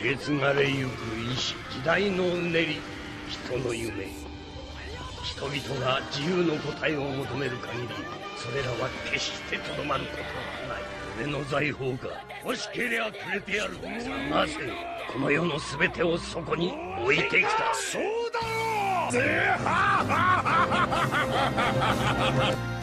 受け継がれゆく意志時代のうねり人の夢。人々が自由の答えを求める限りそれらは決してとどまることはない。俺の財宝が欲しけりゃくれてやるなぜこの世の全てをそこに置いてきた。そうだろ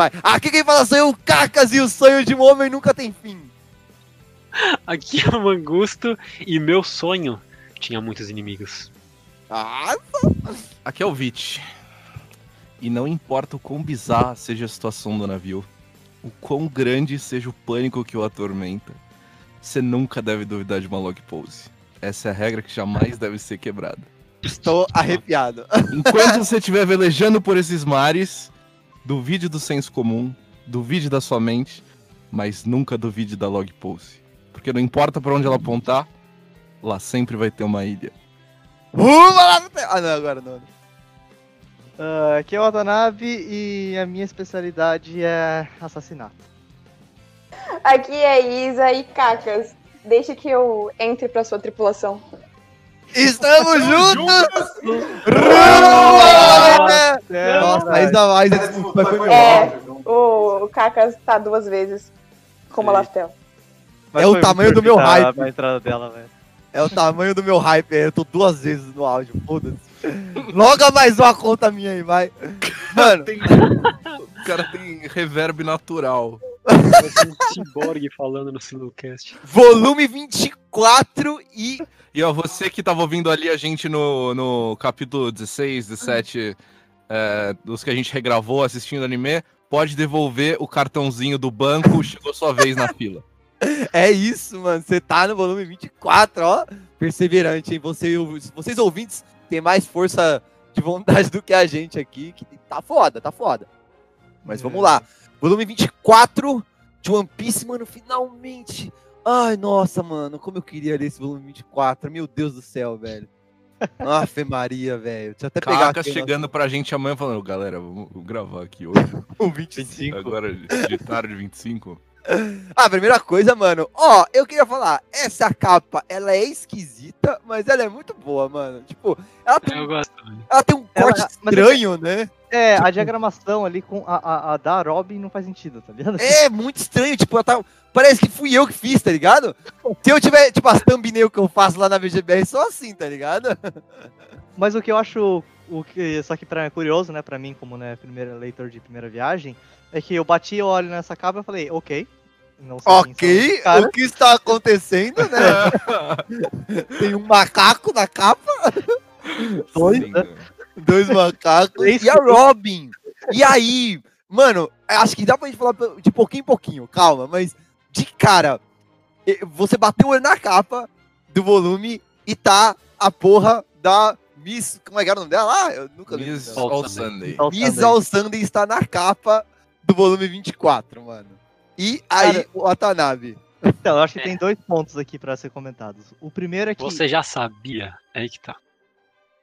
Vai. Aqui quem fala sou eu, Cacas, e o sonho de um homem nunca tem fim. Aqui é o Mangusto e meu sonho tinha muitos inimigos. Ah, Aqui é o Vit. E não importa o quão bizarra seja a situação do navio, o quão grande seja o pânico que o atormenta, você nunca deve duvidar de uma log pose. Essa é a regra que jamais deve ser quebrada. estou arrepiado. Enquanto você estiver velejando por esses mares, duvide do senso comum, duvide da sua mente, mas nunca duvide da log pose. Porque não importa para onde ela apontar, lá sempre vai ter uma ilha. Ruma lá no te- Ah, não, agora não. Ah, aqui é o Watanabe e a minha especialidade é assassinato. Aqui é Isa e Cacas. Deixa que eu entre pra sua tripulação. Estamos juntos! É, Nossa, a a Isa desculpa, foi meu. É, o, Cacas tá duas vezes como Laftel. mas É o tamanho do meu hype. A entrada dela, velho. É o tamanho do meu hype, eu tô duas vezes no áudio, foda-se. Loga mais uma conta minha aí, vai. Mano, Tem- O cara tem reverb natural. Vai ser um ciborgue falando no Silocast. volume 24 e. E ó, você que tava ouvindo ali a gente no, no capítulo 16, 17, é, dos que a gente regravou assistindo anime, pode devolver o cartãozinho do banco, chegou sua vez na fila. É isso, mano. Você tá no volume 24, ó. Perseverante, hein? Você, vocês ouvintes têm mais força de vontade do que a gente aqui. Que tá foda, tá foda. Mas vamos lá. Volume 24 de One Piece, mano, finalmente. Ai, nossa, mano, como eu queria ler esse volume 24. Meu Deus do céu, velho. Afe Maria, velho. Deixa eu até pegar aqui o chegando pra gente amanhã falando, galera, vamos gravar aqui hoje. nosso- o 25. Agora de tarde, 25. Ah, primeira coisa, mano. Ó, eu queria falar, essa capa, ela é esquisita, mas ela é muito boa, mano. Tipo, ela tem, Eu gosto. ela tem um Ela- corte mas estranho, né? É, a diagramação ali com a, a, a da Robin não faz sentido, tá ligado? É muito estranho, tipo, ela tá... Parece que fui eu que fiz, tá ligado? Se eu tiver, tipo, as thumbnail que eu faço lá na VGBR, só assim, tá ligado? Mas o que eu acho, o que, só que pra, é curioso, né, pra mim, como né, primeiro leitor de primeira viagem, é que eu bati, eu olho nessa capa e falei, ok. Ok, caras. o que está acontecendo, né? Tem um macaco na capa, Dois, né? Dois macacos, e a Robin. E aí, mano, acho que dá pra gente falar de pouquinho em pouquinho, calma, mas de cara, você bateu o olho na capa do volume e tá a porra da Miss. Como é que era o nome dela lá? Eu nunca vi. Miss All All Sunday. Sunday. Miss. All Sunday está na capa do volume 24, mano. E aí, Cara, o Watanabe. Então, eu acho que É. tem dois pontos aqui pra ser comentados. O primeiro é que. Você já sabia? É aí que tá.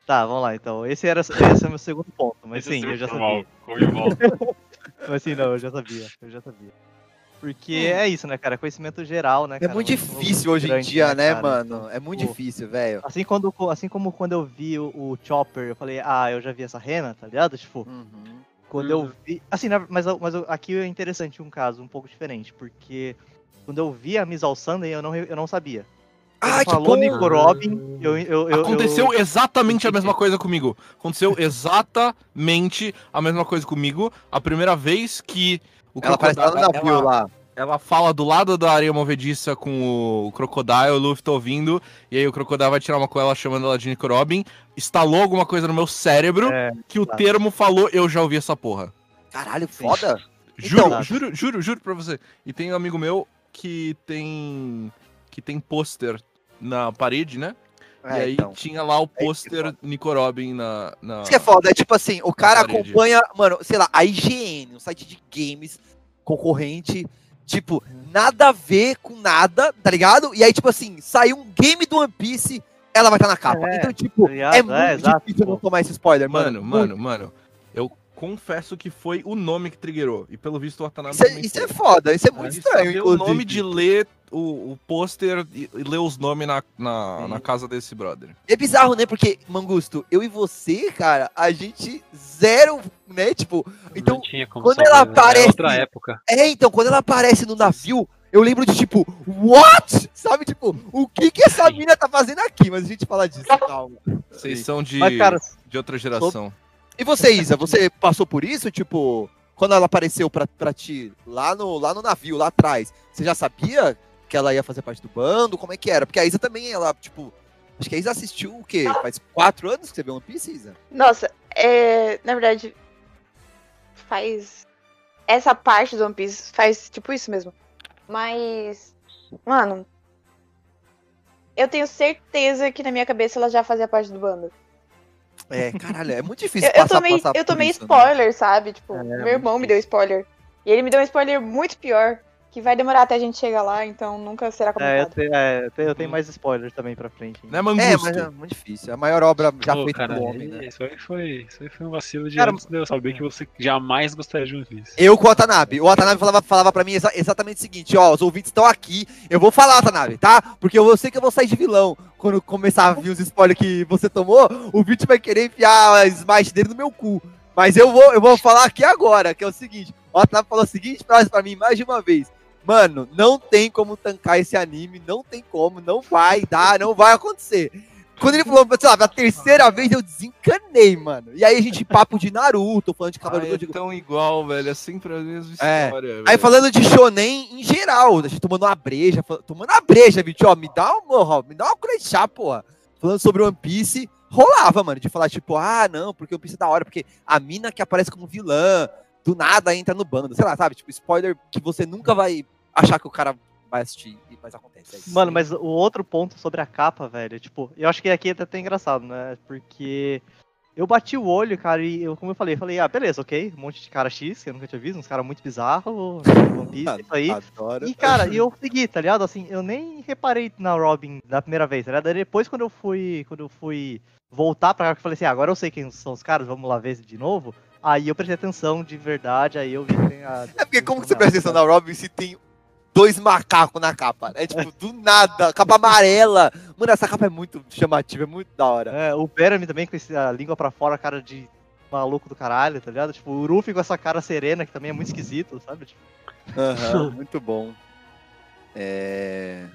Tá, vamos lá, então. Esse era esse é o meu segundo ponto, mas Esse é sim, eu já sabia. volta. Mas sim, não, eu já sabia, eu já sabia. Porque é isso, né, cara? Conhecimento geral, né, É cara? muito difícil hoje em grande, dia, né, cara? mano? É muito Pô. difícil, velho. Assim, quando, assim como quando eu vi o, o Chopper, eu falei, ah, eu já vi essa rena, tá ligado? Tipo, Uhum. quando eu vi. Assim, mas, eu- mas aqui é interessante um caso um pouco diferente, porque quando eu vi a Miss All Sunday, eu não, eu não sabia. Ai, falou! Nico Robin, eu, eu, eu, Aconteceu eu- exatamente a mesma coisa comigo. Aconteceu exatamente a mesma coisa comigo. A primeira vez que o Ela Crocodile- ela, lá. ela fala do lado da areia movediça com o Crocodile, o Luffy tá ouvindo, e aí o Crocodile vai tirar uma com ela chamando ela de Nico Robin. Instalou alguma coisa no meu cérebro É, que o claro. termo falou, eu já ouvi essa porra. Caralho, foda. Juro, Então- juro, juro, juro pra você. E tem um amigo meu que tem. que tem pôster na parede, né? e aí então. tinha lá o que é pôster foda. Nico Robin na. na... Isso que é foda, é tipo assim, o cara acompanha, mano, sei lá, a IGN, um site de games concorrente, tipo, nada a ver com nada, tá ligado? E aí, tipo assim, saiu um game do One Piece, ela vai estar na capa. É, então, tipo, tá é É, muito exato, difícil pô. não tomar esse spoiler, Mano, mano. mano, mano. Confesso que foi o nome que triggerou. E pelo visto o Watanabe Isso é, também isso é foda, isso é muito De estranho, saber o nome de ler o, o pôster e, e ler os nomes na, na, na casa desse brother. É bizarro, né? Porque, Mangusto, eu e você, cara, a gente zero, né? Tipo, então, não tinha como quando saber, ela né? aparece- Era outra época. é, então, quando ela aparece no navio, eu lembro de tipo, what? Sabe, tipo, o que que essa mina tá fazendo aqui? Mas a gente fala disso, calma. Vocês são de, Mas, cara, de outra geração. E você, Isa, você passou por isso? Tipo, quando ela apareceu pra, pra ti lá no, lá no navio, lá atrás, você já sabia que ela ia fazer parte do bando? Como é que era? Porque a Isa também, ela, tipo, acho que a Isa assistiu o quê? Faz quatro anos que você vê One Piece, Isa? Nossa, é. Na verdade. Faz. Essa parte do One Piece faz tipo isso mesmo. Mas. Mano. Eu tenho certeza que na minha cabeça ela já fazia parte do bando. É, caralho, é muito difícil Eu, eu passar, tomei, passar eu tomei isso, né? spoiler, sabe? Tipo, É, meu irmão me deu spoiler. E ele me deu um spoiler muito pior. Que vai demorar até a gente chegar lá, então nunca será É, eu, comentado. é, eu tenho, eu tenho mais spoilers também pra frente. Né, É, Mangusto? mas é muito difícil. É a maior obra já Pô, feita cara, pelo homem, né? Isso aí foi, isso aí foi um vacilo de Cara, antes de eu saber que você jamais gostaria de um Piece. Eu com o Watanabe. O Watanabe falava, falava pra mim exa- exatamente o seguinte, ó, os ouvintes estão aqui, eu vou falar, Watanabe, tá? Porque eu sei que eu vou sair de vilão. Quando começar a vir os spoilers que você tomou, o Vit vai querer enfiar a smite dele no meu cu. Mas eu vou, eu vou falar aqui agora, que é o seguinte, o Watanabe falou a seguinte frase pra mim mais de uma vez. Mano, não tem como tancar esse anime, não tem como, não vai dar, não vai acontecer. Quando ele falou, sei lá, pela terceira vez eu desencanei, mano. E aí a gente papo de Naruto, falando de Ah, Cavaleiro é de tão igual, velho. É sempre a mesma É. história. Aí velho. falando de shonen em geral, a gente tomando uma breja, tomando uma breja, Vit, ó, me dá uma, me dá uma crechá, porra. Falando sobre One Piece, rolava, mano, de falar tipo, ah, não, porque One Piece é da hora, porque a mina que aparece como vilã, do nada entra no bando, sei lá, sabe? Tipo, spoiler que você nunca vai achar que o cara vai assistir, mas acontece. é isso. Mano, mas o outro ponto sobre a capa, velho, tipo, eu acho que aqui é até engraçado, né? Porque eu bati o olho, cara, e eu, como eu falei, eu falei, ah, beleza, ok, um monte de cara X, que eu nunca tinha visto, uns caras muito bizarros, One Piece, isso aí. Adoro. E, cara, e eu segui, tá ligado? Assim, eu nem reparei na Robin da primeira vez, tá ligado? Aí Depois, quando eu fui, quando eu fui voltar pra cá, que eu falei assim, ah, agora eu sei quem são os caras, vamos lá ver de novo. Aí eu prestei atenção de verdade, aí eu vi que tem a... É porque como que você presta atenção na Robin se tem dois macacos na capa? É tipo, do nada, capa amarela. Mano, essa capa é muito chamativa, é muito da hora. É, o Berami também com a língua pra fora, cara de maluco do caralho, tá ligado? Tipo, o Ruffy com essa cara serena, que também é muito esquisito, sabe? Tipo, muito bom. É...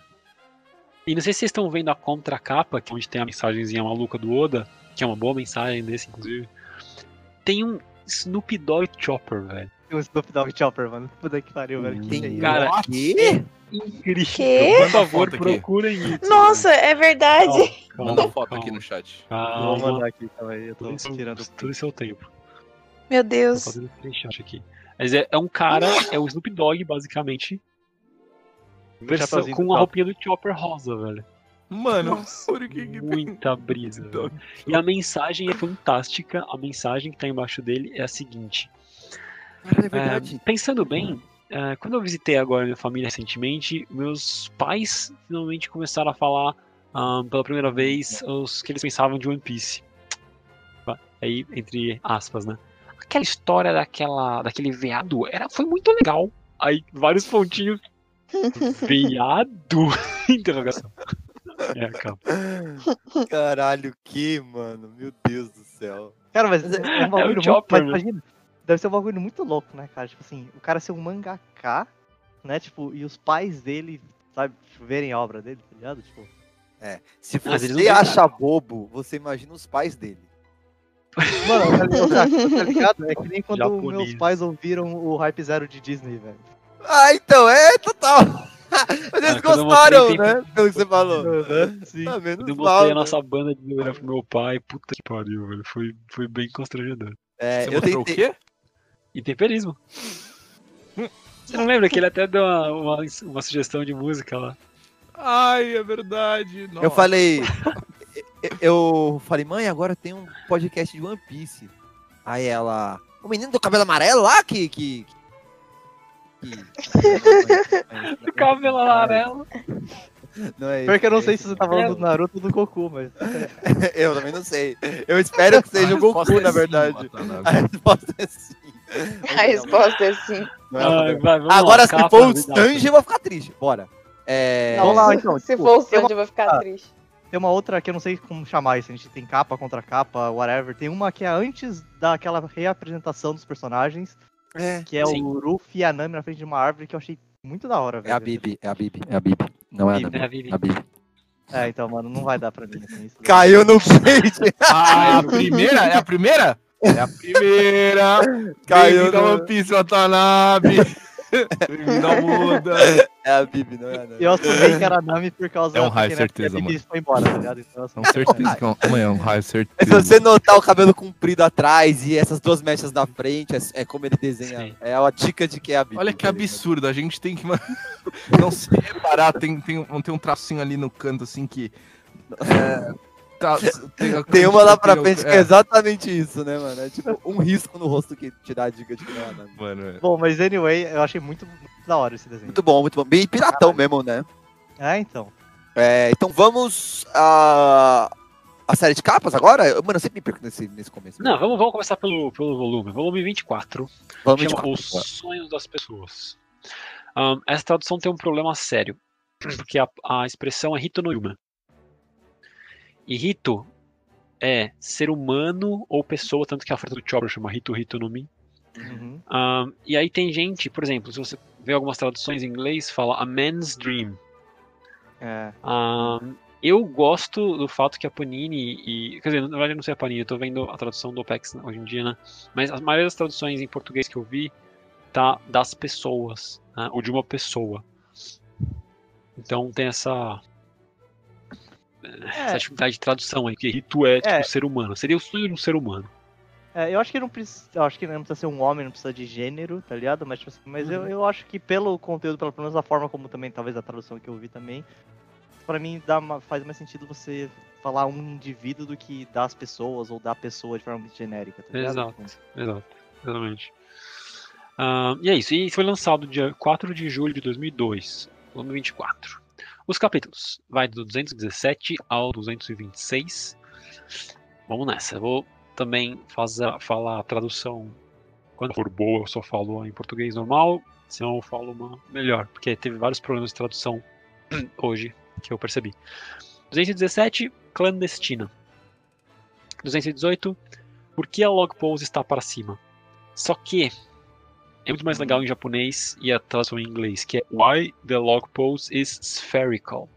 E não sei se vocês estão vendo a contracapa, que é onde tem a mensagenzinha maluca do Oda, que é uma boa mensagem desse, inclusive. Tem um Snoop Dogg Chopper, velho. Um Snoop Dogg Chopper, mano. Puta que pariu, velho. Que Tem que é isso? Cara, quê? Incrível. Quê? Por favor, procurem isso. Nossa, é verdade. Calma, Manda foto calma, aqui no chat. Eu Vou Calma. mandar aqui também, eu tô Tudo em seu- seu tempo. Meu Tô Deus. fazendo screenshot aqui. Mas é, é um cara, é o Snoop Dogg, basicamente. Versão, com do a Chopper. roupinha do Chopper rosa, velho. Mano, Nossa. por que que Muita brisa. velho. E a mensagem é fantástica. A mensagem que tá embaixo dele é a seguinte. Cara, é É, verdade. pensando bem, é, quando eu visitei agora minha família recentemente, meus pais finalmente começaram a falar ah, pela primeira vez os que eles pensavam de One Piece. Aí, entre aspas, né? Aquela história daquela, daquele veado era, foi muito legal. Aí, vários pontinhos. Veado? Interrogação. É, calma. Caralho, que, mano? Meu Deus do céu. Cara, mas é um bagulho muito, Chopper, mas imagina, deve ser um bagulho muito louco, né, cara? Tipo assim, o cara ser um mangaká, né, tipo, e os pais dele, sabe, tipo, verem a obra dele, tá ligado? Tipo, Se Mas eles você acha bobo, você imagina os pais dele. mano, tá ligado? tá ligado? É que nem quando Japonês. meus pais ouviram o Hype Zero de Disney, velho. Ah, então, é total. Mas eles Ah, gostaram, mostrei, né? Pelo que você falou. Sim. Ah, menos eu mal, mostrei a né? nossa banda de olhar pro meu pai, puta que pariu, velho. Foi, foi bem constrangedor. É, Você eu tentei. o quê? E temperismo. Você não lembra que ele até deu uma, uma, uma sugestão de música lá? Ai, é verdade. Eu Nossa. falei. eu falei, mãe, agora tem um podcast de One Piece. Aí ela, o menino do cabelo amarelo lá que. que, que... Do cabelo amarelo. Não é Pior que eu não sei é se você tá falando do Naruto ou do Goku, mas. Eu também não sei. Eu espero que seja o Goku, é na sim, verdade. A resposta é sim. A resposta é sim. É vai, vamos Agora, lá, se capa, for o. Sanji, eu vou ficar triste. Bora. É... Vamos lá, então, Se tipo, for o Sanji, eu vou ficar Ah. triste. Tem uma outra que eu não sei como chamar isso. A gente tem capa contra capa, whatever. Tem uma que é antes daquela reapresentação dos personagens, É, que é Sim. o Luffy e a Nami na frente de uma árvore, que eu achei muito da hora, é velho. a Bibi, é a Bibi, é a Bibi. Não é a Bibi. Nami, É a Bibi. é a Bibi. É, então, mano, não vai dar pra mim. Assim. Caiu no bait. Ah, a primeira? É a primeira? É a primeira. Caiu no... One Piece Watanabe. Bem-vindo ao Muda. É a Bibi, não é a Nami. Eu assumi que era a Nami por causa É um raio, né, certeza, a Bibi mano. foi embora, tá ligado? Então, certeza que é um, amanhã é um raio, Se certeza. você notar o cabelo comprido atrás e essas duas mechas na frente, é, é como ele desenha. Sim. É a dica de que é a Bibi. Olha que absurdo, a gente tem que mano, não se reparar, tem, tem, um- tem um tracinho ali no canto assim que. é, tá- tem, Tem uma lá pra frente que é exatamente isso, né, mano? É tipo um risco no rosto que te dá a dica de que não é a Nami. Mano, é. Bom, mas anyway, eu achei muito, muito da hora esse desenho. Muito bom, muito bom. Bem piratão mesmo, né? É, então. É, então vamos a. A série de capas agora? Mano, eu sempre me perco nesse, nesse começo. Não, vamos, vamos começar pelo, pelo volume. Volume 24. vamos de chama capa. Os Sonhos das Pessoas. Ahn, essa tradução tem um problema sério, porque a, a expressão é Hito no Yuma. E Hito é ser humano ou pessoa, tanto que a frase do Chopper chama Hito Hito no Mi. Uhum. Ahn, e aí tem gente, por exemplo, se você vê algumas traduções em inglês, fala a man's dream. É. Ahn, eu gosto do fato que a Panini e. Quer dizer, na verdade eu não sei a Panini, eu tô vendo a tradução do OPEX hoje em dia, né? Mas a maioria das traduções em português que eu vi tá das pessoas, né? ou de uma pessoa. Então tem essa. Essa dificuldade de tradução aí, que rito é, tipo, É. ser humano. Seria o sonho de um ser humano. É, eu acho que não precisa. Eu acho que não precisa ser um homem, não precisa de gênero, tá ligado? Mas, tipo assim, mas eu, eu acho que pelo conteúdo, pelo menos da forma como também, talvez a tradução que eu vi também, pra mim dá uma- faz mais sentido você falar um indivíduo do que das pessoas ou da pessoa de forma muito genérica, tá ligado? Exato. Exato, exatamente. Ah, e é isso, e foi lançado dia 4 de julho de 2002, volume 24. Os capítulos, vai do 217 ao 226. Vamos nessa, eu vou também fazer, falar a tradução, quando for boa eu só falo em português normal, senão eu falo uma melhor, porque teve vários problemas de tradução hoje que eu percebi. 217, clandestina. 218, por que a log pose está para cima? Só que é muito mais legal em japonês e a tradução em inglês, que é Why the log pose is spherical.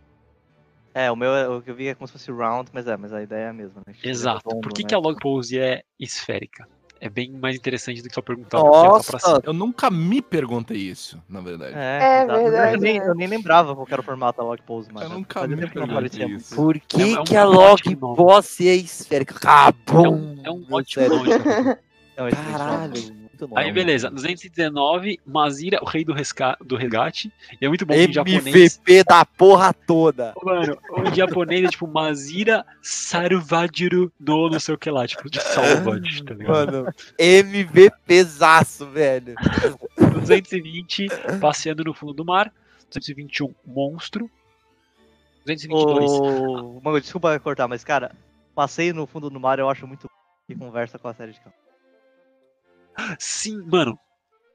É, o meu, é- o que eu vi é como se fosse round, mas é, mas a ideia é a mesma, né? Tipo, Exato. redondo, Por que, né? que a log pose é esférica? É bem mais interessante do que só perguntar tá pra cima. Nossa, Eu nunca me perguntei isso, na verdade. É, É verdade, Eu nem, eu nem lembrava qual era o formato da log pose, mas Eu nunca me tempo que não perguntei aparecia isso. por que, É um- é um que a ótimo log boss é esférica? Cabum! É um Meu ótimo cérebro. nome. cara. É um excelente nome. Caralho, muito nome. Aí beleza, 219, Mazira, o rei do, resca... do resgate. E é muito bom que em japonês. MVP da porra toda. Mano, em japonês é tipo Mazira Sarvajiru no não sei o que lá, tipo de salvage, tá ligado? Mano, MVPzaço, velho. 220, passeando no fundo do mar. 221, monstro. 222, Ô, Mango, desculpa cortar, mas cara, passeio no fundo do mar eu acho muito que conversa com a série de campo. Sim, mano.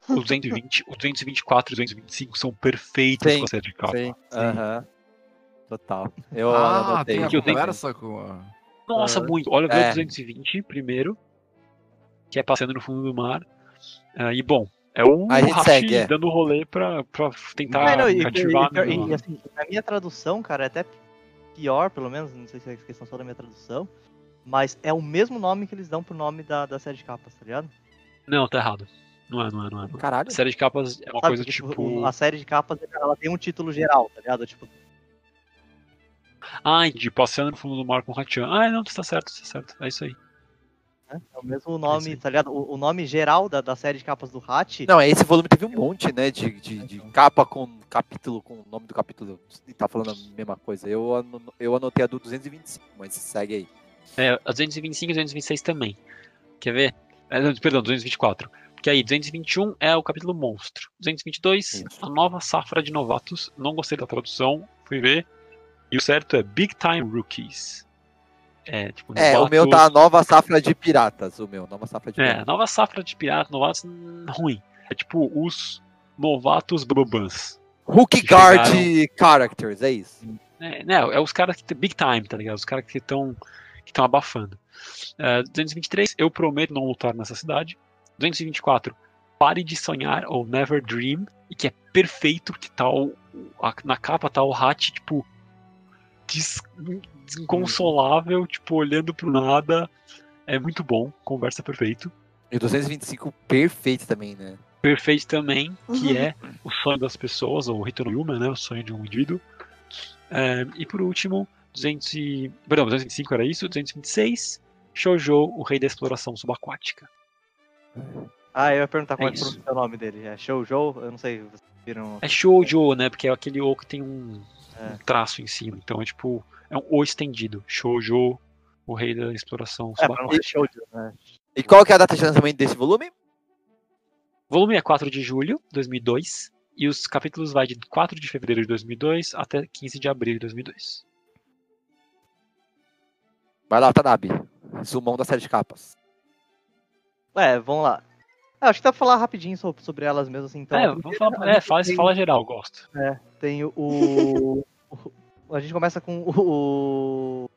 O 220, o 224 e o 225 são perfeitos Sim, com a série de capa. Sim, aham. Total. Eu Ah, anotei. tem a que eu tenho- conversa com a... Nossa, Ah, muito. Olha, é. o 220 primeiro, que é passeando no fundo do mar. Ah, e bom, é o A gente Hashi segue, é. dando rolê pra, pra tentar não, e, cativar. e- e- no- e, assim, na minha tradução, cara, é até pior, pelo menos, não sei se é questão só da minha tradução, mas é o mesmo nome que eles dão pro nome da, da série de capas, tá ligado? Não, tá errado. Não é, não é, não é. Não é. Caralho. A série de capas é uma Sabe, coisa tipo. o- a série de capas, ela tem um título geral, tá ligado? Tipo, Ah, de passeando no fundo do mar com o Hachan. Ah, não, tá certo, tá certo. É isso aí. É o mesmo nome, aí. tá ligado? O, o nome geral da, da série de capas do Hat. Não, esse volume teve um monte, né? De, de, de capa com capítulo, com o nome do capítulo. Você tá falando a mesma coisa. Eu, eu anotei a do 225, mas segue aí. É, a 225 e 226 também. Quer ver? É, não, perdão, 224. Porque aí, 221 é o capítulo monstro. 222, Isso. a nova safra de novatos. Não gostei da tradução, fui ver. E o certo é Big Time Rookies. É, tipo, É, o meu tá a nova safra de piratas. O meu, nova safra de É, piratas. nova safra de piratas, novatos, ruim. É tipo os novatos bobans. Hook que Guard chegaram- Characters, é isso. É, né, é os caras que big time, tá ligado? Os caras que estão que estão abafando. É, 223, eu prometo não lutar nessa cidade. 224, pare de sonhar ou never dream, e que é perfeito que tá o, a- na capa tá o Hat, tipo des- inconsolável, tipo olhando pro nada. É muito bom, conversa perfeito. E o 225 perfeito também, né? Perfeito também, que Uhum. é o sonho das pessoas, ou o Hito no Yuma, né? O sonho de um indivíduo. É, e por último, 200 e... Perdão, 225 era isso, 226, Shoujo, o rei da exploração subaquática. Ah, eu ia perguntar como É é que isso. pronuncia o nome dele. É Shoujo? Eu não sei, vocês viram. É Shoujo, né? Porque é aquele O que tem um, É. um traço em cima. Então é tipo, é um O estendido. Shoujo, o rei da exploração É, subaquática. ser Shoujo, né? E qual que é a data de lançamento desse volume? O volume é 4 de julho de 2002. E os capítulos vai de 4 de fevereiro de 2002 até 15 de abril de 2002. Vai lá, Tanabe. Resumão da série de capas. É, vamos lá. É, acho que dá pra falar rapidinho sobre, sobre elas mesmo, assim. Então, é, vamos falar, é, gente fala, tem- fala geral, gosto. Tem o. o- a gente começa com o.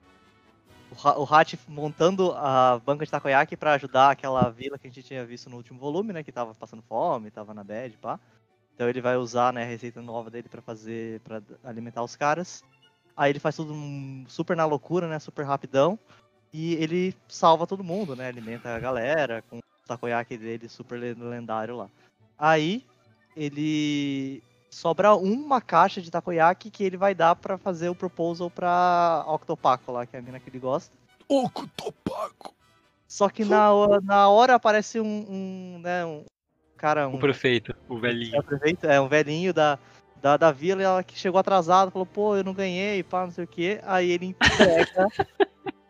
O, Ha- o Hat montando a banca de takoyaki pra ajudar aquela vila que a gente tinha visto no último volume, né? Que tava passando fome, tava na bad, pá. Então ele vai usar né, a receita nova dele pra fazer. para alimentar os caras. Aí ele faz tudo super na loucura, né? Super rapidão. E ele salva todo mundo, né? Alimenta a galera com o takoyaki dele super le- lendário lá. Aí ele sobra uma caixa de takoyaki que ele vai dar pra fazer o proposal pra Octopaco lá, que é a mina que ele gosta. Oco Topaco. Só que na, hora- na hora aparece um, um, né, um cara, um, O prefeito, o é, velhinho. o prefeito, é um velhinho da, da, da vila e ela que chegou atrasado, falou, pô, eu não ganhei, pá, não sei o que. Aí ele entrega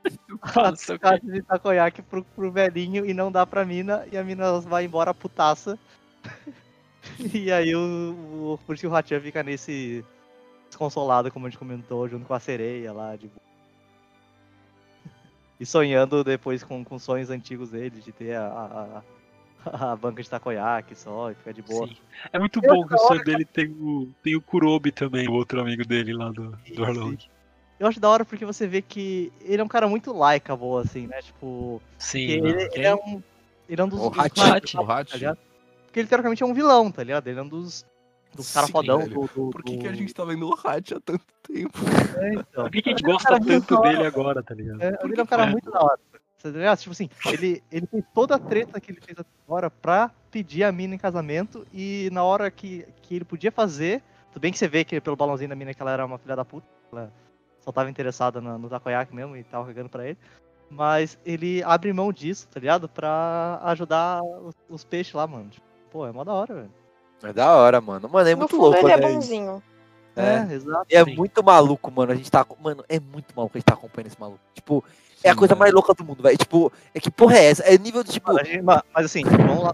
a quê. caixa de takoyaki pro, pro velhinho e não dá pra mina, e a mina vai embora putaça. e aí o, o, por isso o Hachan fica nesse desconsolado, como a gente comentou, junto com a sereia lá, de. E sonhando depois com, com sonhos antigos dele, de ter a, a, a banca de takoyaki só, e ficar de boa. Sim. É muito Eu bom que o sonho dele tem o, tem o Kurobi também, o outro amigo dele lá do, do Arlong. Eu acho da hora porque você vê que ele é um cara muito likeable, assim, né? Tipo, Sim, mano. ele, ele é um. Ele é um dos. O dos Hachi. caras, O Hat. tá ligado? Porque ele teoricamente é um vilão, tá ligado? Ele é um dos. Dos caras Sim, fodão do, do. Por que, do- que a gente tá vendo o Hat há tanto tempo? É, então. Por que, que a gente é gosta cara tanto dele agora, tá ligado? É, ele é um cara muito da hora. Tá ligado? Tipo assim, ele, ele fez toda a treta que ele fez até agora pra pedir a mina em casamento e na hora que, que ele podia fazer, tudo bem que você vê que pelo balãozinho da mina que ela era uma filha da puta, ela só tava interessada na- no takoyaki mesmo e tava cagando pra ele, mas ele abre mão disso, tá ligado? Pra ajudar os, os peixes lá, mano. Tipo, pô, é mó da hora, velho. É da hora, mano. Mano, é no muito fundo louco, ele é né? bonzinho. É. exato. E é muito maluco, mano. A gente tá. Mano, é muito maluco a gente tá acompanhando esse maluco. Tipo, é a coisa mais louca do mundo, velho. Tipo, é que porra é essa? É nível de tipo. Mas, mas- mas assim, vamos lá.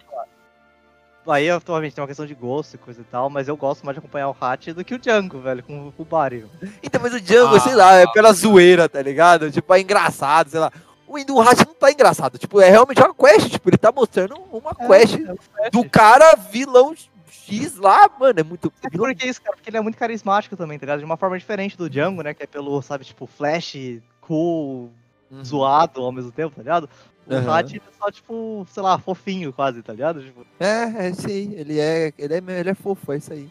Aí, atualmente, tem uma questão de gosto e coisa e tal, mas eu gosto mais de acompanhar o Hat do que o Django, velho, com, com o Barry. Então, mas o Django, Ah. sei lá, é pela zoeira, tá ligado? Tipo, é engraçado, sei lá. O Indo Hashi não tá engraçado. Tipo, é realmente uma quest. Tipo, ele tá mostrando uma quest É, é um quest. do cara vilão X lá, mano. É muito. É porque isso, cara, porque ele é muito carismático também, tá ligado? De uma forma diferente do Django, né? Que é pelo, sabe, tipo, flash, cool, Uhum. zoado ao mesmo tempo, tá ligado? O Aham. Hat é só, tipo, sei lá, fofinho quase, tá ligado? Tipo, É, é isso aí. Ele é, ele é, ele é fofo, é isso aí.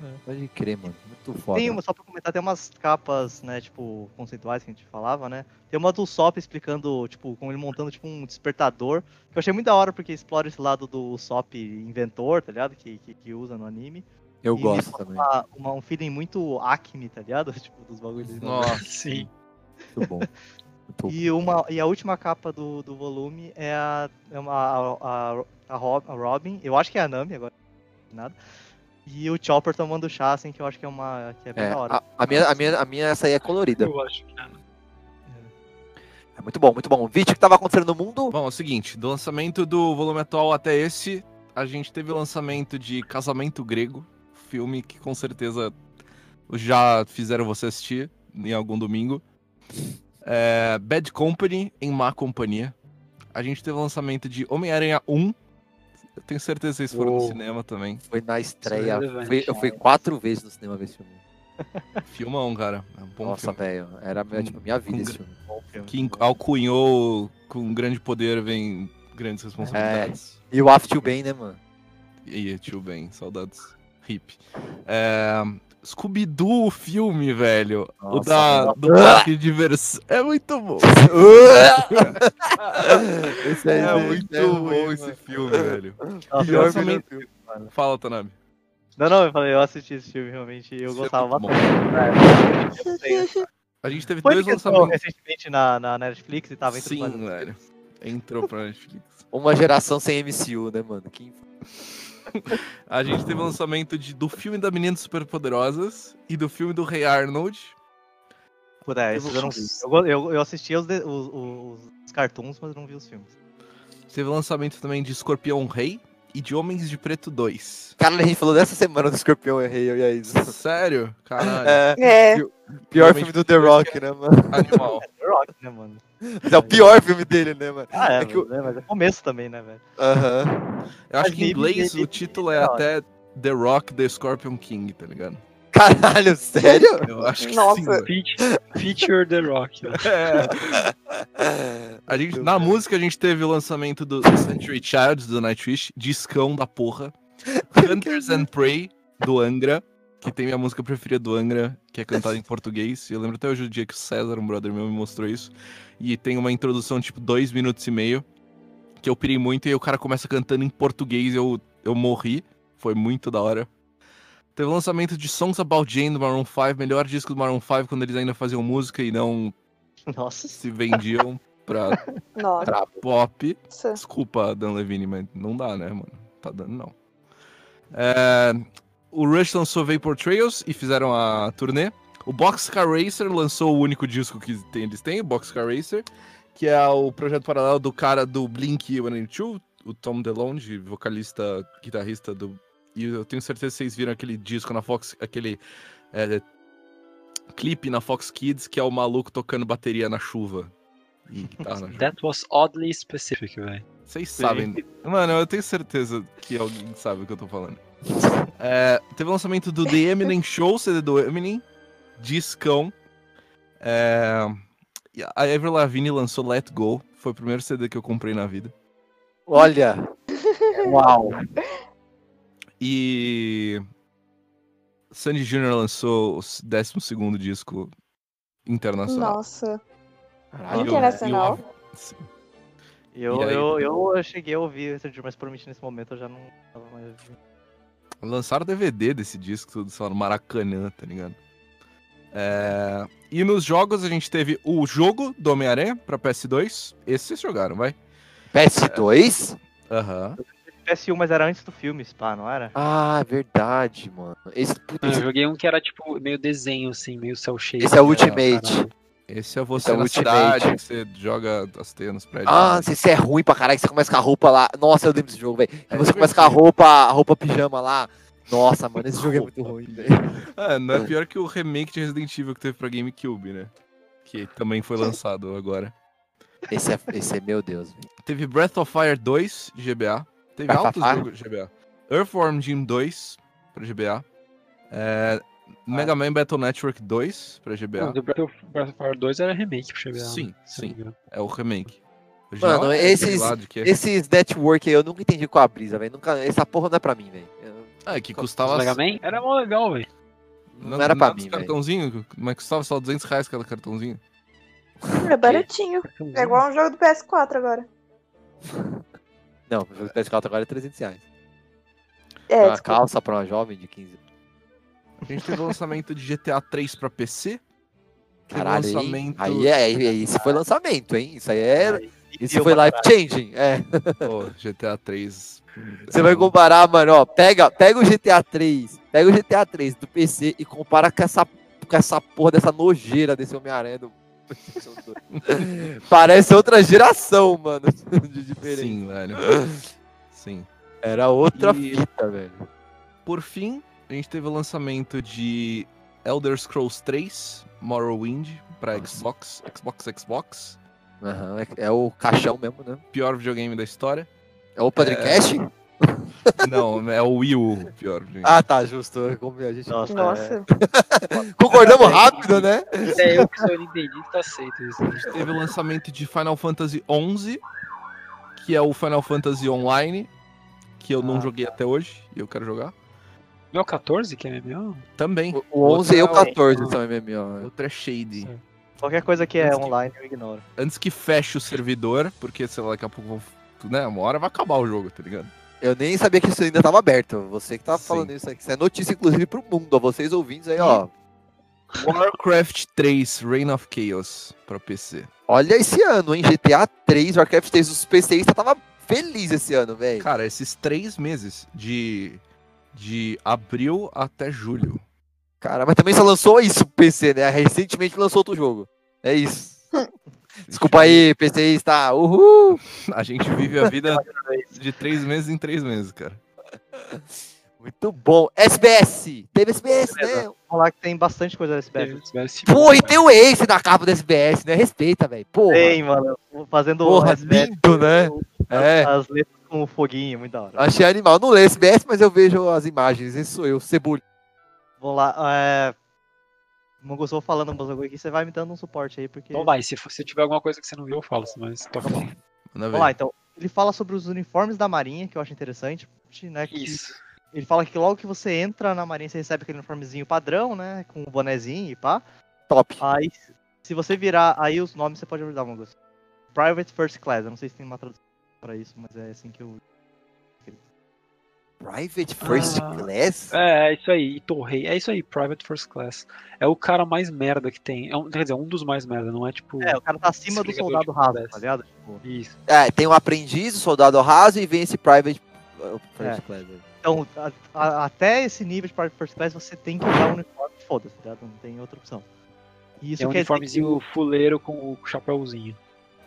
É. Pode crer, mano. Muito foda. tem uma, só pra comentar, tem umas capas, né, tipo, conceituais que a gente falava, né? Tem uma do Sop explicando, tipo, com ele montando, tipo, um despertador, que eu achei muito da hora, porque explora esse lado do Sop inventor, tá ligado? Que, que, que usa no anime. Eu E gosto também. Uma, uma- um feeling muito Acme, tá ligado? Tipo, dos bagulhos. Nossa, Sim. Muito bom. Muito E, uma, e a última capa do, do volume é a, é uma, a, a, a, Rob- a Robin, eu acho que é a Nami agora, nada. E o Chopper tomando chá, assim, que eu acho que é uma. que é bem É, da hora. a, a minha, a, minha, a minha, essa aí é colorida. Eu acho que é. É muito bom, muito bom. Vídeo que tava acontecendo no mundo. Bom, é o seguinte, do lançamento do volume atual até esse, a gente teve o lançamento de Casamento Grego, filme que com certeza já fizeram você assistir em algum domingo. É, Bad Company em Má Companhia. A gente teve o lançamento de Homem-Aranha 1. Eu tenho certeza que vocês foram no Uou. cinema também. Foi na estreia. relevante, Fui- eu fui quatro vezes no cinema ver esse filme. Filmão, cara. É um bom Nossa, velho. Era minha- tipo, minha vida com esse filme. Que alcunhou com grande poder vem grandes responsabilidades. E o After Bem, né, mano? E aí, tio Ben, saudades. Hip. É... Scooby-Doo, o filme, velho. o Nossa, da, mano. do parque de diversão. É muito bom. esse aí, É esse muito é bom ruim, esse mano. filme, velho. Nossa, Pior filme filme. Fala, Tanami. Não, não, eu falei, eu assisti esse filme, realmente, e eu Isso é gostava bastante. É, sei. A gente teve Foi dois lançamentos. recentemente na, na Netflix e tava entre os Sim, velho. Entrou pra Netflix. Uma geração sem MCU, né, mano? Que... A gente teve o lançamento de, do filme da Meninas Superpoderosas e do filme do Rei Arnold. Puta, é, esses eu não vi. Eu, eu, eu assistia os, de- os, os, os cartoons, mas não vi os filmes. Teve o lançamento também de Escorpião Rei e de Homens de Preto 2. Cara, a gente falou dessa semana do Escorpião eu e a Isa. Sério? Caralho. É, É, pior Realmente filme do The Rock, né, mano? Animal. The Rock, né, mano? Mas é o pior filme dele, né, mano? Ah, é, É que o- né, mas é começo também, né, velho? Aham. Eu acho Mas que em inglês Bibi- o título é hora. até The Rock, The Scorpion King, tá ligado? Caralho, sério? Eu acho que Nossa. sim. velho. Feat- Feature The Rock. né? É. A gente, na música a gente teve o lançamento do Century Child do Nightwish, discão da porra. Hunters and Prey do Angra, que tem minha música preferida do Angra, que é cantada em português. Eu lembro até hoje o dia que o César, um brother meu, me mostrou isso. E tem uma introdução tipo dois minutos e meio, que eu pirei muito e aí o cara começa cantando em português e eu, eu morri. Foi muito da hora. Teve o lançamento de Songs About Jane do Maroon 5, melhor disco do Maroon 5 quando eles ainda faziam música e não Nossa. se vendiam pra nossa. pop. Desculpa, Dan Levine, mas não dá, né, mano? Tá dando, não. É, o Rush lançou Vapor Trails e fizeram a turnê. O Boxcar Racer lançou o único disco que tem- eles têm, o Boxcar Racer, que é o projeto paralelo do cara do Blink-182, o Tom DeLonge, vocalista, guitarrista do... E eu tenho certeza que vocês viram aquele disco na Fox, aquele é, clipe na Fox Kids, que é o maluco tocando bateria na chuva. That was oddly specific, velho. Vocês sabem. Mano, eu tenho certeza que alguém sabe o que eu tô falando. É, teve o lançamento do The Eminem Show, CD do Eminem, discão. É, a Avril Lavigne lançou Let Go, foi o primeiro CD que eu comprei na vida. Olha. Uau. E Sandy Jr. lançou o 12 disco internacional. Nossa. Caralho. Internacional. eu- sim. Eu, eu, eu cheguei a ouvir esse dia, mas provavelmente nesse momento eu já não tava mais ouvindo. Lançaram DVD desse disco, tudo, lá, no Maracanã, tá ligado? É, E nos jogos a gente teve o jogo do Homem-Aranha pra PS2. Esse vocês jogaram, vai? PS2? Aham. PS1, mas era antes do filme, Spa, não era? Ah, verdade, mano. Esse, Eu joguei um que era tipo meio desenho, assim, meio cel shade. esse é o Ultimate. Esse é você Esse é o na cidade, que você joga as teias nos prédios. Ah, se isso é ruim pra caralho, que você começa com a roupa lá. Nossa, eu lembro desse jogo, velho. É você começa com a roupa, a roupa pijama lá. Nossa, mano, esse jogo é muito ruim, velho. É, não é pior que o remake de Resident Evil que teve pra GameCube, né? Que também foi lançado agora. Esse é, esse é meu Deus, velho. Teve Breath of Fire 2 de GBA. Teve Breath altos jogos de GBA. Earthworm Jim 2 pra GBA. É, Mega Man Battle Network 2 pra GBA. O do Breath of Fire 2 era remake pro GBA. Sim, né? Não sim. É o remake. Original Mano, é esses- que- Esses network aí eu nunca entendi com a brisa, velho. Nunca, essa porra não é pra mim, velho. Eu- Ah, é que custava. Mega Man era mó legal, velho. Não, era pra mim, velho. cartãozinho, mas custava só 200 reais cada cartãozinho. É baratinho. É igual um jogo do PS4 agora. Não, o jogo de PS4 agora é 300 reais. É, uma desculpa. calça pra uma jovem de 15 A gente teve o lançamento de GTA 3 pra PC. Caralho, lançamento- aí é, aí esse foi lançamento, hein? Isso aí é. Isso foi life changing. É. Pô, GTA 3. Você vai comparar, mano, ó, pega, pega o GTA 3, pega o GTA 3 do PC e compara com essa, com essa porra dessa nojeira desse Homem-Aranha do PlayStation 2. Parece outra geração, mano, de diferença. Sim, velho. Sim. Era outra E- fita, velho. Por fim, a gente teve o lançamento de Elder Scrolls 3, Morrowind, pra. Xbox, Xbox, Xbox. Aham, é, é o caixão mesmo, né? Pior videogame da história. É o Padrecast? Não, é o Wii U, o pior videogame. Ah, tá, justo. Como a gente... Nossa, Nossa. Concordamos rápido, né? É, eu que sou nintendista aceito isso. A gente teve o lançamento de Final Fantasy XI, que é o Final Fantasy Online, que eu não Ah. joguei até hoje e eu quero jogar. Não é o 14 que é MMO? Também. O- O 11 e o Outro é 14 são MMO. Outro é Shady. Certo. Qualquer coisa que é Antes que- online eu ignoro. Antes que feche o servidor, porque, sei lá, daqui a pouco, né, uma hora vai acabar o jogo, tá ligado? Eu nem sabia que isso ainda tava aberto. Você que tava Sim. falando isso aqui. Isso é notícia, inclusive, pro mundo. Ó. Vocês ouvintes aí, ó. Warcraft 3, Reign of Chaos, pra PC. Olha esse ano, hein? GTA 3, Warcraft 3, os PCistas tava feliz esse ano, velho. Cara, esses três meses de, de abril até julho. Cara, mas também só lançou isso pro PC, né? Recentemente lançou outro jogo. É isso. Desculpa aí, PCista. Uhul! A gente vive a vida de três meses em três meses, cara. Muito bom. SBS! Teve SBS, né? Vamos lá que tem bastante coisa nesse BF. Pô, e tem o Ace na capa do SBS, né? Respeita, velho. Porra. Tem, mano. Fazendo Porra, SBS, lindo, né? É. as letras com o foguinho, muito da hora. Achei animal. Não leio SBS, mas eu vejo as imagens. Esse sou eu, Cebolinha. Vamos lá. É... Mongo, eu falando um bagulho aqui, você vai me dando um suporte aí, porque. Então vai, se, for- se tiver alguma coisa que você não viu, eu falo, mas toca bom. Vamos lá, então. Ele fala sobre os uniformes da Marinha, que eu acho interessante, né? que Isso. Ele fala que logo que você entra na Marinha, você recebe aquele uniformezinho padrão, né? Com o bonezinho e pá. Top. Aí, se você virar aí os nomes, você pode ajudar, Mongo. Private First Class. Eu não sei se tem uma tradução pra isso, mas é assim que eu. Private First Ah. Class? É, é isso aí, e Torrei. É isso aí, Private First Class. É o cara mais merda que tem. É um, quer dizer, um dos mais merda, não é tipo. É, o cara tá acima do soldado raso, tá ligado? Tipo, Isso. É, tem um aprendiz, o soldado raso e vem esse Private First É. Class. Então, a- a- até esse nível de First Class, você tem que usar o uniforme, foda-se, tá ligado? Não tem outra opção. E Isso é um dizer que uniformezinho fuleiro com o chapéuzinho.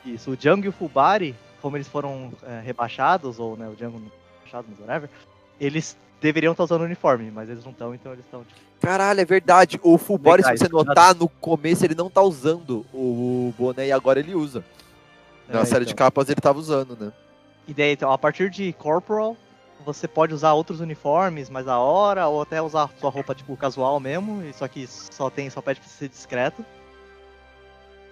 Isso, o Django e o Fubari, como eles foram é, rebaixados, ou né, o Django não rebaixado, mas whatever, eles deveriam estar usando uniforme, mas eles não estão, então eles estão. Tipo, Caralho, é verdade. O Fulbori, se você notar, no começo ele não tá usando o boné e agora ele usa. Na é, série de então. capas ele tava usando, né? E daí, então, a partir de Corporal, você pode usar outros uniformes mais da hora, ou até usar sua roupa tipo casual mesmo, e só que só tem, só pede pra ser discreto.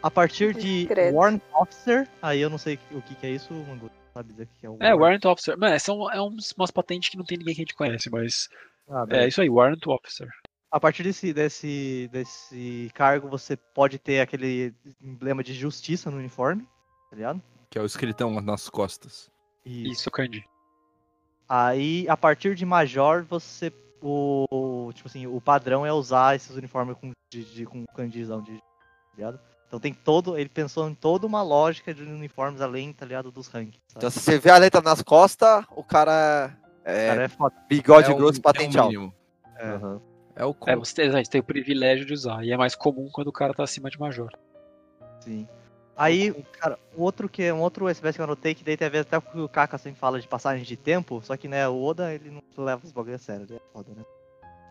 A partir de Discreto. Warrant Officer, aí eu não sei o que, que é isso, Mangu, sabe dizer o que é o É, Warrant Officer. Mano, são é uns, umas patentes que não tem ninguém que a gente conhece, mas. Ah. É isso aí, Warrant Officer. A partir desse, desse, desse cargo, você pode ter aquele emblema de justiça no uniforme, tá ligado? Que é o escritão nas costas. Isso, Candy. aí, a partir de major, você. O, tipo assim, o padrão é usar esses uniformes com, de, de, com candizão de. Ligado? Então tem todo. Ele pensou em toda uma lógica de uniformes além, tá ligado? Dos rankings. sabe? Então se você vê a letra nas costas, o cara é Cara, é foda. bigode é o- grosso é o patente alto. mínimo. É. Aham. É o É, co- você tem, a gente tem o privilégio de usar. E é mais comum quando o cara tá acima de major. Sim. Aí, cara, outro que um outro SBS que eu anotei, que daí tem a ver até com o que o Kaka sempre fala de passagem de tempo, só que, né, o Oda, ele não leva os bagulho a sério, ele é foda, né?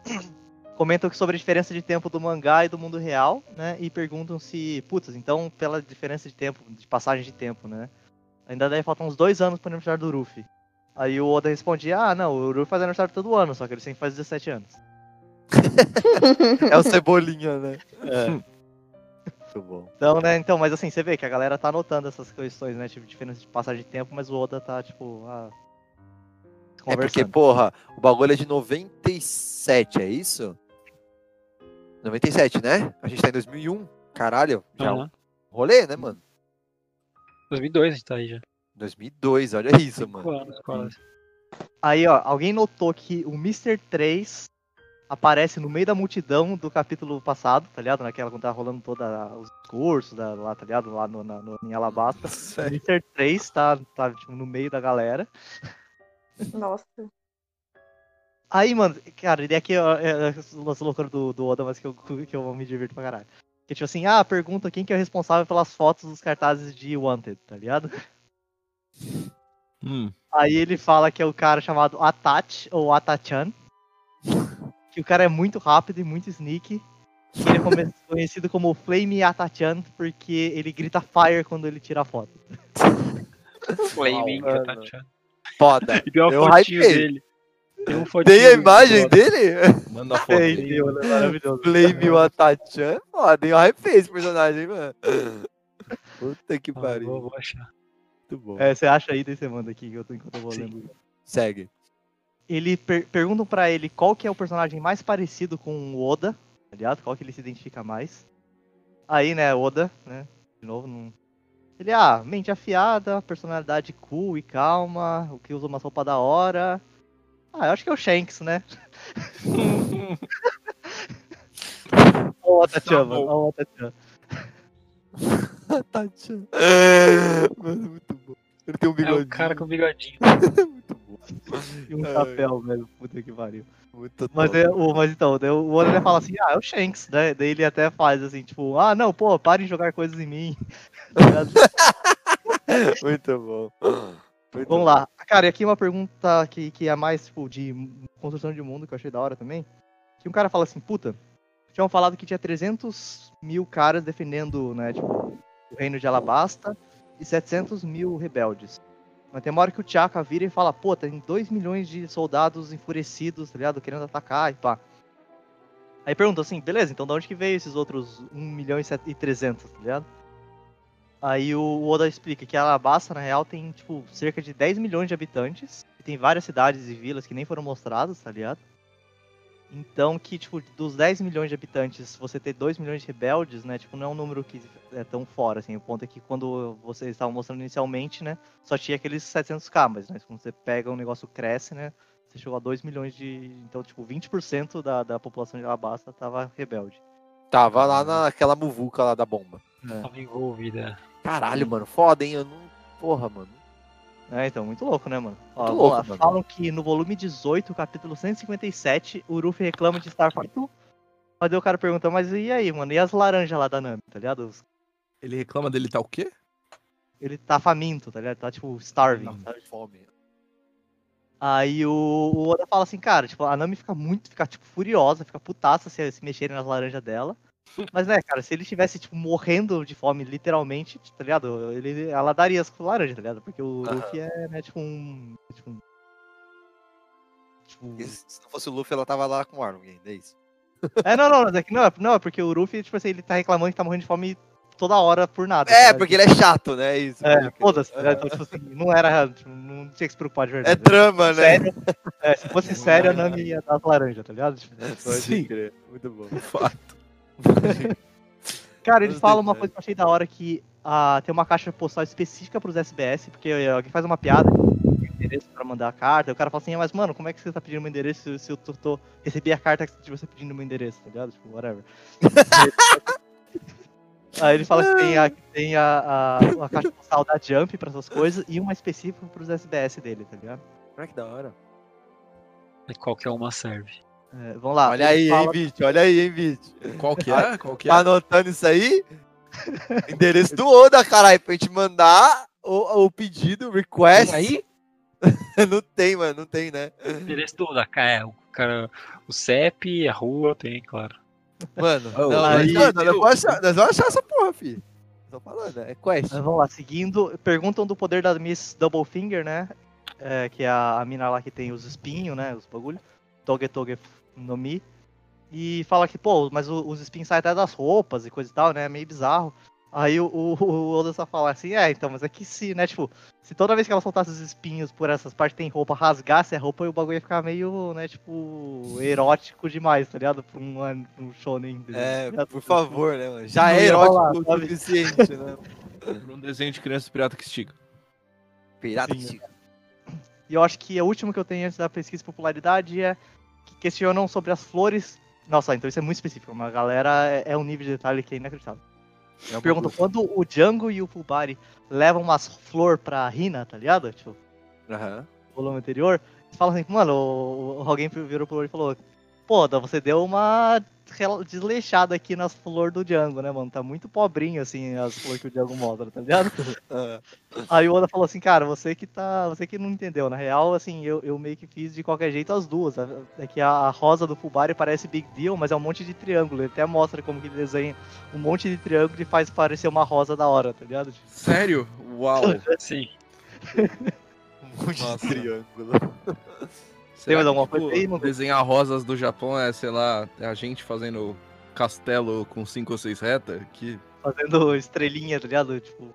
Comentam sobre a diferença de tempo do mangá e do mundo real, né, e perguntam se, putz, então, pela diferença de tempo, de passagem de tempo, né, ainda deve faltar uns dois anos pro aniversário do Ruffy. Aí o Oda respondia, ah, não, o Ruffy faz aniversário todo ano, só que ele sempre faz 17 anos. É o Cebolinha, né? É. Muito bom. Então, né, então, mas assim, você vê que a galera tá anotando essas questões, né, tipo, diferença de passagem de tempo, mas o Oda tá, tipo, ah, É porque, conversando. porra, o bagulho é de 97, é isso? 97, né? A gente tá em 2001. Caralho, já é um Aham. rolê, né, mano? 2002 a gente tá aí já. 2002, olha isso, mano. anos, quase. Aí, ó, alguém notou que o Mr. 3 aparece no meio da multidão do capítulo passado, tá ligado? Naquela quando tá rolando todos os discursos da, lá, tá ligado? Lá no, na, no, em Alabasta. O Mr. 3 tá, tá tipo, no meio da galera. Nossa. Aí, mano, cara, e aqui é, é, é essa loucura do, do Oda, mas que eu, que eu me divirto pra caralho. Que tipo assim, ah, pergunta quem que é o responsável pelas fotos dos cartazes de Wanted, tá ligado? Hum. Aí ele fala que é o cara chamado Atach, ou Atachan. Que o cara é muito rápido e muito sneaky. Ele é conhecido como Flame Atachan, porque ele grita fire quando ele tira a foto. Flaming, mano. tá achando? Foda. E tem uma Eu fotinho hypei. dele. Tem, um fotinho Tem a dele, imagem foda. dele? Manda a foto. Tem, tem, mano, é maravilhoso. Flame Atachan. Foda, eu hypei esse personagem, mano. Puta que Ah, pariu. vou, vou achar. Muito bom. É, você acha aí, daí você manda aqui que eu tô, enquanto eu vou Sim. lendo. Segue. Ele per perguntam pra ele qual que é o personagem mais parecido com o Oda, tá ligado? Qual que ele se identifica mais. Aí, né, Oda, né? De novo, não. Ele, ah, mente afiada, personalidade cool e calma, o que usa uma roupa da hora. Ah, eu acho que é o Shanks, né? Ó, o Atachan, bom. mano. Ó, o Atachan. Atachan. Mano, muito bom. Ele tem um É bigodinho. o cara com bigodinho. E um chapéu, velho. Puta que pariu. Muito Mas, é, o, mas então, o ele fala assim, ah, é o Shanks, né? Daí ele até faz assim, tipo, ah, não, pô, parem de jogar coisas em mim. Muito bom. Muito Vamos lá. Cara, e aqui uma pergunta que, que é mais, tipo, de construção de mundo, que eu achei da hora também. Que um cara fala assim, puta, tinham falado que tinha 300 mil caras defendendo, né, tipo, o reino de Alabasta e 700 mil rebeldes. Mas tem uma hora que o Chaka vira e fala, pô, tem 2 milhões de soldados enfurecidos, tá ligado? Querendo atacar e pá. Aí pergunta assim, beleza, então de onde que veio esses outros 1 milhão e e 300, tá ligado? Aí o Oda explica que Alabasta, na real, tem, tipo, cerca de 10 milhões de habitantes. E tem várias cidades e vilas que nem foram mostradas, tá ligado? Então que, tipo, dos 10 milhões de habitantes, você ter 2 milhões de rebeldes, né? Tipo, não é um número que é tão fora, assim. O ponto é que quando vocês estavam mostrando inicialmente, né? Só tinha aqueles 700k, mas né, quando você pega um negócio cresce, né? Você chegou a 2 milhões de... Então, tipo, 20% da, da população de Alabasta tava rebelde. Tava lá naquela muvuca lá da bomba. Tava envolvida. Caralho, mano. Foda, hein? Eu não. Porra, mano. É, então, muito louco, né, mano? Ó, Muito louco, lá. mano. Falam que no volume 18, capítulo 157, o Ruffy reclama de estar faminto. Mas o cara pergunta, mas e aí, mano? E as laranjas lá da Nami, tá ligado? Ele reclama dele tá o quê? Ele tá faminto, tá ligado? Tá, tipo, starving, sabe? fome. Aí o, o Oda fala assim, cara, tipo, a Nami fica muito, fica, tipo, furiosa, fica putaça se, se mexerem nas laranjas dela. Mas, né, cara, se ele estivesse, tipo, morrendo de fome, literalmente, tá ligado? Ele, ela daria as laranjas, tá ligado? Porque o Aham. Luffy é, né, tipo, um... Tipo, um- tipo, Se não fosse o Luffy, ela tava lá com o Arlong ainda, é isso. É, não, não, é que não, é- não, é porque o Luffy, tipo assim, ele tá reclamando que tá morrendo de fome toda hora por nada. É, tá porque ele é chato, né? É isso. É, foda-se? É. Então, tipo assim, não era, tipo, não tinha que se preocupar de É verdade. trama, né? Sério, é, se fosse sério, a Nami ia dar as laranjas, tá ligado? Tipo, Sim. Muito bom. Fato. Cara, eles falam uma coisa que eu achei da hora que ah, tem uma caixa postal específica pros SBS, porque eh, alguém faz uma piada, tem endereço pra mandar a carta, e o cara fala assim, "Ah, mas mano, como é que você tá pedindo meu endereço se, eu tô, tô- recebi a carta de você pedindo meu endereço, tá ligado? Tipo, whatever. Aí ele fala que tem a, que tem a, a, a caixa postal da Jump pra essas coisas e uma específica pros SBS dele, tá ligado? Olha que da hora. E qualquer uma serve. É, vamos lá. Olha aí, fala- hein, Vit. Olha aí, hein, Vit. Qual que é? Qual que é? Tá anotando isso aí? Endereço do Oda, caralho, pra gente mandar o, o pedido, o request. Tem aí? não tem, mano, não tem, né? Endereço do da é, o cara, o CEP, a rua, tem, claro. Mano, Oh, não, aí- nós, nós, vamos achar, nós vamos achar essa porra, filho. Tô falando, é quest. Mas vamos lá, seguindo, perguntam do poder da Miss Doublefinger, né? É, que é a, a mina lá que tem os espinhos, né? Os bagulho. Toge Toge no Mi. E fala que, pô, mas os espinhos saem até das roupas e coisa e tal, né? É meio bizarro. Aí o, o, o Oda só fala assim, é, então, mas é que se, né, tipo, se toda vez que ela soltasse os espinhos por essas partes que tem roupa, rasgasse a roupa, o bagulho ia ficar meio, né, tipo, erótico demais, tá ligado? Pra um, um shonen. É, tá por favor, né, mano? Já é erótico rolar, o suficiente, né? Por um desenho de criança pirata que estica. Pirata Sim. que chega. E eu acho que o último que eu tenho antes da pesquisa de popularidade é que questionam sobre as flores. Nossa, então isso é muito específico, mas a galera é, é um nível de detalhe que é inacreditável. É Perguntam quando o Django e o Fulbari levam umas flor pra Rina, tá ligado? Tipo, Aham. no volume anterior, eles falam assim, mano, o, o- alguém virou pro e falou, pô, você deu uma desleixada aqui nas flores do Django, né, mano? Tá muito pobrinho, assim, as flores que o Django mostra, tá ligado? Ah, Aí o Oda falou assim, cara, você que tá. Você que não entendeu. Na real, assim, eu, eu meio que fiz de qualquer jeito as duas. É que a rosa do Fubari parece big deal, mas é um monte de triângulo. Ele até mostra como que ele desenha um monte de triângulo e faz parecer uma rosa da hora, tá ligado? Sério? Uau. Sim. Um monte Nossa. de triângulo. Será que, alguma tipo, coisa aí? Desenhar rosas do Japão é, sei lá, é a gente fazendo castelo com cinco ou seis retas? Que... Fazendo estrelinha, tá ligado? Tipo,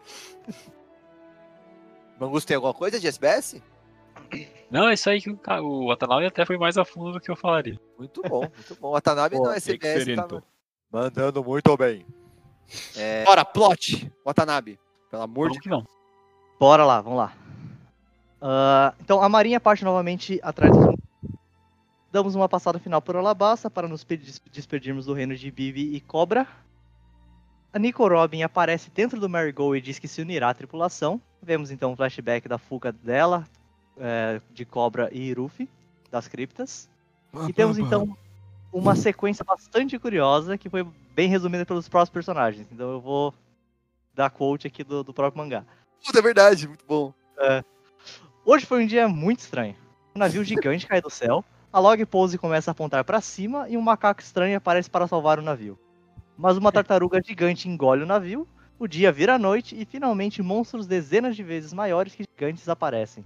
Mangus tem alguma coisa de SBS? Não, é isso aí que o, o Watanabe até foi mais a fundo do que eu falaria. Muito bom, muito bom. Watanabe Pô, não é SBS, tá mandando muito bem. É... Bora, plot, Watanabe. Pelo amor de que não? bora lá, vamos lá. Ah, então a Marinha parte novamente atrás dos. Damos uma passada final por Alabasta para nos pe- des- despedirmos do reino de Bibi e Cobra. A Nico Robin aparece dentro do Marigold e diz que se unirá à tripulação. Vemos então um flashback da fuga dela, é, de Cobra e Ruffy, das criptas. E temos então uma sequência bastante curiosa que foi bem resumida pelos próprios personagens. Então eu vou dar quote aqui do, do próprio mangá. Puta, é verdade, muito bom. Hoje foi um dia muito estranho. Um navio gigante cai do céu, a log pose começa a apontar para cima e um macaco estranho aparece para salvar o navio. Mas uma tartaruga gigante engole o navio, o dia vira noite e finalmente monstros dezenas de vezes maiores que gigantes aparecem.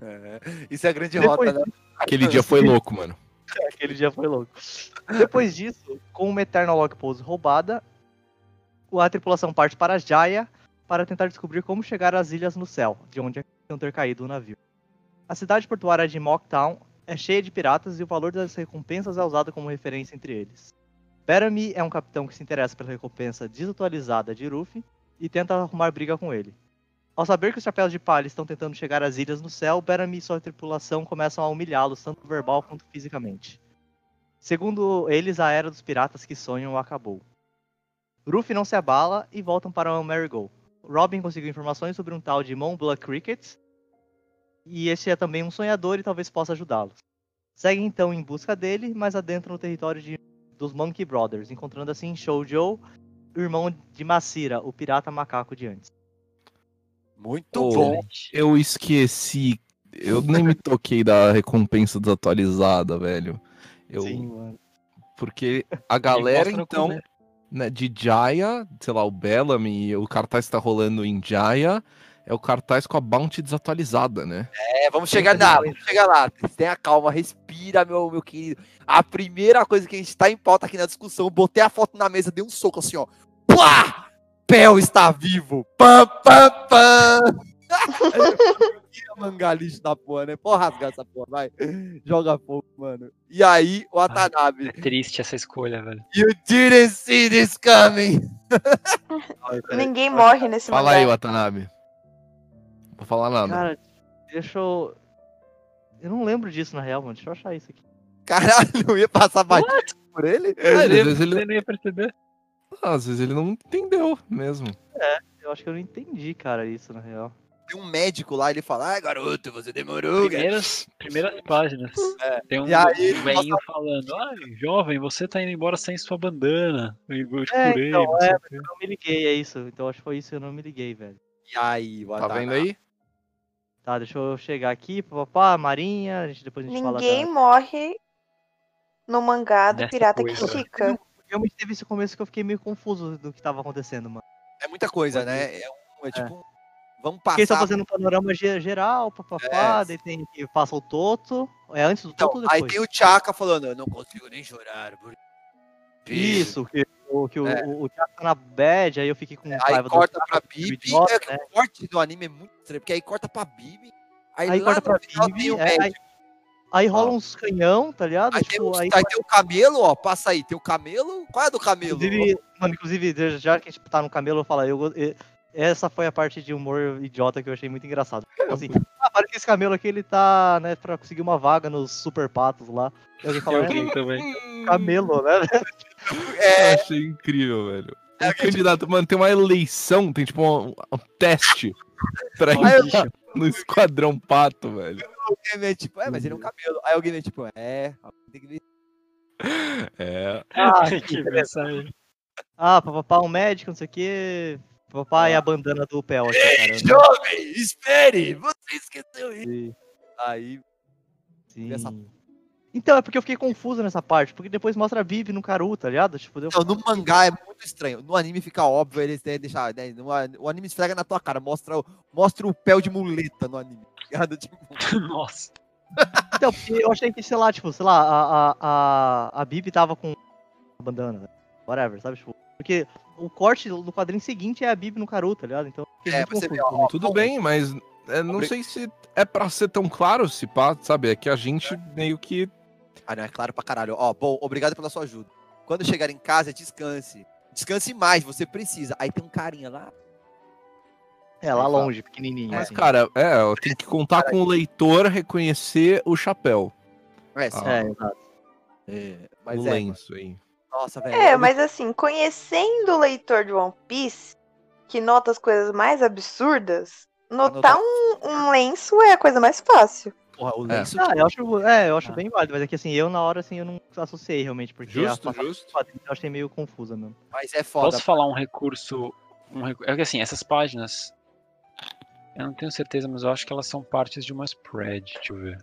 É, Isso é a grande Depois rota, né? Aquele dia foi louco, mano. Aquele dia foi louco. Depois disso, com uma Eternal Log Pose roubada, a tripulação parte para Jaya para tentar descobrir como chegar às ilhas no céu, de onde tinham ter caído o navio. A cidade portuária de Mocktown é cheia de piratas e o valor das recompensas é usado como referência entre eles. Bellamy é um capitão que se interessa pela recompensa desatualizada de Ruffy e tenta arrumar briga com ele. Ao saber que os chapéus de palha estão tentando chegar às ilhas no céu, Bellamy e sua tripulação começam a humilhá-los, tanto verbal quanto fisicamente. Segundo eles, a era dos piratas que sonham acabou. Ruffy não se abala e voltam para o Marigold. Robin conseguiu informações sobre um tal de Montblanc Cricket, e este é também um sonhador e talvez possa ajudá-los. Seguem então em busca dele, mas adentram no território de- dos Monkey Brothers, encontrando assim Shoujo, o irmão de Masira, o pirata macaco de antes. Muito Oh. bom. Eu esqueci. Eu nem me toquei da recompensa desatualizada, velho. Eu, mano. Porque a galera, então. Né, de Jaya, sei lá, o Bellamy, o cartaz tá rolando em Jaya, é o cartaz com a Bounty desatualizada, né? É, vamos chegar lá, vamos chegar lá. Tenha calma, respira, meu, meu querido. A primeira coisa que a gente tá em pauta aqui na discussão, botei a foto na mesa, dei um soco assim, ó. Pá! Pel está vivo! Pam, pam, pam! Tira mangá lixo da porra, né? Pode rasgar essa porra, vai. Joga fogo, mano. E aí, o Watanabe. É triste essa escolha, velho. You didn't see this coming! Ninguém morre nesse Fala mangá. aí, Watanabe. Não vou falar nada. Cara, deixa eu. Eu não lembro disso na real, mano. Deixa eu achar isso aqui. Caralho, eu ia passar batido por ele? É, às vezes Você ele, não ia perceber. às vezes ele não entendeu mesmo. Eu acho que eu não entendi, cara, isso na real. Tem um médico lá, ele fala, ai garoto, você demorou, cara. Primeiras, primeiras páginas. Tem um aí, velhinho falando, ai, jovem, você tá indo embora sem sua bandana. Eu te É, curei, então, não é, o quê." Eu não me liguei, é isso. Então acho que foi isso que eu não me liguei, velho. E aí, Tá vendo aí? Tá, deixa eu chegar aqui, papá, Marinha, a gente, depois a gente Ninguém fala morre no mangá do Dessa pirata que coisa. estica. da... Realmente teve esse começo que eu fiquei meio confuso do que tava acontecendo, mano. É muita coisa, né? É, um, é tipo, um- vamos Porque eles estão passar. fazendo um panorama ge- geral, papapá, É. daí tem que passa o Toto. É antes do Então, Toto ou aí depois? tem o Chaka falando, eu não consigo nem chorar. por- Isso, que, o, que É. o, o tá na bad, aí eu fiquei com Aí raiva do corta Thiago, pra é Bibi. idiota, é que né? O corte do anime é muito estranho, porque aí corta pra Bibi. Aí, Aí corta pra Bibi, tem é, aí, aí rola Ó. uns canhão, tá ligado? Aí, tem, tipo, os- aí, aí tem o camelo, ó. Passa aí. Tem o camelo. Qual é do camelo? inclusive, mano, inclusive, já que a gente tá no camelo, eu falo, eu, eu- essa foi a parte de humor idiota que eu achei muito engraçado. Assim, ah, parece que esse camelo aqui ele tá, né, pra conseguir uma vaga nos super patos lá. E alguém fala, Eu é, ri também. camelo, né? Eu achei incrível, velho. O candidato, mano, tem uma eleição, tem tipo um, um teste pra entrar no esquadrão pato, velho. Alguém vê, tipo, é, mas ele é um cabelo. Aí alguém vê, tipo, é, tem que ver. É. Ah, que mensagem. Ah, papapá, um médico, não sei o quê. Papapá e a bandana do Pel aqui, cara. Jovem, espere! Você esqueceu isso. Sim, Aí, sim. Essa- Então, é porque eu fiquei confuso nessa parte, porque depois mostra a Bibi no Karu, tá ligado? Tipo, deu... Não, no mangá é muito estranho. No anime fica óbvio, eles né, deixar. Né, o anime esfrega na tua cara, mostra, o- mostra o pé de muleta no anime. tá ligado? Tipo, Nossa. Então, porque eu achei que, sei lá, tipo, sei lá, a, a, a, a Bibi tava com a bandana, whatever, sabe? Tipo, porque o corte do quadrinho seguinte é a Bibi no Karu, tá ligado? Então, É, muito você vê, ó. Tudo bem, mas é, não sei se é pra ser tão claro, se pá, sabe? É que a gente meio que. Ah, não, é claro pra caralho. Ó, bom, obrigado pela sua ajuda. Quando chegar em casa, descanse. Descanse mais, você precisa. Aí tem um carinha lá. É, lá longe, pequenininho. Mas, assim. cara, é, eu tenho que contar com o leitor reconhecer o chapéu, É, sim. Ah. É, exato. É, mas o é, lenço aí. Nossa, velho. É, mas assim, conhecendo o leitor de One Piece, que nota as coisas mais absurdas, notar um, um lenço é a coisa mais fácil. Porra, o É. lenço. Ah, eu acho, é, eu acho Ah. bem válido, mas é que assim, eu na hora assim, eu não associei realmente, porque Justo, a justo. eu achei meio confusa mesmo. Mas é foda. Posso falar um recurso, um recu- É que assim, essas páginas. Eu não tenho certeza, mas eu acho que elas são partes de uma spread. Deixa eu ver.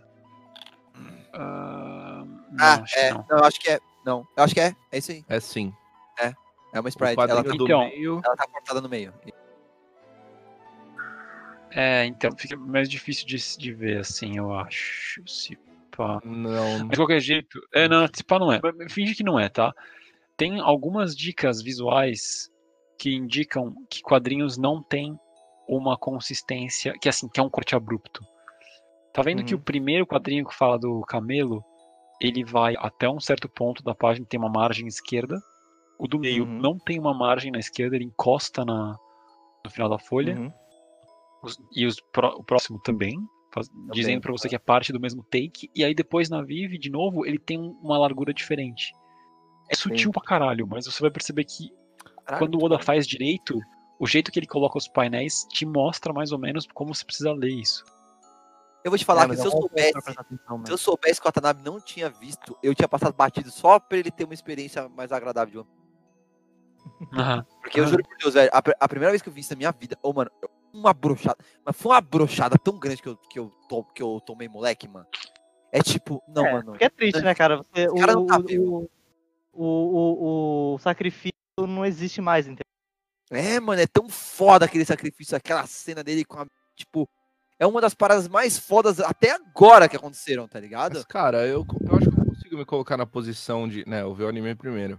Ah, não, Ah, acho é. não. Não, eu acho que é. Não, eu acho que é. É isso aí. É sim. É uma O sprite. Ela, tá- do Então. meio. ela tá cortada no meio. É, então fica mais difícil de, de ver assim, eu acho. Se pá. Não. Mas de qualquer jeito. É, não, se pá não é. Finge que não é, tá? Tem algumas dicas visuais que indicam que quadrinhos não têm uma consistência. Que assim, que é um corte abrupto. Tá vendo que o Uhum. primeiro quadrinho que fala do camelo, ele vai até um certo ponto da página, tem uma margem esquerda. O do meio Uhum. não tem uma margem na esquerda, ele encosta na, no final da folha. Uhum. Os- e os pró- o próximo também, faz- dizendo pra você que é parte do mesmo take. E aí depois na Vive, de novo, ele tem um- uma largura diferente. É sutil pra caralho, mas você vai perceber que Caralho, quando o Oda faz direito, o jeito que ele coloca os painéis te mostra mais ou menos como você precisa ler isso. Eu vou te falar É, que se é eu soubesse. atenção Se mesmo. eu soubesse que o Watanabe não tinha visto, eu tinha passado batido só pra ele ter uma experiência mais agradável de One Aham. Porque eu juro por Deus, velho, a, a primeira vez que eu vi isso na minha vida, ô, mano, eu- uma brochada. Mas foi uma brochada tão grande que eu, que eu, to- que eu tomei, moleque, mano. É tipo, não, é, mano. Porque é triste, né, cara? Você, o, cara não tá o- o, o, o sacrifício não existe mais, entendeu? É, mano, é tão foda aquele sacrifício, aquela cena dele com a. Tipo, é uma das paradas mais fodas até agora que aconteceram, tá ligado? Mas, cara, eu, eu acho que eu consigo me colocar na posição de. Né, eu ver o anime primeiro.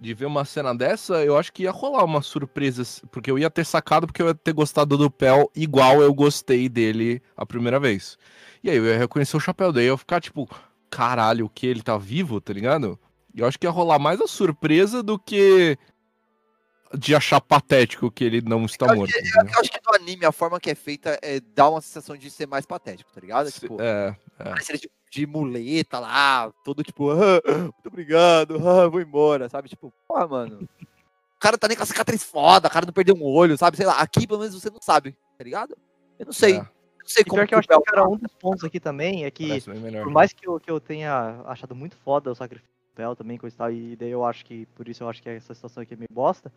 De ver uma cena dessa, eu acho que ia rolar uma surpresa. Porque eu ia ter sacado, porque eu ia ter gostado do Pel igual eu gostei dele a primeira vez. E aí eu ia reconhecer o chapéu daí, eu ia ficar tipo, caralho, o que? Ele tá vivo, tá ligado? E eu acho que ia rolar mais a surpresa do que de achar patético que ele não está Eu acho morto. que- entendeu? Eu acho que no anime a forma que é feita é, dá uma sensação de ser mais patético, tá ligado? Se- Tipo, É, parece ele de, de muleta lá, todo tipo, ah, muito obrigado, ah, vou embora, sabe? Tipo, porra, mano. O cara tá nem com a cicatriz foda, o cara não perdeu um olho, sabe? Sei lá, aqui pelo menos você não sabe, tá ligado? Eu não sei. É. Eu não sei E como pior que eu acho que, cara, um dos pontos aqui também é que, por mais que eu, que eu tenha achado muito foda o sacrifício do Bel também, coisa e tal, e daí eu acho que, por isso eu acho que essa situação aqui é meio bosta,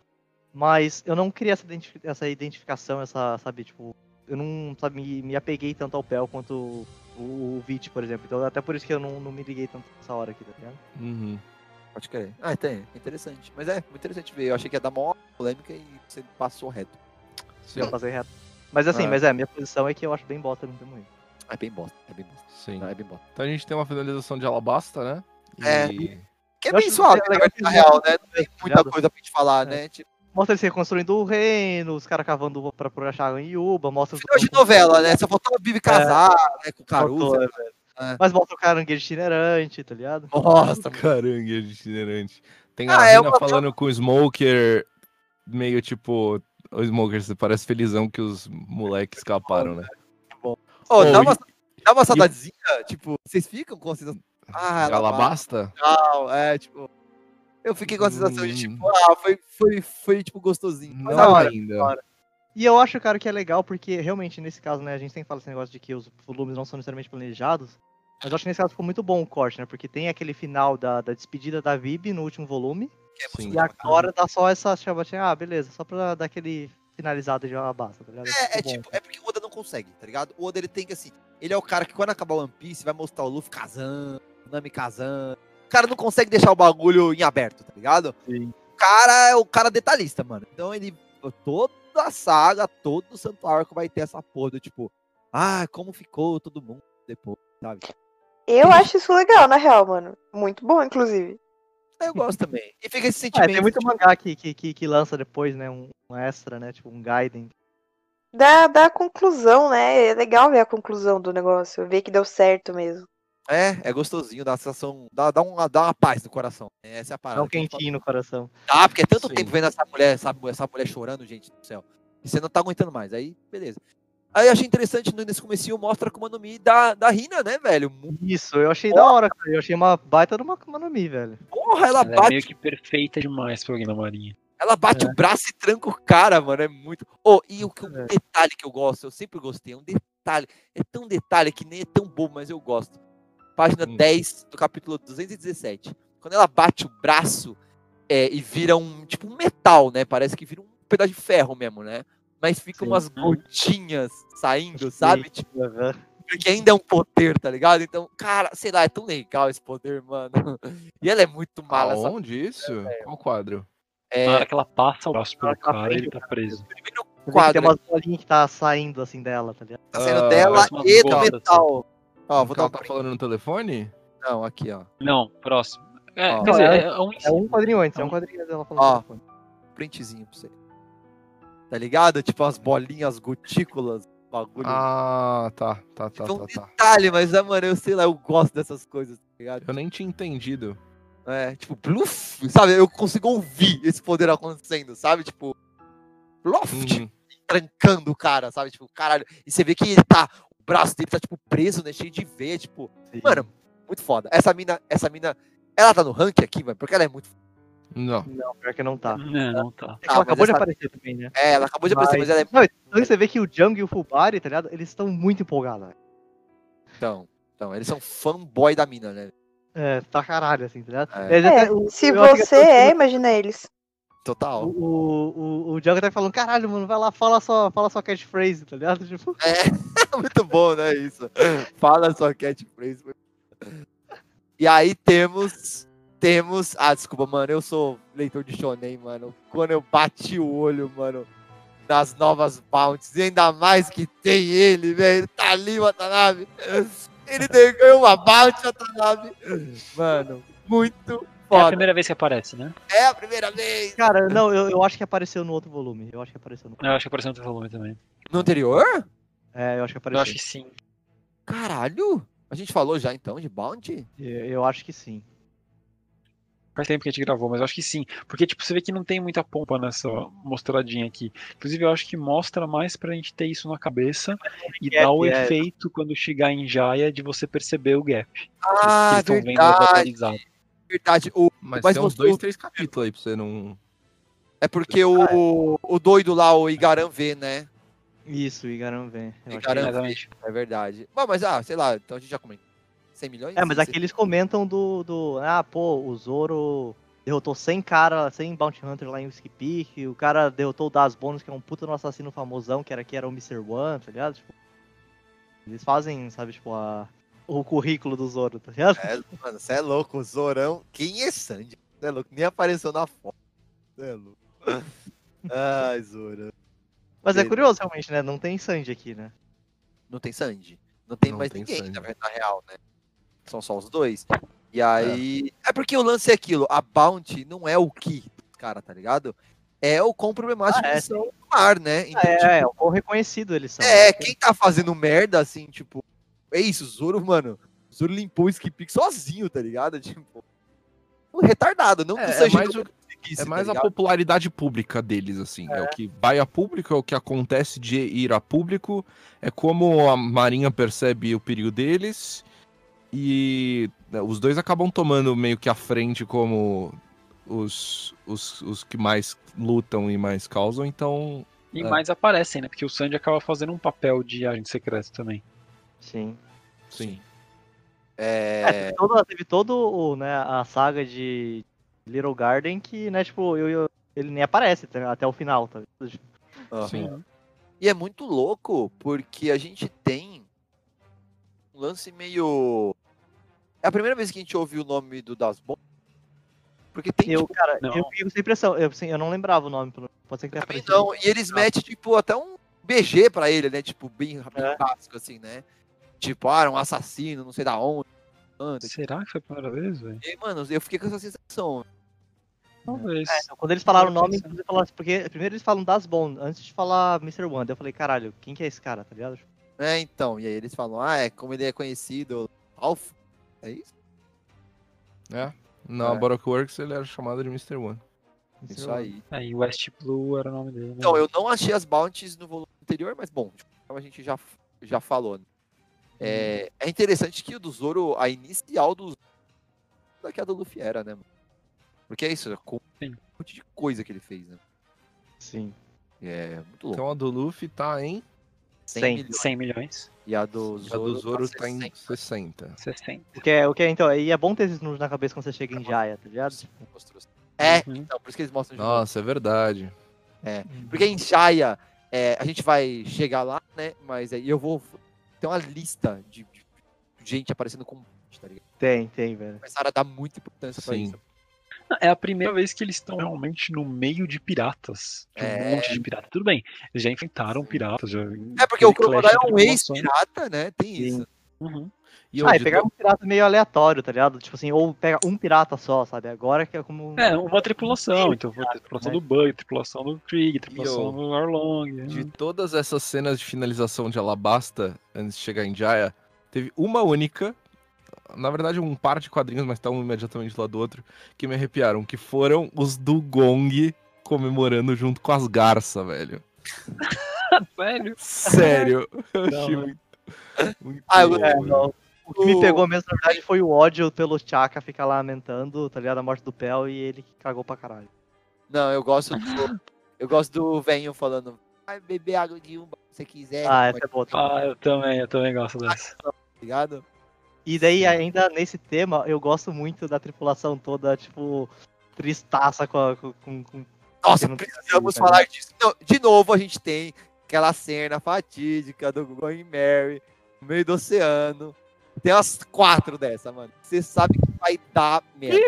mas eu não queria essa, identifi- essa identificação, essa, sabe, tipo, eu não, sabe, me, me apeguei tanto ao Pel quanto o, o Vit, por exemplo, então até por isso que eu não, não me liguei tanto nessa hora aqui, tá ligado? Uhum. Pode crer. Ah, tem. Interessante. Mas é, muito interessante ver. Eu achei que ia dar mó polêmica e você passou reto. Sim, Eu passei reto. Mas assim, Ah. mas é, minha posição é que eu acho bem bosta no isso. É bem bosta, é bem bosta. sim. Não, é bem bosta. Então a gente tem uma finalização de Alabasta, né? É. E- Que é Eu bem suave, que é na verdade, na real, né? Não tem muita ligado? coisa pra gente falar, É. né? Tipo, Mostra eles reconstruindo o reino, os caras cavando pra, pra achar em Yuba, mostra os final de novela, né? Só faltou a Bibi casar, né? Com o Faltou, Caruso. né, velho? É. Mas mostra o caranguejo itinerante, tá ligado? Nossa, Caranguejo itinerante. Tem a Ah, é uma- falando com o Smoker, meio tipo, Ô, Smoker, você parece felizão que os moleques escaparam, né? Ô, Ô, dá, uma, e- dá uma saudadezinha, tipo, vocês ficam com a sensação. Ah, ela Alabasta? legal, é, tipo. Eu fiquei com a sensação de, tipo, ah, foi, foi, foi tipo, gostosinho. Mas Não hora. ainda. E eu acho, cara, que é legal, porque realmente, nesse caso, né, a gente sempre fala esse negócio de que os volumes não são necessariamente planejados. Mas eu acho que nesse caso ficou muito bom o corte, né? Porque tem aquele final da, da despedida da Vib no último volume. Sim. E agora dá só essa chama ah, beleza, só pra dar aquele finalizado de uma basta, tá ligado? É, é bom. tipo, é porque o Oda não consegue, tá ligado? O Oda ele tem que assim. Ele é o cara que quando acabar o One Piece vai mostrar o Luffy casando, o Nami casando. O cara não consegue deixar o bagulho em aberto, tá ligado? Sim. O cara é o cara detalhista, mano. Então ele. Toda a saga, todo o santo arco vai ter essa porra do tipo. Ah, como ficou todo mundo depois, sabe? Eu acho isso legal, na real, mano. Muito bom, inclusive. Eu gosto também. E fica esse É, sentimento. tem muito tipo, mangá que, que, que, que lança depois, né? Um, um extra, né? Tipo, um Gaiden. Dá, dá a conclusão, né? É legal ver a conclusão do negócio. Ver que deu certo mesmo. É, é gostosinho, dá a sensação. Dá, dá, uma, dá uma paz no coração. Essa é a parada. Dá um quentinho no coração. Ah, porque é tanto Sim. tempo vendo essa mulher, essa, essa mulher chorando, gente do céu. E você não tá aguentando mais. Aí, beleza. Aí eu achei interessante no- nesse comecinho mostra a Akuma no Mi da, da Rina, né, velho? Isso, eu achei da hora, cara. Eu achei uma baita de uma Akuma no Mi, velho. Porra, ela, Ela é bate, meio que perfeita demais pra alguém na marinha. ela bate É. o braço e tranca o cara, mano. É muito. Oh, e o que- um É. detalhe que eu gosto, eu sempre gostei, é um detalhe. É tão detalhe que nem é tão bobo, mas eu gosto. Página Hum. 10 do capítulo 217. Quando ela bate o braço é, e vira um tipo um metal, né? Parece que vira um pedaço de ferro mesmo, né? Mas fica Sim. umas gotinhas saindo, sabe? Tipo, Aham. porque ainda é um poder, tá ligado? Então, cara, sei lá, é tão legal esse poder, mano. E ela é muito mala, essa Aonde isso? Qual quadro? é, Na hora que ela passa o braço pelo cara, frente ele tá preso. primeiro quadro Tem umas bolinhas que tá saindo assim dela, tá ligado? tá saindo Ah, dela umas e do metal. Ó, vou um ela tá print. falando no telefone? Não, aqui, ó. Não, próximo. É, Ó. quer dizer, É, é, é um É um quadrinho antes, é um quadrinho dela falando. Ó. no telefone. Printzinho pra você. Tá ligado? Tipo as bolinhas, gotículas, bagulho. Ah, tá, tá, tá, Fica um tá, tá. detalhe, mas, ah, mano, eu sei lá, eu gosto dessas coisas, tá ligado? Eu nem tinha entendido. É, tipo, bluf, sabe? Eu consigo ouvir esse poder acontecendo, sabe? Tipo, bluf, Uhum. trancando o cara, sabe? Tipo, caralho. E você vê que ele tá, o braço dele tá, tipo, preso, né? Cheio de veia, tipo, mano, muito foda. Essa mina, essa mina, ela tá no rank aqui, mano, porque ela é muito. Não. Não, pior que não tá. Não, não tá. É que Ah, ela acabou de aparecer também, né? É, ela acabou de aparecer, mas ela é. Não, então você vê que o Jung e o Fubari, tá ligado? Eles estão muito empolgados. né? Então, então, eles são fanboy da mina, né? É, tá caralho, assim, tá ligado? É. É, até- o- se que você é, o- imagina eles. Total. O, o, o, o Jung tá falando, caralho, mano, vai lá, fala sua, fala sua catchphrase, tá ligado? Tipo, É, muito bom, né? Isso. Fala sua catchphrase. E aí temos. Temos. Ah, desculpa, mano. Eu sou leitor de Shonen, mano. Quando eu bati o olho, mano, nas novas bounties, e ainda mais que tem ele, velho. Tá ali, Watanabe. Ele ganhou uma bounty, Watanabe. Mano, muito É a primeira vez que aparece, né? É a primeira vez. cara, não, eu, eu acho que apareceu no outro volume. Eu acho que apareceu no. Eu acho que apareceu no outro volume também. No anterior? É, eu acho que Eu apareceu. acho que sim. Caralho. A gente falou já então de bounty? Eu, eu acho que sim. Faz tempo que a gente gravou, mas eu acho que sim. Porque, tipo, você vê que não tem muita pompa nessa mostradinha aqui. Inclusive, eu acho que mostra mais pra gente ter isso na cabeça e gap, dar o é. efeito quando chegar em Jaya de você perceber o gap. Ah, que eles estão vendo verdade. Verdade. O, Mas, Mas tem uns dois, três capítulos aí pra você não. É porque o, o doido lá, o Igaran vê, né? Isso, o Igaran vem. Exatamente. é verdade. Bom, mas, ah, sei lá, então a gente já comentou. 100 milhões? É, mas aqui eles comentam do, do. Ah, pô, o Zoro derrotou 100 cara, 100 Bounty Hunter lá em Whiskey Peak. O cara derrotou o Das Bonus, que é um puta no assassino famosão, que era que era o Mr. One, tá ligado? Tipo, eles fazem, sabe, tipo, a, o currículo do Zoro, tá ligado? É, mano, você é louco, o Zorão. Quem é Sandy? Você é louco, nem apareceu na foto. Você é louco. Ai, Zorão. Mas é curioso, realmente, né? Não tem Sandy aqui, né? Não tem Sandy. Não tem Não mais tem ninguém, Sandy. na verdade, real, né? São só os dois. E aí. É. porque o lance é aquilo. A Bounty não é o que dos caras, tá ligado? É o quão problemático Ah, é, eles são no mar, né? Então, é, tipo, é, o quão reconhecido eles são. É, né? quem tá fazendo merda, assim, tipo. É isso, o Zoro, mano. O Zoro limpou o Skip Peak sozinho, tá ligado? Tipo. retardado, não que É, é seja mais, o- é mais tá a popularidade pública deles, assim. É. o que vai a público, é o que acontece de ir a público, é como a Marinha percebe o perigo deles. E né, os dois acabam tomando meio que a frente como os, os, os que mais lutam e mais causam, então. E É. mais aparecem, né? Porque o Sandy acaba fazendo um papel de agente secreto também. Sim. Sim. É, É, teve, todo, teve todo o, né, a saga de Little Garden que, né, tipo, eu, eu- ele nem aparece até o final, tá? ligado? aham. Sim. E é muito louco porque a gente tem um lance meio. É a primeira vez que a gente ouve o nome do Das Bom. Porque tem Eu, tipo, cara, não. eu fico sem impressão. Eu, assim, eu não lembrava o nome, pode ser que tenha também não. E eles metem, tipo, até um BG pra ele, né? Tipo, bem, bem É. básico, assim, né? Tipo, ah, era um assassino, não sei da onde. Onde. Será que foi a primeira vez, velho? E aí, mano, eu fiquei com essa sensação. Talvez. É, então, quando eles falaram o nome, inclusive, falaram assim, porque primeiro eles falam Das Bond, antes de falar Mr. Wonder. Eu falei, caralho, quem que é esse cara, tá ligado? É, então. E aí eles falam, ah, é como ele é conhecido. Alf. É isso? É. Na É. Baroque Works ele era chamado de Mr. One. Isso aí. Aí West Blue era o nome dele. né? Então, eu não achei as bounties no volume anterior, mas bom, a gente já, já falou. Né? É, é interessante que o do Zoro, a inicial do Zoro, é que a do Luffy era, né, mano? Porque é isso, é com um monte de coisa que ele fez, né? Sim. É muito louco. Então a do Luffy tá em. 100 100. milhões. 100 milhões. E a do A Zoro, do Zoro tá em 60. 60. 60. O que é, o que é, então, e é bom ter esses números na cabeça quando você chega em Jaya, tá ligado? É, Uhum. então, por isso que eles mostram de novo. Nossa, é verdade. Porque em Jaya, é, a gente vai chegar lá, né? Mas aí eu vou. Tem uma lista de, de gente aparecendo com. Tá ligado? Tem, tem, velho. Começaram a dar muita importância pra Sim. isso. É a primeira vez que eles estão realmente no meio de piratas. De um É. monte de pirata. Tudo bem, eles já enfrentaram piratas. Já... É porque o Crocodile é um ex-pirata, né? Tem Sim. isso. Uhum. E Ah, e pegar um pirata meio aleatório, tá ligado? Tipo assim, ou pega um pirata só, sabe? Agora que é como. É, uma tripulação. Então, pirata, tripulação né? do Bug, tripulação do Krieg, tripulação eu- do Arlong. de todas essas cenas de finalização de Alabasta, antes de chegar em Jaya, teve uma única, na verdade um par de quadrinhos, mas tá um imediatamente do lado do outro, que me arrepiaram, que foram os do Gong comemorando junto com as garças, velho. Velho. Sério. Eu achei né? muito, muito Ah, É, não. O que me pegou mesmo, na verdade, foi o ódio pelo Chaka ficar lamentando, tá ligado? A morte do Pel e ele que cagou pra caralho. Não, eu gosto do. Eu gosto do velho falando. Vai beber água de umba se você quiser. Ah, tá essa é boa. Ah, eu também, eu também gosto dessa. ligado? E daí, ainda nesse tema, eu gosto muito da tripulação toda, tipo, tristaça com. a- com, com- Nossa, precisamos consigo, falar disso. Não, de novo, a gente tem aquela cena fatídica do Going Mary no meio do oceano. Tem umas quatro dessa, mano. Você sabe que vai dar merda.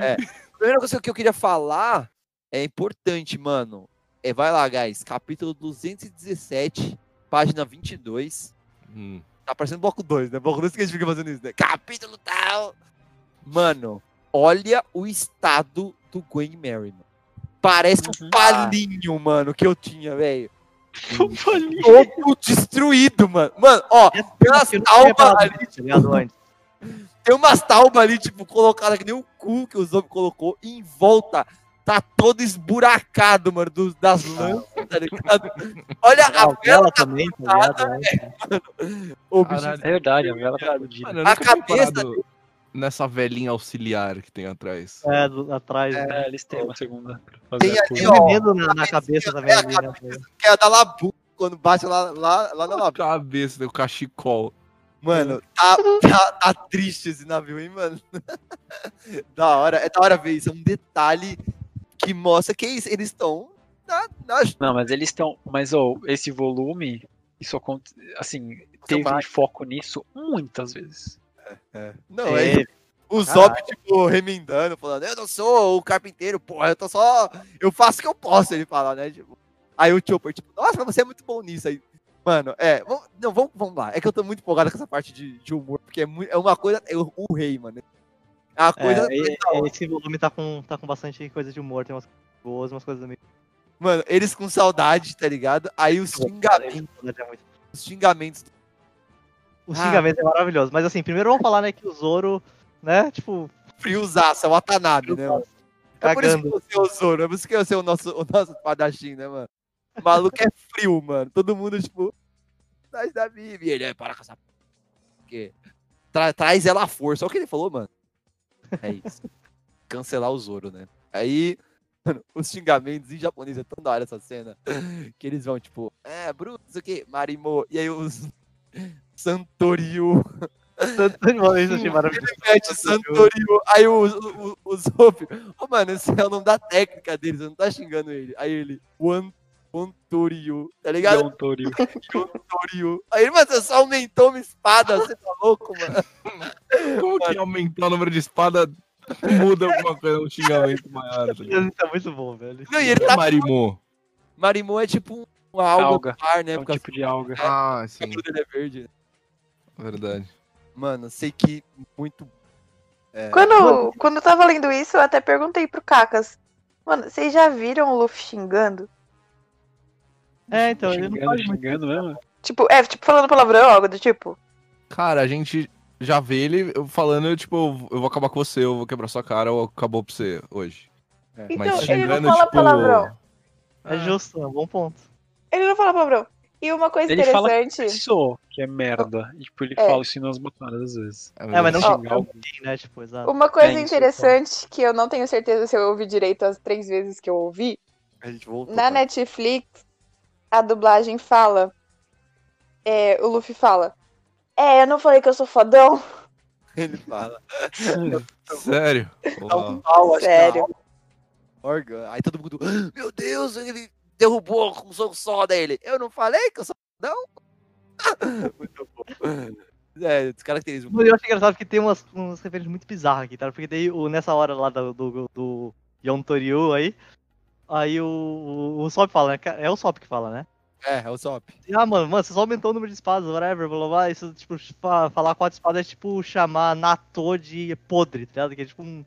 É. A primeira coisa que eu queria falar é importante, mano. É, vai lá, guys. Capítulo 217, página 22. Hum. Tá parecendo bloco 2, né? Bloco 2 que a gente fica fazendo isso, né? Capítulo tal. Mano, olha o estado do Gwen Mary, mano. Parece um Uhum. palinho, mano, que eu tinha, velho. Todo destruído, mano. Mano, ó, tem umas Eu não tinha reparado taubas ali, tá tem umas taubas ali, tipo, colocadas que nem o cu que o Zombie colocou. E em volta tá todo esburacado, mano, dos, das lanças, tá ligado? Olha a A vela vela tá também, tá ligado? Ô, bicho, Caralho. É verdade, a vela tá. Mano, A cabeça reparado nessa velhinha auxiliar que tem atrás. É, do- atrás. né? É, eles têm uma segunda. Tem ali, um ó, na, na cabeça também é a ali, né? que é a da Labu, quando bate lá, lá, lá na Labu. cabeça, tem o cachecol. Mano, tá, tá, tá triste esse navio, hein, mano? da hora, é da hora ver isso, é um detalhe que mostra que é isso, eles estão na, na Não, mas eles estão. Mas, ó, esse volume, isso acontece. Assim, teve mais. foco nisso muitas vezes. Não, é É, o Zop, tipo, remendando, falando, eu não sou o carpinteiro, porra, eu tô só. Eu faço o que eu posso, ele fala, né? Tipo, aí o Chopper, tipo, nossa, mas você é muito bom nisso aí. Mano, é, vamos, não, vamos, vamos lá. É que eu tô muito empolgado com essa parte de, de humor, porque é, muito, é uma coisa. É o, o rei, mano. É uma coisa. é, esse volume tá com, tá com bastante coisa de humor, tem umas coisas boas, umas coisas meio. Mano, eles com saudade, tá ligado? Aí os xingamentos, É muito- os xingamentos. O Ah. xingamento é maravilhoso. Mas assim, primeiro vamos falar, né, que o Zoro, né, tipo, friozaço, é o Watanabe, né? mano? É por isso que Cagando. você é o Zoro, é por isso que você é o nosso, o nosso espadachim, né, mano? O maluco é frio, mano. Todo mundo, tipo, traz da Bibi. Ele é, para com essa. Porque tra- traz ela à força. Olha o que ele falou, mano. É isso. Cancelar o Zoro, né? Aí, mano, os xingamentos em japonês é tão da hora essa cena. Que eles vão, tipo, é, Bruno, isso aqui, Marimo. E aí os. Santorio. Mano, isso achei maravilhoso. Mete Santorio. Aí o, o, o, o Zop, ô mano, esse é o nome da técnica deles, você não tá xingando ele. Aí ele, One Ontorio, tá ligado? Ontorio. Aí ele, mano, você só aumentou uma espada, você tá louco, mano? Como que aumentar o número de espada muda alguma coisa, um xingamento maior? Tá tá muito bom, velho. Não, e ele tá. Marimo. Marimon é tipo uma alga, Alga. mar, né? É um tipo de alga. Ah, que o sim, cabelo dele é verde. Verdade. Mano, sei que muito. É, Quando, quando eu tava lendo isso, eu até perguntei pro Cacas. Mano, vocês já viram o Luffy xingando? É, então, ele não xingando, faz muito. xingando mesmo. Tipo, é, tipo, falando palavrão, algo do tipo. Cara, a gente já vê ele falando, tipo, eu vou acabar com você, eu vou quebrar sua cara, ou acabou pra você hoje. Então, Mas ele não xingando, fala tipo... palavrão. É justo, é um bom ponto. Ele não fala palavrão. E uma coisa Ele fala interessante. Pessoa, que é merda. E, tipo, ele É. fala isso nas batalhas às vezes. É, mas não xingar alguém, né? Tipo, exato. Uma coisa É isso, interessante que eu não tenho certeza se eu ouvi direito as três vezes que eu ouvi. a gente voltou. Na tá? Netflix, a dublagem fala. É, o Luffy fala. É, eu não falei que eu sou fodão. Ele fala. Sério? Uau. que Sério. Orga. Aí todo mundo, "Ah, meu Deus, ele derrubou com um soco só dele. Eu não falei que eu sou não? Muito bom. É, descaracteriza Mas Eu acho engraçado que tem umas, umas referências muito bizarras aqui, tá? Porque daí, o, nessa hora lá do, do, do Yontoryu aí, aí o, o, o Sop fala, né? É o Sop que fala, né? É, é o Sop. Ah, mano, mano, você só aumentou o número de espadas, whatever, blá blá blá. Isso, tipo, fa- falar quatro espadas é tipo chamar Natô de podre, tá ligado? Que é tipo um,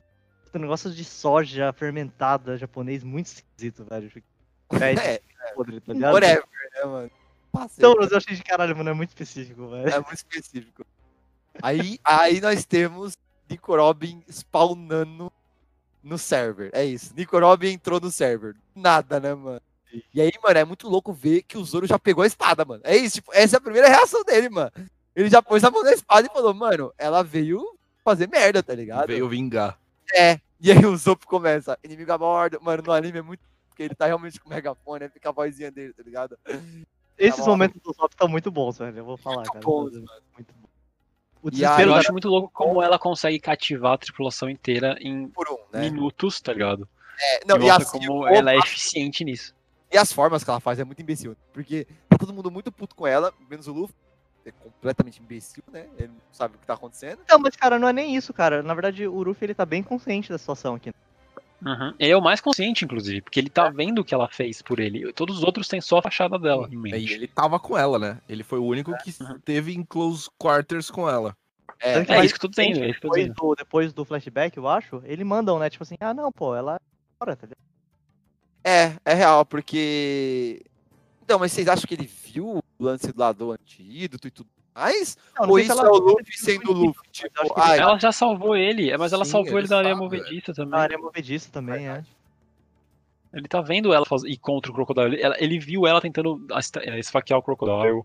um negócio de soja fermentada japonês muito esquisito, velho. É, É, podre, tá ligado? whatever, né, mano? Passei. Então, mas eu achei de caralho, mano, é muito específico, velho. É muito específico. Aí, aí nós temos Nico Robin spawnando no server. É isso. Nico Robin entrou no server. Nada, né, mano? E aí, mano, é muito louco ver que o Zoro já pegou a espada, mano. É isso, tipo, essa é a primeira reação dele, mano. Ele já pôs a mão na espada e falou, mano, ela veio fazer merda, tá ligado? Veio vingar. É. E aí o Zop começa, inimigo a bordo. Mano, no anime é muito. Porque ele tá realmente com o megafone, aí fica a vozinha dele, tá ligado? Esses bom. momentos do Sop estão muito bons, velho. Eu vou falar, Muito cara. bons, Muito bom. O desespero Eu acho muito louco como ela consegue cativar a tripulação inteira em Por um, né? minutos, tá ligado? É, não, e e, assim, como ela é eficiente nisso. E as formas que ela faz é muito imbecil. Porque tá todo mundo muito puto com ela, menos o Luffy. É completamente imbecil, né? Ele não sabe o que tá acontecendo. Não, mas cara, não é nem isso, cara. Na verdade, o Ruffy ele tá bem consciente da situação aqui. Uhum. Ele é o mais consciente, inclusive, porque ele tá vendo o que ela fez por ele. Todos os outros têm só a fachada dela em E ele tava com ela, né? Ele foi o único que Uhum. teve em close quarters com ela. É, É isso que é que eu tô Depois do, depois do flashback, eu acho, ele mandam, né? Tipo assim, ah não, pô, ela é fora, tá ligado? é, é real, porque. Então, mas vocês acham que ele viu o lance lá do antídoto e tudo mais? Não, Ou isso ela- é o Luffy se sendo o Luffy? Tipo, acho que ele ai, Ela já salvou ele, é, mas ela Sim, salvou ele, ele da areia movediça também. Na área movediça também, é. Ele tá vendo ela faz... ir contra o Crocodile. Ele, ela- ele viu ela tentando eh, esfaquear o Crocodile.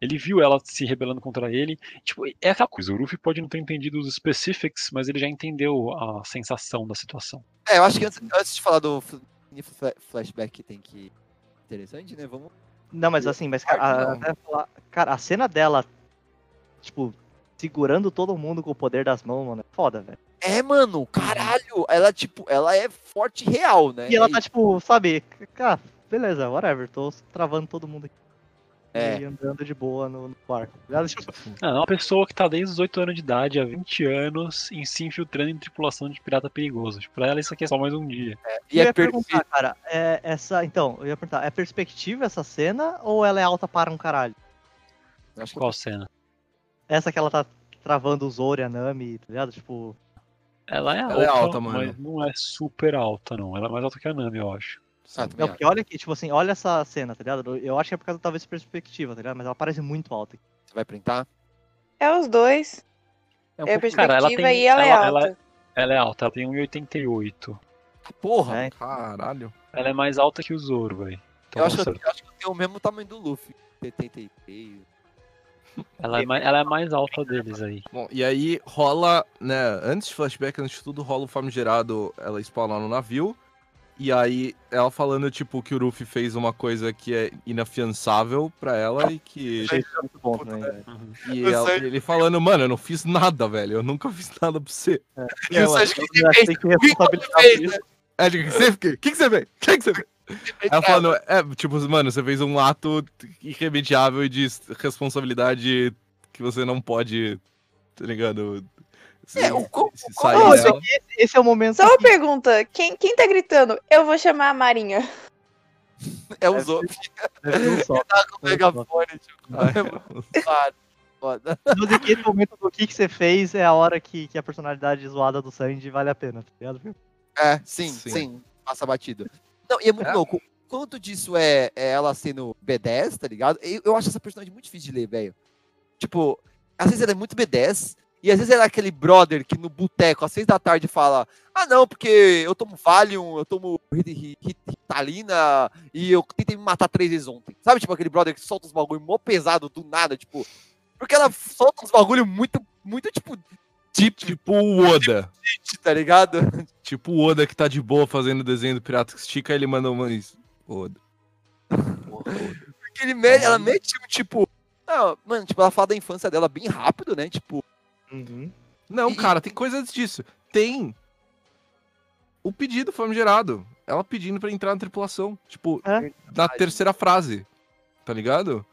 Ele viu ela se rebelando contra ele. Tipo, é aquela coisa. O Luffy pode não ter entendido os specifics, mas ele já entendeu a sensação da situação. É, eu acho que antes, antes de falar do fl- fla- flashback que tem que. Interessante, né? Vamos. Não, mas assim, mas cara, a, Não. até falar- cara, a cena dela, tipo, segurando todo mundo com o poder das mãos, mano, é foda, velho. É, mano, caralho. Ela, tipo, ela é forte real, né? E ela tá, tipo, sabe, cara, beleza, whatever, tô travando todo mundo aqui. É. E andando de boa no, no Não, é uma pessoa que tá desde os 8 anos de idade, há 20 anos, em se infiltrando em tripulação de pirata perigoso. Tipo, pra ela isso aqui é só mais um dia. E eu é ia perfeito. perguntar, cara, é essa, então, eu ia perguntar, é perspectiva essa cena ou ela é alta para um caralho? Acho que Qual cena? Essa que ela tá travando o Zoro e a Nami, tá ligado? Tipo, Ela é alta, Ela é alta, mano. mas não é super alta, não. Ela é mais alta que a Nami, eu acho. Ah, não, porque olha aqui, tipo assim, olha essa cena, tá ligado? Eu acho que é por causa talvez de perspectiva, tá ligado? Mas ela parece muito alta. Você vai printar? É os dois. É um É a pouco- cara, perspectiva ela tem, e ela, é ela, alta. ela- Ela é alta, ela tem 1,88. Porra, É, Caralho. Ela é mais alta que o Zoro, velho. Então, eu, acho que eu, acho que tenho o mesmo tamanho do Luffy. 73. Ela, é mais, ela é mais alta deles aí. Bom, e aí rola, né, antes de flashback, antes de tudo, rola o famigerado, ela spawna no navio, e aí ela falando, tipo, que o Ruffy fez uma coisa que é inafiançável pra ela e que... É muito bom também, velho. E Eu ela- ele falando, mano, eu não fiz nada, velho, eu nunca fiz nada pra você. E o Sanji que acho que tem que responsabilizar fez, né? É, o que você fez? O que que você fez? O que que você fez? Ela falando, é, tipo, mano, você fez um ato irremediável e de responsabilidade que você não pode, tá ligado? Se, É, o co- se o co- sair Ô, dela. Esse é o momento Só uma pergunta: quem, quem tá gritando? Eu vou chamar a Marinha. É o É, Zop. deve ter só. Tá com o megafone, tipo. Claro, Foda. Mas aqui, esse momento do que, que você fez é a hora que, que a personalidade zoada do Sanji vale a pena, tá ligado? É, sim, Sim. sim, Passa batido. Não, e é muito É. louco. Quanto disso é, é ela sendo B10, tá ligado? Eu, eu acho essa personagem muito difícil de ler, velho. Tipo, às vezes ela é muito B10, e às vezes ela é aquele brother que no boteco, às seis da tarde, fala: Ah, não, porque eu tomo Valium, eu tomo Rit- Rit- Rit- Ritalina, e eu tentei me matar três vezes ontem. Sabe, tipo, aquele brother que solta uns bagulho mó pesado do nada, tipo. Porque ela solta uns bagulho muito, muito, tipo, deep, Tipo o Oda. tá ligado? Tipo o Oda que tá de boa fazendo o desenho do Pirata que estica, aí ele manda uma. Oda. Porque ele me- ela mete um tipo. Não, mano, tipo, ela fala da infância dela bem rápido, né? Tipo, Uhum. Não, E- cara, tem coisa antes disso. Tem o pedido famigerado. Ela pedindo pra entrar na tripulação. Tipo, É. na terceira frase. Tá ligado?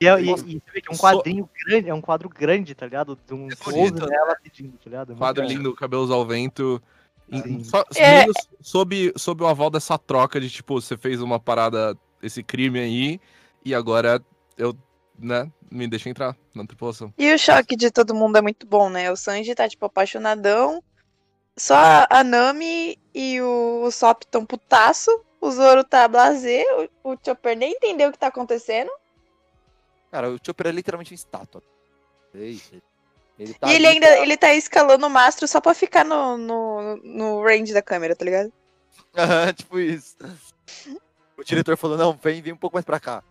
E, é- e, e você vê que é um quadrinho grande, é um quadro grande, tá ligado? De um É bonito, dela pedindo, tá ligado? É Quadro lindo, cabelos ao vento. Em-. Só, É. sob, sob o aval dessa troca de, tipo, você fez uma parada, esse crime aí, e agora eu, né, me deixa entrar na tripulação. E o choque de todo mundo é muito bom, né? O Sanji tá, tipo, apaixonadão. Só a- Nami e o, Sop tão putaço. O Zoro tá blasé. O, o Chopper nem entendeu o que tá acontecendo. Cara, o Chopper é literalmente uma estátua. Ele tá e ele ainda pra- ele tá escalando o mastro só pra ficar no, no, no range da câmera, tá ligado? Tipo isso. O diretor falou, não, vem, vem um pouco mais pra cá.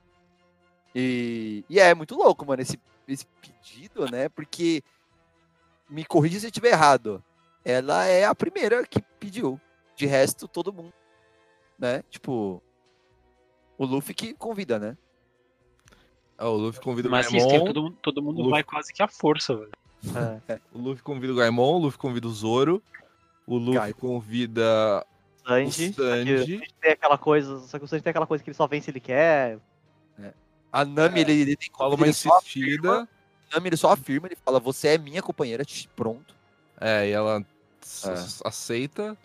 E, e é muito louco, mano, esse, esse pedido, né? Porque, me corrija se eu estiver errado, ela é a primeira que pediu. De resto, todo mundo, né? Tipo, o Luffy que convida, né? Ah, o Luffy convida o Mas tem Gaimon, todo, mundo- todo mundo Luffy. vai quase que à força, velho. É, o Luffy convida o Gaimon, o Luffy convida o Zoro, o Luffy convida Sanji. o só que o Sanji. Tem aquela coisa, só que o Sanji tem aquela coisa que ele só vem se ele quer. A Nami, ele, ele tem Fala uma insistida. a Nami, ele só afirma, ele fala, você é minha companheira, pronto. É, e ela É. aceita. Ela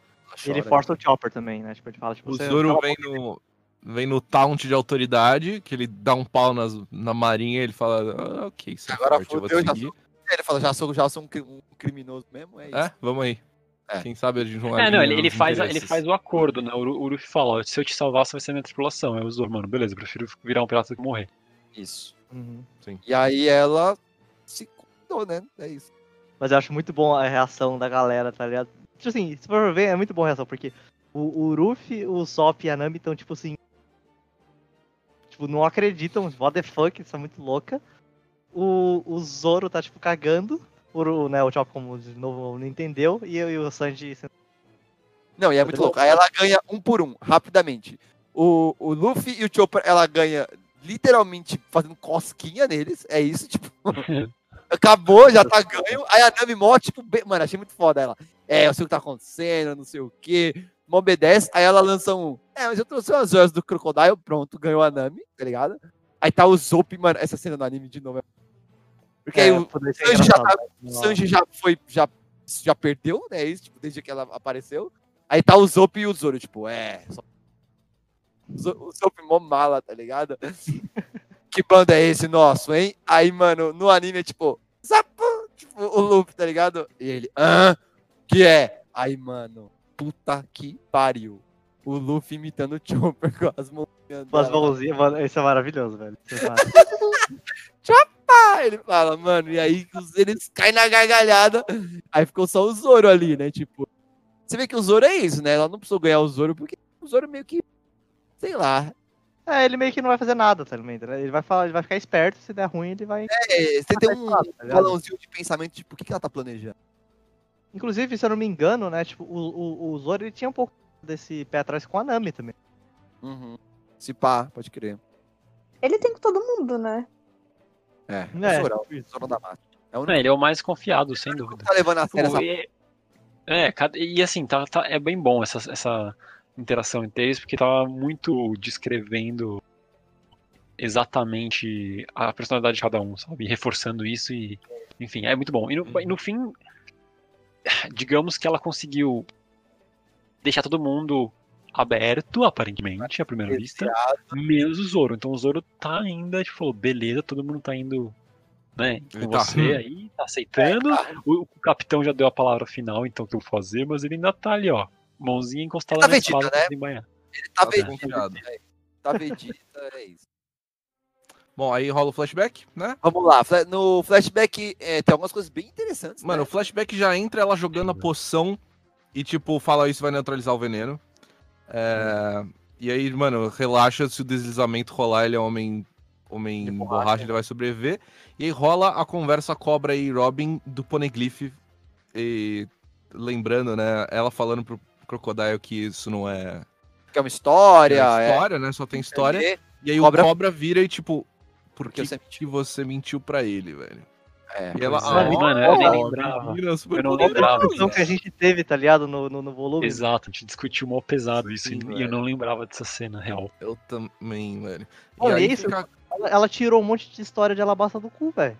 E ele chora. força o Chopper também, né? Tipo, ele fala, tipo, O Zoro vem no, vem no taunt de autoridade, que ele dá um pau nas, na marinha ele fala, ah, ok, você é Agora forte, eu vou fodeu, já seguir. Ele fala, já sou, já sou um, um criminoso mesmo, é isso. É, vamos aí. É. Quem sabe a gente não É, não, ele, ele faz, ele faz o acordo, né? O, Ru- o Luffy fala, se eu te salvar, você vai ser minha tripulação. Aí o Zoro, mano, beleza, eu prefiro virar um pirata do que morrer. Isso. Uhum. E aí ela se contou, né? É isso. Mas eu acho muito bom a reação da galera, tá ligado? Tipo assim, se for ver, é muito bom a reação, porque o, o Ruffy, o Sop e a Nami estão, tipo assim. Tipo, não acreditam, what the fuck, isso é muito louca. O, o Zoro tá, tipo, cagando. O, né, o Chopper, como de novo, não entendeu. E, eu- e o Sanji. Não, e é muito louco. Aí ela ganha um por um, rapidamente. O, o Luffy e o Chopper, ela ganha literalmente fazendo cosquinha neles. É isso, tipo. Acabou, já tá ganho. Aí a Nami mó, tipo, bem- mano, achei muito foda ela. É, eu sei o que tá acontecendo, não sei o quê. Mó obedece. Aí ela lança um. É, mas eu trouxe umas joias do Crocodile, pronto, ganhou a Nami, tá ligado? Aí tá o Zop, mano, essa cena do anime de novo. é- Porque aí o Sanji já tá- o Sanji já foi, já, já perdeu, né? Isso, tipo, desde que ela apareceu. Aí tá o Zop e o Zoro, tipo, é. Só... O Zop mó mala, tá ligado? que bando é esse nosso, hein? Aí, mano, no anime é tipo, Zapu! Tipo, o Luffy, tá ligado? E ele, hã? Que é? Aí, mano, puta que pariu. O Luffy imitando o Chopper com as mãozinhas. Com as mãozinhas, mano, isso é maravilhoso, velho. É maravilhoso. Ele fala, mano, e aí eles caem na gargalhada. Aí ficou só o Zoro ali, né? Tipo, você vê que o Zoro é isso, né? Ela não precisou ganhar o Zoro porque o Zoro meio que, sei lá. É, ele meio que não vai fazer nada tá ligado? Ele vai, falar, ele vai ficar esperto, se der ruim, ele vai. É, você tem um tá balãozinho de pensamento, tipo, o que, que ela tá planejando? Inclusive, se eu não me engano, né? Tipo, o, o, o Zoro ele tinha um pouco desse pé atrás com a Nami também. Uhum. Se pá, pode crer. Ele tem com todo mundo, né? É, É, o Zoro, tipo isso. o Zoro da mata. É o Não, ele é o mais confiado, sem dúvida. que tá levando a sério essa e- É, cada- e assim, tá, tá- é bem bom essa, essa interação entre eles, porque tava muito descrevendo exatamente a personalidade de cada um, sabe? Reforçando isso e. Enfim, é muito bom. E no, e no fim, digamos que ela conseguiu deixar todo mundo aberto, aparentemente, à primeira vista, menos o Zoro. Então o Zoro tá ainda, tipo, falou, beleza, todo mundo tá indo. Né, com Ele tá- você aí, tá aceitando. O, o capitão já deu a palavra final, então o que eu vou fazer, mas ele ainda tá ali, ó. Mãozinha encostada Tá na espada né? Ele tá Tá Vegeta. confiado. Tá Vegeta, é isso. Bom, aí rola o flashback, né? Vamos lá, no flashback é, tem algumas coisas bem interessantes. Mano, o né? flashback já entra ela jogando a poção e, tipo, fala isso vai neutralizar o veneno. É, E aí, mano, relaxa, se o deslizamento rolar, ele é homem, homem De borracha, borracha. ele vai sobreviver. E aí rola a conversa Cobra e Robin do Poneglyph. E lembrando, né, ela falando pro Crocodile que isso não é, que é uma história. é é- história, né? Só tem história. é- E aí Cobra- o Cobra vira e, tipo, por Porque que, você que você mentiu pra ele, velho? É, E ela, é, ah, mano, eu nem lembrava. Eu não lembrava. discussão que a gente teve, tá ligado? No, no, no volume. Exato, a gente discutiu mó pesado isso Sim, e- e velho. eu não lembrava dessa cena real. Eu também, velho. E Olha isso, fica- Ela, ela tirou um monte de história de alabasta do cu, velho.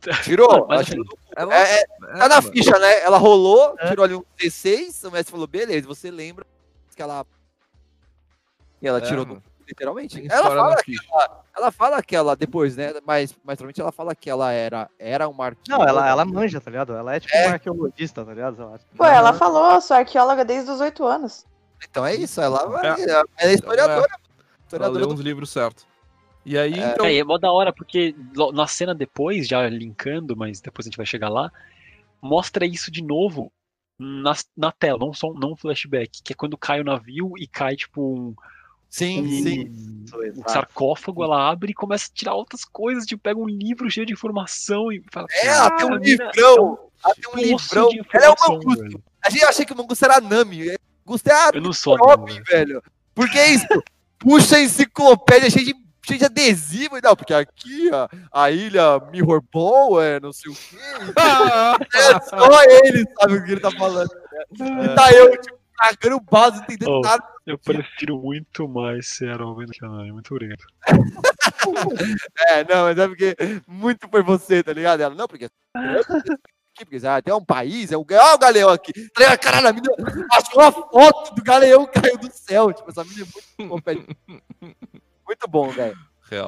Tirou? Ela assim, tirou do- ela- É, é, é, tá na mano. ficha, né? Ela rolou, É. tirou ali um 16, o mestre falou, beleza, você lembra que ela. E ela É, tirou mano. do. Literalmente. Ela fala, na ficha. ela fala que ela, depois, né? Mas, mais provavelmente ela fala que ela era, era uma arqueóloga. Não, ela, ela manja, tá ligado? Ela é tipo É. uma arqueologista, tá ligado? Lá. Pô, ela falou, sou arqueóloga desde os 8 anos. Então é isso, ela, É. ela é historiadora. Ela historiadora leu do- uns livros certos. E aí, É. então. É, é mó da hora, porque na cena depois, já linkando, mas depois a gente vai chegar lá, mostra isso de novo na, na tela, não só não um flashback, que é quando cai o navio e cai, tipo, um, Sim, um- sim. Exato. sarcófago, ela abre e começa a tirar outras coisas, tipo, pega um livro cheio de informação e fala. É, ela tem um "Cara, a mina livrão. Ela tem um livrão. Ela é um informação, mangusto. velho." A gente achei que o mangusto era a Nami. Mangusto é a Eu não sou velho. velho. Por que isso? Puxa a enciclopédia cheia de, cheia de adesivo. Não, porque aqui, ó, a ilha Mirror Ball, é não sei o quê. É só ele sabe o que ele tá falando. E tá eu, tipo, cagando base, não entendendo Oh. nada. Eu prefiro muito mais ser Arão que a Nami, muito obrigado. É, não, mas é porque muito por você, tá ligado? Ela, não, porque. Aqui, porque ah, tem um país, é o, ó, o galeão aqui. Tá ligado? Caralho, a mina achou uma foto do galeão que caiu do céu. Tipo, essa mina é muito. Muito bom, velho.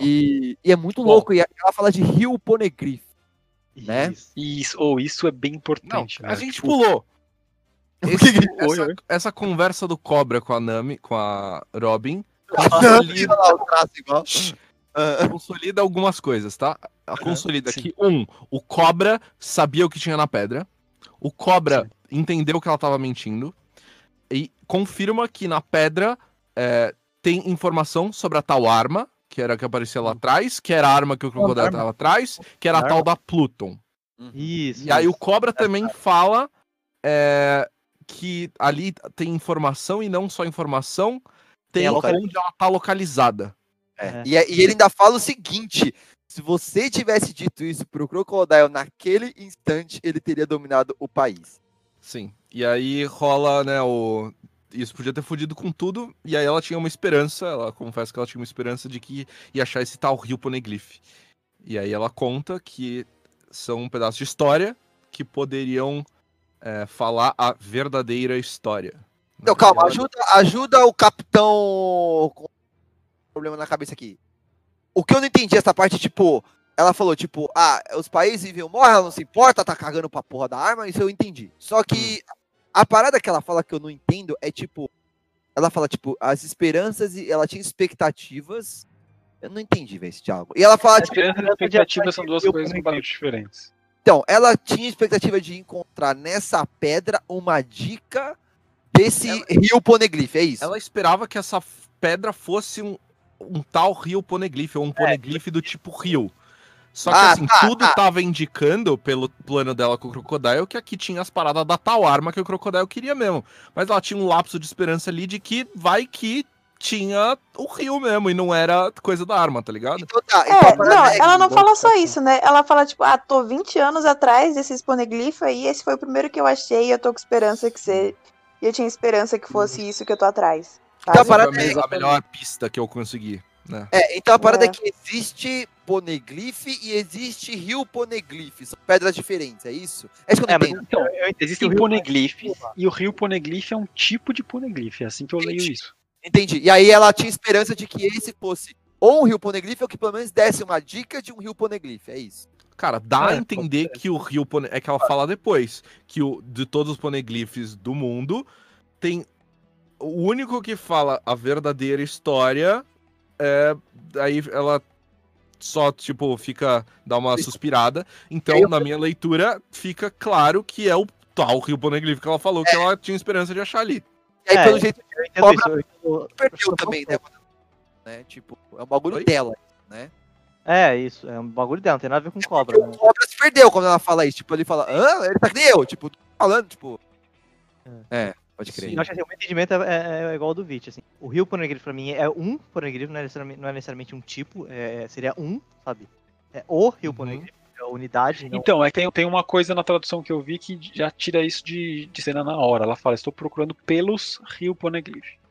E, e é muito Bom. louco. E ela fala de Rio Poneglyph. né? Isso. Isso, ou isso é bem Não, importante. a né? gente Tipo, pulou. Esse- que que- Oi, essa, oi. essa conversa do Cobra com a Nami, com a Robin, consolida, lá o traço igual. Ah, consolida algumas coisas, tá? A consolida sim. que, um, o Cobra sabia o que tinha na pedra. O Cobra entendeu que ela tava mentindo. E confirma que na pedra é, tem informação sobre a tal arma, que era a que aparecia lá atrás, que era a arma que o Crocodile tava atrás, que era a tal da Pluton. Isso. E aí o. Cobra também fala é, que ali tem informação e não só informação, tem Tem a local- onde ela tá localizada. é. É. E, e ele ainda fala o seguinte: se você tivesse dito isso pro Crocodile naquele instante, ele teria dominado o país. Sim. E aí rola, né, o. Isso podia ter fudido com tudo, e aí ela tinha uma esperança, ela confessa que ela tinha uma esperança de que ia achar esse tal rio Poneglyph. E aí ela conta que são um pedaço de história que poderiam é, falar a verdadeira história. Não, calma, ajuda, ajuda o capitão com problema na cabeça aqui. O que eu não entendi essa parte, tipo, ela falou, tipo, ah, os países vivem ou morrem, ela não se importa, tá cagando pra porra da arma, isso eu entendi. Só que a parada que ela fala que eu não entendo é, tipo, ela fala, tipo, as esperanças e ela tinha expectativas Eu não entendi, velho, esse diálogo. E ela fala, tipo, Esperança e expectativa são duas coisas completamente diferentes. Então, ela tinha expectativa de encontrar nessa pedra uma dica desse rio Poneglyph, é isso? Ela esperava que essa pedra fosse um, um tal rio poneglyph, ou um poneglyph do tipo rio. Só que Ah, assim, tá, tudo tá. tava indicando, pelo plano dela com o Crocodile, que aqui tinha as paradas da tal arma que o Crocodile queria mesmo. Mas ela tinha um lapso de esperança ali de que vai que tinha o rio mesmo, e não era coisa da arma, tá ligado? Então tá, então É, parada não, é- ela não fala só isso, né? Ela fala, tipo, ah, tô 20 anos atrás desses poneglyph aí, esse foi o primeiro que eu achei e eu tô com esperança que você. E eu tinha esperança que fosse isso que eu tô atrás. Então, a parada é- a melhor pista que eu consegui, né? É, então a parada é. É. que existe Poneglyph e existe rio Poneglyph. São pedras diferentes, é isso? É isso que eu É, não entendo. Então, existem que o Rio- poneglyphs, e o rio poneglyph é um tipo de poneglyph, é assim que eu leio isso. Entendi. E aí ela tinha esperança de que esse fosse ou um rio Poneglyph ou que pelo menos desse uma dica de um rio Poneglyph, é isso. Cara, dá Ah, a é, entender que o rio pone... é que ela fala depois que o de todos os poneglyphs do mundo tem o único que fala a verdadeira história é aí ela só tipo fica dá uma suspirada. Então, Eu- na minha leitura, fica claro que é o tal rio poneglyph que ela falou que ela tinha esperança de achar ali. E aí, É, pelo jeito, Cobra- isso. eu perdeu eu também, né? né? Tipo, é um bagulho Oi? dela, né? É, isso. É um bagulho dela, não tem nada a ver com cobra. Porque Né? Cobra se perdeu quando ela fala isso. Tipo, ele fala, hã? Ele tá que nem eu. Tipo, falando, tipo. É, pode crer. Eu acho que assim, o meu entendimento é, é- é igual ao do Vit, assim. O rio Poneglyph pra mim é um Poneglyph, não é não é necessariamente um tipo, é- seria um, sabe? É o rio Uhum. É a unidade. Não... Então, é que tem, tem uma coisa na tradução que eu vi que já tira isso de, de cena na hora. Ela fala, estou procurando pelos rio poneglyph.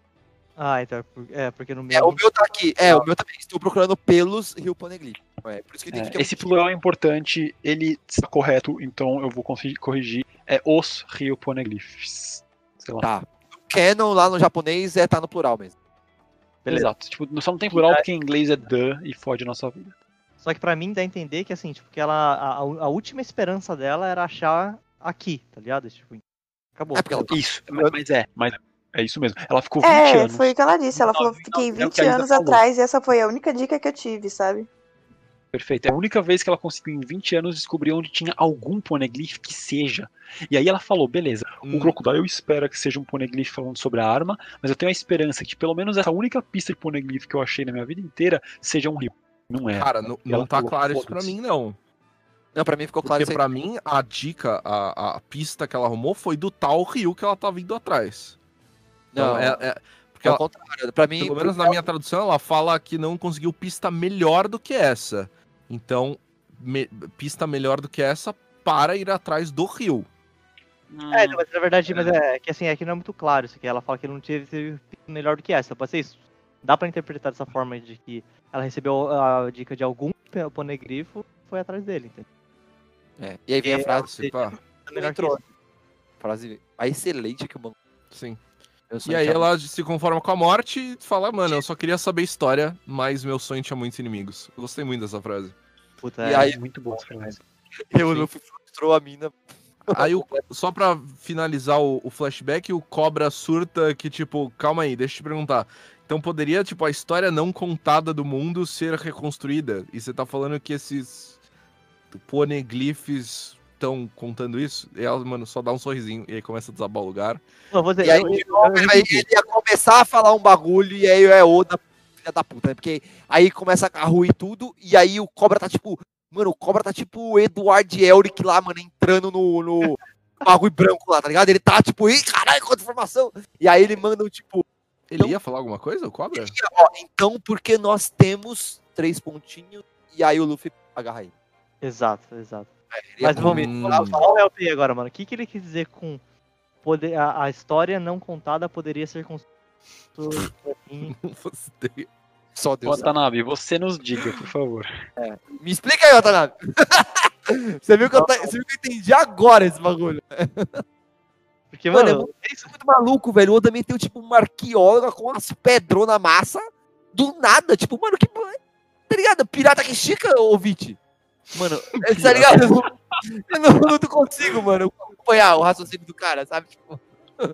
Ah, então, é é porque no meu... É, o meu tá aqui. É, o meu também. Estou procurando pelos rio Poneglyph. É, por isso que eu entendi que é É, esse plural é importante, ele está correto, então eu vou conseguir corrigir. É os rio poneglyphs. Sei lá. Tá. Canon lá no japonês é tá no plural mesmo. Beleza. Exato. Tipo, só não tem plural porque em inglês é the e fode a nossa vida. Só que pra mim dá a entender que, assim, tipo, que ela, a, a última esperança dela era achar aqui, tá ligado? Tipo, acabou. É porque ela- Isso, mas, mas é, mas é isso mesmo. Ela ficou 20 É, anos. foi o que ela disse. Ela falou, fiquei é o 20 que a Isa anos falou. atrás e essa foi a única dica que eu tive, sabe? Perfeito. É a única vez que ela conseguiu em 20 anos descobrir onde tinha algum poneglyph que seja. E aí ela falou, beleza, Hum. o Crocodile espera que seja um poneglyph falando sobre a arma, mas eu tenho a esperança que pelo menos essa única pista de poneglyph que eu achei na minha vida inteira seja um rio. Não é. Cara, não, não tá falou, claro isso pra mim não. Não, pra mim ficou claro Porque isso aí. pra mim, a dica, a, a pista que ela arrumou foi do tal rio que ela tá vindo atrás. Então, Não, é, é- porque ela- contrário. Pra mim, pelo menos na minha tradução, ela fala que não conseguiu pista melhor do que essa. Então, me- pista melhor do que essa para ir atrás do rio. É, não, mas na verdade, mas é que assim, é que não é muito claro isso aqui. Ela fala que não teve, teve melhor do que essa. Pode ser isso. Dá pra interpretar dessa forma de que ela recebeu a dica de algum ponegrifo foi atrás dele, entendeu? É, E aí vem a É, frase. Que entrou. Frase a excelente que o mano. sim. E aí ela se conforma com a morte e fala, mano, eu só queria saber história, mas meu sonho tinha muitos inimigos. Eu gostei muito dessa frase. Puta, E é, aí- muito bom essa frase. Eu, filho frustrou a mina. Aí, o- só pra finalizar o, o flashback, o Cobra surta que, tipo, calma aí, deixa eu te perguntar. Então poderia, tipo, a história não contada do mundo ser reconstruída? E você tá falando que esses poneglyphs estão contando isso? E ela, mano, só dá um sorrisinho e aí começa a desabar o lugar. Não, dizer, E aí, eu- eu- novo, eu aí ele ia começar a falar um bagulho e aí é Oda, filha da puta, né? Porque aí começa a ruir tudo e aí o Cobra tá tipo. Mano, o Cobra tá tipo o Eduard Elric lá, mano, entrando no, no bagulho branco lá, tá ligado? Ele tá tipo, ih, caralho, quanta informação! E aí ele manda, tipo, Ele Então- ia falar alguma coisa, o Cobra? ó, então porque nós temos três pontinhos e aí o Luffy agarra ele. Exato, exato. Ele ia Mas vamos Hum. Fala o LP agora, mano. O que, que ele quis dizer com poder, a, a história não contada poderia ser construída. Só Deus sabe. Watanabe, você nos diga, por favor. Me explica aí, Watanabe. você, viu que eu, você viu que eu entendi agora esse bagulho. Porque, Mano, é mano, muito, isso é muito maluco, velho. O Oda meteu, tipo, uma arqueóloga com as pedronas massa do nada. Tipo, mano, que. Tá ligado? Pirata que estica, ô Vit. Mano, tá ligado? Eu não, eu não consigo, mano, acompanhar o raciocínio do cara, sabe? Tipo,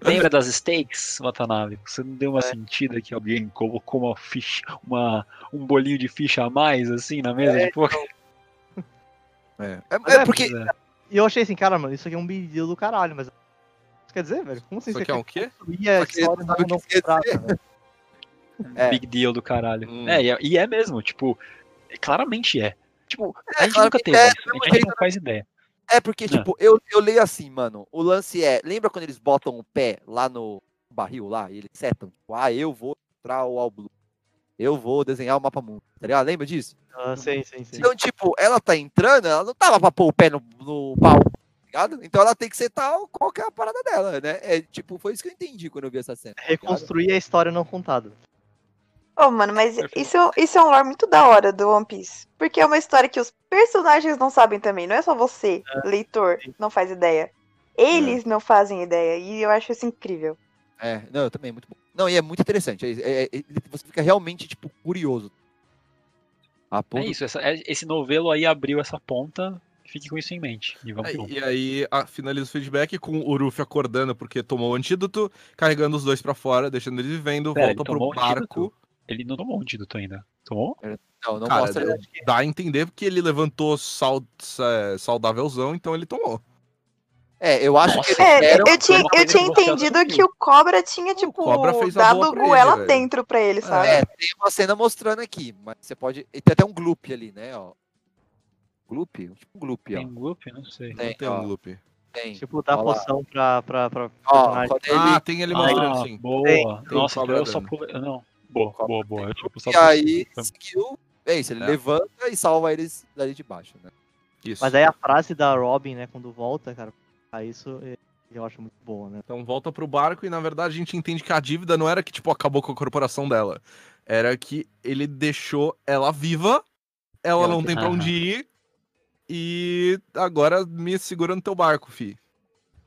Lembra das stakes, Watanabe? Você não deu uma sentida que alguém colocou uma ficha, uma, um bolinho de ficha a mais, assim, na mesa de poker? É, é, é é, porque. É. E eu achei assim, cara, mano, isso aqui é um big deal do caralho, mas. Isso quer dizer, velho? Como assim Isso você é um quê? construir a Só história não não que quer contrata, velho? É. Big deal do caralho. Hum. É, e é, e é mesmo, tipo, claramente é. Tipo, a É, gente claro nunca teve é, isso, do a mesmo gente não faz ideia. É porque, É. tipo, eu, eu leio assim, mano. O lance é. Lembra quando eles botam o pé lá no barril lá e eles setam? Tipo, ah, eu vou mostrar o All Blue. Eu vou desenhar o mapa mundo. Tá ligado? Lembra disso? Ah, sim, sim, sim. Então, tipo, ela tá entrando, ela não tava pra pôr o pé no, no pau. Ligado? Então ela tem que setar qual que é a parada dela, né? É, tipo, foi isso que eu entendi quando eu vi essa cena. tá ligado? Reconstruir a história não contada. Ô, mano, mas Perfeito. isso, isso é um lore muito da hora do One Piece. Porque é uma história que os personagens não sabem também. Não é só você, leitor, não faz ideia. Eles não fazem ideia. E eu acho isso incrível. É, não, eu também, muito bom. Não, e é muito interessante. é- é- é- você fica realmente, tipo, curioso. A É isso, essa- é- esse novelo aí abriu essa ponta, fique com isso em mente. E vamos Aí-. E aí a- finaliza o feedback com o Ruffy acordando porque tomou o antídoto, carregando os dois pra fora, deixando eles vivendo, Pera, volta pro o barco. Ele não tomou um antídoto ainda. Tomou? Não, não Cara, mostra. dá, dá a entender que ele levantou sal, é, saudávelzão, então ele tomou. É, eu acho Nossa. que eles É, eu tinha, eu tinha entendido que o Cobra tinha, tipo, Cobra fez a dado ele, goela dentro pra ele, sabe? É, tem uma cena mostrando aqui, mas você pode. Tem até um gloop ali, né? Ó. Gloop? Tipo um gloop, ó. Tem um loop? Não sei. Tem, Não tem ó. um loop. Tem. Tipo, lá. poção pra, pra, pra Ó, ele. Ah, tem ele mostrando Ah, sim. boa. Tem, tem Nossa, então eu só pulei. Não, boa, boa, boa. Eu, tipo, só E aí, seguiu. É isso, ele É. levanta e salva eles dali de baixo, né? Isso. Mas aí a frase da Robin, né, quando volta, cara, isso eh, eu acho muito boa, né? Então volta pro barco e na verdade a gente entende que a dívida não era que tipo acabou com a corporação dela. Era que ele deixou ela viva, ela Ela não tem pra onde ir e agora me segura no teu barco, fi.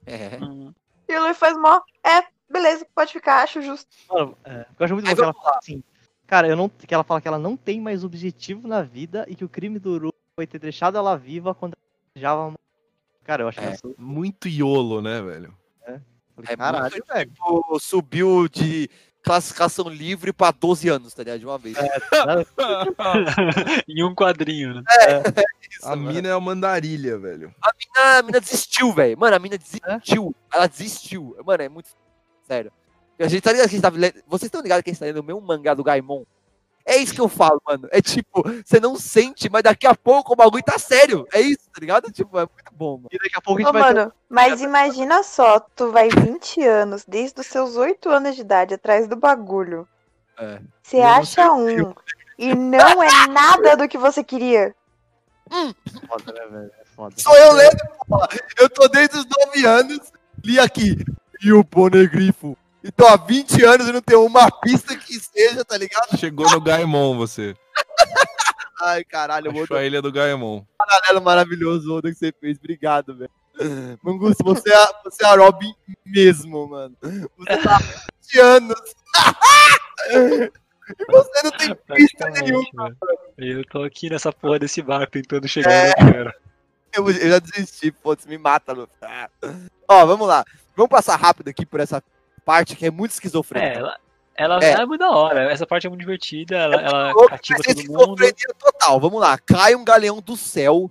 É. Hum, E o Luffy faz mó. É, beleza, pode ficar, acho justo. Mano, é, eu acho muito bom que ela fala assim, cara, eu não, que ela fala que ela não tem mais objetivo na vida e que o crime do Uru foi ter deixado ela viva quando morrer. Cara, eu acho É. isso. Muito iolo, né, velho? É Caralho, muito, velho. tipo, subiu de classificação livre pra 12 anos, tá ligado? De uma vez. em um quadrinho, né? Isso, a mano. mina é uma andarilha, velho. Ah, a mina desistiu, velho. Mano, a mina desistiu. Ela desistiu. Mano, é muito. Sério. A gente tá ligado que a gente tá lendo. Vocês estão ligados que a gente tá lendo o meu mangá do Gaimon? É isso que eu falo, mano. É tipo, você não sente, mas daqui a pouco o bagulho tá sério. É isso, tá ligado? Tipo, é muito bom, mano. E daqui a pouco a gente Ô, vai ter mano, mas imagina só, tu vai 20 anos, desde os seus 8 anos de idade, atrás do bagulho. É. Você não acha um e não é nada do que você queria. foda, né, velho? É foda. Sou eu lendo, porra. Eu tô desde os 9 anos. Li aqui. E o Ponegrifo. Então há 20 anos eu não tenho uma pista que seja, tá ligado? Chegou no Gaemon, você. Ai, caralho, eu vou Achou a ilha do Gaemon. paralelo maravilhoso Oda, que você fez. Obrigado, velho. Mangusto, você é, a- você é a Robin mesmo, mano. Você tá há 20 anos. e você não tem pista nenhuma. Eu tô aqui nessa porra desse barco tentando chegar no lugar. Eu, eu já desisti, pô, você me mata, Luffy. Ah. Ó, vamos lá. Vamos passar rápido aqui por essa parte que é muito É, esquizofrênica. ela, ela É. é. muito da hora. Essa parte é muito divertida. Ela, ela louco, cativa todo mundo. esquizofrenia total. Vamos lá. Cai um galeão do céu.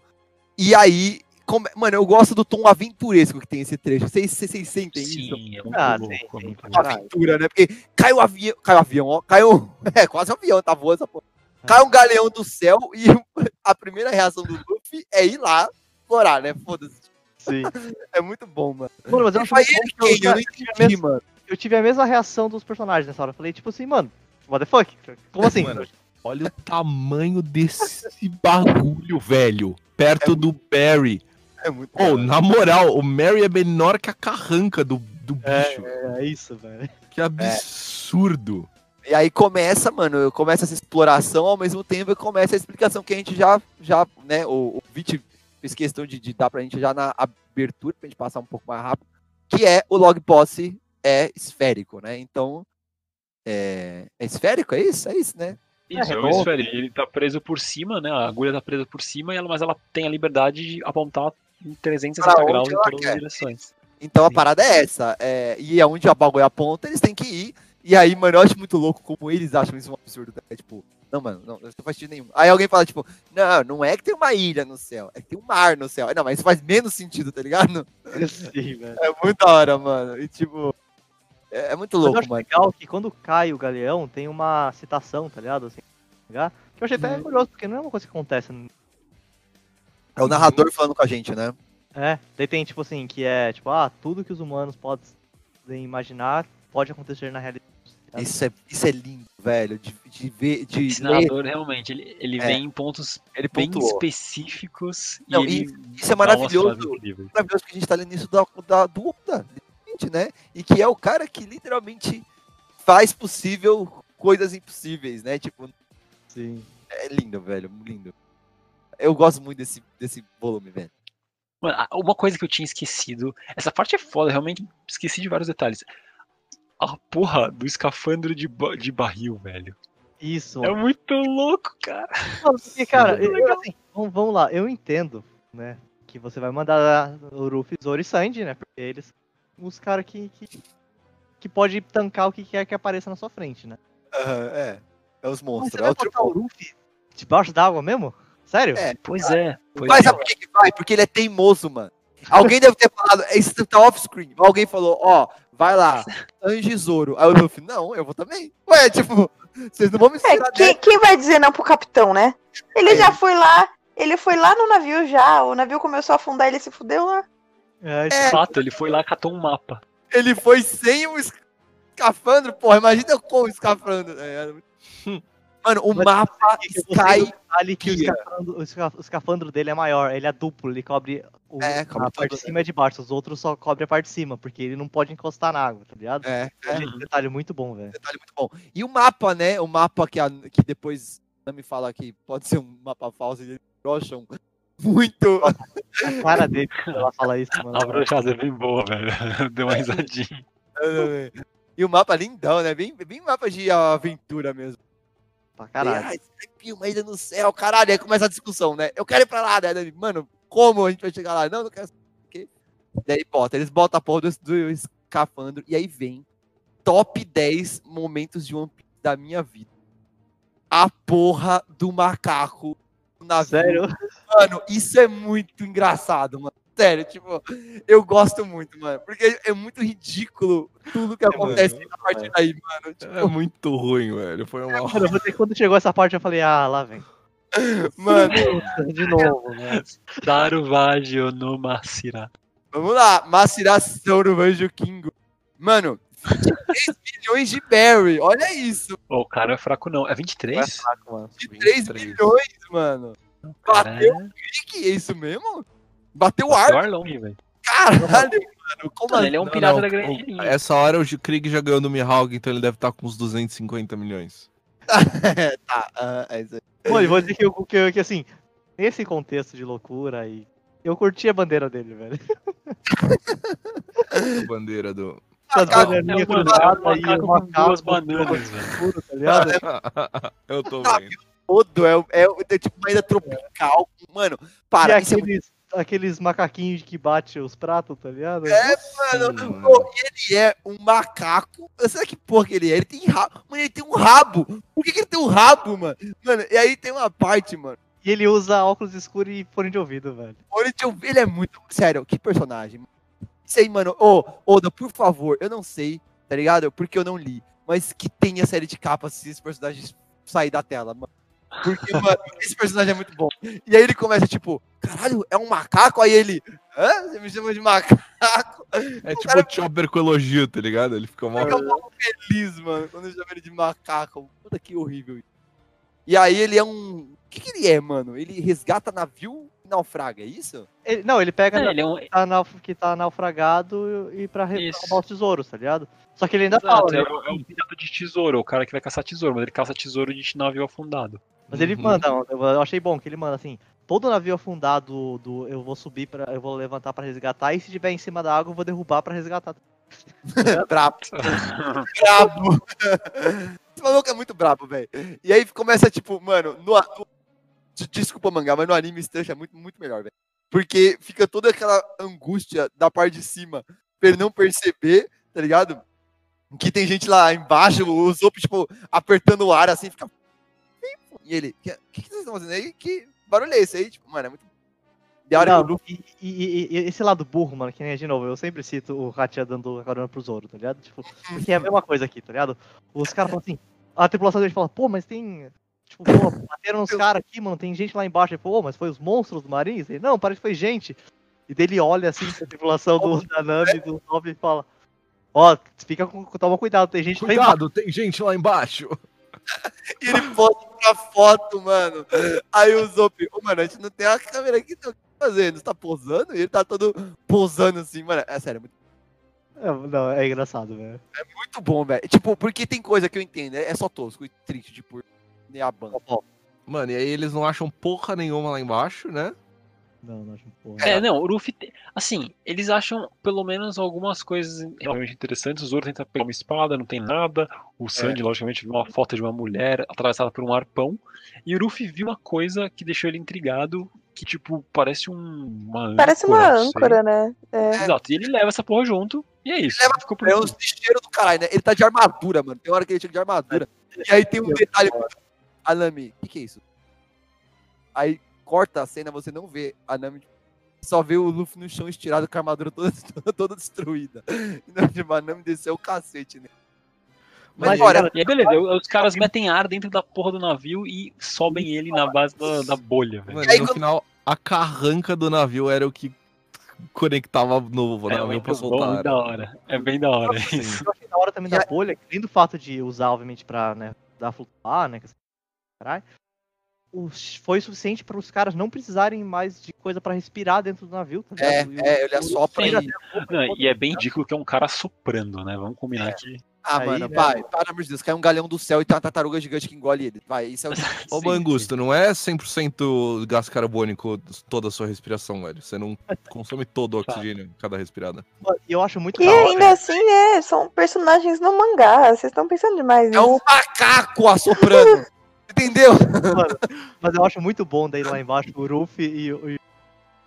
E aí. come- Mano, eu gosto do tom aventuresco que tem esse trecho. Vocês, sentem isso? Sim, é muito Ah, louco. sim, é sim. aventura, né? Porque cai o avião. Cai o avião, ó. Cai um. É, quase um avião, tá voando essa porra. Cai um galeão do céu e a primeira reação do Luffy é ir lá explorar, né? Foda-se. Sim. É muito bom, mano. Mano, mas eu não a entendi, mano. Eu tive a mesma reação dos personagens nessa hora. Eu falei, tipo assim, mano, what the fuck? Como assim? Mano, Olha o tamanho desse bagulho, velho. Perto do Barry. É muito bom. na moral, o Mary é menor que a carranca do, do bicho. É, é isso, velho. Que absurdo. E aí começa, mano, começa essa exploração, ao mesmo tempo começa a explicação que a gente já, já né, o, o Vit fez questão de, de dar pra gente já na abertura, pra gente passar um pouco mais rápido, que é o log posse é esférico, né? Então, é, é esférico, é isso? É isso, né? Isso, é redondo. esférico. Ele tá preso por cima, né? A agulha tá presa por cima, mas ela tem a liberdade de apontar em 360 Pra onde graus em todas quer. as direções. Então a parada é essa. É, e aonde a bagulho aponta, eles têm que ir. E aí, mano, eu acho muito louco como eles acham isso um absurdo. né? Tipo, não, mano, não, não faz sentido nenhum. Aí alguém fala, tipo, não, não é que tem uma ilha no céu, é que tem um mar no céu. Não, mas isso faz menos sentido, tá ligado? Sim, velho. É muito da hora, mano. E tipo, é, é muito Mas eu louco, acho mano. legal que quando cai o galeão, tem uma citação, tá ligado? Assim, tá? que eu achei até Uhum. curioso, porque não é uma coisa que acontece. É o narrador falando com a gente, né? É, daí tem tipo assim, que é tipo, ah, tudo que os humanos podem imaginar pode acontecer na realidade. Isso é, isso é lindo, velho. De, de ver, de Esse ler, narrador, realmente, ele, ele É. vem em pontos ele bem pontuou. específicos Não, e e ele Isso é maravilhoso. maravilhoso que a gente tá lendo isso da, da, do Oda, literalmente, né? E que é o cara que literalmente faz possível coisas impossíveis, né? Tipo, Sim. é lindo, velho, lindo. Eu gosto muito desse, desse volume, velho. Mano, uma coisa que eu tinha esquecido. Essa parte é foda, realmente esqueci de vários detalhes. A porra do escafandro de, ba- de barril, velho. Isso, É muito louco, cara. Não, porque, cara, eu, assim, vamos, vamos lá, eu entendo, né, que você vai mandar o Ruffy, Zoro e Sandy, né, porque eles os caras que, que, que pode tancar o que quer que apareça na sua frente, né. é. É os Mas você monstros, é vai o botar triple. o Ruffy debaixo d'água mesmo? Sério? É. Pois é. Pois Mas é. sabe por que, que vai? Porque ele é teimoso, mano. Alguém deve ter falado, isso tá off-screen. Alguém falou, ó, vai lá, Anji Zoro. Aí o Luffy, não, eu vou também. Ué, tipo, vocês não vão me É, quem, quem vai dizer não pro capitão, né? Ele É. já foi lá, ele foi lá no navio já, o navio começou a afundar, ele se fudeu lá. É, De fato, ele foi lá, catou um mapa. Ele foi sem o escafandro, porra. Imagina com o escafandro. É, Mano, o Mas mapa cai. detalhe que o escafandro, o esca- o escafandro dele é maior, ele é duplo, ele cobre o, É, a cobre parte de cima e de baixo, os outros só cobrem a parte de cima, porque ele não pode encostar na água, tá ligado? É, achei esse detalhe muito bom, velho. detalhe muito bom. E o mapa, né? O mapa que, a, que depois me fala que pode ser um mapa falso, eles brocham muito. A cara dele, quando ela fala isso, mano. A brochada é bem boa, velho. Deu uma risadinha. e o mapa lindão, né? Bem, bem mapa de aventura mesmo. Pra caralho. Ai, aqui, uma ilha no céu, caralho. Aí começa a discussão, né? Eu quero ir pra lá, né? Mano, como a gente vai chegar lá? Não, não quero. Daí bota, eles botam a porra do, do escafandro e aí vem top 10 momentos de One Piece da minha vida. A porra do macaco navio. Sério? Mano, isso é muito engraçado, mano. Sério, tipo, eu gosto muito, mano. Porque é muito ridículo tudo que acontece a partir daí, mano. Tipo, É muito ruim, velho. Foi uma. Mano, eu vou ter- quando chegou essa parte, eu falei, ah, lá vem. mano, De novo, né? Daruvajo no Masira. vamos lá. Maceração do Anjo Kingo. Mano, 23 milhões de Barry. Olha isso. O cara é fraco não. É 23? Fraco, mano. 23 23. milhões, mano. Bateu é... o Krieg, é isso mesmo? Bateu o Bateu ar, Arlong, velho. caralho, mano. Como Mano, ele é um Não, pirata não, da o- grande linha. Essa hora o Krieg já ganhou no Mihawk, então ele deve estar com uns 250 milhões. assim? tá, ah, é isso aí. Pô, e vou dizer que, eu, que, eu- que, assim, nesse contexto de loucura aí, eu curti a bandeira dele, velho. A bandeira do. É é um aí, macaco o macaco duas bananas, velho. tá ligado? Eu tô vendo. Todo, é, é, é tipo uma ilha tropical. Mano, para, e é aqueles, aqueles macaquinhos que bate os pratos, tá ligado? É, mano. Pô, e ele é um macaco. Será que porra que ele é? Ele tem rabo. Mano, ele tem um rabo. Por que, que ele tem um rabo, mano? Mano, e aí tem uma parte, mano. E ele usa óculos escuros e fone de ouvido, velho. Onde eu- ele é muito. Sério, que personagem. Aí, mano. Ô, Oda, por favor, eu não sei, tá ligado? Porque eu não li. Mas que tenha série de capas se esse personagem sair da tela, mano. Porque, mano, esse personagem é muito bom. E aí ele começa, tipo, caralho, é um macaco? Aí ele, hã? Você me chama de macaco? É tipo o Chopper com elogio, tá ligado? Ele fica mal. Fica mal feliz, mano, quando eu chamo ele de macaco. Puta que horrível. isso. E aí ele é um. O que, que ele é, mano? Ele resgata navio naufraga, é isso? Ele- não, ele pega É, na- ele é um... que, tá nauf- que tá naufragado e pra roubar os tesouros, tá ligado? Só que ele ainda Exato, fala, é, né? o- é um pirata de tesouro, o cara que vai caçar tesouro, mas ele caça tesouro de navio afundado. Mas ele Uhum. manda, eu achei bom que ele manda assim, todo navio afundado do eu vou subir para eu vou levantar pra resgatar e se tiver em cima da água eu vou derrubar pra resgatar. brabo. brabo. Esse maluco é muito brabo, velho. E aí começa, tipo, mano, no, no- Desculpa, mangá, mas no anime Stush é muito, muito melhor, velho. Porque fica toda aquela angústia da parte de cima. pra ele não perceber, tá ligado? Que tem gente lá embaixo, o Zop, tipo, apertando o ar assim, fica. E ele, o que, que, vocês estão fazendo aí? Que barulho é esse aí? Tipo, mano, é muito. Não, e, e- e- esse lado burro, mano, que nem de novo, eu sempre cito o Hatia dando a carona pro Zoro, tá ligado? Tipo, porque é a mesma coisa aqui, tá ligado? Os caras falam assim, a tripulação deles fala, pô, mas tem. Tipo, pô, bateram uns caras aqui, mano, tem gente lá embaixo. Ele falou, pô, mas foi os monstros marinhos? Ele, não, parece que foi gente. E dele olha assim pra tripulação do da Nami, do Nobby e fala. Ó, fica com. Toma cuidado, tem gente lá embaixo. Cuidado, tem gente lá embaixo. E ele posta uma foto, mano. Aí o Zop, ô, mano, a gente não tem a câmera aqui, não. O que tá fazendo? Você tá posando? E ele tá todo posando assim, mano. É sério, é muito, É, não, é engraçado, velho. muito bom, velho. Tipo, porque tem coisa que eu entendo, é é só tosco e triste, tipo, nem a banda. Mano, e aí eles não acham porra nenhuma lá embaixo, né? Não, não acho porra. É, não, o Luffy. te- Assim, eles acham pelo menos algumas coisas realmente interessantes. O Zoro tenta pegar uma espada, não tem nada. O Sandy, logicamente, viu uma foto de uma mulher atravessada por um arpão. E o Luffy viu uma coisa que deixou ele intrigado. Que, tipo, parece um, uma Parece uma não sei. âncora, né? É. Exato, e ele leva essa porra junto. E é isso. leva Ficou por É isso. uns lixeiros do caralho, né? Ele tá de armadura, mano. Tem hora que ele chega de armadura. E aí tem um detalhe. A Nami, o que, que é isso? Aí corta a cena, você não vê a Nami. Só vê o Luffy no chão estirado com a armadura toda, toda, toda destruída. Então, tipo, a Nami desceu o cacete, né? Mas, Mas, cara, E aí, beleza, os caras metem ar dentro da porra do navio e sobem ele na base da, da bolha, velho. Mano, E aí no quando- final, a carranca do navio era o que conectava novo É navio muito pra bom, soltar. muito da hora. É bem da hora. Eu achei da hora também da a- bolha, que além do fato de usar, obviamente, pra, né, dar flutuar, né, caralho, os- foi suficiente para os caras não precisarem mais de coisa pra respirar dentro do navio, tá É? E é, ele assopra e. Não, e é bem ridículo que é um cara soprando, né? Vamos combinar que. Ah, Aí, mano, né, vai, para, amor de Deus, cai um galhão do céu e tem uma tartaruga gigante que engole ele. Vai, isso é o. Ô, Mangusto, não é 100% gás carbônico toda a sua respiração, velho. Você não consome todo o Tá. oxigênio em cada respirada. E eu acho muito E hora, ainda assim, é, são personagens no mangá. Vocês estão pensando demais É um nisso. macaco assoprando. Entendeu? mas eu acho muito bom daí lá embaixo o Ruffy e, o-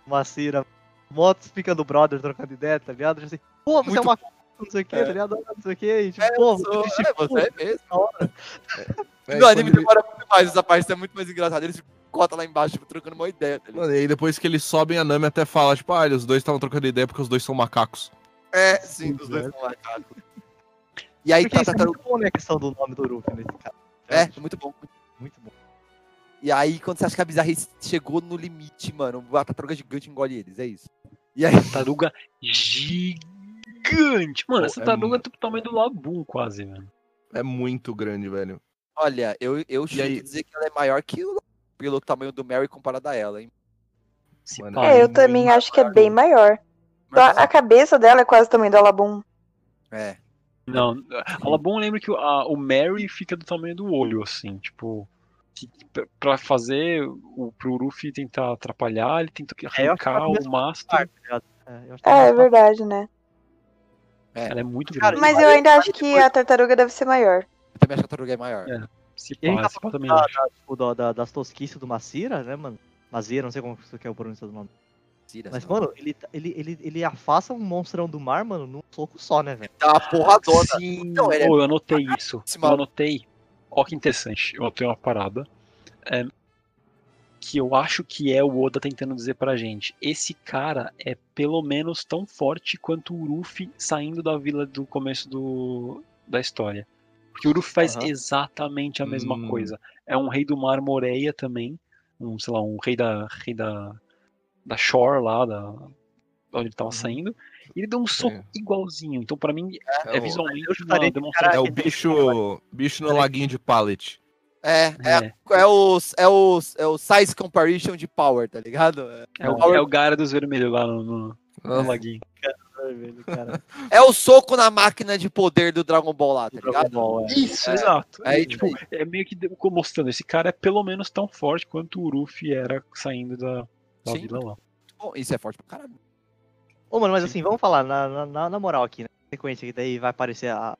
Macira, motos ficando brother, trocando ideia, tá ligado? Tipo Assim, pô, você Muito é uma não sei o que, É. tá ligado? Não sei o que, e tipo, É, pô, sou- você é, você é mesmo. É, no anime ele- demora muito mais essa parte, é muito mais engraçado. Eles cotam lá embaixo, tipo, trocando uma ideia, tá ligado? Mano, e aí depois que eles sobem, a Nami até fala, tipo, ah, os dois estavam trocando ideia porque os dois são macacos. É, sim, dos dois são macacos. E aí Porque tá, é tartaruga. muito bom, né, a questão do nome do Ruffy nesse cara. É, muito bom. Muito bom. E aí, quando você acha que a bizarrice chegou no limite, mano, a tartaruga gigante engole eles, é isso. E aí, Tartaruga gigante. Mano, essa É tartaruga é do tamanho do Labum, quase, velho. É muito grande, velho. olha, eu, eu chuto aí? dizer que ela é maior que o pelo tamanho do Mary comparado a ela, hein? Mano. É, eu também acho que é bem maior. A, a cabeça dela é quase o tamanho do Alabum. É. Não, a Labum lembra que o- a- o Mary fica do tamanho do olho, assim, tipo. pra- Pra fazer o pro Luffy tentar atrapalhar, ele tenta É, que arrancar ela o Master. tá ligado? É, eu acho que é É, é verdade, né? Ela é muito grande. Mas eu ainda acho que a tartaruga deve ser maior. Eu também acho que a tartaruga é maior. É. Se E pá, se pá também da, tipo, da- da- das tosquices do Macira, né, mano? Mazira, não sei como que é o pronúncio do nome. Tira, Mas, mano, ele, tá- ele, ele, ele afasta um monstrão do mar, mano, num soco só, né, velho? Dá uma porradona. Sim, Não, ele é oh, eu anotei isso. Esse Eu anotei. Ó, que interessante. Eu anotei uma parada. é, que eu acho que é o Oda tentando dizer pra gente. Esse cara é pelo menos tão forte quanto o Luffy saindo da vila do começo do, da história. Porque o Luffy faz Aham. exatamente a mesma Hum. coisa. É um rei do mar Moreia também. Um, sei lá, um rei da. rei da. Da Shore lá, da, onde ele tava saindo. E ele deu um soco igualzinho. Então, pra mim, é, o- visualmente uma demonstração. É o bicho, bicho no laguinho de pallet. É, é, É. é, o, é, o, é o size comparison de power, tá ligado? É, É o, Power- é o Gara dos Vermelhos lá no, no, no laguinho. Cara. é o soco na máquina de poder do Dragon Ball lá, tá Dragon ligado? Ball, é. Isso, É. exato. Aí, É, tipo, é meio que mostrando, esse cara é pelo menos tão forte quanto o Luffy era saindo da, Sim. vila lá. Bom, isso é forte pra caralho. Ô, mano, mas assim, vamos falar, na, na- na, na moral aqui, né? Sequência, que daí vai aparecer a,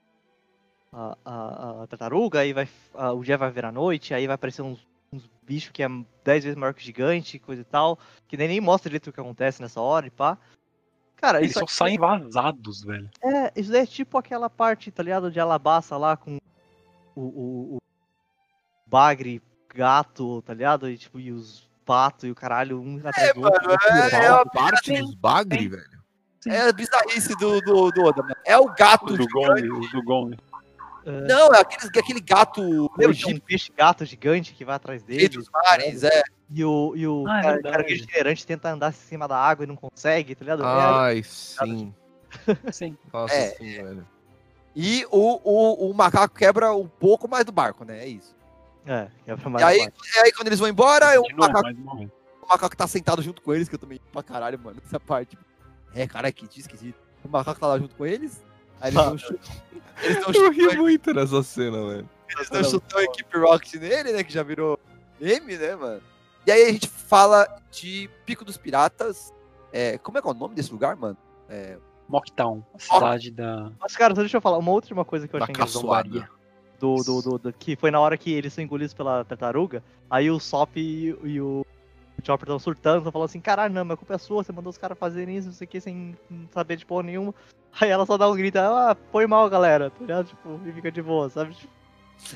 a, a, a tartaruga, aí vai, a- o dia vai virar noite, aí vai aparecer uns, uns bichos que é 10 vezes maior que o gigante, coisa e tal, que nem, nem mostra direito o que acontece nessa hora e pá. Cara, Eles isso, só aqui- saem vazados, velho. é, isso daí é tipo aquela parte, tá ligado? De Alabasta lá com o, o, o bagre, gato, tá ligado? E, tipo, e os patos e o caralho, um atrás do outro. mano, é- é a- parte dos bagre, velho. É a bizarrice do, do, do Oda, mano. É o gato. Os do gigante. Gong, os do Gong. Não, é aquele, aquele gato de um peixe gato gigante que vai atrás dele? dos mares, é. E o, e o Ah, é cara, cara que é itinerante tenta andar em cima da água e não consegue, tá ligado? É, Ai, sim. Sim. Nossa, É. sim, velho. E o, o, o macaco quebra um pouco mais do barco, né? É isso. É, é pra E mais aí, e aí quando eles vão embora, o macaco, mais vez. o macaco tá sentado junto com eles, que eu também pra caralho, mano, essa parte. É, cara, que dia esquisito. O macaco tá lá junto com eles, aí eles Ah. dão um chute. Eles dão um Eu ri muito nessa cena, velho. eles dão um chutão equipe Rocket nele, né? Que já virou meme, né, mano? E aí a gente fala de Pico dos Piratas. É, como é que é o nome desse lugar, mano? É, Mocktown, a cidade da. Mas, cara, só deixa eu falar, uma última coisa que eu Da achei engraçado caçoada. Do, do, do, do- que foi na hora que eles são engolidos pela tartaruga, aí o Sop e, e o, Chopper estão surtando, estão falando assim, caralho, não, mas a culpa é sua, você mandou os caras fazerem isso, não sei o que, sem saber de porra nenhuma. Aí ela só dá um grito, ah, foi mal, galera, tá ligado? Tipo, e fica de boa, sabe? Tipo,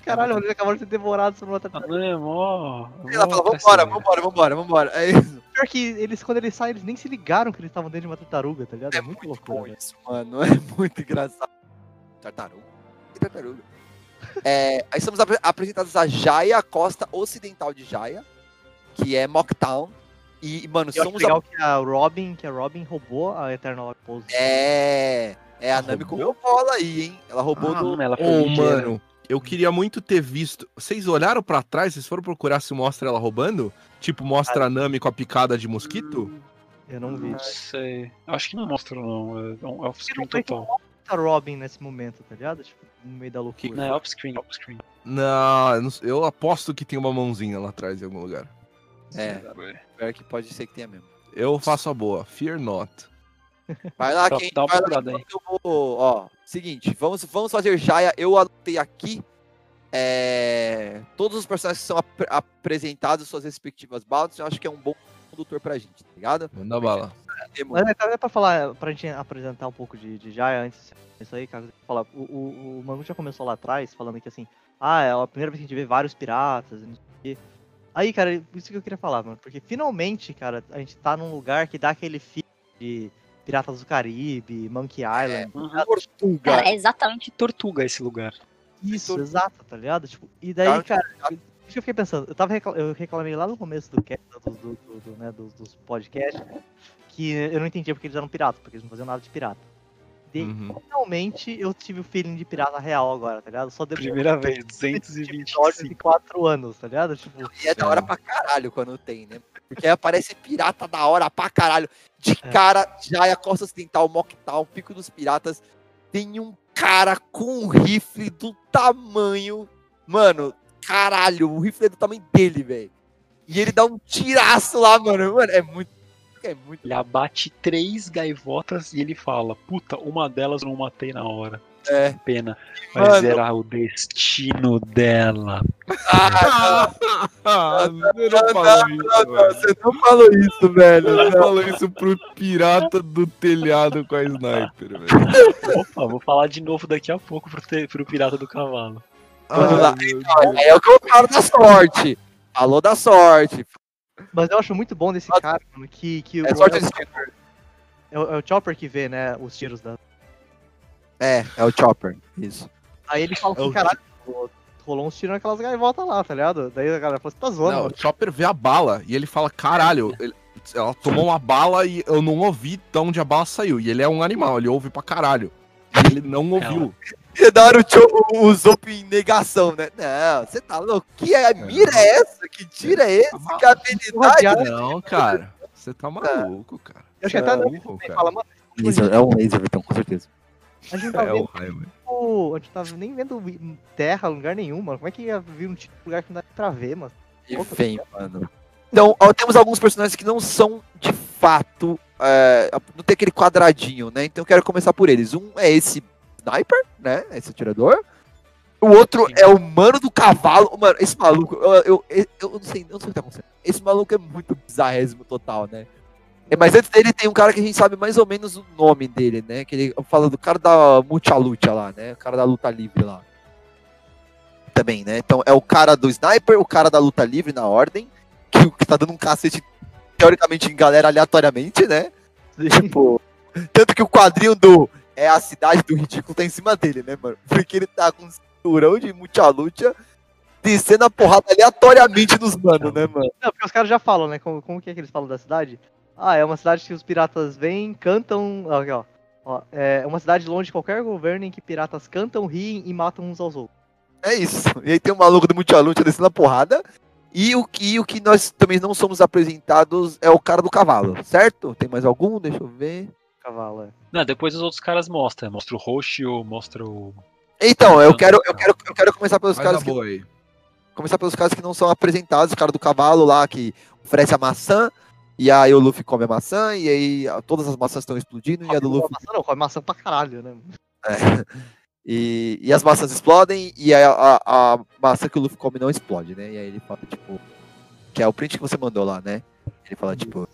caralho, eles acabaram de ser devorados por uma tartaruga. É mó. e ela fala, vambora, traiçoeira. vambora, vambora, vambora. É isso. Pior que eles, quando eles saem, eles nem se ligaram que eles estavam dentro de uma tartaruga, tá ligado? É, É muito, muito loucura, bom velho. isso, mano. É muito engraçado. Tartaruga. Que tartaruga? É, aí estamos apre- apresentados a Jaya, a costa ocidental de Jaya, que é Mocktown. E, mano, E eu somos legal a... que a Robin, que a Robin roubou a Eternal Lock Pose. É. É a Nami com Roubou? bola aí, hein? Ela roubou Ah, do. ela foi ligeira. mano, eu queria muito ter visto. Vocês olharam pra trás? Vocês foram procurar se mostra ela roubando? Tipo, mostra a Nami com a picada de mosquito? Eu não vi. Não sei. Acho que não mostra, não. É um off-screen Porque não total. A Robin nesse momento, tá ligado? Tipo, no meio da loucura. Não, é off-screen. Não, eu não eu aposto que tem uma mãozinha lá atrás em algum lugar. É, pior que pode ser que tenha mesmo. Eu faço a boa, fear not. Vai lá, quem. dá uma vai lá, aí. que eu vou. Ó, seguinte, vamos, vamos fazer Jaya. Eu anotei aqui. é, todos os personagens que são ap- apresentados, suas respectivas balas. Eu acho que é um bom condutor pra gente, tá ligado? Manda bala. Mas é pra falar, pra gente apresentar um pouco de, de Jaya antes disso aí, cara, falar, o, o, o Manu já começou lá atrás falando que assim, ah, é a primeira vez que a gente vê vários piratas, e não sei o quê. Aí, cara, isso que eu queria falar, mano, porque finalmente, cara, a gente tá num lugar que dá aquele filme de Piratas do Caribe, Monkey Island. Uhum. Tortuga. Cara, é exatamente Tortuga esse lugar. Isso, exato, tá ligado? Tipo, e daí, cara, isso que eu fiquei pensando, eu tava recla- eu reclamei lá no começo do do, do, do- do, né, dos, dos podcasts, que eu não entendia porque eles eram piratas, porque eles não faziam nada de pirata. E Uhum. finalmente eu tive o feeling de pirata real agora, tá ligado? Só depois Primeira vez, de episódios 225. de 4 anos, tá ligado? Tipo, E é da hora pra caralho quando tem, né? Porque aí aparece pirata da hora pra caralho. De É. cara, Jaya, Costa Ocidental, Mocktown, Pico dos Piratas. Tem um cara com um rifle do tamanho. Mano, caralho, o rifle é do tamanho dele, velho. E ele dá um tiraço lá, mano. Mano, é muito. É muito. Ele abate três gaivotas e ele fala: Puta, uma delas eu não matei na hora. É. Pena. Mas Mano. era o destino dela. Ah, Ah, você não falou isso, velho. você não falou isso, velho. Você falou isso pro pirata do telhado com a sniper, velho. Opa, vou falar de novo daqui a pouco pro, te- pro Pirata do Cavalo. Vamos lá. Aí é o que eu falo da sorte. Falou da sorte. Mas eu acho muito bom desse Nossa. cara, mano, que, que É o, sorte é, o, é o- é o Chopper que vê, né, os tiros da. É, é o Chopper. Isso. Aí ele fala É assim, caralho, rolou uns tiros naquelas gaivotas lá, tá ligado? Daí a galera fala, você tá zoando, Não, mano. o Chopper vê a bala e ele fala, caralho, ele- ela tomou uma bala e eu não ouvi de onde a bala saiu. E ele é um animal, ele ouve pra caralho. E ele não ouviu. E da hora o, Cho, o Zop em negação, né? Não, você tá louco? Que é, mira é essa? Que tira é esse? Que habilidade? Não, cara. Você tá maluco, cara. Eu acho que até não é ele cara. fala, mano, é um laser, então, com certeza. a gente tá É o vendo, raio, velho. tipo, a gente tá nem vendo terra, lugar nenhum, mano. Como é que ia vir um tipo de lugar que não dá pra ver, mano? E vem, mano. Então, ó, temos alguns personagens que não são, de fato, é, não tem aquele quadradinho, né? Então eu quero começar por eles. Um é esse sniper, né? Esse atirador. O outro Sim. é o mano do cavalo. Mano, esse maluco, eu, eu, eu, eu não sei, eu não sei o que tá acontecendo. Esse maluco é muito bizarrésimo total, né? É, mas antes dele tem um cara que a gente sabe mais ou menos o nome dele, né? Que ele fala do cara da Mucha Lucha lá, né? O cara da luta livre lá. Também, né? Então é o cara do sniper, o cara da luta livre na ordem, que, que tá dando um cacete teoricamente em galera aleatoriamente, né? Tipo, tanto que o quadrinho do é a cidade do ridículo tá em cima dele, né, mano? Porque ele tá com um cinturão de Mucha Lucha descendo a porrada aleatoriamente nos manos, né, mano? Não, porque os caras já falam, né? Como, como que é que eles falam da cidade? Ah, é uma cidade que os piratas vêm, cantam. Aqui, ó. Ó, é uma cidade longe de qualquer governo em que piratas cantam, riem e matam uns aos outros. É isso. E aí tem o maluco do Mucha Lucha descendo a porrada. E o, que- o que nós também não somos apresentados é o cara do cavalo, certo? Tem mais algum? Deixa eu ver. Cavalo, é. Não, depois os outros caras mostram. Mostra o Roshio, mostra o. Então, eu quero, eu quero, eu quero começar pelos Faz caras que aí. começar pelos caras que não são apresentados, o cara do cavalo lá que oferece a maçã, e aí o Luffy come a maçã, e aí todas as maçãs estão explodindo, e a do Come Luffy. maçã não, come maçã pra caralho, né? é. E, e as maçãs explodem, e a, a, a maçã que o Luffy come não explode, né? E aí ele fala, tipo. Que é o print que você mandou lá, né? Ele fala, tipo.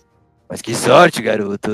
Mas que sorte, garoto.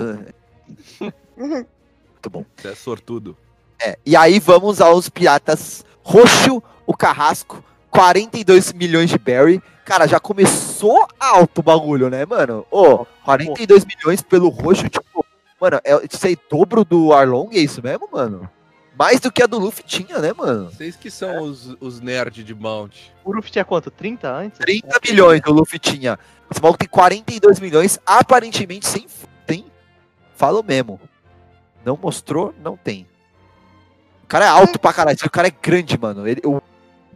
Muito bom. Você é sortudo. É, e aí vamos aos piratas Roxo, o Carrasco, 42 milhões de berry. Cara, já começou alto o bagulho, né, mano? Ô, 42 milhões pelo Roxo, tipo, mano, é, isso aí dobro do Arlong, é isso mesmo, mano? Mais do que a do Luffy tinha, né, mano? Vocês que são os, os nerds de Mount. O Luffy tinha quanto? 30 antes? 30 milhões o Luffy tinha. Esse maluco tem 42 milhões, aparentemente sem. Falo mesmo. Não mostrou, não tem. O cara é alto pra caralho. O cara é grande, mano. Ele, o-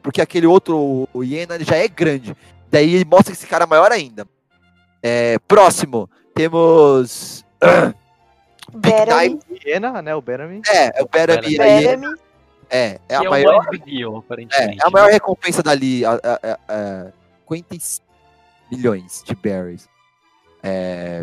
porque aquele outro, o Iena, ele já é grande. Daí ele mostra que esse cara é maior ainda. É, próximo, temos. Big Berami. Hiena, né? O Berami. É, é o Berami. É, é a que maior. é deal, É, é a maior recompensa dali. A, a, a, a, 55 milhões de berries. É,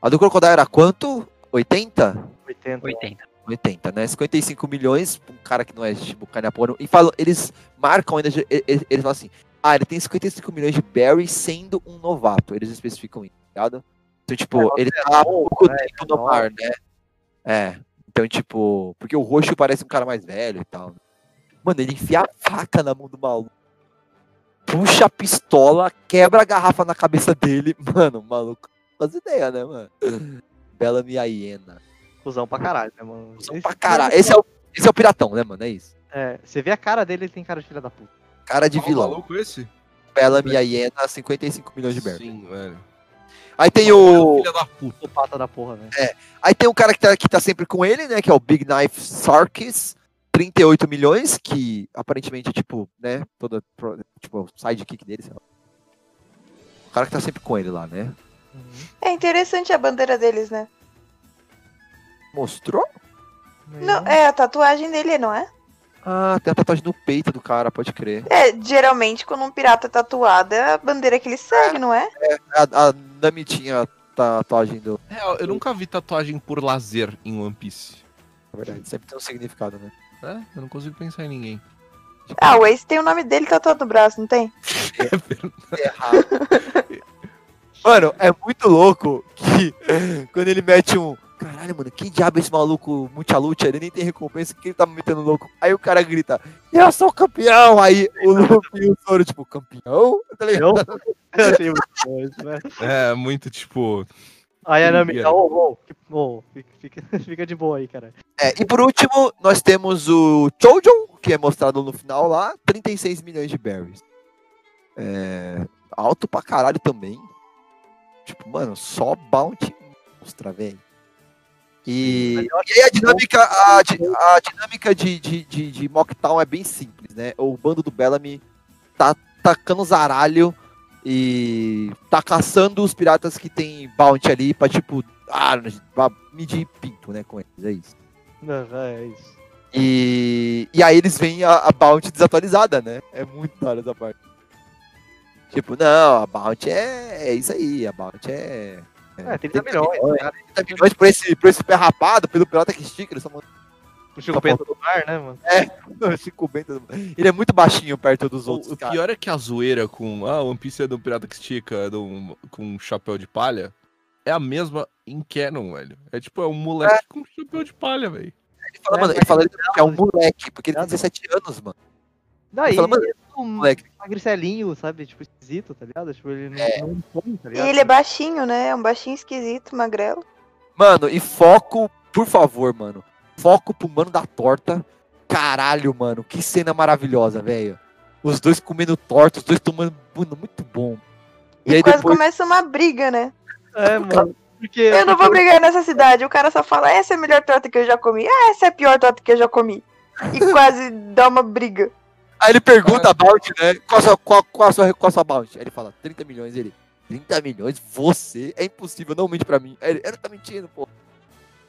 a do Crocodile era quanto? 80? 80. 80. 80, né? 55 milhões pra um cara que não é tipo Kanyapono. E falam, eles marcam ainda, e- e- eles, falam assim, ah, ele tem 55 milhões de berries sendo um novato. Eles especificam isso, tá ligado? Então, tipo, ele tá há novo, pouco né? tempo no mar, né? É. Então, tipo, porque o roxo parece um cara mais velho e tal. Mano, ele enfia a faca na mão do maluco. Puxa a pistola, quebra a garrafa na cabeça dele. Mano, o maluco. Faz ideia, né, mano? Bellamy e a hiena. Cusão pra caralho, né, mano? São Esse- pra caralho. Esse é, o, esse é o piratão, né, mano? É isso. É, você vê a cara dele, ele tem cara de filha da puta. Cara de Qual vilão. maluco esse? Bellamy e a hiena, 55 milhões de berries. Sim, velho. Aí tem o. Filha da puta. O pata da porra, né? Aí tem um cara que tá, que tá sempre com ele, né? Que é o Big Knife Sarkis. 38 milhões, que aparentemente é tipo, né? Toda. Tipo, sidekick dele, sei lá. O cara que tá sempre com ele lá, né? É interessante a bandeira deles, né? Mostrou? Não, é a tatuagem dele, não é? Ah, tem a tatuagem no peito do cara, pode crer. É, geralmente quando um pirata é tatuado é a bandeira que ele segue, não é? A, a Nami tinha a tatuagem do. Real, eu nunca vi tatuagem por lazer em One Piece. Na verdade, sempre tem um significado, né? É, eu não consigo pensar em ninguém. Ah, o Ace tem o nome dele tatuado no braço, não tem? errado. Mano, é muito louco que quando ele mete um. Caralho, mano, que diabo é esse maluco mucha luta? Ele nem tem recompensa, que ele tá me metendo louco. Aí o cara grita, eu sou campeão! Aí o Luffy e o Zoro, tipo, campeão? Tá ligado? Eu, eu achei muito bom isso, né? É, muito tipo. Aí a Nami, ô, que- ô, fica, fica, fica de boa aí, cara. É, e por último, nós temos o Chojon, que é mostrado no final lá, 36 milhões de berries. É, alto pra caralho também. Tipo, mano, só bounty mostra, velho. E, e aí a dinâmica, a, a dinâmica de, de, de, de Mocktown é bem simples, né? O bando do Bellamy tá tacando zaralho e tá caçando os piratas que tem bounty ali pra, tipo, ah, pra medir pinto, né, com eles, é isso. Não, é isso. E, e aí eles veem a, a bounty desatualizada, né? É muito da hora essa parte. Tipo, não, a bounty é, é isso aí, a bounty é... É, 30 milhões, cara. 30 milhões por esse, por esse pé rapado, pelo pirata que estica, eles são O Chico Bento do mar, né, mano? Chico Bento. Ele é muito baixinho perto dos O, outros, o cara. pior é que a zoeira com. Ah, One Piece é do pirata que estica, é do, com um chapéu de palha. é a mesma em Canon, velho. É tipo, é um moleque com chapéu de palha, velho. Ele fala, É, mano, ele fala ele que é um moleque, porque ele tem 17 anos, mano. Daí, fala, mano, ele é um moleque. magricelinho, sabe? Tipo, esquisito, tá ligado? Tipo, ele não, É. não come, tá E ligado? ele é baixinho, né? É um baixinho esquisito, magrelo. Mano, e foco, por favor, mano. Foco pro mano da torta. Caralho, mano, que cena maravilhosa, velho. Os dois comendo torta, os dois tomando. Mano, muito bom. E, E aí quase depois- começa uma briga, né? É, mano. Porque, Eu não vou porque- brigar nessa cidade. O cara só fala, essa é a melhor torta que eu já comi. Ah, essa é a pior torta que eu já comi. E quase dá uma briga. Aí ele pergunta a bounty, né? Qual a sua, qual, qual a sua, qual a sua bounty? Aí ele fala, 30 milhões. Ele, 30 milhões? Você? É impossível, não mente pra mim. Aí ele, ele tá mentindo, pô.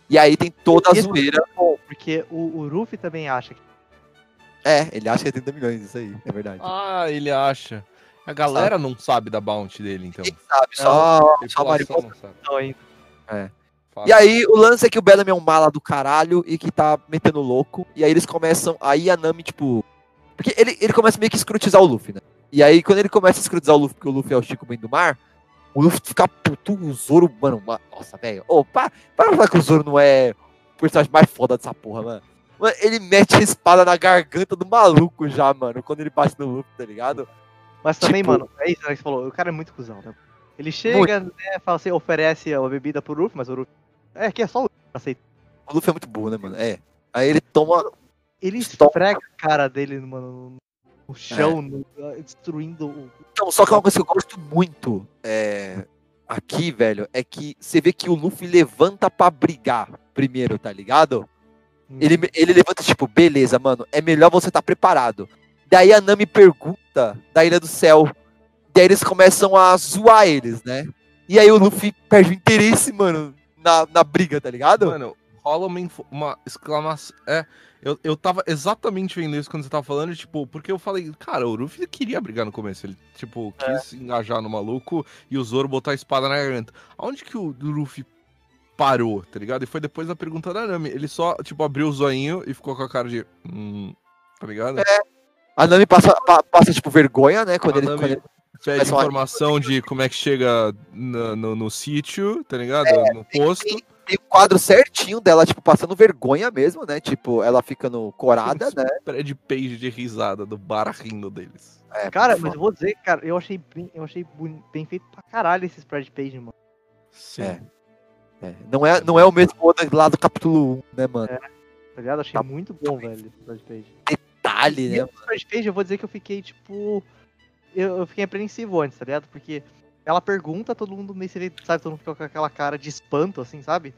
E aí tem toda a zoeira. é porque o, o Ruffy também acha que. É, ele acha que é 30 milhões, isso aí, é verdade. Ah, ele acha. A galera não sabe da bounty dele, então. Quem sabe, só, só mariposa. não sabe. Não, ainda. Fala. E aí, o lance é que o Bellamy é um mala do caralho e que tá metendo louco. E aí eles começam. Aí a Nami, tipo. Porque ele, ele começa meio que a escrutizar o Luffy, né? E aí, quando ele começa a escrutizar o Luffy, porque o Luffy é o Chico bem do mar, o Luffy fica puto, o Zoro, mano. ma- Nossa, velho. Ô, para, para de falar que o Zoro não é o personagem mais foda dessa porra, mano. Mano, ele mete a espada na garganta do maluco já, mano, quando ele bate no Luffy, tá ligado? Mas também, Tipo- mano, é isso né, que você falou. O cara é muito cuzão, né? Ele chega, né, fala assim, oferece a bebida pro Ruffy, mas o Ruffy. É que é só o Ruffy que aceita. O Luffy é muito burro, né, mano? É. Aí ele toma. Ele esfrega a cara dele, mano, no chão, no- destruindo o. Então, só que uma coisa que eu gosto muito é, aqui, velho, é que você vê que o Luffy levanta pra brigar primeiro, tá ligado? Ele, ele levanta, tipo, beleza, mano, é melhor você estar preparado. Daí a Nami pergunta da Ilha do Céu. Daí eles começam a zoar eles, né? E aí o Luffy perde o interesse, mano, na, na briga, tá ligado? Mano, rola uma, uma exclamação. É, eu, eu tava exatamente vendo isso quando você tava falando, tipo, porque eu falei, cara, o Ruffy queria brigar no começo. Ele, tipo, quis engajar no maluco e o Zoro botar a espada na garganta. Aonde que o Luffy parou, tá ligado? E foi depois da pergunta da Nami. Ele só, tipo, abriu o zoinho e ficou com a cara de. Hum, tá ligado? A Nami passa, pa- passa tipo, vergonha, né? Quando A ele, Nami- quando ele- Pede informação de como é que chega no, no, no sítio, tá ligado? no posto. tem, tem um quadro certinho dela, tipo, passando vergonha mesmo, né? Tipo, ela ficando corada, né? Spread page de risada do bar rindo deles. É, Cara, mas eu vou dizer, cara, eu achei bem, eu achei bem, bem feito pra caralho esse spread page, mano. Sim. É. É, não, é, não é o mesmo do- lá do capítulo 1, né, mano? Tá ligado? Achei Tá. muito bom, velho, esse spread page. Detalhe, E né? spread page, eu vou dizer que eu fiquei, tipo. Eu, eu fiquei apreensivo antes, tá ligado? Porque ela pergunta, todo mundo meio se sabe, todo mundo fica com aquela cara de espanto, assim, sabe?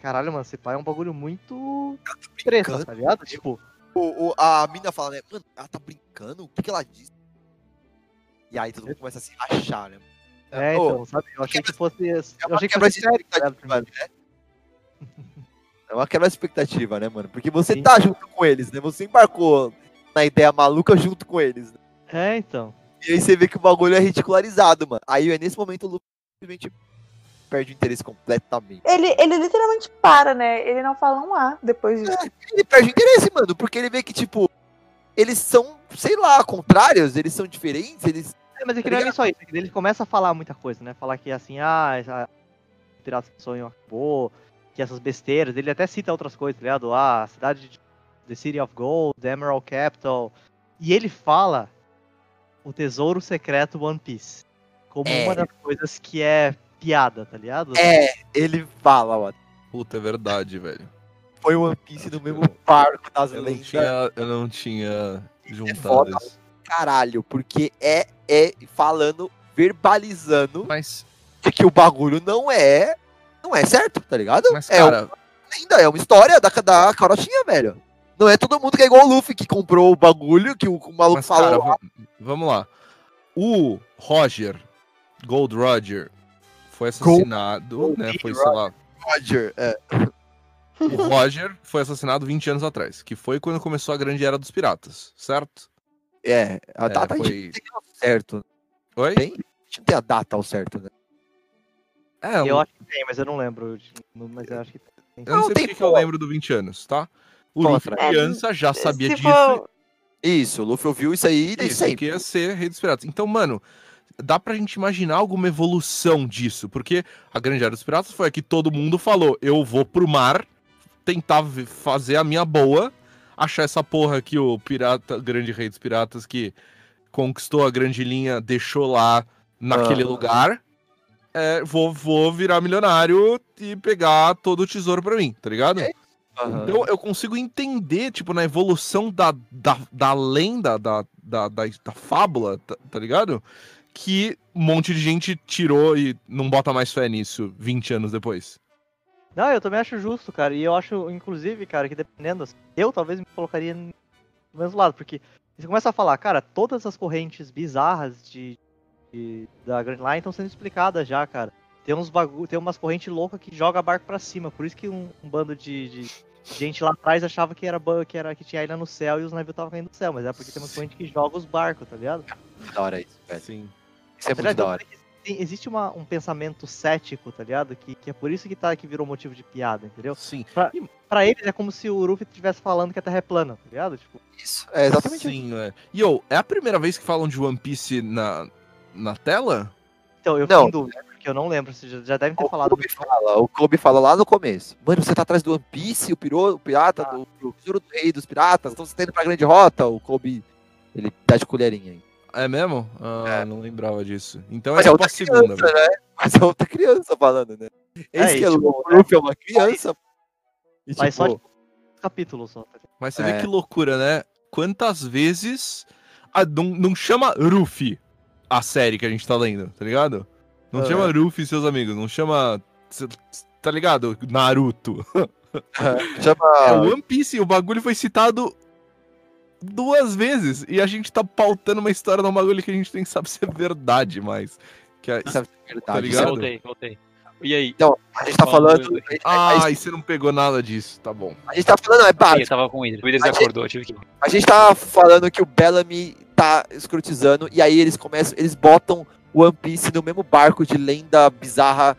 Caralho, mano, esse pai é um bagulho muito treta, brincando. tá ligado? Tipo, O, o- a mina fala, né? Mano, ela tá brincando? O que, que ela disse? E aí todo mundo começa a se rachar, né? é, Ô, então, sabe? Eu achei que fosse. É Eu achei que fosse sério, tá né? É uma quebra expectativa, né, mano? Porque você Sim. tá junto com eles, né? Você embarcou na ideia maluca junto com eles. né? É, então. E aí você vê que o bagulho é ridicularizado, mano. Aí é nesse momento o Luffy simplesmente perde o interesse completamente. Ele, ele literalmente para, né? Ele não fala um A depois disso. Ele perde o interesse, mano, porque ele vê que, tipo, eles são, sei lá, contrários, eles são diferentes, eles. É, mas é que Tá não é só isso. é Ele começa a falar muita coisa, né? Falar que assim, ah, essa Piratas do Sonho acabou, que essas besteiras. Ele até cita outras coisas, tá ligado? Ah, a cidade de The City of Gold, The Emerald Capital. E ele fala o tesouro secreto One Piece. Como É. uma das coisas que é piada, tá ligado? É, ele fala, mano. Puta, é verdade, velho. Foi o One Piece no mesmo barco das Eu não lendas. tinha, eu não tinha juntado foda. isso. Caralho, porque é, é falando, verbalizando Mas, de que o bagulho não é. Não é certo, tá ligado? mas é cara, ainda é uma história da, da carotinha, velho. Não é todo mundo que é igual o Luffy que comprou o bagulho, que o, o maluco mas, cara, falou. va- vamos lá. O Roger, Gold Roger, foi assassinado, Gold né? Foi, sei lá. Roger, é. O Roger foi assassinado 20 anos atrás, que foi quando começou a grande era dos piratas, certo? É, a É, data a foi- gente não tem ao certo. Oi? Tem? A gente não tem a data ao certo, né? É, Eu acho que tem, mas eu não lembro. Mas eu acho que tem. eu não Não, sei tem porque que eu lembro do 20 anos, tá? O Fala, Luffy, Fred. criança, já sabia Se disso. for. Isso, o Luffy ouviu isso aí desde Isso sempre. que ia ser Rei dos Piratas. Então, mano, dá pra gente imaginar alguma evolução disso, porque a Grande Era dos Piratas foi a que todo mundo falou: eu vou pro mar tentar fazer a minha boa, achar essa porra que o pirata, grande rei dos piratas que conquistou a grande linha, deixou lá naquele Ah. lugar. É, vou, vou virar milionário e pegar todo o tesouro pra mim, tá ligado? Aham. Então eu consigo entender, tipo, na evolução da, da, da lenda, da, da, da, da fábula, tá, tá ligado? Que um monte de gente tirou e não bota mais fé nisso 20 anos depois. Não, eu também acho justo, cara. E eu acho, inclusive, cara, que dependendo, assim, eu talvez me colocaria no mesmo lado, porque você começa a falar, cara, todas as correntes bizarras de, de- da Grand Line estão sendo explicadas já, cara. Tem uns bagu tem umas correntes loucas que joga barco pra cima, por isso que um, um bando de, de gente lá atrás achava que era que era que tinha ilha no céu e os navios estavam caindo do céu, mas é porque tem correntes que jogam os barcos, tá ligado? Da hora isso, velho. Sim. Isso é Tá muito da hora. Existe uma- um pensamento cético, tá ligado? Que, que é por isso que tá que virou motivo de piada, entendeu? Sim. Pra eles é como se o Luffy estivesse falando que a Terra é plana, tá ligado? Tipo, Isso. É exatamente isso. Sim, é. E ô, é a primeira vez que falam de One Piece na, na tela? então eu Não. fiquei em dúvida, eu não lembro, vocês já, devem ter O falado. Kobe, fala, o Kobe fala lá no começo. Mano, você tá atrás do One Piece, o, pirou, o pirata, do, do tesouro do rei dos piratas, então você tá indo pra grande rota. O Kobe, ele dá de colherinha aí. É mesmo? Ah, É. não lembrava disso. Então Mas é é tipo outra a segunda. criança, né? Mas é outra criança falando, né? Esse É, que é tipo, o Luffy é uma criança. E, Mas só tipo, tipo, capítulo só. Tá ligado? Mas você É. vê que loucura, né? Quantas vezes. Ah, não, não chama Ruffy a série que a gente tá lendo, tá ligado? Não Ah. chama Ruffy e seus amigos, não chama. Tá ligado? Naruto. É chama... o One Piece, o bagulho foi citado duas vezes. E a gente tá pautando uma história de um bagulho que a gente nem sabe se é verdade mais. Que é- Isso é verdade. Tá ligado? Voltei, voltei. E aí? A gente tá falando... Ah, gente- e você não pegou nada disso, tá bom. a gente tá falando, é básico. eu tava com o Wither. O Wither A gente- tive que. A gente tá falando que o Bellamy tá escrotizando e aí eles começam, eles botam One Piece no mesmo barco de lenda bizarra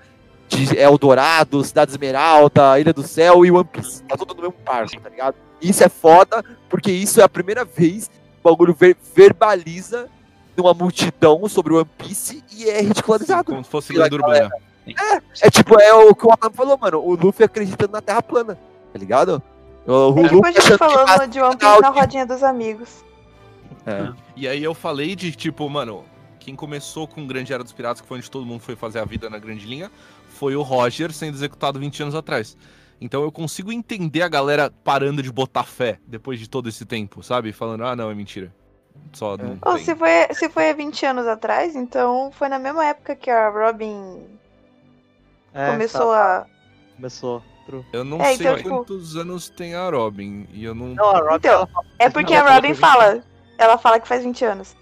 de Eldorado, Cidade Esmeralda, Ilha do Céu e One Piece. Tá tudo no mesmo barco, tá ligado? Isso é foda, porque isso é a primeira vez que o bagulho ver- verbaliza numa multidão sobre o One Piece e é ridicularizado. Como se fosse lenda urbana. É tipo, é o que o Otávio falou, mano. O Luffy acreditando na Terra plana, tá ligado? O, o É tipo Luffy a gente falando de One Piece na rodinha dos amigos. É. E aí eu falei de, tipo, mano, quem começou com o Grande Era dos Piratas, que foi onde todo mundo foi fazer a vida na grande linha, foi o Roger sendo executado 20 anos atrás. Então eu consigo entender a galera parando de botar fé depois de todo esse tempo, sabe? Falando, ah, não, é mentira. Só não Ou tem. se foi, se foi há 20 anos atrás, então foi na mesma época que a Robin É, começou tá, a. Começou. Eu não É, sei então, tipo- quantos anos tem a Robin. E eu não. Não, a Robin, Então, É porque a ela Robin fala. Ela fala que faz 20 anos.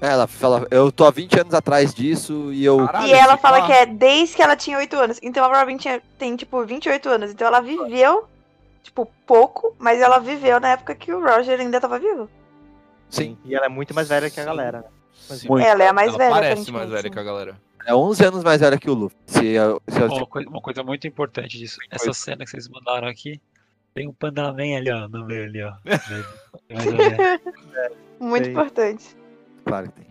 Ela fala, eu tô há 20 anos atrás disso e eu. Caralho, e ela fala que é desde que ela tinha 8 anos. Então a Robin tinha, tem, tipo, 28 anos. Então ela viveu, tipo, pouco, mas ela viveu na época que o Roger ainda tava vivo. Sim, E ela é muito mais velha que a galera, né? Ela é a mais Ela velha, parece mais velha sim. que a galera. é 11 anos mais velha que o Luffy. Se, se eu- Uma, coi- uma coisa muito importante disso. Essa cena que vocês mandaram aqui. Tem um Pandaman ali, ó, no meio ali, ó. Muito importante. Claro que tem.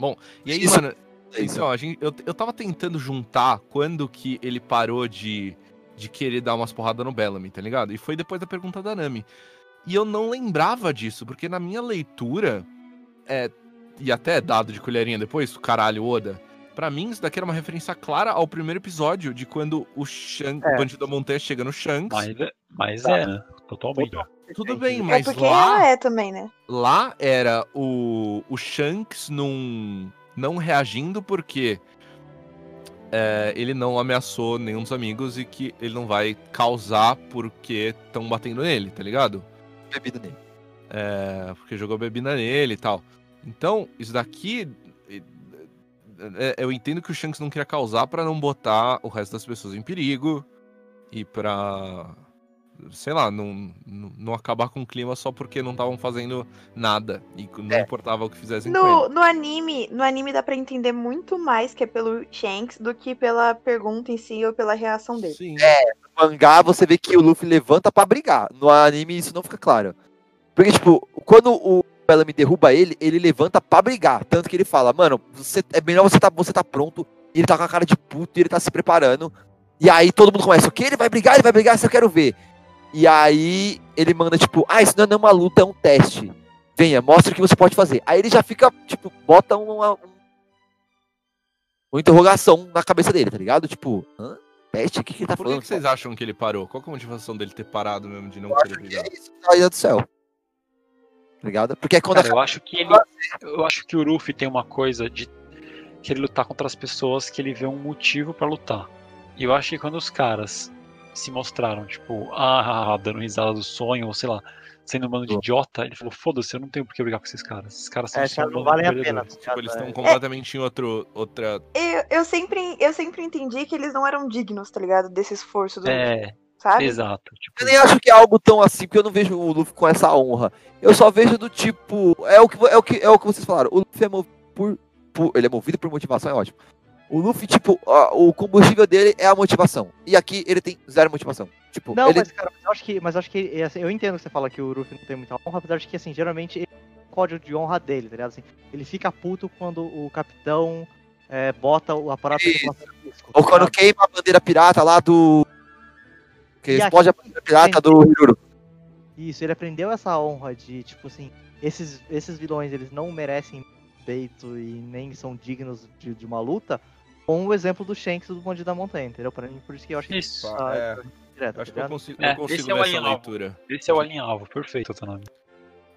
E aí, Isso- mano, É isso. Então, a gente, eu, eu tava tentando juntar quando que ele parou de, de querer dar umas porradas no Bellamy, tá ligado? E foi depois da pergunta da Nami. E eu não lembrava disso, porque na minha leitura, é, e até dado de colherinha depois, caralho, Oda, pra mim isso daqui era uma referência clara ao primeiro episódio, de quando o Shanks, É. o Bandido da Montanha chega no Shanks. Mas, é- mas é, né? Totalmente. Tudo bem, É mas porque lá... ela é também, né? Lá era o, o Shanks num, não reagindo porque é, ele não ameaçou nenhum dos amigos e que ele não vai causar porque estão batendo nele, tá ligado? Bebido nele. É, porque jogou bebida nele e tal. Então, isso daqui. é, é, eu entendo que o Shanks não queria causar pra não botar o resto das pessoas em perigo e pra. Sei lá, não, não, acabar com o clima só porque não estavam fazendo nada e não É. importava o que fizessem com No, ele. no anime, no anime dá pra entender muito mais que é pelo Shanks do que pela pergunta em si ou pela reação dele. Sim. No mangá, você vê que o Luffy levanta pra brigar. No anime, isso não fica claro. Porque, tipo, quando o Bellamy derruba ele, ele levanta pra brigar. Tanto que ele fala, mano, você, é melhor você tá, você tá pronto. E ele tá com a cara de puto e ele tá se preparando. E aí todo mundo começa, o que? Ele vai brigar, ele vai brigar, isso eu quero ver. E aí ele manda, tipo, ah, isso não é uma luta, é um teste. Venha, mostra o que você pode fazer. Aí ele já fica, tipo, bota uma, um- uma interrogação na cabeça dele, tá ligado? Tipo, hã? Teste? O que, que ele tá Por que, falando? que vocês acham que ele parou? Qual que é a motivação dele ter parado mesmo de não Eu querer acho que brigar? é isso, Rainha do céu. Tá ligado? Porque é quando Cara, acaba- eu acho que ele. Eu acho que o Ruffy tem uma coisa de querer lutar contra as pessoas que ele vê um motivo pra lutar. E eu acho que quando os caras se mostraram, tipo, ah, dando risada do sonho, ou sei lá, sendo um bando de idiota, ele falou, foda-se, eu não tenho por que brigar com esses caras. Esses caras são É, cara, não de valem a pena. perdedores." Tipo, eles É. estão completamente em outro, outra. Eu, eu, sempre, eu sempre entendi que eles não eram dignos, tá ligado? Desse esforço do É, sabe? exato. Tipo, Eu nem acho que é algo tão assim, porque eu não vejo o Luffy com essa honra. Eu só vejo do tipo. É o que, é o que, é o que vocês falaram. O Luffy é movido por, por- Ele é movido por motivação, é ótimo. O Luffy, tipo, ó, o combustível dele é a motivação. E aqui ele tem zero motivação. Tipo, Não, ele. mas, cara, eu acho que, mas eu acho que assim, eu entendo que você fala que o Ruffy não tem muita honra, apesar de que, assim, geralmente ele tem o código de honra dele, tá ligado? Assim, ele fica puto quando o capitão é, bota o aparato. Ou tá quando queima a bandeira pirata lá do. Que E explode a aqui, bandeira pirata do Hiruro. Isso, ele aprendeu essa honra de, tipo assim, esses, esses vilões, eles não merecem respeito e nem são dignos de, de uma luta, com o exemplo do Shanks do Bonde da Montanha, entendeu? Pra mim, por isso que eu acho que Isso. tá, É, direto, eu acho tá que eu consigo, É, eu consigo esse é o ver essa alien-alvo. leitura. Esse é o alinhavo, perfeito, Tanami.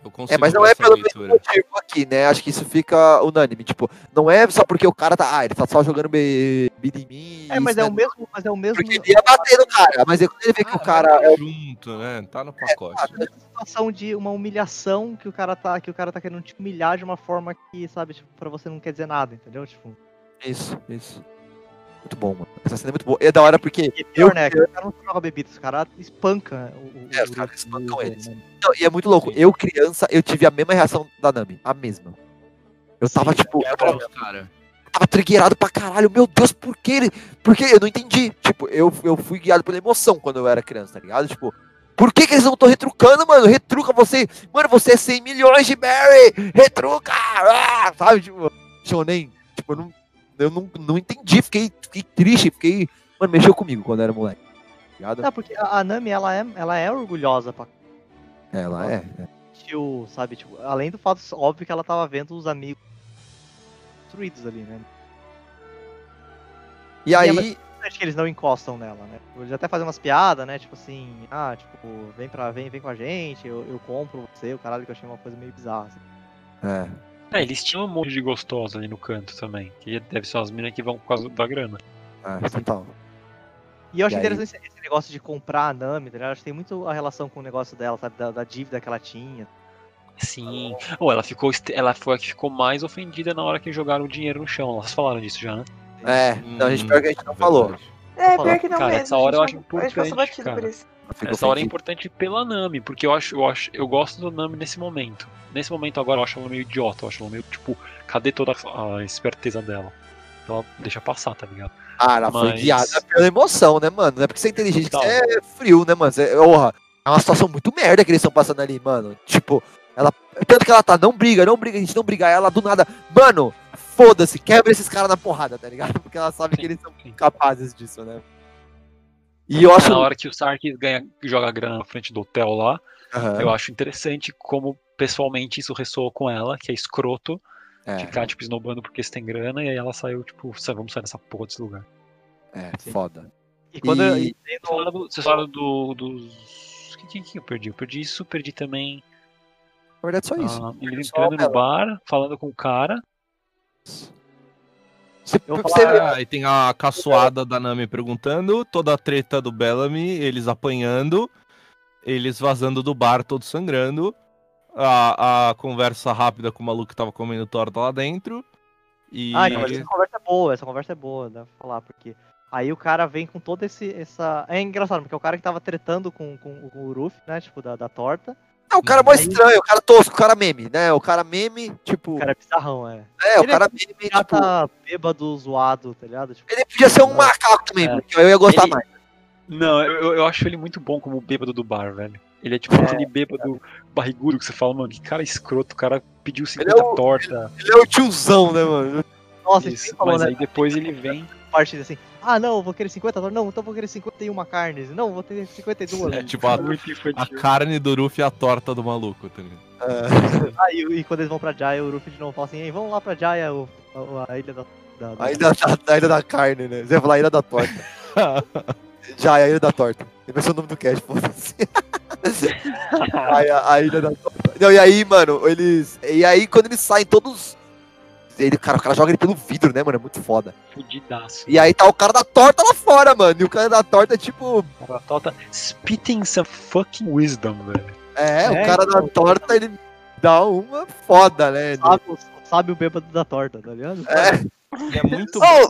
Eu consigo É, mas não é pelo mesmo leitura. motivo aqui, né? Acho que isso fica unânime. Tipo, não é só porque o cara tá. Ah, ele tá só jogando be- vida em mim. É, mas é né? o mesmo, mas é o mesmo Porque ele ia bater no cara. Mas quando ele vê que Ah, o cara mas é tá junto, né? Tá no pacote. situação de uma humilhação que o cara tá, que o cara tá querendo te humilhar de uma forma que, sabe, tipo, pra você não quer dizer nada, entendeu? Tipo, Isso, isso. Muito bom, mano. Essa cena é muito boa. E é da hora porque. e pior, Eu- né? que O cara não joga bebida, os caras espancam o, o É, os caras espancam eles. né? Não, e é muito louco. Eu, criança, eu tive a mesma reação da Nami. A mesma. Eu tava, Sim, tipo. Eu tava, cara. tava triggerado pra caralho. Meu Deus, por que ele. Por que? Eu não entendi. Tipo, eu, eu fui guiado pela emoção quando eu era criança, tá ligado? Tipo. Por que, que eles não estão retrucando, mano? Retruca você. Mano, você é 100 milhões de Barry! Retruca! Ah! Sabe, tipo, Shonen. Tipo, eu não, eu não, não entendi. Fiquei, fiquei triste. Fiquei. Mano, mexeu comigo quando era moleque. Ligado? Não, porque a, Nami, ela é, ela é orgulhosa pra Ela é. é. tio, sabe? Tipo, além do fato, óbvio que ela tava vendo os amigos destruídos ali, né? E aí. mas- Acho que eles não encostam nela, né? Eles até fazem umas piadas, né? Tipo assim, ah, tipo, vem pra, vem, vem com a gente, eu, eu compro você, o caralho, que eu achei uma coisa meio bizarra. assim. É. É, eles tinham um monte de gostosa ali no canto também. Que deve ser as minas que vão por causa da grana. É, total. E eu acho E aí? interessante esse, esse negócio de comprar a Nami, tá ligado? Acho que tem muito a relação com o negócio dela, sabe? Da, da dívida que ela tinha. Sim. Ou ela ficou. Ela foi a que ficou mais ofendida na hora que jogaram o dinheiro no chão. Elas falaram disso já, né? É, não, a gente pior que a gente não Hum, falou. É, pior que não Cara, mesmo. essa hora eu a acho gente não- a gente passou importante, batido cara. por isso. Essa hora é importante pela Nami, porque eu acho, eu acho, eu gosto do Nami nesse momento. Nesse momento agora eu acho ela meio idiota, eu acho ela meio tipo, cadê toda a esperteza dela? Então ela deixa passar, tá ligado? Ah, ela foi Mas- guiada pela emoção, né, mano? Não é porque você é inteligente que Total. você é frio, né, mano? Você, orra, é uma situação muito merda que eles estão passando ali, mano. Tipo, ela. Tanto que ela tá, não briga, não briga, a gente não briga. Ela do nada, mano, foda-se, quebra esses caras na porrada, tá ligado? Porque ela sabe Sim, que eles são sim. capazes disso, né? E eu acho. Na hora que o Sark ganha, joga grana na frente do hotel lá, Aham, eu acho interessante como pessoalmente isso ressoou com ela, que é escroto, é, ficar tipo esnobando porque você tem grana, e aí ela saiu, tipo, "Sai, vamos sair dessa porra desse lugar. é, Sim. foda. E quando eu, E- e tem Vocês no- falaram, do, dos. Quem que eu perdi? Eu perdi isso, perdi também. Na verdade, só isso. Ah, ele entrando no bar, falando com o cara. Você, você Ah, e tem a caçoada da Nami perguntando, toda a treta do Bellamy, eles apanhando, eles vazando do bar, todos sangrando, a, a conversa rápida com o maluco que tava comendo torta lá dentro, e... Ah, então, mas essa conversa é boa, essa conversa é boa, dá pra falar, porque aí o cara vem com todo esse. essa. É engraçado, porque é o cara que tava tretando com, com, com o Ruff, né? Tipo, da, da torta. É, o cara mó Aí- estranho, o cara tosco, o cara meme, né? O cara meme, tipo. O cara é bizarrão, é. é, o ele é- cara meme, Já tipo. tá bêbado, zoado, tá ligado? Tipo, Ele podia ser um macaco também, É. porque eu ia gostar Ele- mais. Não, eu, eu acho ele muito bom como bêbado do bar, velho. Ele é tipo aquele bêbado barrigudo que você fala, mano, que cara escroto, o cara pediu 50 é o- torta. Ele é o tiozão, né, mano? Nossa, Isso, isso, falou, mas né? aí depois ele vem. Parte assim, ah não, eu vou querer 50 dólares, não, então eu vou querer 51 carnes, não, vou ter 52. É tipo a, a carne do Ruff e a torta do maluco, tá ligado? Ah, e, e quando eles vão pra Jaya, o Ruffy de novo fala assim, Ei, vamos lá pra Jaya, o, a, a ilha da... da, da- A ilha da, a ilha da carne, né? Você ia falar a ilha da torta. É a ilha da torta. Vai ser o nome do cast, foda-se. Aí, a, a ilha da torta. Não, e aí, mano, eles. E aí, quando eles saem todos. Ele, cara, o cara joga ele pelo vidro, né, mano? É muito foda. Fudidaço. E aí tá o cara da torta lá fora, mano. E o cara da torta é tipo. Cara, Tota spitting some fucking wisdom, velho. É, É, o cara da torta, ele dá uma foda, né? Sabe, o- sabe o bêbado da torta, tá ligado? É, E é muito. Oh!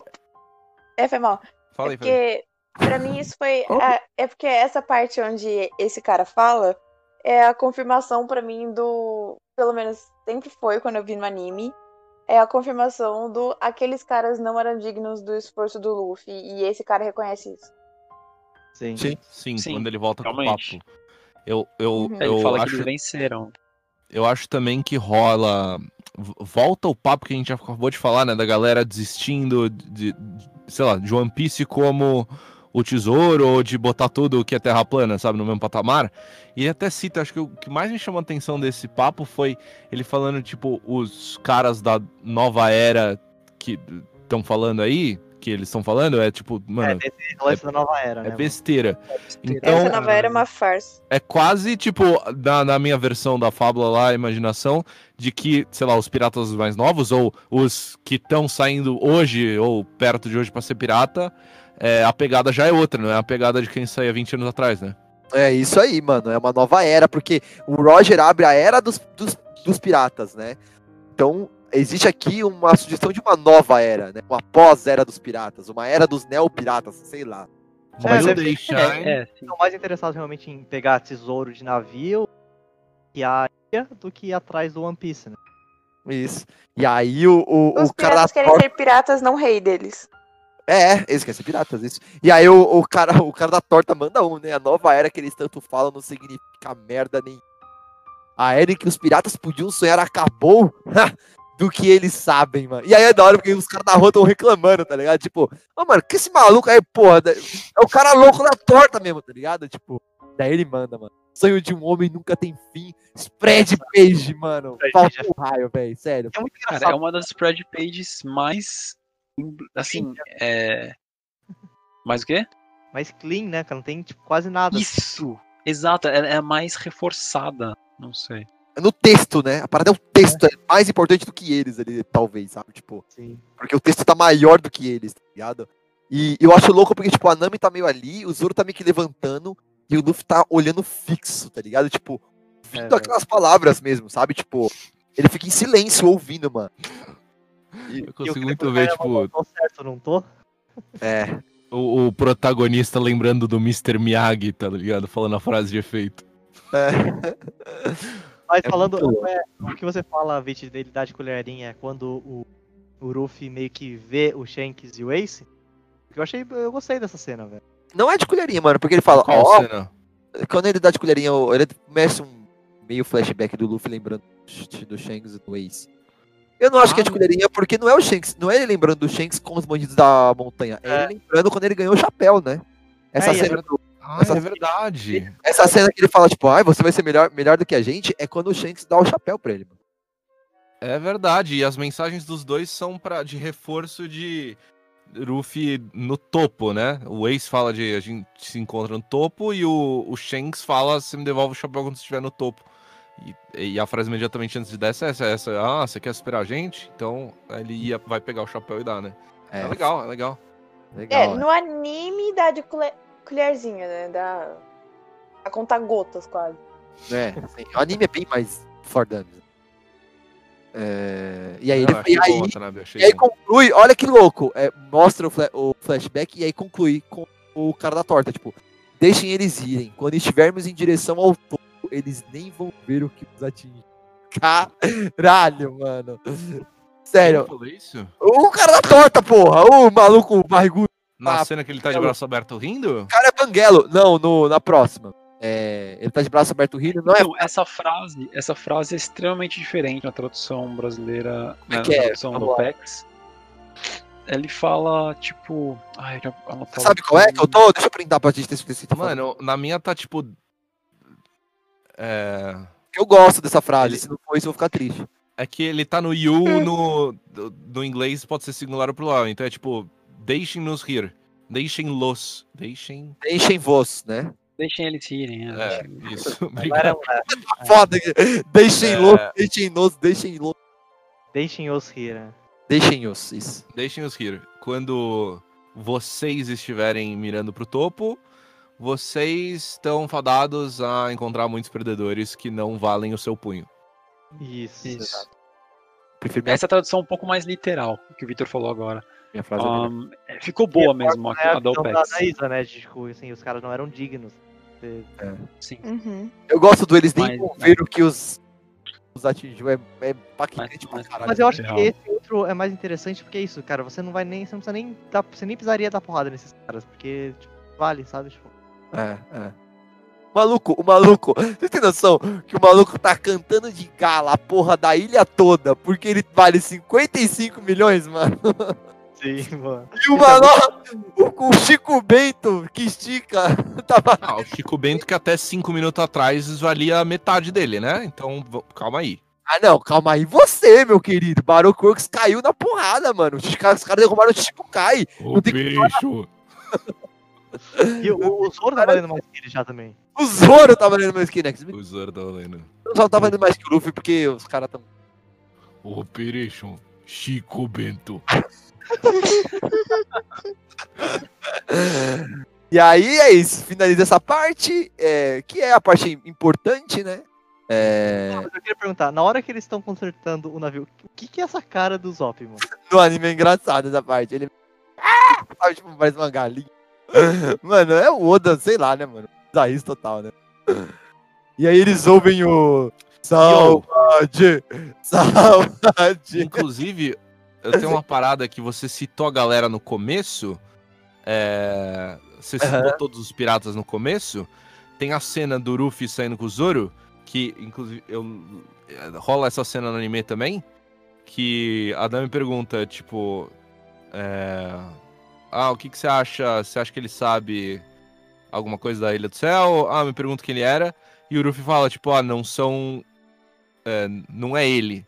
É, foi mal. Fala aí, é aí. porque, pra mim, isso foi. É, é porque essa parte onde esse cara fala é a confirmação pra mim do. Pelo menos sempre foi quando eu vi no anime. É a confirmação do. Aqueles caras não eram dignos do esforço do Luffy. E esse cara reconhece isso. Sim. Sim. Sim, Sim, quando ele volta com o realmente. papo. Eu, eu, Uhum. Ele eu fala que acho eles venceram. eu acho também que rola. Volta o papo que a gente já acabou de falar, né? Da galera desistindo de, de- sei lá, de One Piece como o tesouro, ou de botar tudo que é terra plana, sabe, no mesmo patamar. E ele até cita, acho que o que mais me chamou a atenção desse papo foi ele falando, tipo, os caras da nova era que estão falando aí, que eles estão falando, é tipo, É, mano, desse lance da nova era, é né? mano? besteira. Então, Essa nova era é uma farsa. é quase tipo, na, na minha versão da fábula lá, a imaginação, de que, sei lá, os piratas mais novos, ou os que estão saindo hoje, ou perto de hoje pra ser pirata, é, a pegada já é outra, não é a pegada de quem saía 20 anos atrás, né? É isso aí, mano. É uma nova era, porque o Roger abre a era dos, dos, dos piratas, né? Então, existe aqui uma sugestão de uma nova era, né? Uma pós-era dos piratas, uma era dos neopiratas, sei lá. É, Mas deve- deixar. É, é. Estão mais interessados realmente em pegar tesouro de navio e a ilha do que ir atrás do One Piece, né? Isso. E aí o, o, Os o cara piratas querem ser piratas, não rei deles. É, eles querem ser piratas, isso. E aí o, o, cara, o cara da torta manda um, né? A nova era que eles tanto falam não significa merda nem. A era em que os piratas podiam sonhar acabou do que eles sabem, mano. E aí é da hora porque os caras da rua estão reclamando, tá ligado? Tipo, ô mano, que esse maluco aí, porra, é o cara louco da torta mesmo, tá ligado? Tipo, daí ele manda, mano. Sonho de um homem nunca tem fim. Spread page, mano. Falta page um raio, velho, sério. É muito Cara, é engraçado. uma das spread pages mais. Assim, é. Mais o quê? mais clean, né, cara? Não tem tipo, quase nada. Isso! Exato, ela é a mais reforçada. Não sei. No texto, né? A parada é o texto, é mais importante do que eles ali, talvez, sabe? Tipo, Sim. porque o texto tá maior do que eles, tá ligado? E eu acho louco porque, tipo, a Nami tá meio ali, o Zoro tá meio que levantando e o Luffy tá olhando fixo, tá ligado? Tipo, vindo É, aquelas palavras mesmo, sabe? Tipo, ele fica em silêncio ouvindo, mano. Eu E eu consigo muito ver, tipo, Tô certo, não tô? É. o, o protagonista lembrando do Mr. Miyagi, tá ligado? Falando a frase de efeito. é. Mas É falando, é, o que você fala, Vit, dele dar de colherinha é quando o, o Ruffy meio que vê o Shanks e o Ace. Eu achei, eu gostei dessa cena, velho. Não é de colherinha, mano, porque ele fala, Qual ó, cena? quando ele dá de colherinha, ele mexe um meio flashback do Luffy lembrando do Shanks e do Ace. Eu não acho que é de Ah. colherinha, porque não é o Shanks, não é ele lembrando do Shanks com os bandidos da montanha, é, É. ele lembrando quando ele ganhou o chapéu, né? Essa, É, e é cena, do- Ah, Essa- é verdade. essa cena que ele fala, tipo, ai, você vai ser melhor, melhor do que a gente, é quando o Shanks dá o chapéu pra ele. Mano. É verdade. E as mensagens dos dois são pra, de reforço de Ruffy no topo, né? O Ace fala de a gente se encontra no topo e o, o Shanks fala você me devolve o chapéu quando você estiver no topo. E, e a frase imediatamente antes dessa é essa, essa. Ah, você quer superar a gente? Então ele ia, vai pegar o chapéu e dá, né? É, É, legal, é legal. legal. É, né? no anime dá de colher- colherzinha, né? Dá. A contar gotas quase. É, assim, o anime é bem mais for dummies. É, e aí, Não, ele, e aí, bom, E aí conclui, olha que louco. É, mostra o, fla- o flashback e aí conclui com o cara da torta. Tipo, deixem eles irem. Quando estivermos em direção ao topo, eles nem vão ver o que nos atinge. Caralho, mano. Sério. Quem falou isso? O cara da torta, porra. O maluco barrigudo. Na Ah, cena que ele tá de braço aberto rindo? O cara é Banguelo. Não, no, na próxima. É, ele tá de braço aberto rindo, não é Então, essa frase, essa frase é extremamente diferente na tradução brasileira, Como é na que é? tradução Vamos do lá. PEX. Ele fala, tipo. Ai, Sabe qual é que eu tô? Deixa eu printar pra gente ter certeza. Mano, na minha tá tipo. É. Eu gosto dessa frase. Ele- Se não for isso, eu vou ficar triste. É que ele tá no you no, no inglês pode ser singular ou plural. Então é tipo, deixem-nos rir. Deixem-los. Deixem. Deixem vos, né? Deixem eles irem. né? É, Deixem- isso. Obrigado. é, Foda. Deixem É. los, deixem nos, deixem los. Deixem-os rir, né? Deixem-os, isso. Deixem-os rir. Quando vocês estiverem mirando pro topo, vocês estão fadados a encontrar muitos perdedores que não valem o seu punho. Isso. Isso. Prefiro Essa é a tradução um pouco mais literal, que o Vitor falou agora. minha frase. é melhor. Ahn, é, ficou boa mesmo a, É a a da Isa, né? Tipo, assim, os caras não eram dignos. de- Sim. Uhum. Eu gosto do eles nem Mas- ver o que os, os atingiu. É, é impactante pra Mas- caralho. Mas eu acho que esse outro é mais interessante porque é isso, cara. Você não vai nem. Você não precisa nem dar. Você nem precisaria dar porrada nesses caras, porque, tipo, vale, sabe? Tipo, É, é. Maluco, o maluco, você tem noção que o maluco tá cantando de gala a porra da ilha toda porque ele vale 55 milhões, mano? sim, mano. E o mano, o, o Chico Bento que estica tava. Ah, o Chico Bento que até cinco minutos atrás valia metade dele, né? Então, calma aí. Ah, não, calma aí, você, meu querido. Baroque Works caiu na porrada, mano. Os caras, os caras derrubaram o Chico Kai. Que bicho! E o, o Zoro tá valendo mais que ele já também. O Zoro tava valendo mais que Nex. O Zoro tá valendo. O Zoro tá valendo mais que o Luffy porque os caras tão. Operation Chico Bento. E aí é isso, finaliza essa parte, é, que é a parte importante, né? É, Mas eu queria perguntar, na hora que eles estão consertando o navio, o que, que é essa cara do Zop, mano? no anime é engraçado essa parte. Ele. Ah! Sabe, tipo, parece uma galinha. Mano, é o Oda, sei lá, né, mano? Bizarrice total, né? E aí eles ouvem o. Saudade! Saudade! Inclusive, eu tenho uma parada que você citou a galera no começo. é, Você citou Aham. todos os piratas no começo. Tem a cena do Ruffy saindo com o Zoro, que inclusive eu, rola essa cena no anime também. Que a Dami pergunta, tipo. é, Ah, o que, que você acha? Você acha que ele sabe alguma coisa da Ilha do Céu? Ah, me pergunta quem ele era. E o Ruffy fala, tipo, ah, não são. é, não é ele.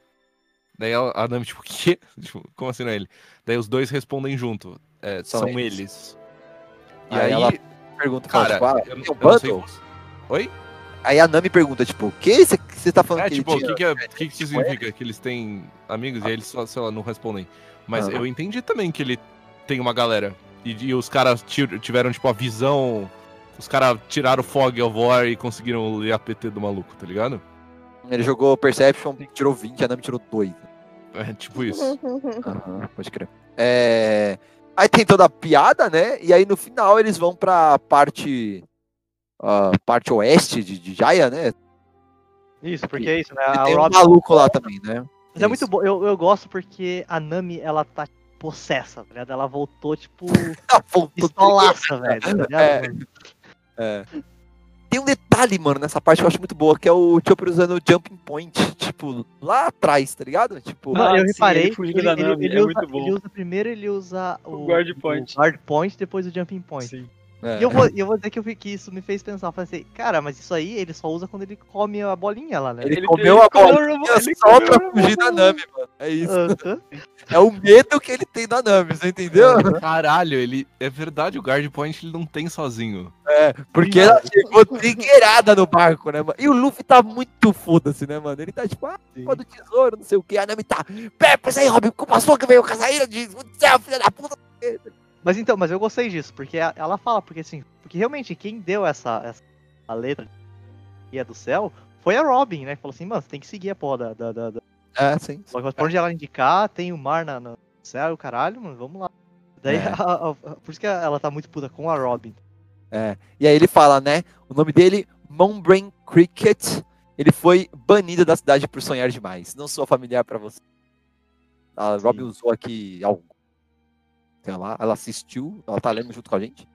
Daí a Nami, tipo, quê? Tipo, como assim não é ele? Daí os dois respondem junto. É, São são, eles. eles. E Aí aí, ela Pergunta, cara, tipo, ah, eu, não- eu não sei. Oi? Aí a Nami pergunta, tipo, o que você tá falando É, que tipo, o que, que, é, o que, que significa? Que eles têm amigos e aí eles só, sei lá, não respondem. Mas Ah. eu entendi também que ele tem uma galera. E, e os caras ti- tiveram, tipo, a visão. Os caras tiraram o Fog of War e conseguiram ler a PT do maluco, tá ligado? Ele jogou Perception, tirou 20, a Nami tirou 2. É tipo isso. Aham, pode crer. É, Aí tem toda a piada, né? E aí no final eles vão pra parte. ah, parte oeste de, de Jaya, né? Isso, porque é isso, né? E A tem um Robin. maluco lá também, né? Mas é muito Isso. bom, eu, eu gosto porque a Nami, ela tá possessa, tá ligado? Ela voltou, tipo, voltou pistolaça, velho. Tá É. É. Tem um detalhe, mano, nessa parte que eu acho muito boa, que é o Chopper usando o Jumping Point, tipo, lá atrás, tá ligado? Tipo, Ah, eu reparei. ele Nami, é usa, muito bom. ele usa primeiro, ele usa o, O guard point. o guard point, depois o jumping point. Sim. É. E eu vou, e eu vou dizer que, eu, vi- que isso me fez pensar, eu falei assim, cara, mas isso aí ele só usa quando ele come a bolinha lá, né? Ele, Ele- comeu ele a bolinha a só pra a fugir da. Nami, mano. É isso. É o medo que ele tem da Nami, você entendeu? Caralho, ele. É verdade, o Guard Point ele não tem sozinho. É, porque ela chegou trigueirada no barco, né, mano? E o Luffy tá muito foda-se, né, mano? Ele tá tipo, ah, do tesouro, não sei o que. A Nami tá, Pepe, isso aí, Robin, culpa sua que veio com essa ilha de céu, filha da puta. Mas então, mas eu gostei disso, porque ela fala, porque assim, porque realmente quem deu essa, essa a letra e a do céu foi a Robin, né? Que falou assim, mano, você tem que seguir a porra da. da, da. É, sim. Só que pra onde ela indicar, tem o mar na, no céu, caralho, mano, vamos lá. Daí, É. a- a- por isso que ela tá muito puta com a Robin. É. E aí ele fala, né? O nome dele, Moonbrain Cricket. Ele foi banido da cidade por sonhar demais. Não sou familiar pra você. A Robin usou aqui algo. Até lá. Ela assistiu, ela tá lendo junto com a gente.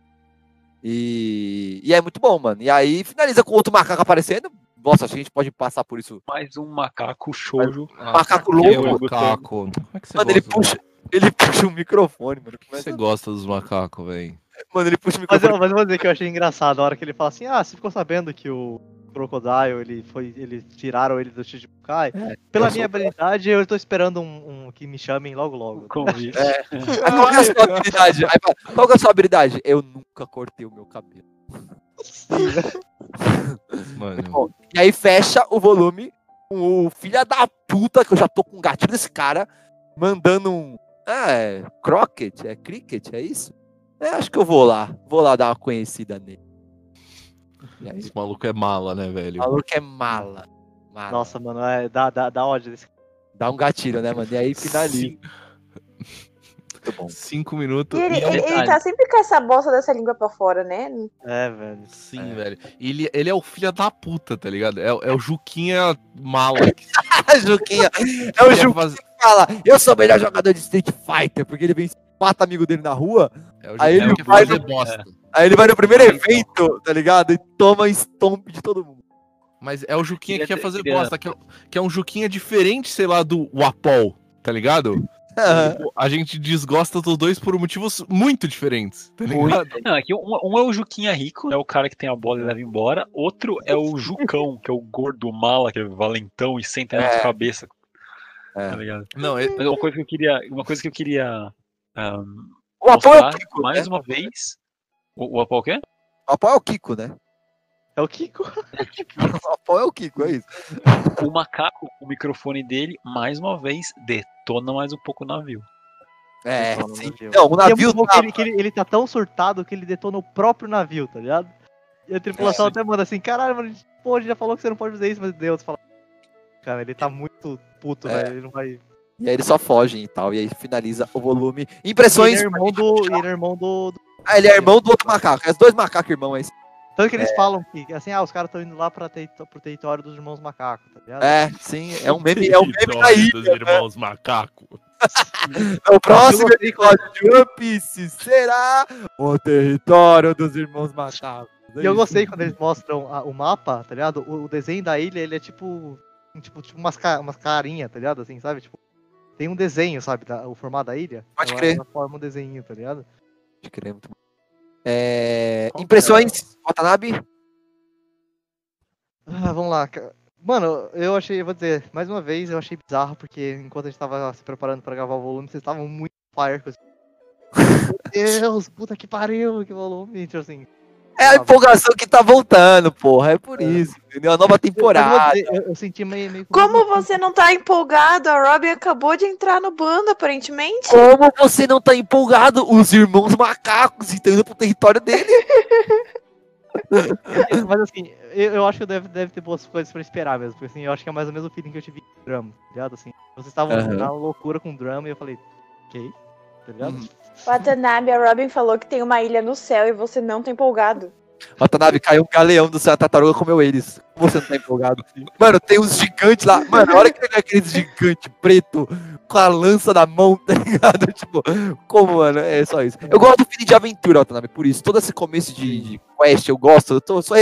E, e é muito bom, mano. E aí finaliza com outro macaco aparecendo. Nossa, acho que a gente pode passar por isso. Mais um macaco shoujo. Macaco que louco. é macaco. Como é que você Mano, ele gosta? puxa, ele puxa o microfone, mano. Que Começa- você gosta dos macacos, velho? Mano, ele puxa o Mas microfone. eu, mas eu vou dizer que eu achei engraçado a hora que ele fala assim, ah, você ficou sabendo que o Crocodile, ele foi. Eles tiraram ele do Shichibukai? Pela eu minha sou- habilidade, eu tô esperando um, um que me chamem logo logo. Convite. É. Qual é a sua habilidade? Qual é a sua habilidade? Eu nunca cortei o meu cabelo. Mano, E aí fecha o volume com o filho da puta, que eu já tô com o gatilho desse cara, mandando um. Ah, é croquet? É cricket? É isso? É, acho que eu vou lá. Vou lá dar uma conhecida nele. Aí, esse maluco é mala, né, o velho? maluco é mala. mala. Nossa, mano, é, dá, dá, dá ódio desse Dá um gatilho, né, mano? E aí finaliza. Muito bom. Cinco minutos. E ele, e ele, tá sempre com essa bosta dessa língua pra fora, né? É, velho. Sim, É. velho. Ele, ele é o filho da puta, tá ligado? É, é o Juquinha mala. Juquinha. É o Juquinha que fala, eu sou o melhor jogador de Street Fighter, porque ele vem mata amigo dele na rua, É o Aí ele fazer no- bosta. Aí ele vai no primeiro evento, tá ligado? E toma stomp de todo mundo. Mas é o Juquinha que quer fazer bosta. Que é, que é um Juquinha diferente, sei lá, do Wapol, tá ligado? Tipo, A gente desgosta dos dois por motivos muito diferentes, tá ligado? Não, aqui um, um é o Juquinha rico, é o cara que tem a bola e leva embora. Outro é o Jucão, que é o gordo mala, que é valentão e senta na É. cabeça. É. Tá ligado? Não, é, Mas uma coisa que eu queria. Uma coisa que eu queria. apoio é o mostrar Kiko, mais né? uma vez. O, o apoio o quê? O apoio é o Kiko, né? É o Kiko. O apoio é o Kiko, é isso. O macaco, o microfone dele, mais uma vez, detona mais um pouco o navio. É, Detona sim. navio. Não, o E é navio bom tá- ele, que ele, ele tá tão surtado que ele detona o próprio navio, tá ligado? E a tripulação É. até manda assim, caralho, mano, a gente, pô, a gente já falou que você não pode fazer isso, mas Deus fala. Cara, ele tá muito puto, É. velho. Ele não vai. E aí eles só fogem e tal. E aí finaliza o volume. E Impressões. ele é irmão do. Ele é irmão do. do- Ah, ele é irmão do outro macaco. É os dois macacos irmãos aí. Tanto que eles falam que, assim, ah, os caras estão indo lá pra ter, pro território dos irmãos macacos, tá ligado? É, sim. É um meme, é um meme da ilha. dos irmãos macaco. É o próximo episódio de One Piece será o território dos irmãos macacos. É E eu isso. gostei quando eles mostram a- o mapa, tá ligado? O, o desenho da ilha, ele é tipo. Tipo, tipo umas, ca, umas carinhas, tá ligado? Assim, sabe? Tipo, tem um desenho, sabe? da- o formato da ilha. Pode ela, crer. Ela forma um desenho, tá ligado? Pode crer, muito bom. É, que impressões, Watanabe? Ah, vamos lá. Mano, eu achei, eu vou dizer, mais uma vez, eu achei bizarro, porque enquanto a gente tava se preparando pra gravar o volume, vocês estavam muito fire com. Meu Deus, puta que pariu, que volume. Tipo assim. É a empolgação que tá voltando, porra. É por isso, entendeu? A nova eu- eu, temporada. dizer, eu, eu senti meio, meio Como você não tá empolgado? A Robin acabou de entrar no bando, aparentemente. Como você não tá empolgado? Os irmãos macacos estão indo pro território dele. Mas assim, eu, eu acho que deve, deve ter boas coisas pra esperar mesmo. Porque assim, eu acho que é mais ou menos o feeling que eu tive com o drama, tá ligado? Assim, vocês estavam Aham. na loucura com o drama e eu falei, ok, tá ligado? Uhum. Watanabe, a Robin falou que tem uma ilha no céu e você não tá empolgado. Watanabe, caiu um galeão do céu, a tartaruga comeu eles. Você não tá empolgado? Mano, tem uns gigantes lá. Mano, a hora que aqueles gigantes preto com a lança na mão, tá ligado? Tipo, como, mano? É só isso. Eu gosto do feeling de aventura, Watanabe, por isso. Todo esse começo de, de quest eu gosto. Eu tô, sou,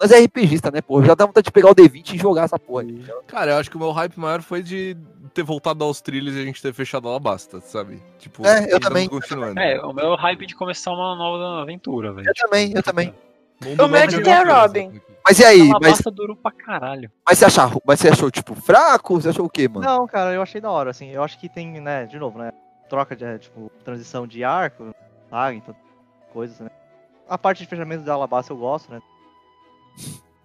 nós é RPGista, né, pô? Já dá vontade de pegar o D20 e jogar essa porra. aí. Cara, eu acho que o meu hype maior foi de ter voltado aos trilhos e a gente ter fechado ela basta, sabe? Tipo, É, eu também. Continuando. É, o meu hype de começar uma nova aventura, velho. Eu também, eu também. Mundo O meu é de ter a Robin. Mas e aí? Uma Mas, basta durou pra caralho. mas, você achou, mas você achou, tipo, fraco? Você achou o quê, mano? Não, cara, eu achei da hora, assim. Eu acho que tem, né, de novo, né? Troca de, é, tipo, transição de arco, saga, então, coisas, né? A parte de fechamento da Alabasta eu gosto, né?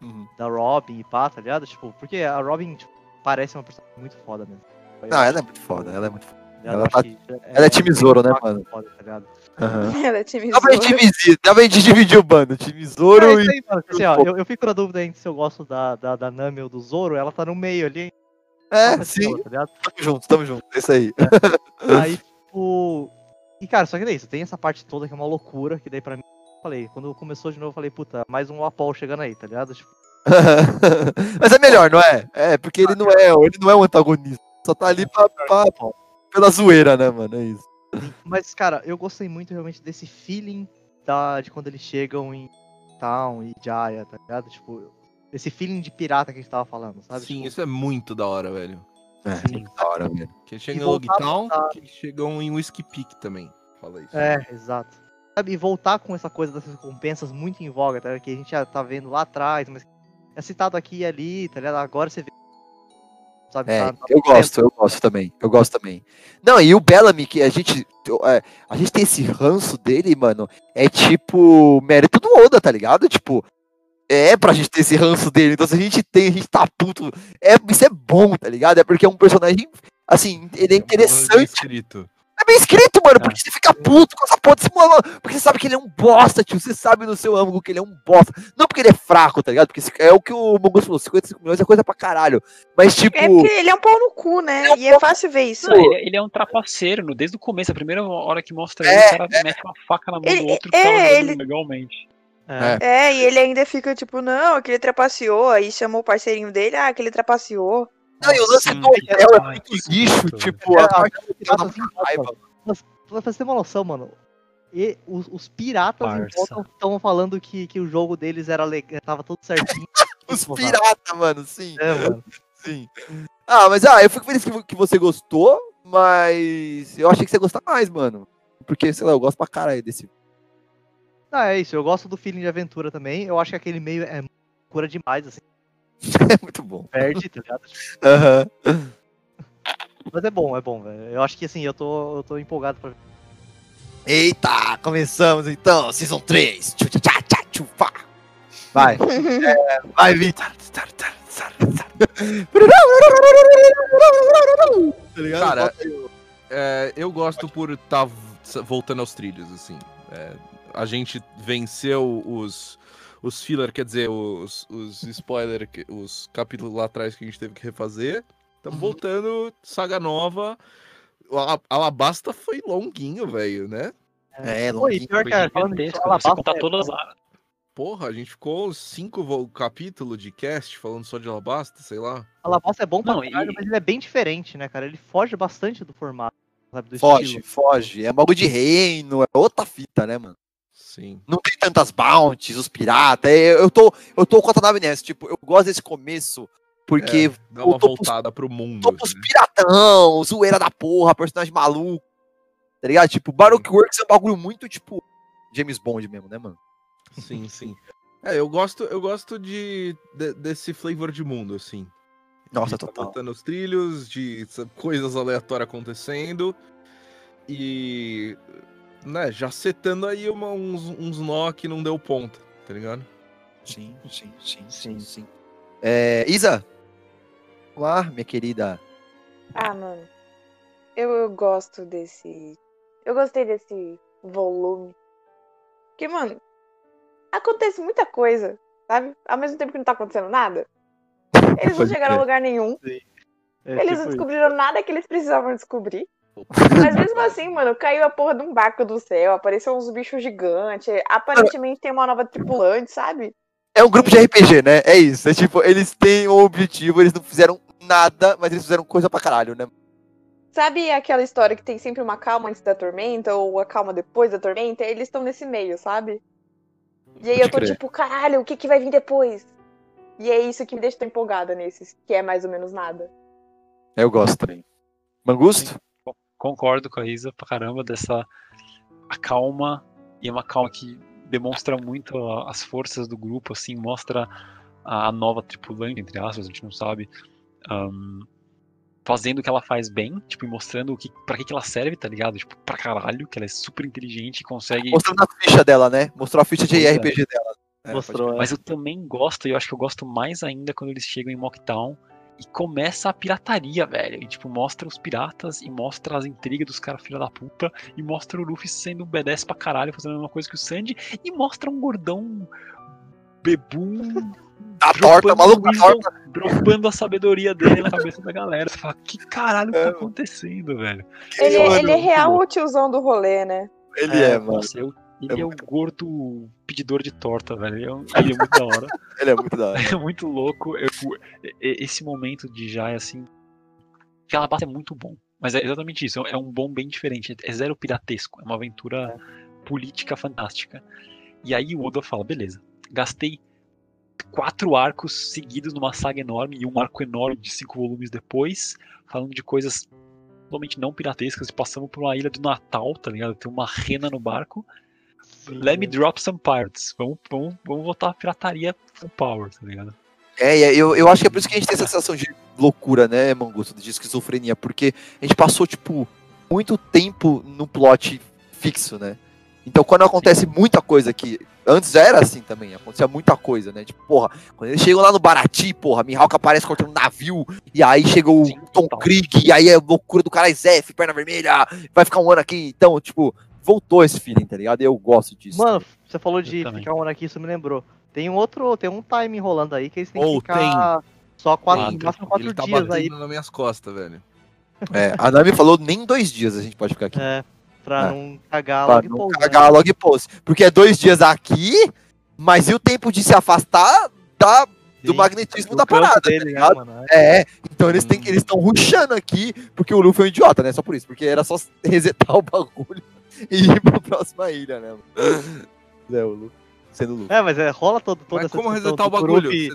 Uhum. Da Robin e pá, tá ligado? Tipo, porque a Robin tipo, parece uma personagem muito foda mesmo. Não, ela é muito foda, ela é muito foda. Ela acho tá- que ela é time Zoro, né, mano? Foda, tá ligado? Aham. Ela é time Zoro. dá pra gente dividir o bando. Time É Zoro isso e. aí. Assim, ó, eu, eu fico na dúvida entre se eu gosto da, da, da Nami ou do Zoro, ela tá no meio ali. É, tá sim. Tá ligado? Tamo junto, tamo junto. É isso aí. Aí, tipo. E, cara, só que é isso. Tem essa parte toda que é uma loucura, que daí pra mim. Falei, quando começou de novo, eu falei, puta, mais um Apol chegando aí, tá ligado? Tipo, Mas é melhor, não é? É, porque ele não é, ele não é um antagonista. Só tá ali pra, pra- pela zoeira, né, mano? É isso. Mas, cara, eu gostei muito realmente desse feeling da, de quando eles chegam em Town e Jaya, tá ligado? Tipo, esse feeling de pirata que a gente tava falando, sabe? Sim, Tipo, isso é muito da hora, velho. É, Sim. da hora, velho. Que eles chegam em Logtown, pra- que eles chegam em Whiskey Peak também. Fala isso. É, exato. Sabe, e voltar com essa coisa das recompensas muito em voga, tá? ligado? Que a gente já tá vendo lá atrás, mas é citado aqui e ali, tá ligado? Agora você vê. Sabe, É, tá- tá eu gosto, eu gosto também. Eu gosto também. Não, e o Bellamy, que a gente. é, a gente tem esse ranço dele, mano. É tipo. Mérito do Oda, tá ligado? Tipo. É pra gente ter esse ranço dele. Então, se a gente tem, a gente tá puto. É, isso é bom, tá ligado? É porque é um personagem. Assim, ele é bem interessante. escrito. É bem escrito, mano. É. Porque você fica puto com essa porra desse mano. Porque você sabe que ele é um bosta, tio. Você sabe no seu âmago que ele é um bosta. Não porque ele é fraco, tá ligado? Porque é o que o Mongus falou: 55 milhões é coisa pra caralho. Mas, tipo. É porque ele é um pau no cu, né? E é fácil ver isso. Não, ele, ele é um trapaceiro, no- desde o começo, a primeira hora que mostra ele, É, o cara mete uma faca na mão Ele- do outro que é, jogando ele- legalmente. É. É, e ele ainda fica tipo, não, que ele trapaceou, aí chamou o parceirinho dele, ah, que ele trapaceou. Não, e o lance do hotel é ai, muito lixo, tipo, velho. a parte Piratas raiva. Pra você ter uma noção, mano, e os, os piratas estavam falando que, que o jogo deles era legal, tava tudo certinho. Os Porra. pirata, mano, sim, É, mano. sim. Ah, mas ah, eu fico feliz que, que você gostou, mas eu achei que você gostar mais, mano. Porque, sei lá, eu gosto pra caralho desse. Não, é isso, eu gosto do feeling de aventura também. Eu acho que aquele meio é cura demais, assim, É muito bom. perde, tá ligado? Aham. Mas é bom, é bom, velho. Eu acho que assim, eu tô, eu tô empolgado pra ver. Eita, começamos então, Season 3. Tchu, tchu, tchá, tchá, tchu, pá. Vai. Vai, Vitor. Tá ligado? Cara, o- É, eu gosto por estar voltando aos trilhos, assim. É, a gente venceu os, os filler, quer dizer, os, os spoiler, os capítulos lá atrás que a gente teve que refazer. Estamos voltando, saga nova. O Ala- Alabasta foi longuinho, velho, né? É, Oi, longuinho. pior Foi que é, falando disso, Alabasta contar é- todas as Porra, a gente ficou cinco capítulos de cast falando só de Alabasta, sei lá. Alabasta é bom pra Não, caralho, e- mas ele é bem diferente, né, cara? Ele foge bastante do formato, sabe? Do Foge, estilo. foge. É bagulho de reino, é outra fita, né, mano? Sim. Não tem tantas bounties, os piratas. é, Eu tô, eu tô com a Tanabe nessa. Tipo, eu gosto desse começo, porque É, dá uma eu tô pros- voltada pro mundo. tô pros né? piratão, zoeira da porra, personagem maluco. Tá ligado? Tipo, Baroque Works é um bagulho muito, tipo, James Bond mesmo, né, mano? Sim, sim. É, eu gosto, eu gosto de, de- desse flavor de mundo, assim. Nossa, de tá total. botando os trilhos, de sa- coisas aleatórias acontecendo. E. Né, já setando aí uma- uns, uns nó que não deu ponta, tá ligado? Sim, sim, sim, sim, sim. É, Isa? Olá, minha querida. Ah, mano. Eu, eu gosto desse. Eu gostei desse volume. Porque, mano, acontece muita coisa, sabe? Ao mesmo tempo que não tá acontecendo nada. Eles não chegaram a lugar nenhum. É, Eles tipo não isso. descobriram nada que eles precisavam descobrir. Mas mesmo assim, mano, caiu a porra de um barco do céu, apareceu uns bichos gigantes, aparentemente tem uma nova tripulante, sabe? É um grupo de RPG, né? É isso. É tipo, eles têm um objetivo, eles não fizeram nada, mas eles fizeram coisa pra caralho, né? Sabe aquela história que tem sempre uma calma antes da tormenta, ou a calma depois da tormenta? Eles estão nesse meio, sabe? E aí Pode eu tô crer. tipo, caralho, o que, que vai vir depois? E é isso que me deixa tão empolgada nesses, que é mais ou menos nada. Eu gosto também. Mangusto? Concordo com a Isa pra caramba dessa a calma e é uma calma que demonstra muito a- as forças do grupo, assim, mostra a, a nova tripulante, entre aspas, a gente não sabe, ahn, fazendo o que ela faz bem, tipo, e mostrando o que, pra que, que ela serve, tá ligado? Tipo, pra caralho, que ela é super inteligente e consegue. Mostrando a ficha dela, né? Mostrou a ficha de Pois é. RPG dela. É, Mostrou, Mas eu também gosto, e eu acho que eu gosto mais ainda quando eles chegam em Mocktown e começa a pirataria, velho. E tipo, mostra os piratas e mostra as intrigas dos caras filha da puta. E mostra o Luffy sendo um B10 pra caralho, fazendo a mesma coisa que o Sandy. E mostra um gordão bebum. A torta, maluco, a torta. Dropando a sabedoria dele na cabeça da galera. Você fala, que caralho que É, tá acontecendo, velho? Ele, ele é real o tiozão do rolê, né? Ele é, mano. Nossa, eu, ele É é, o gordo pedidor de torta, velho. Ele é, um- ele é muito da hora. Ele é muito da hora. É muito louco. Eu- e- esse momento de Jai, assim. Que ela é muito bom. Mas é exatamente isso. É um bom bem diferente. É zero piratesco. É uma aventura política fantástica. E aí o Oda fala: beleza, gastei quatro arcos seguidos numa saga enorme e um arco enorme de cinco volumes depois, falando de coisas totalmente não piratescas. Passamos por uma ilha do Natal, tá ligado? Tem uma rena no barco. Let me drop some pirates. Vamos, vamos, vamos voltar a pirataria full power, tá ligado? É, e eu, eu acho que é por isso que a gente tem essa sensação de loucura, né, Mangusto, de esquizofrenia, porque a gente passou, tipo, muito tempo no plot fixo, né? Então quando acontece muita coisa aqui, antes já era assim também, acontecia muita coisa, né? Tipo, porra, quando eles chegam lá no Barati, porra, Mihawk aparece cortando um navio, e aí chega o Tom. Krieg, e aí é loucura do cara Zef, perna vermelha, vai ficar um ano aqui, então, tipo, voltou esse feeling, tá ligado? E eu gosto disso. Mano, você falou de ficar um ano aqui, isso me lembrou. Tem um outro, tem um time rolando aí que eles têm Ou que ficar só quatro, Tem. no máximo quatro Ele tá dias batendo aí. nas minhas costas, velho. É, a Nami falou nem dois dias a gente pode ficar aqui. É, pra É. não cagar Pra logo não pouco, cagar a log post. Porque é dois dias aqui, mas e o tempo de se afastar da, do Sim, magnetismo do da parada, dele, tá né, ligado? mano? É. É, então eles eles estão rushando aqui, porque o Luffy é um idiota, né? Só por isso, porque era só resetar o bagulho e ir pra próxima ilha, né? mano? É, o Luffy, sendo o Luffy. É, mas é, rola todo, toda Mas essa como resetar o bagulho? Você-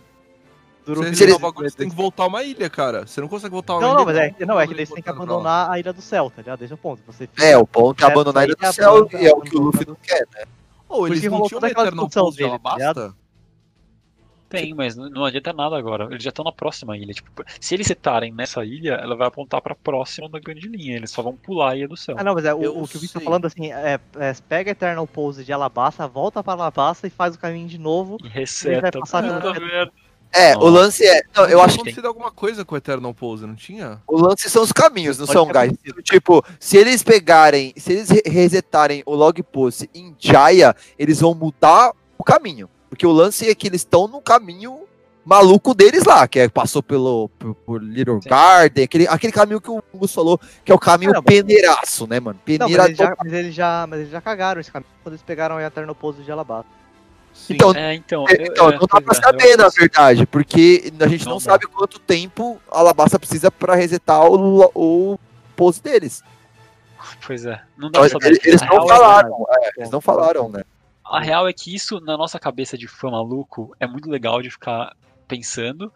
resetar o bagulho, você tem que voltar uma ilha, cara. Você não consegue voltar uma Não, ilha. não, mas é, não, é que daí você tem que abandonar a Ilha do Céu, tá ligado? Desde o ponto. Você É, o ponto é É, abandonar a ilha do céu e é o que o Luffy não quer, né? Por eles não tinham aquela Eternal de tá Alabasta? Tem, mas não não adianta nada agora. Eles já estão na próxima ilha. Tipo, se eles setarem nessa ilha, ela vai apontar pra próxima da grande linha. Eles só vão pular a ilha do céu. Ah, não, mas é, o, o que o Victor tá falando assim, é, é, pega a Eternal Pose de Alabasta, volta pra Alabasta e faz o caminho de novo. E vai reseta. passar pelo-. É, o lance é. Não, eu acho que acontecido alguma coisa com o Eternal Pose, não tinha? o lance são os caminhos, não Pode são, guys? Tipo, se eles pegarem, se eles re- resetarem o log post em Jaya, eles vão mudar o caminho. Porque o lance é que eles estão no caminho maluco deles lá, que é, passou pelo por, por Little Sim. Garden, aquele, aquele caminho que o Gus falou, que é o caminho Cara, peneiraço, né, mano? Não, mas Peneira eles, já, mas, eles já, mas eles já cagaram esse caminho quando eles pegaram a Eternal Pose de Alabasta. Sim. Então, É, então. É, então, eu- não dá pra é, saber, eu- na verdade, porque a gente não, Não sabe quanto tempo a Alabasta precisa pra resetar o, o pose deles. Pois é. Não dá Então, pra saber. eles, eles não é- falaram, é, eles não falaram, né? A real é que isso, na nossa cabeça de fã maluco, é muito legal de ficar pensando,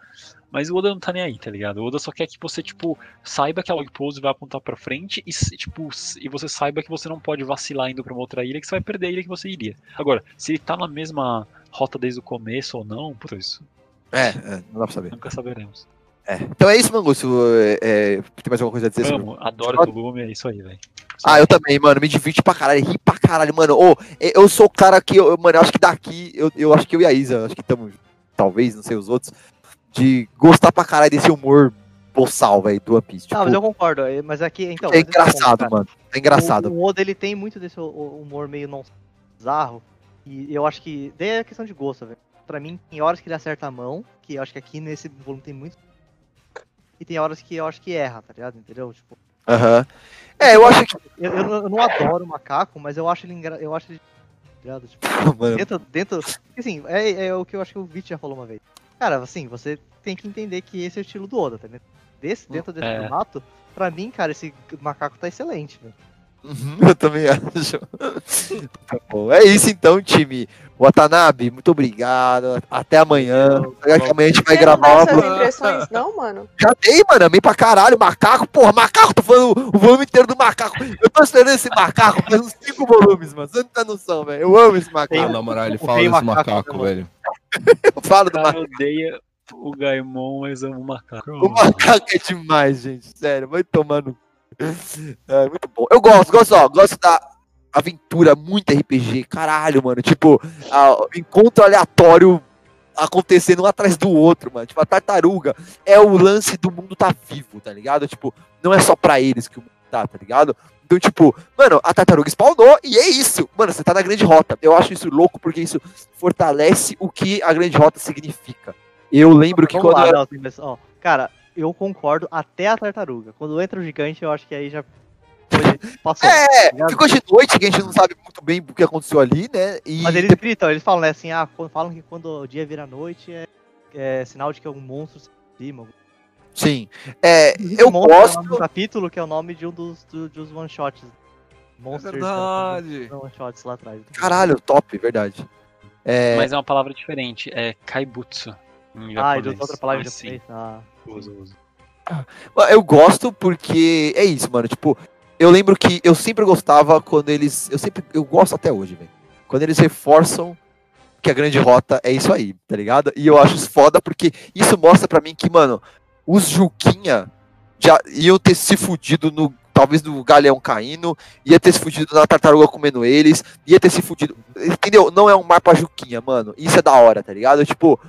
mas o Oda não tá nem aí, tá ligado? O Oda só quer que você, tipo, saiba que a log pose vai apontar pra frente e, tipo, e você saiba que você não pode vacilar indo pra uma outra ilha, que você vai perder a ilha que você iria. Agora, se ele tá na mesma rota desde o começo ou não, puta, isso É, é, não dá pra saber. nunca saberemos. É. Então é isso, Mangusto. É, é, tem mais alguma coisa a dizer sobre Amo, adoro do Lume, é isso aí, velho. Ah, eu também, mano. Me divirto pra caralho, ri pra caralho, mano. Ô, e- eu sou o cara que, eu, mano, eu acho que daqui, eu, eu acho que eu e a Isa, acho que estamos, talvez, não sei os outros, de gostar pra caralho desse humor boçal, velho, do One Piece. Tipo, Tá, mas eu concordo. é, Mas aqui, então. é engraçado, cara. mano. É engraçado. O, o Oda ele tem muito desse hu- hu- humor meio não bizarro. E eu acho que. Daí é questão de gosto, velho. Pra mim, tem horas que ele acerta a mão, que eu acho que aqui nesse volume tem muito. E tem horas que eu acho que erra, tá ligado? Entendeu? Tipo, Aham. É, eu acho que. eu, eu, não- eu não adoro o macaco, mas eu acho ele engra... Eu acho ele. Tipo, Mano, dentro. dentro assim, é, é o que eu acho que o Vit já falou uma vez. Cara, assim, você tem que entender que esse é o estilo do Oda, tá ligado? Desse, dentro desse É. formato, pra mim, cara, esse macaco tá excelente, velho. Uhum, eu também acho. Tá bom. É isso então, time. Watanabe, muito obrigado. Até amanhã. Até que amanhã a gente vai Você não gravar. dá uma- suas impressões, não, mano? Já dei, mano. Amei pra caralho. Macaco, porra, macaco. Tô falando o volume inteiro do macaco. Eu tô esperando esse macaco faz uns 5 volumes, mano. Você não tem noção, velho. Eu amo esse Ah, macaco. na moral, ele fala desse macaco, macaco, né, velho. Eu falo do macaco. odeia o Gaimon, mas ama o macaco. O macaco é demais, gente. Sério, vai tomando. É muito bom. Eu gosto, gosto, ó. Gosto da aventura, muito RPG. Caralho, mano. Tipo, a- encontro aleatório acontecendo um atrás do outro, mano. Tipo, a tartaruga é o lance do mundo tá vivo, tá ligado? Tipo, não é só pra eles que o mundo tá, tá ligado? Então, tipo, mano, a tartaruga spawnou e é isso. Mano, você tá na grande rota. Eu acho isso louco porque isso fortalece o que a grande rota significa. Eu lembro que Vamos quando lá, eu não, cara, eu concordo até a tartaruga. Quando entra o gigante, eu acho que aí já passou. É, ligado? ficou de noite que a gente não sabe muito bem o que aconteceu ali, né? E Mas eles gritam, eles falam, né, assim, ah, falam que quando o dia vira noite é, é sinal de que algum monstro se aproxima. Sim. É, eu é o gosto. nome do capítulo, que é o nome de um dos, do- dos one-shots. É Monsters, verdade. one-shots lá atrás. Caralho, top, verdade. É, Mas é uma palavra diferente. É kaibutsu. Em Ah, de outra palavra Ah, de sim. japonês. Ah, Uso, uso. Eu gosto porque é isso, mano. Tipo, eu lembro que eu sempre gostava quando eles. Eu sempre. Eu gosto até hoje, velho. Quando eles reforçam que a grande rota é isso aí, tá ligado? E eu acho isso foda porque isso mostra pra mim que, mano, os Juquinha já iam ter se fudido no. Talvez no galeão caindo, ia ter se fudido na tartaruga comendo eles, ia ter se fudido. Entendeu? Não é um mar pra Juquinha, mano. Isso é da hora, tá ligado? Tipo,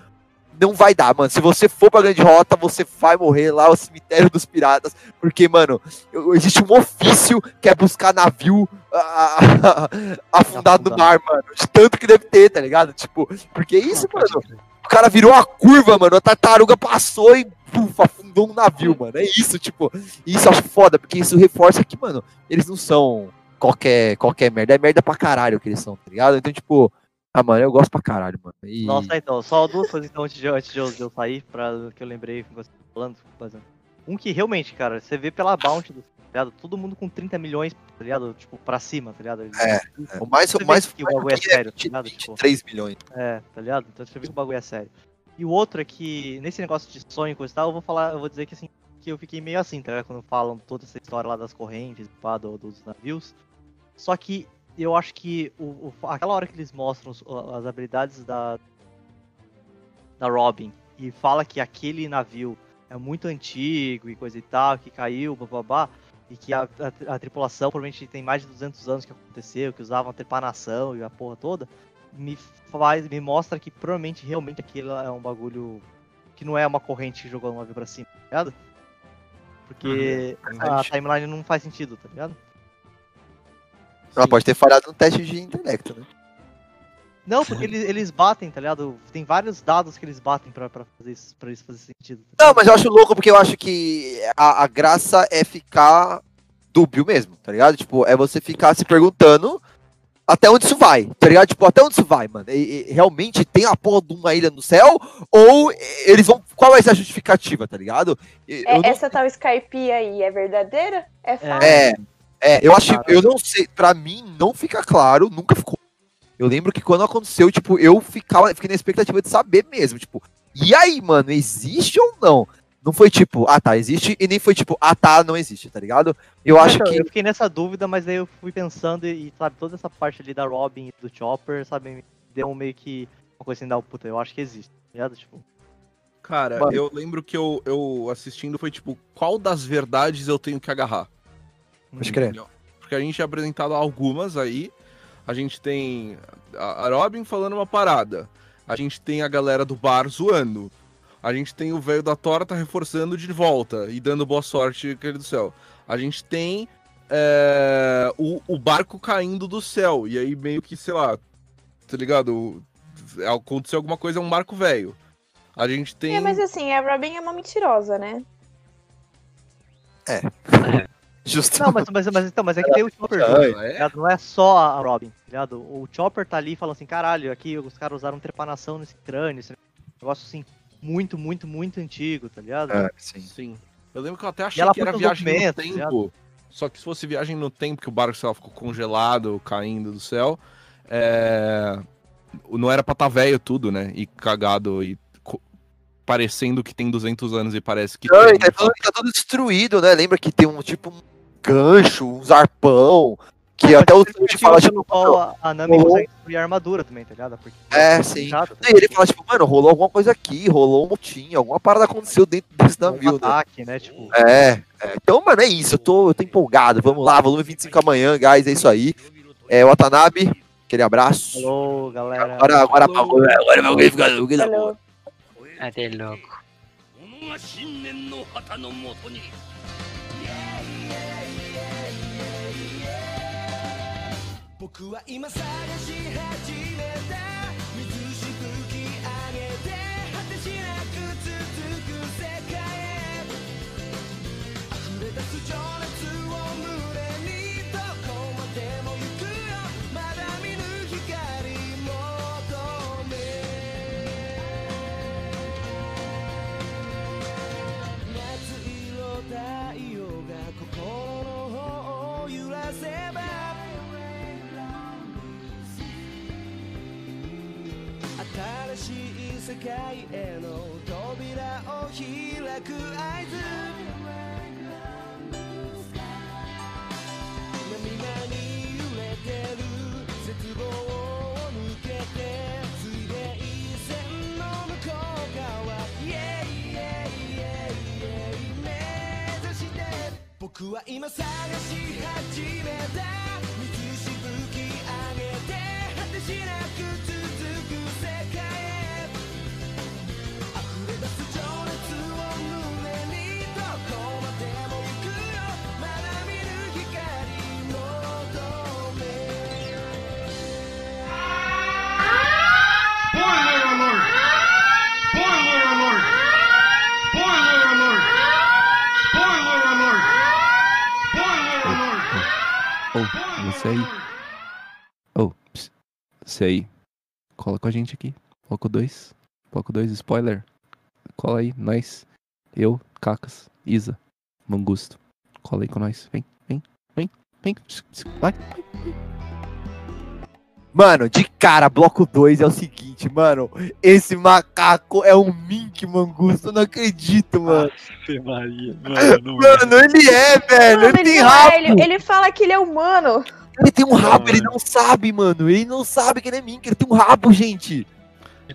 não vai dar, mano. Se você for pra grande rota, você vai morrer lá, o cemitério dos piratas. Porque, mano, existe um ofício que é buscar navio afundado no mar, mano. De tanto que deve ter, tá ligado? Tipo, porque é isso, mano. O cara virou a curva, mano. A tartaruga passou e puf, afundou um navio, mano. É isso, tipo. Isso acho foda, porque isso reforça que, mano, eles não são qualquer, qualquer merda. É merda pra caralho que eles são, tá ligado? Então, tipo, ah, mano, eu gosto pra caralho, mano. E... Nossa, então, só duas coisas então antes de, eu- antes de eu, de eu sair, pra, que eu lembrei que você tá falando. fazendo. Um que realmente, cara, você vê pela bounty do tá ligado? Todo mundo com 30 milhões, tá ligado? Tipo, pra cima, tá ligado? É, o mais, o mais que o bagulho é aqui sério, tá 20, ligado? Tipo, 23 milhões. É, tá ligado? Então você vê que o bagulho é sério. E o outro é que, nesse negócio de sonho e coisa e tal, eu vou falar, eu vou dizer que assim, que eu fiquei meio assim, tá ligado? Quando falam toda essa história lá das correntes, pá, do- dos navios. Só que eu acho que o, o- aquela hora que eles mostram os- as habilidades da, da Robin e fala que aquele navio é muito antigo e coisa e tal, que caiu, bababá, e que a, a- a tripulação provavelmente tem mais de 200 anos que aconteceu, que usavam trepanação e a porra toda, me faz, me mostra que provavelmente realmente aquilo é um bagulho que não é uma corrente que jogou um navio pra cima, tá ligado? Porque a timeline não faz sentido, tá ligado? Ela pode ter falhado no teste de intelecto, né? Não, porque eles, eles batem, tá ligado? Tem vários dados que eles batem pra, pra, fazer, isso, pra isso fazer sentido. tá Não, mas eu acho louco porque eu acho que a, a graça é ficar dúbio mesmo, tá ligado? Tipo, é você ficar se perguntando até onde isso vai, tá ligado? Tipo, até onde isso vai, mano? E- e realmente tem a porra de uma ilha no céu? Ou eles vão. Qual vai ser a justificativa, tá ligado? E- É, não- essa tal Skype aí é verdadeira? É fato? É, é, eu acho, eu não sei, pra mim não fica claro, nunca ficou. Eu lembro que quando aconteceu, tipo, eu ficava, fiquei na expectativa de saber mesmo, tipo, e aí, mano, existe ou não? Não foi tipo, ah tá, existe, e nem foi tipo, ah tá, não existe, tá ligado? Eu acho Então, que. Eu fiquei nessa dúvida, mas aí eu fui pensando e, sabe, toda essa parte ali da Robin e do Chopper, sabe, me deu um meio que uma coisa assim, não, puta, eu acho que existe, tá ligado? Tipo, Cara, Mano. eu lembro que eu, eu assistindo foi tipo, qual das verdades eu tenho que agarrar? Pode crer. Porque a gente é apresentado algumas aí. A gente tem a Robin falando uma parada. A gente tem a galera do bar zoando. A gente tem o velho da torta reforçando de volta e dando boa sorte aquele do céu. A gente tem é, o, o barco caindo do céu. E aí meio que, sei lá, tá ligado? Aconteceu alguma coisa, é um barco velho. A gente tem. É, mas assim, a Robin é uma mentirosa, né? Justo. Não, mas, mas, mas, então, mas é que tem o Chopper junto, ligado? Não é só a Robin, tá ligado? O Chopper tá ali falando assim, caralho, aqui os caras usaram trepanação nesse crânio, esse negócio assim, muito, muito, muito antigo, tá ligado? É, sim. Sim. Eu lembro que eu até achei ela que era viagem no tá tempo. Só que se fosse viagem no tempo, que o barco sei lá, ficou congelado, caindo do céu, é... não era pra tá velho tudo, né? E cagado e parecendo que tem 200 anos e parece que Não, tem. e tá, tudo, tá tudo destruído, né? Lembra que tem um tipo gancho, um zarpão, que até o Sanji fala, tipo, pelo qual a, a Nami rolou- consegue destruir a armadura também, tá ligado? Porque É, sim. chato, E ele fala, tipo, mano, rolou alguma coisa aqui, rolou um motim, alguma parada aconteceu dentro desse um navio, né? ataque, né? Tipo, É, é. Então, mano, é isso. Eu tô, eu tô empolgado. Vamos lá, volume 25 amanhã, guys. É isso aí. É, Watanabe, aquele abraço. falou, galera. Agora, agora, agora, agora, agora, fica- fica- Falou. Até logo. 己が信念の旗のもとに 僕は今探し始め世界への扉を開く合図涙に揺れてる絶望を抜けて水平線の向こう側イエイイエイイエイイエイ目指して僕は今探し始めた水しぶき上げて果てしなく続く Ô, você aí. Ô, ps, você aí. Cola com a gente aqui. Bloco 2. Bloco 2, spoiler. Cola aí, nós. Eu, Cacas, Isa, Mangusto. Cola aí com nós. Vem, vem, vem, vem. Vai. Mano, de cara, bloco 2 é o seguinte, mano. Esse macaco é um mink mangusto, eu não acredito, mano. Ave Maria, mano, não é. Mano, ele é, velho. Mano, Ele tem não é, rabo. ele, ele fala que ele é humano. Ele tem um rabo, ele mano. não sabe, mano. Ele não sabe que ele é mink, ele tem um rabo, gente.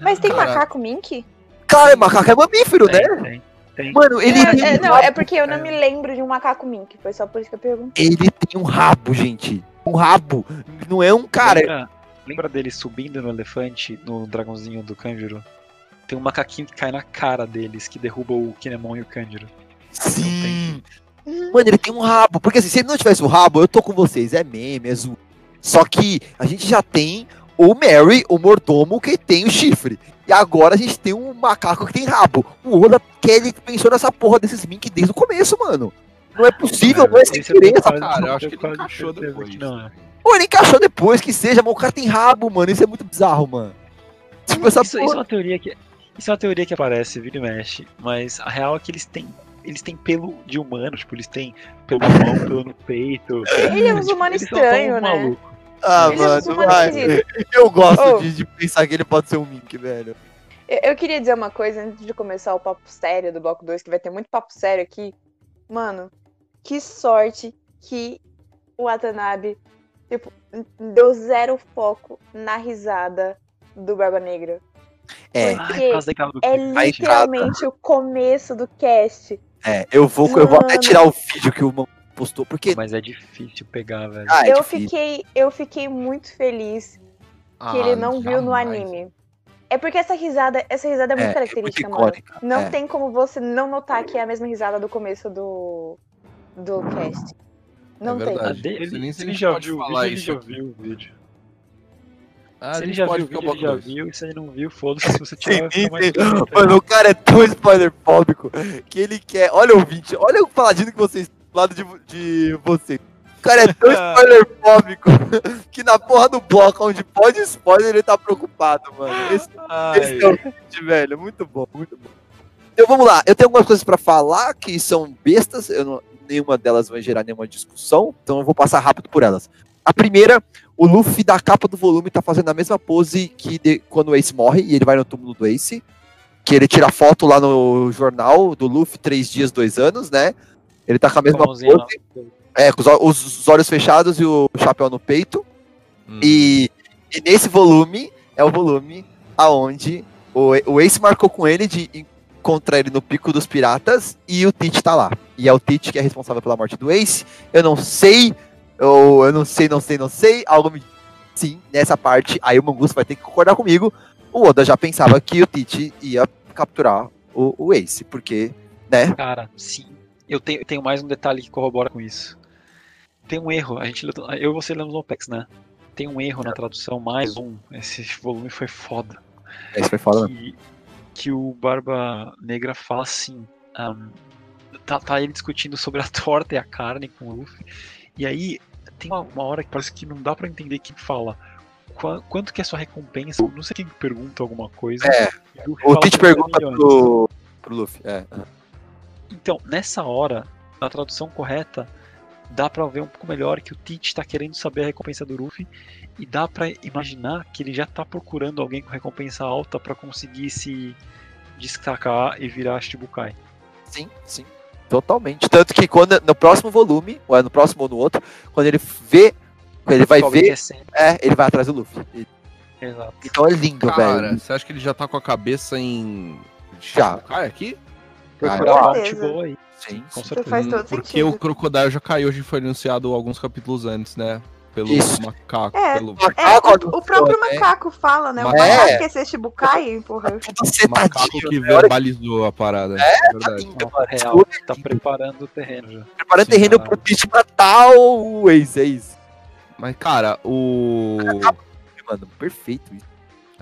Mas tem Caraca. macaco mink? Cara, é macaco é mamífero, né? Tem, tem, tem. Mano, ele É, tem é, um não, rabo. é porque eu não me lembro de um macaco mink. Foi só por isso que eu perguntei. Ele tem um rabo, gente. Um rabo. Não é um cara. Lembra, lembra dele subindo no elefante, no dragãozinho do Kanjuro? Tem um macaquinho que cai na cara deles, que derruba o Kinemon e o Kanjuro. Sim. Mano, ele tem um rabo. Porque assim, se ele não tivesse o rabo, eu tô com vocês. É meme, é zoado. Só que a gente já tem o Mary, o mordomo, que tem o chifre. E agora a gente tem um macaco que tem rabo. O Oda ele pensou nessa porra desses mink desde o começo, mano. Não é possível, não é essa Cara, eu acho que ele encaixou depois. que Não, é. Pô, ele encaixou depois, que seja, mas o cara tem rabo, mano. Isso é muito bizarro, mano. Tipo, essa isso, isso é porra. uma teoria que. Isso é uma teoria que aparece, vira e mexe, mas a real é que eles têm. Eles têm pelo de humano, tipo, eles têm pelo na mão, pelo no peito. Ele é um Tipo, humano estranho, né? maluco. Ah, Ele é um mano, vai. esquisito. Eu gosto Oh. de, de pensar que ele pode ser um mink, velho. Eu, eu queria dizer uma coisa antes de começar o papo sério do bloco 2, que vai ter muito papo sério aqui. Mano, que sorte que o Watanabe, tipo, deu zero foco na risada do Barba Negra. É, Ai, por causa daquela do É literalmente o começo do cast. É. Eu vou, eu vou até tirar o vídeo que o mano postou, porque. Mas é difícil pegar, velho. Ah, é eu, difícil. fiquei, eu fiquei muito feliz que ele não viu no anime. É porque essa risada, essa risada é muito É, é muito característica, mano. icônica. Não é. tem como você não notar que é a mesma risada do começo do, do cast. Não É tem. Ah, de- Você ele, nem- se você ele já pode viu falar vídeo, ele isso já viu o vídeo. Ah, se ele já viu ele já viu. E se ele não viu, foda-se. Se você tiver, Sim, sim. Mano, o cara é tão spoilerfóbico que ele quer. Olha o vídeo, olha o paladino que vocês. Do lado de, de vocês. O cara é tão spoilerfóbico que na porra do bloco onde pode spoiler ele tá preocupado, mano. Esse, esse é o vídeo, velho. Muito bom, muito bom. Então vamos lá, eu tenho algumas coisas pra falar que são bestas, eu não- nenhuma delas vai gerar nenhuma discussão, então eu vou passar rápido por elas. A primeira, o Luffy da capa do volume tá fazendo a mesma pose que de- quando o Ace morre e ele vai no túmulo do Ace. Que ele tira foto lá no jornal do Luffy, três dias, dois anos, né? Ele tá com a mesma mãozinha pose. É, com os- os olhos fechados e o chapéu no peito. Hum. E, e nesse volume é o volume aonde o, o Ace marcou com ele de encontrar ele no Pico dos Piratas e o Tite tá lá. E é o Tite que é responsável pela morte do Ace. Eu não sei, eu, eu não sei, não sei, não sei. Algo me sim, nessa parte, aí o Mangusto vai ter que concordar comigo. O Oda já pensava que o Tite ia capturar o, o Ace, porque, né? Cara, sim. Eu tenho, eu tenho mais um detalhe que corrobora com isso. Tem um erro, a gente, eu e você lemos no OPEX, né? Tem um erro na tradução, mais um. Esse volume foi foda. Esse foi foda mesmo. que, que o Barba Negra fala assim. ahm, tá, tá ele discutindo sobre a torta e a carne com o Luffy. E aí tem uma, uma hora que parece que não dá pra entender quem fala. "Qua- Quanto que é a sua recompensa? Não sei quem pergunta alguma coisa. É, O Tite 50 pergunta milhões. pro, pro Luffy. É. Então, nessa hora, na tradução correta, dá pra ver um pouco melhor que o Teach tá querendo saber a recompensa do Luffy e dá pra imaginar que ele já tá procurando alguém com recompensa alta pra conseguir se destacar e virar Shichibukai. Sim, sim. Totalmente. Tanto que quando no próximo volume, ou é no próximo ou no outro, quando ele vê, quando ele vai que ver, é é, ele vai atrás do Luffy. E- Exato. Então é lindo, Cara, velho. você acha que ele já tá com a cabeça em. Já. Cai aqui? Procurar Bounty certeza. boa aí, Sim. com certeza. faz todo Porque sentido. o Crocodile já caiu, hoje foi anunciado alguns capítulos antes, né? Pelo Isso. macaco. É. Pelo É, Macaco o, o próprio macaco fala, né? O Macaco. macaco É. quer ser Shibukai, porra. Tudo macaco que verbalizou a parada. É, verdade. real, tá preparando o terreno já. Preparando Sim, terreno cara. pro matar o Ace, é isso. Mas, cara, o. Mano, perfeito isso.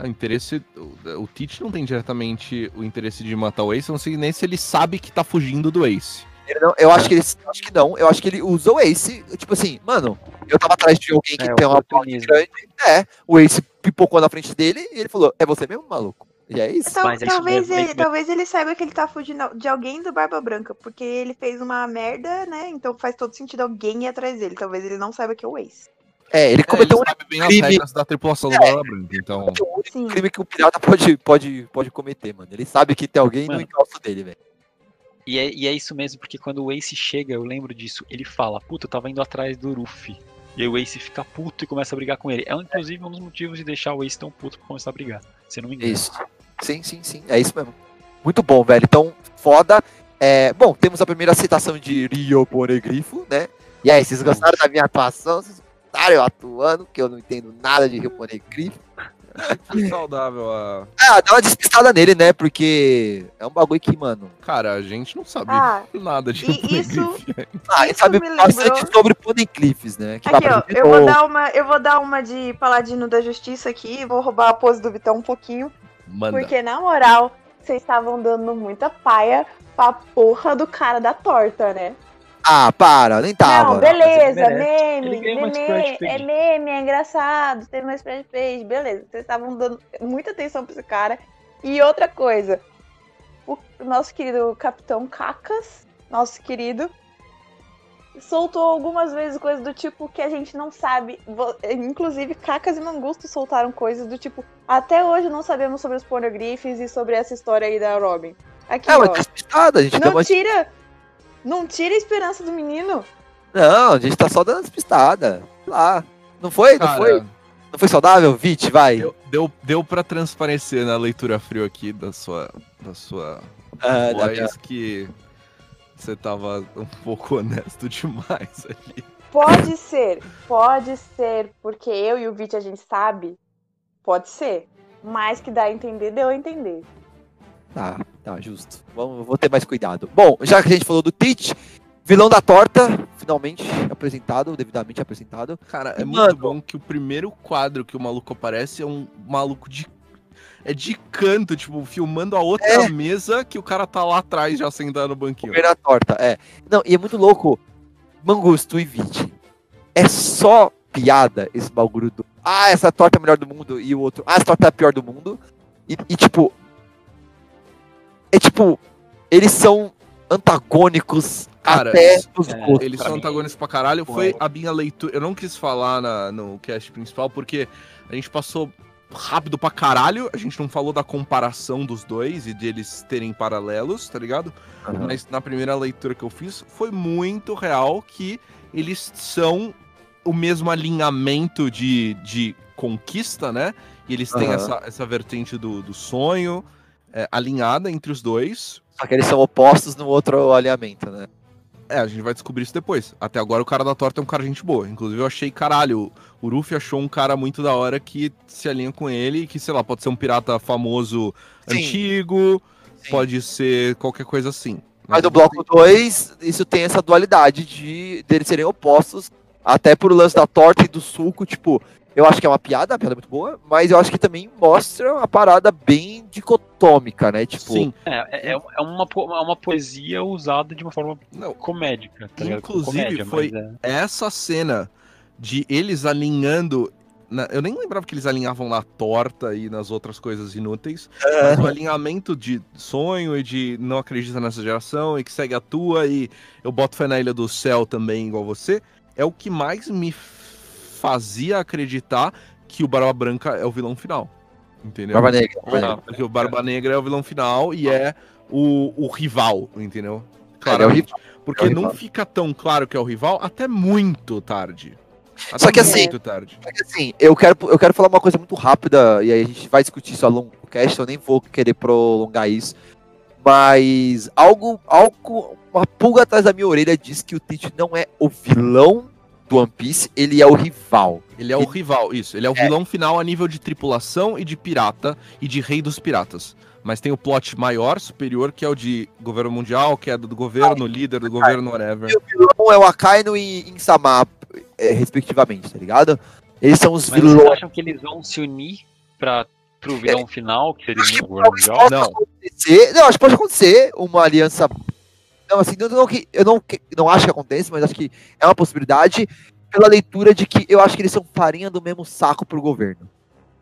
O interesse. O, o Teach não tem diretamente o interesse de matar o Ace, eu não sei nem se ele sabe que tá fugindo do Ace. Ele não- eu acho que ele acho que não. Eu acho que ele usou o Ace. Tipo assim, mano, eu tava atrás de alguém que É, tem uma oportunismo. grande. É, o Ace pipocou na frente dele e ele falou: É você mesmo, maluco? E é isso. Tal- Mas é isso talvez, mesmo, é ele, isso mesmo. talvez ele saiba que ele tá fugindo de alguém do Barba Branca, porque ele fez uma merda, né? Então faz todo sentido alguém ir atrás dele. Talvez ele não saiba que é o Ace. É, ele É, ele cometeu um sabe bem as crime. regras da tripulação do Barba Branca, então. o único Sim. crime que o pirata pode, pode, pode cometer, mano. Ele sabe que tem alguém no Mano. encalço dele, velho. E é, e é isso mesmo, porque quando o Ace chega, eu lembro disso, ele fala, puta, eu tava indo atrás do Luffy. E aí o Ace fica puto e começa a brigar com ele. É inclusive um dos motivos de deixar o Ace tão puto pra começar a brigar. Se não me engano. Isso. Sim, sim, sim. É isso mesmo. Muito bom, velho. Então, foda. É, bom, temos a primeira citação de Rio Ponegrifo, né? E aí, vocês gostaram da minha atuação? Vocês gostaram eu atuando? Que eu não entendo nada de Rio Ponegrifo. Que saudável a. Ah, dá uma despistada nele, né? Porque é um bagulho que, mano. Cara, a gente não sabe Ah, nada de e isso-. Ah, Isso sabe me bastante lembrou- sobre Poneglyphs, né? Que Aqui, ó, eu vou dar uma, eu vou dar uma de Paladino da Justiça aqui, vou roubar a pose do Vitão um pouquinho, Manda. porque na moral, vocês estavam dando muita paia pra porra do cara da torta, né? Ah, para, nem tava. Não, beleza, Ele meme, meme, é meme, é engraçado, tem uma spread page, beleza. Vocês estavam dando muita atenção pra esse cara. E outra coisa, o nosso querido Capitão Cacas, nosso querido, soltou algumas vezes coisas do tipo que a gente não sabe. Inclusive, Cacas e Mangusto soltaram coisas do tipo, até hoje não sabemos sobre os pornoglyphs e sobre essa história aí da Robin. Aqui, É, ó. mas despistada, a gente deu Não uma... Não tira a esperança do menino. Não, a gente tá só dando despistada. Sei lá. Não foi? Não Cara, foi? Não foi saudável? Vit, vai. Deu, deu, deu pra transparecer na leitura frio aqui da sua, da sua Ah, da voz minha- que você tava um pouco honesto demais ali. Pode ser, pode ser, porque eu e o Vit a gente sabe, pode ser. Mas que dá a entender, deu a entender. Tá, tá, justo. Vamos, vou ter mais cuidado. Bom, já que a gente falou do Teach, vilão da torta, finalmente apresentado, devidamente apresentado. Cara, é Mano. muito bom que o primeiro quadro que o maluco aparece é um maluco de. É de canto, tipo, filmando a outra É. mesa que o cara tá lá atrás já sentado no banquinho. Comer a torta, é. Não, e é muito louco. Mangusto e Vit. É só piada esse bagulho do. Ah, essa torta é a melhor do mundo. E o outro. Ah, essa torta é a pior do mundo. E, e, tipo. É tipo. Eles são antagônicos Cara, até isso- os é, gostos. Eles são mim, antagonistas pra caralho. pô, Foi é. a minha leitura. Eu não quis falar na, no cast principal porque a gente passou rápido pra caralho. A gente não falou da comparação dos dois e deles terem paralelos, tá ligado? Aham. Mas na primeira leitura que eu fiz, foi muito real que eles são o mesmo alinhamento de, de conquista, né? E eles têm Aham. essa, essa vertente do, do sonho é, alinhada entre os dois. Só que eles são opostos no outro alinhamento, né? É, a gente vai descobrir isso depois. Até agora o cara da torta é um cara gente boa. Inclusive eu achei, caralho, o Ruffy achou um cara muito da hora que se alinha com ele e que, sei lá, pode ser um pirata famoso Sim. antigo, Sim. pode ser qualquer coisa assim. Mas no bloco 2, isso tem essa dualidade de deles serem opostos, até por lance da torta e do suco, tipo, eu acho que é uma piada, uma piada muito boa, mas eu acho que também mostra uma parada bem dicotômica, né? Tipo, Sim, É, é, é uma, é uma poesia usada de uma forma não, comédica. Tá ligado? Inclusive, Comédia, foi- é- essa cena de eles alinhando na- eu nem lembrava que eles alinhavam na torta e nas outras coisas inúteis. É. Mas o alinhamento de sonho e de não acredita nessa geração e que segue a tua e eu boto fé na Ilha do Céu também, igual você, é o que mais me fazia acreditar que o Barba Branca é o vilão final. Entendeu? Barba Negra. Ah, porque o Barba Negra é o vilão final e é o, o rival, entendeu? Ele é rival. Porque é não fica tão claro que é o rival até muito tarde. Até Só que assim- Muito tarde. Só que, assim, eu quero, eu quero falar uma coisa muito rápida, e aí a gente vai discutir isso ao longo do cast, eu nem vou querer prolongar isso. Mas algo, algo, uma pulga atrás da minha orelha diz que o Teach não é o vilão do One Piece, ele é o rival. Ele é o rival, isso. Ele é o vilão final a nível de tripulação e de pirata e de rei dos piratas. Mas tem o plot maior, superior, que é o de governo mundial, queda do governo, líder do governo, whatever. E o vilão é o Akainu e Insama, é, respectivamente, tá ligado? Eles são os Mas vocês vilões. acham que eles vão se unir pra, pro vilão final, que seria que o governo mundial? Não. acontecer. Não, acho que pode acontecer uma aliança. Não, assim, não, não, que- eu não, não acho que aconteça, mas acho que é uma possibilidade pela leitura de que eu acho que eles são farinha do mesmo saco pro governo.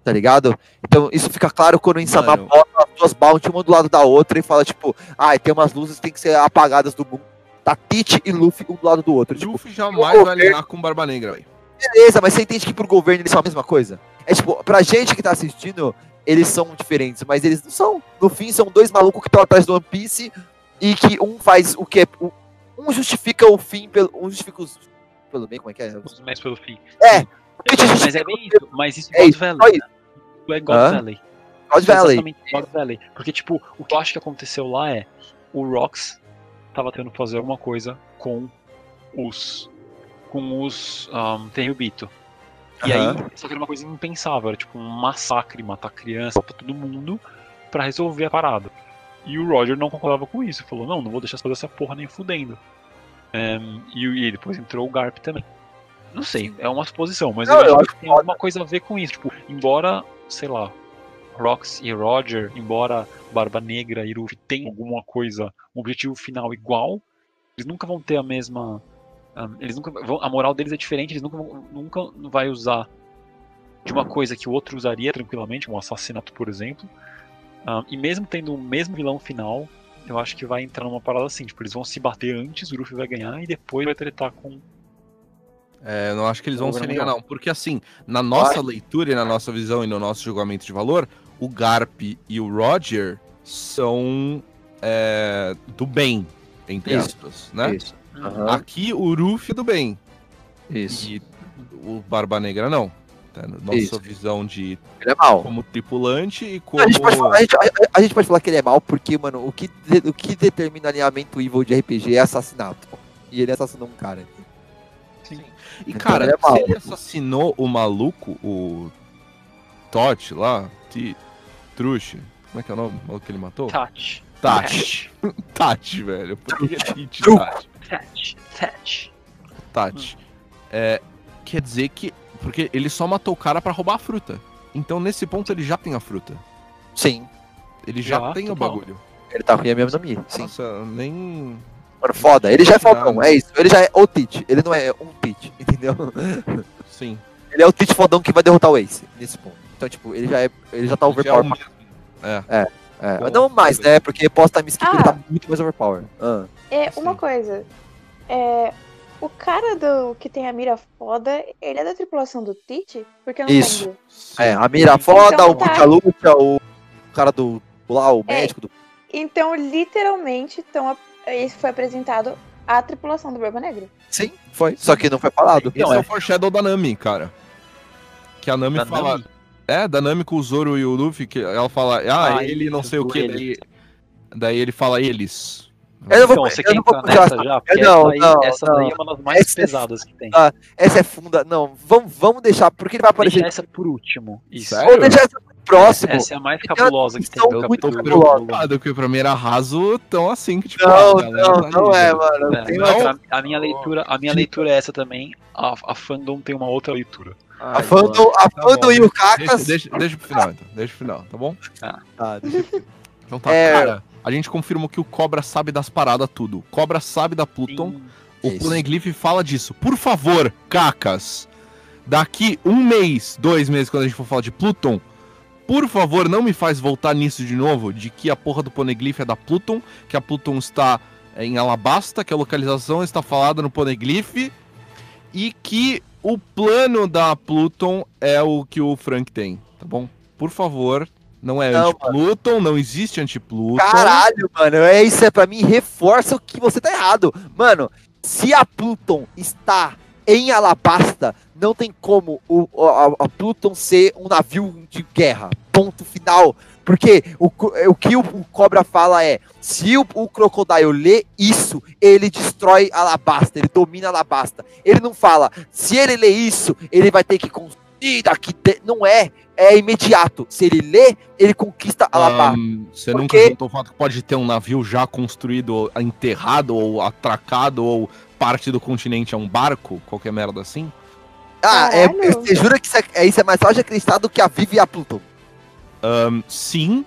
Tá ligado? Então isso fica claro quando o Insama bota as duas bounty uma do lado da outra e fala, tipo, ah, tem umas luzes que tem que ser apagadas do mundo. Tá Tite e Luffy um do lado do outro. Tipo, Luffy jamais vai alinhar com Barba Negra, velho. beleza, mas você entende que pro governo eles são a mesma coisa? É tipo, pra gente que tá assistindo, eles são diferentes, mas eles não são. No fim, são dois malucos que estão atrás do One Piece e que um faz o que é. Um justifica o fim pelo. Um justifica os. Pelo bem, como é que é? Os mais pelo fim. É, Mas é bem isso. Mas isso É God isso, Valley. né? Isso é God Hã? Valley. God Isso é Valley. Exatamente God Valley. Porque, tipo, o que eu acho que aconteceu lá é o Rox tava tentando fazer alguma coisa com os. com os um, Terribito. E Aham. aí, só que era uma coisa impensável, era tipo um massacre, matar criança, matar todo mundo pra resolver a parada. E o Roger não concordava com isso, falou, não, não vou deixar fazer essa porra nem fudendo. Ehm, e, e depois entrou o Garp também. Não sei, é uma suposição, mas Não, eu, eu acho que tem alguma coisa a ver com isso. Tipo, embora, sei lá, Rox e Roger, embora Barba Negra e Ruffy tenham alguma coisa, um objetivo final igual, eles nunca vão ter a mesma. ah, eles nunca vão, a moral deles é diferente, eles nunca, vão- nunca vai usar de uma coisa que o outro usaria tranquilamente, um assassinato, por exemplo. Ah, e mesmo tendo o mesmo vilão final, eu acho que vai entrar numa parada assim, tipo, eles vão se bater antes, o Ruffy vai ganhar e depois vai tretar com. É, eu não acho que eles vão se mundial. não. Porque assim, na nossa leitura e na nossa visão e no nosso julgamento de valor, o Garp e o Roger são é, do bem, entre Isso, aspas, né? Isso. Aham, Aqui o Ruffy é do bem. Isso. E o Barba Negra não. Tá? Nossa Isso. visão de Ele é mal. como tripulante e como. A gente, pode falar, a, gente, a- a gente pode falar que ele é mal porque, mano, o que, de- o que determina alinhamento evil de RPG é assassinato. E ele assassinou um cara. E Então cara, ele é mal. se ele assassinou o maluco, o Totti lá, T... Truche, como é que é o nome do maluco que ele matou? Tati. Tati. Tati, velho. Por que Truco. Tati? Tati. Tati. Tati. É, quer dizer que. Porque ele só matou o cara pra roubar a fruta. Então nesse ponto ele já tem a fruta. Sim. Ele já, Já, tem o bagulho. Ele tá ruim mesmo no Mi. Sim. Nossa, nem. Mano, foda. Ele já é fodão, é isso. Ele já é o Tite. Ele não é um Tite, entendeu? Sim. Ele é o Tite fodão que vai derrotar o Ace nesse ponto. Então, tipo, ele já é. Ele já tá Já é overpower. mesmo. É. É, Bom, não mais, né? Porque pós-time skip ele Ah. tá muito mais overpower. Ah. É, uma Sim. coisa. É, o cara do que tem a mira foda, ele é da tripulação do Tite? Porque eu não Isso. lembro. É, a mira foda, Então o tá. Lucha o cara do. lá, o É. médico do. Então, literalmente, tão, isso foi apresentado à tripulação do Barba Negra. Sim, foi. Só que não foi falado. Não, é é. o foreshadow da Nami, cara. Que a Nami Da fala. Nami? É, da Nami com o Zoro e o Luffy, que ela fala, ah, Ah, ele não sei o que, daí, daí ele fala eles. Eu não vou, Então, você eu quer não vou entrar puxar nessa essa. já? Porque não, essa, aí, não, essa não. daí é uma das mais Essa é pesadas que tem. Ah, Essa é funda. Não, vamos, vamos deixar, porque ele vai aparecer. Deixa essa por último. Isso. Vamos deixar essa pro próximo. Essa é a mais cabulosa que tem. do muito cabulosa. preocupado, porque pra mim era raso tão assim que, tipo, Não, ah, galera, não, tá não é, mano. É, Tem mas uma- a, a minha leitura, a minha leitura é essa também. A, a fandom tem uma outra leitura. A Fandom, a Tá Fandom e o Deixa, Cacas. deixa, deixa pro final, então. Deixa pro final, tá bom? Tá, deixa eu- Então tá, É. cara. A gente confirmou que o Cobra sabe das paradas tudo. O Cobra sabe da Pluton. Sim. O. Poneglyph fala disso. Por favor, Cacas. daqui um mês, dois meses, quando a gente for falar de Pluton, por favor, não me faz voltar nisso de novo, de que a porra do Poneglyph é da Pluton, que a Pluton está em Alabasta, que a localização está falada no Poneglyph, e que o plano da Pluton é o que o Frank tem, tá bom? Por favor, não é anti-Pluton, não existe anti-Pluton. Caralho, mano, é isso é para mim reforça o que você tá errado. Mano, se a Pluton está em Alabasta, não tem como o, a, a Pluton ser um navio de guerra. Ponto final. Porque o, o que o, o Cobra fala é: se o, o Crocodile lê isso, ele destrói Alabasta, ele domina Alabasta. Ele não fala, se ele lê isso, ele vai ter que construir daqui. de-" Não é, é imediato. Se ele lê, ele conquista Alabasta. Ahn, você Por nunca juntou o fato que pode ter um navio já construído, enterrado, ou atracado, ou parte do continente é um barco, qualquer merda assim? Ah, é, Caralho. você jura que isso é, é, isso é mais fácil de acreditar do que a Vivi e a Pluton? Ahn, sim.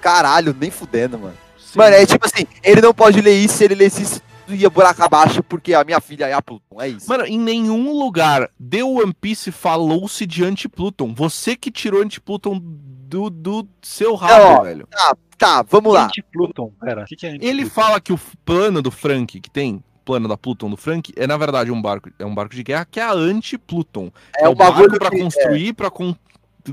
Caralho, nem fudendo, mano. sim. Mano, é tipo assim, ele não pode ler isso, se ele lesse isso, ia buraco abaixo, porque a minha filha é a Pluton, é isso. Mano, em nenhum lugar de One Piece falou-se de anti-Pluton. Você que tirou anti-Pluton do, do seu rabo, Não, ó, velho. Tá, vamos lá. Anti-Pluton, pera. O que, que é Ele anti-Pluton? fala que o plano do Frank, que tem, plano da Pluton do Frank, é na verdade um barco, é um barco de guerra que é a anti-Pluton. É o um bagulho barco pra que- construir, pra, con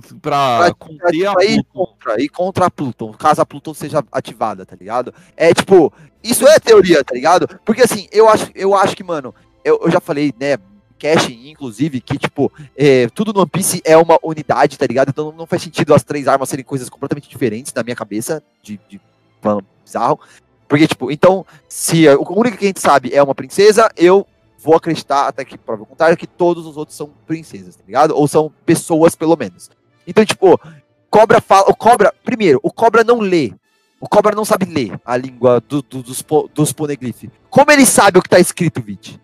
pra Pra- conter Pra ir contra, ir contra a Pluton, caso a Pluton seja ativada, tá ligado? É tipo, isso é teoria, tá ligado? Porque assim, eu acho, eu acho que, mano, eu, eu já falei, né, Cash, inclusive, que, tipo, é, tudo no One Piece é uma unidade, tá ligado? Então não faz sentido as três armas serem coisas completamente diferentes na minha cabeça, de, de plano bizarro. Porque, tipo, então, se o único que a gente sabe é uma princesa, eu vou acreditar, até que prova o contrário, que todos os outros são princesas, tá ligado? Ou são pessoas, pelo menos. Então, tipo, Cobra fala. O Cobra, primeiro, o Cobra não lê. O Cobra não sabe ler a língua do- do- dos, po- dos poneglyphs. Como ele sabe o que tá escrito, Vit?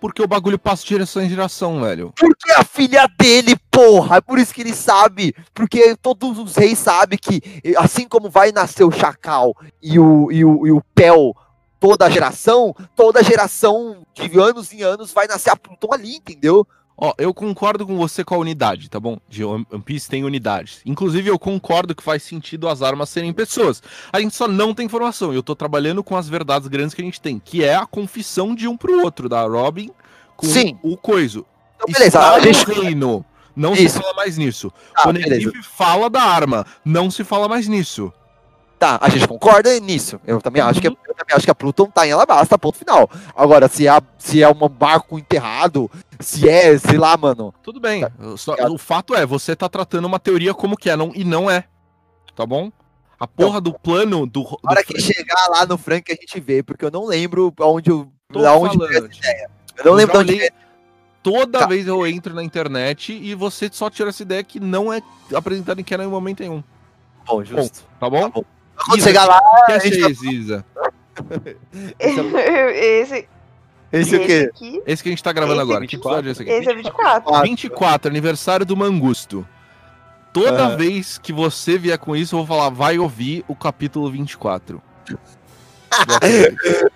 Porque o bagulho passa de geração em geração, velho. Porque a filha dele, porra! É por isso que ele sabe. Porque todos os reis sabem que, assim como vai nascer o Chacal e o, e o, e o Pel toda a geração, toda geração de anos em anos vai nascer a Pluton ali, entendeu? Ó, eu concordo com você com a unidade, tá bom? De One Piece tem unidades. Inclusive, eu concordo que faz sentido as armas serem pessoas. A gente só não tem informação. Eu tô trabalhando com as verdades grandes que a gente tem, que é a confissão de um pro outro, da Robin com Sim. o Coiso. Então, beleza. Está A gente... no reino. Não Isso. se fala mais nisso. Tá, o beleza. Negrife fala da arma. Não se fala mais nisso. Tá, a gente concorda nisso. Eu também acho que eu também acho que a Pluton tá em Alabasta, ponto final. Agora, se é, se é um barco enterrado, se é, sei lá, mano. Tudo bem. Só- Obrigado. o fato é, você tá tratando uma teoria como que é, não, e não é. Tá bom? A porra do plano do. do hora que chegar lá no Frank a gente vê, porque eu não lembro onde eu. Onde veio essa ideia. Eu não Eu lembro onde veio. Toda Tá. vez eu entro na internet e você só tira essa ideia que não é apresentado em Canon em momento nenhum. Bom, justo. Tá bom? Tá bom. Quando Isa, chegar lá, Que a gente tá- esse, Isa? esse, esse o esse quê? aqui. Esse que a gente tá gravando Esse agora. aqui. Que episódio é esse aqui? Esse é 24. 24, aniversário do Mangusto. Toda Aham. vez que você vier com isso, eu vou falar, vai ouvir o capítulo 24.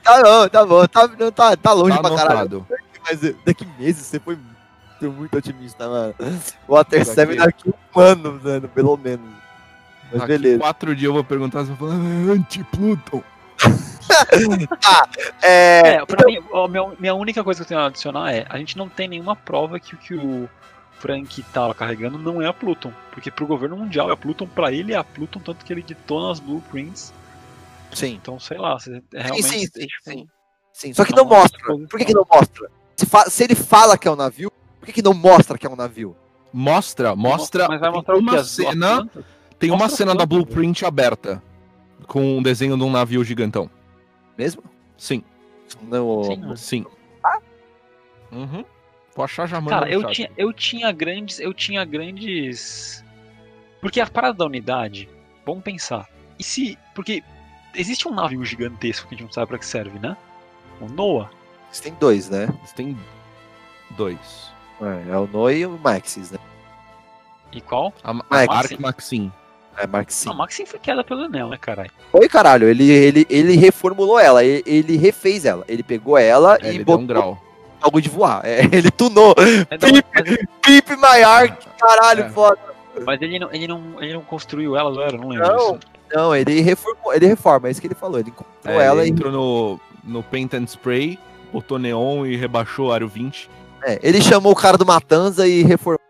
Tá bom, tá bom. Tá, não, tá, tá longe Tá pra caralho. anotado. Mas eh, daqui meses você foi muito, muito otimista, mano. O Water Daqui- 7 daqui um ano, mano, pelo menos. Mas Daqui beleza. quatro dias eu vou perguntar, você vai falar, "Ah, anti-Pluton. É, É, pra mim, a minha, minha única coisa que eu tenho a adicionar é: a gente não tem nenhuma prova que o que o Frank tava carregando não é a Pluton. Porque pro governo mundial é a Pluton, pra ele é a Pluton, tanto que ele ditou nas blueprints. sim. Então, sei lá, é realmente. sim, sim, tipo, sim. Sim, só que Tá não uma mostra. disposição. Por que, que não mostra? Se, se ele fala que é um navio, por que, que não mostra que é um navio? Mostra, mostra. Mas vai mostrar o uma quê? As- as cena. plantas? Tem uma cena da plantas, blueprint aberta. Com um desenho de um navio gigantão. Mesmo? Sim, No... Sim, mano. sim. Uhum. Vou achar já manda Cara, eu chat. tinha, eu tinha grandes. Eu tinha grandes. Porque a parada da unidade, vamos pensar. E se. Porque existe um navio gigantesco que a gente não sabe pra que serve, né? O Noah. Tem dois, né? Tem dois. É, é o Noi e o Maxis, né? E qual? A, a Max. Maxim. É, Maxim. A Maxim foi queda pelo Enel, né, caralho? Foi, caralho. Ele, ele, ele reformulou ela, ele, ele refez ela. Ele pegou ela É, e ele deu botou. um grau. bagulho de voar. É, ele tunou. É, não, mas, Pip my arc, caralho, É. foda. mas ele, não, ele, não, ele não construiu ela, não era? Não lembro Não. disso. Não, ele reformou, ele reforma, é isso que ele falou. Ele comprou É, ela ele e. entrou no, no Paint and Spray, botou neon e rebaixou o aro 20. é, ele chamou o cara do Matanza e reformou.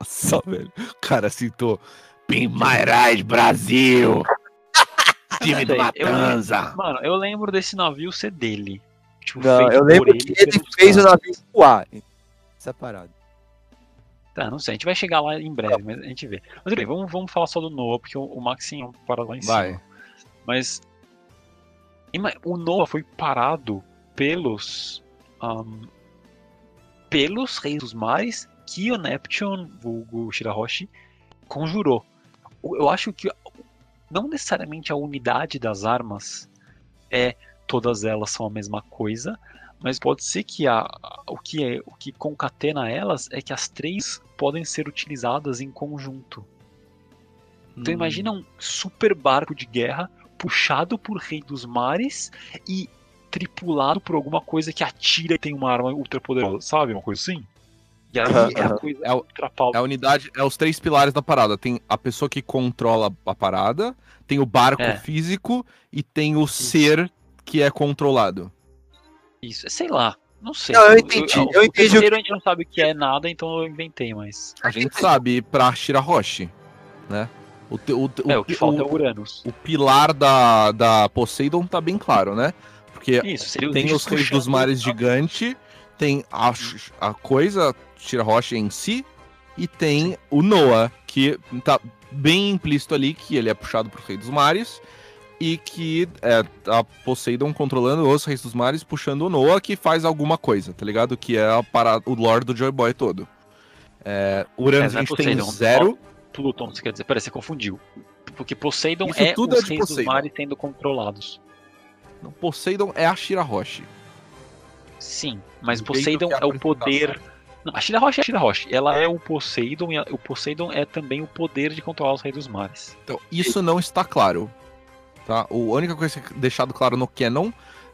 Nossa, velho. O cara citou Ride Brasil. Time do Sei, eu- Matanza. Mano, eu lembro desse navio ser dele. Tipo, Não, eu lembro que ele fez o navio voar. Essa parada. Tá, não sei, a gente vai chegar lá em breve, mas a gente vê. Mas bem, vamos, vamos falar só do Noah, porque o, o Maxinho para lá em Vai. cima. Mas o Noah foi parado pelos ahn, pelos reis dos mares que o Neptune, vulgo Shirahoshi, conjurou. Eu acho que não necessariamente a unidade das armas é todas elas são a mesma coisa, mas pode ser que a- o que é o que concatena elas é que as três podem ser utilizadas em conjunto. Então Hum. imagina um super barco de guerra puxado por rei dos mares e tripulado por alguma coisa que atira e tem uma arma ultra poderosa, sabe? Uma coisa assim. E aí é a coisa É o- ultra pau- É a unidade, é os três pilares da parada. Tem a pessoa que controla a parada, tem o barco É. físico e tem o ser que é controlado. Isso, sei lá. Não sei. Não, eu entendi, eu o entendi o terceiro a gente não sabe o que é nada, então eu inventei, mas. A gente sabe pra Shirahoshi, né? O, te- o, É, o que o- falta é o Uranus. o pilar da, da Poseidon tá bem claro, né? Porque Isso, tem os reis dos mares gigante, tem a, a coisa Shirahoshi em si, e tem o Noah, que tá bem implícito ali que ele é puxado pro rei dos mares, e que é a Poseidon controlando os reis dos mares, puxando o Noah, que faz alguma coisa, tá ligado? Que é a parada, o lore do Joy Boy todo. É, Uranus É, a é gente tem Poseidon, zero. Pluton, você quer dizer? Peraí, você confundiu. Porque Poseidon Isso é tudo os é reis dos Poseidon. mares sendo controlados. Não, Poseidon é a Shirahoshi. Sim, mas Poseidon a é o poder. Não, a Shirahoshi é a Shirahoshi. Ela é o Poseidon e a- o Poseidon é também o poder de controlar os reis dos mares. Então, isso não está claro. Tá? A única coisa que é deixado claro no Canon,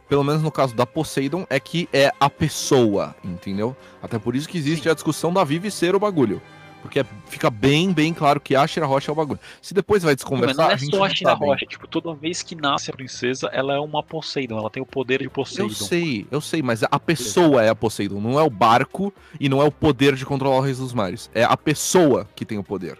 pelo menos no caso da Poseidon, é que é a pessoa, entendeu? Até por isso que existe a discussão da Vivi ser o bagulho. Porque é- fica bem, bem claro que a Shirahoshi é o bagulho. Se depois vai Mas desconversar, não é a gente só a não sabe. Shirahoshi. Tipo, toda vez que nasce a princesa, ela é uma Poseidon. Ela tem o poder de Eu Poseidon. sei, eu sei, mas a pessoa é a Poseidon, não é o barco e não é o poder de controlar o Reis dos Mares. É a pessoa que tem o poder.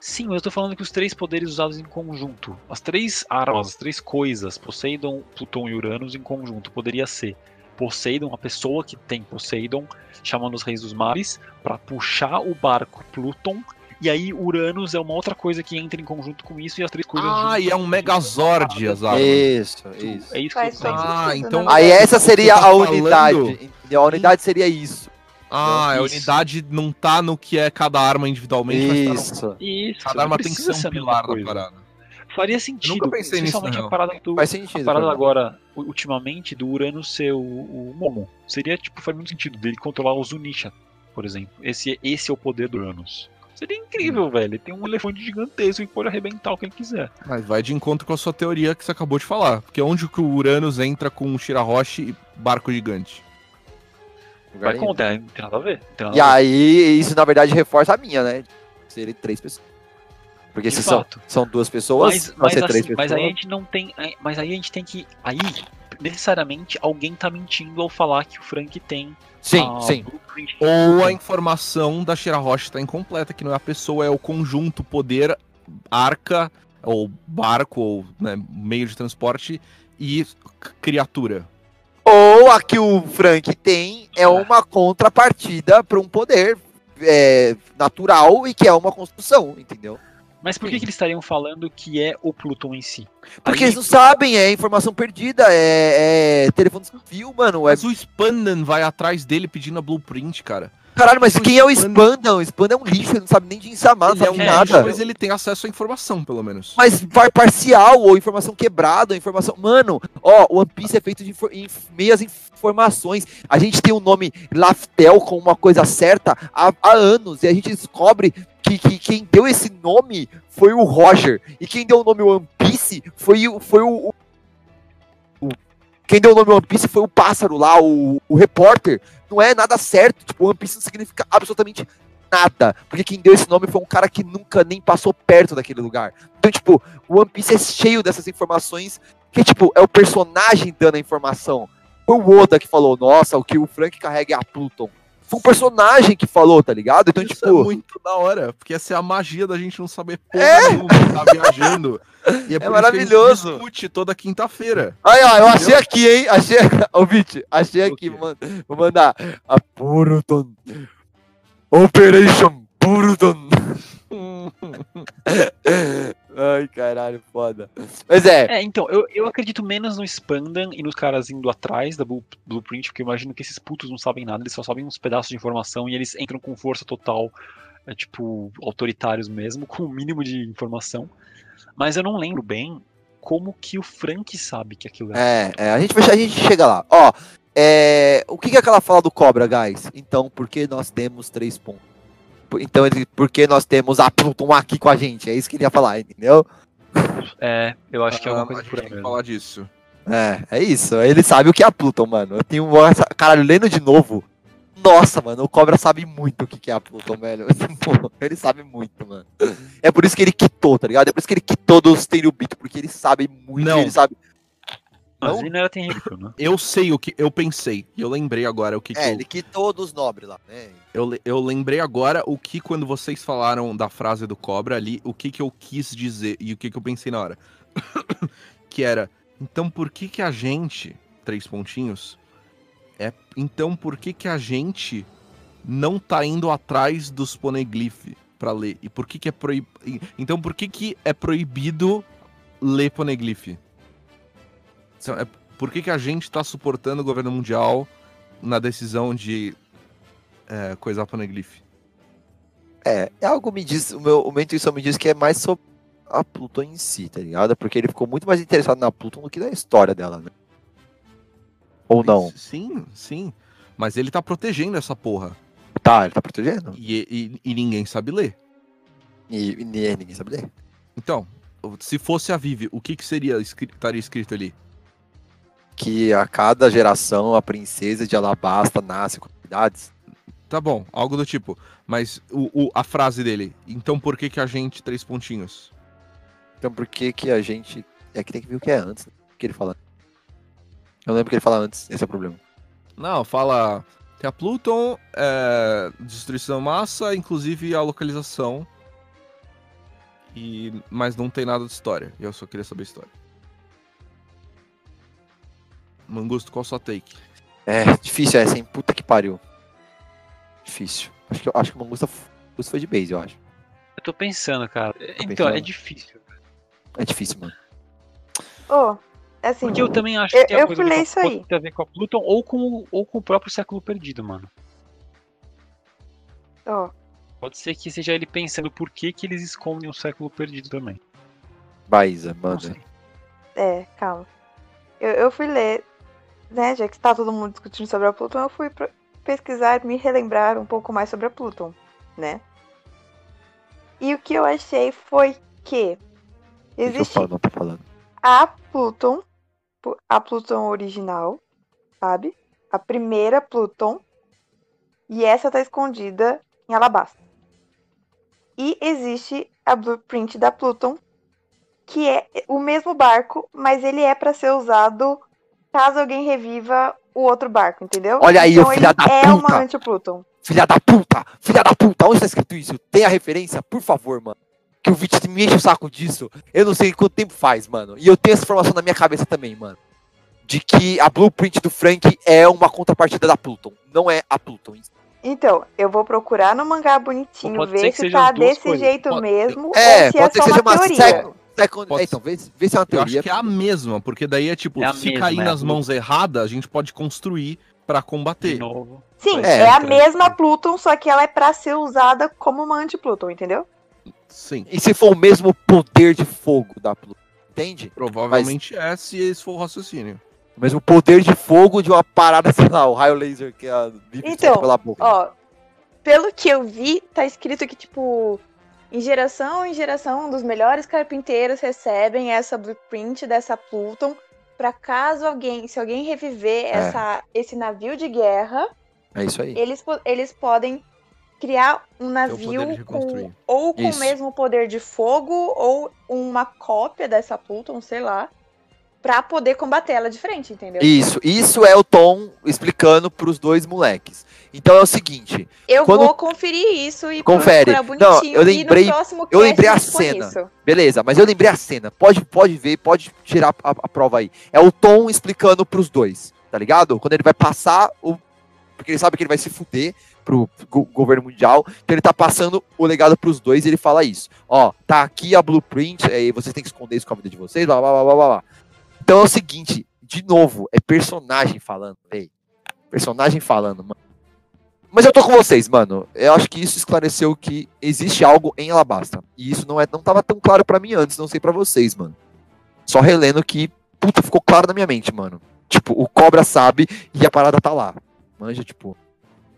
Sim, mas eu tô falando que os três poderes usados em conjunto, as três armas, as três coisas, Poseidon, Pluton e Uranus em conjunto, poderia ser Poseidon, a pessoa que tem Poseidon, chamando os reis dos mares, pra puxar o barco Pluton, e aí Uranus é uma outra coisa que entra em conjunto com isso e as três coisas. Ah, juntas e é um Megazord as armas. Isso, isso. É isso que Faz eu todo dizendo. Ah, então- na Aí essa seria tá a falando- unidade. Entendeu? A unidade seria isso. Ah, a Isso. unidade não tá no que é cada arma individualmente, mas tá no Isso. Isso, Cada arma tem que ser um a pilar da parada. Faria sentido, nunca pensei nisso, especialmente na a parada do, Faz sentido. A parada agora, ultimamente, do Uranus ser o, o Momo. Seria, tipo, faz muito sentido dele controlar o Zunisha, por exemplo. Esse, esse é o poder do Uranus. Seria incrível, velho. Ele tem um elefante gigantesco que pode arrebentar o que ele quiser. Mas vai de encontro com a sua teoria que você acabou de falar. Porque onde que o Uranus entra com o Shirahoshi e barco gigante? Vai contar, não tem nada a ver. nada E a ver. aí, isso na verdade reforça a minha, né? Serem três pessoas. Porque De se são, fato. são duas pessoas, Mas, vai mas, ser três assim, pessoas. mas aí a gente não tem. aí- Mas aí a gente tem que. Aí, necessariamente, alguém tá mentindo ao falar que o Frank tem. Sim, a sim. blueprint. Ou a informação da Shirahoshi tá incompleta, que não é a pessoa, é o conjunto, poder, arca, ou barco, ou né, meio de transporte e criatura. Ou a que o Frank tem é uma contrapartida para um poder é, natural e que é uma construção, entendeu? Mas por que, que eles estariam falando que é o Pluton em si? Porque Aí- eles não sabem, é informação perdida, é, é telefone sem fio, mano. É... Mas o Spandan vai atrás dele pedindo a blueprint, cara. Caralho, mas o quem é o Spanda- Spanda? O Spanda é um lixo, ele não sabe nem de Insamar, não é sabe um de é, nada. lixo, mas ele tem acesso à informação, pelo menos. Mas par parcial, ou informação quebrada, ou informação. Mano, ó, o One Piece é feito de infor- em meias informações. A gente tem o nome Laftel como uma coisa certa há, há anos, e a gente descobre que, que quem deu esse nome foi o Roger. E quem deu o nome One Piece foi, o- foi o, o Quem deu o nome One Piece foi o pássaro lá, o, o repórter. Não é nada certo. Tipo, One Piece não significa absolutamente nada. Porque quem deu esse nome foi um cara que nunca nem passou perto daquele lugar. Então, tipo, o One Piece é cheio dessas informações que, tipo, é o personagem dando a informação. Foi o Oda que falou, nossa, o que o Frank carrega é a Pluton. Foi um personagem que falou, tá ligado? Então, Isso tipo. é muito da hora, porque essa é a magia da gente não saber porra É. nenhuma, tá viajando. E é, gente maravilhoso. discute toda quinta-feira. Aí, ó, eu achei aqui, hein? Achei. Ô, Vit, achei aqui, mano. Vou mandar. A Puruton. Operation Puruton. Ai, caralho, foda. Mas é, É, então, eu, eu acredito menos no Spandan e nos caras indo atrás da Blue- Blueprint, porque eu imagino que esses putos não sabem nada, eles só sabem uns pedaços de informação e eles entram com força total, é, tipo, autoritários mesmo, com o mínimo de informação. Mas eu não lembro bem como que o Frank sabe que aquilo é. é, é, a, gente, vai- a gente chega lá. Ó, é, o que, que é aquela fala do Cobra, guys? Então, por que nós temos três pontos? Então, ele- por que nós temos a Pluton aqui com a gente? É isso que ele ia falar, entendeu? É, eu acho que é Ah, alguma coisa por aí falar disso. É, é isso. Ele sabe o que é a Pluton, mano. Eu tenho. essa- Caralho, lendo de novo. Nossa, mano, o Cobra sabe muito o que que é a Pluton, velho. Pô, ele sabe muito, mano. É por isso que ele quitou, tá ligado? É por isso que ele quitou dos Tenryubito, porque ele sabe muito. Não. Ele sabe. Mas Não? ele não era terrível, né? Eu sei o que eu pensei, e eu lembrei agora o que, que É, eu, ele quitou dos nobres lá, né? eu, eu lembrei agora o que quando vocês falaram da frase do cobra ali, o que que eu quis dizer e o que que eu pensei na hora. que era, então por que que a gente, três pontinhos, é, então por que que a gente não tá indo atrás dos poneglyph pra ler? E por que que é proib... Então por que que é proibido ler poneglyph? É- por que que a gente tá suportando o governo mundial na decisão de é, coisar poneglyph? É, é algo me diz. O meu, o meu intuição me diz que é mais sobre a Pluton em si, tá ligado? Porque ele ficou muito mais interessado na Pluton do que na história dela, né? Ou não? Sim, sim. Mas ele tá protegendo essa porra. Tá, ele tá protegendo. E, e- e ninguém sabe ler. E, e ninguém sabe ler. Então, se fosse a Vivi, o que, que seria estaria escrito ali? Que a cada geração a princesa de Alabasta nasce com habilidades. Tá bom, algo do tipo. Mas o, o- a frase dele, então por que, que a gente três pontinhos? Então por que que a gente. É que tem que ver o que é antes. né? O que ele fala. Eu lembro que ele fala antes, esse é o problema. Não, fala. Tem a Pluton, é, destruição massa, inclusive a localização. E, mas não tem nada de história. Eu só queria saber a história. Mangusto, qual a sua take? É, difícil essa, hein? Puta que pariu. Difícil. Acho que, acho que o Mangusta foi de base, eu acho. Eu tô pensando, cara. Então, pensando. é difícil. É difícil, mano. Ô, assim, Porque eu também acho Eu- que tem a eu coisa falei isso aí. ter a ver com a Pluton ou com, o- ou com o próprio século perdido, mano. ó, Pode ser que seja ele pensando por que, que eles escondem o século perdido também. Baísa, manda. é, calma. Eu, eu fui ler, né, já que está todo mundo discutindo sobre a Pluton, eu fui pesquisar me relembrar um pouco mais sobre a Pluton, né? E o que eu achei foi que eu existe falar, falando. a Pluton, a Pluton original, sabe? A primeira Pluton. E essa tá escondida em Alabasta. E existe a blueprint da Pluton, que é o mesmo barco, mas ele é pra ser usado caso alguém reviva o outro barco, entendeu? Olha aí, então filha ele da é puta! uma anti-Pluton. Filha da puta! Filha da puta! Onde tá escrito isso? Tem a referência? Por favor, mano. Que o Vit me enche o saco disso. Eu não sei quanto tempo faz, mano. E eu tenho essa informação na minha cabeça também, mano. De que a blueprint do Frank é uma contrapartida da Pluton. Não é a Pluton. Então, eu vou procurar no mangá bonitinho, ver se tá desse coisas. jeito Pode- mesmo, É, ou se pode é ser só que seja uma uma teoria. Pode é, então, vê, vê se é uma Eu teoria. acho que é a mesma, porque daí é tipo, É se mesma, cair é. nas mãos erradas, a gente pode construir pra De combater. novo. Sim, É, é, a então, mesma. Pluton, só que ela é pra ser usada como uma anti-Pluton, entendeu? Sim, E se for o mesmo poder de fogo da Pluton, entende? provavelmente é se esse for o raciocínio. O mesmo poder de fogo de uma parada, sei lá, o raio laser que a Vivi Então, pela boca. Ó, pelo que eu vi, tá escrito que, tipo, em geração em geração, um dos melhores carpinteiros recebem essa blueprint dessa Pluton pra caso alguém, se alguém reviver essa, esse navio de guerra, É isso aí. eles, eles podem criar um de navio com, ou com Isso. o mesmo poder de fogo ou uma cópia dessa Pluton, sei lá, pra poder combater ela de frente, entendeu? Isso, isso é o Tom explicando pros dois moleques. Então é o seguinte, Eu Quando- vou conferir isso e Confere. Não, eu lembrei- e no próximo eu lembrei a cena. isso. beleza, mas eu lembrei a cena. Pode, pode ver, pode tirar a, a prova aí. É o Tom explicando pros dois, tá ligado? Quando ele vai passar o. Porque ele sabe que ele vai se fuder pro go- governo mundial. Então ele tá passando o legado pros dois e ele fala isso. Ó, tá aqui a blueprint, aí vocês têm que esconder isso com a vida de vocês, blá blá blá blá blá. Então é o seguinte, de novo, é personagem falando, véi. Personagem falando, mano. Mas eu tô com vocês, mano. Eu acho que isso esclareceu que existe algo em Alabasta. E isso não, é, não tava tão claro pra mim antes, não sei pra vocês, mano. Só relendo que, puta, ficou claro na minha mente, mano. Tipo, o Cobra sabe e a parada tá lá. Manja, tipo.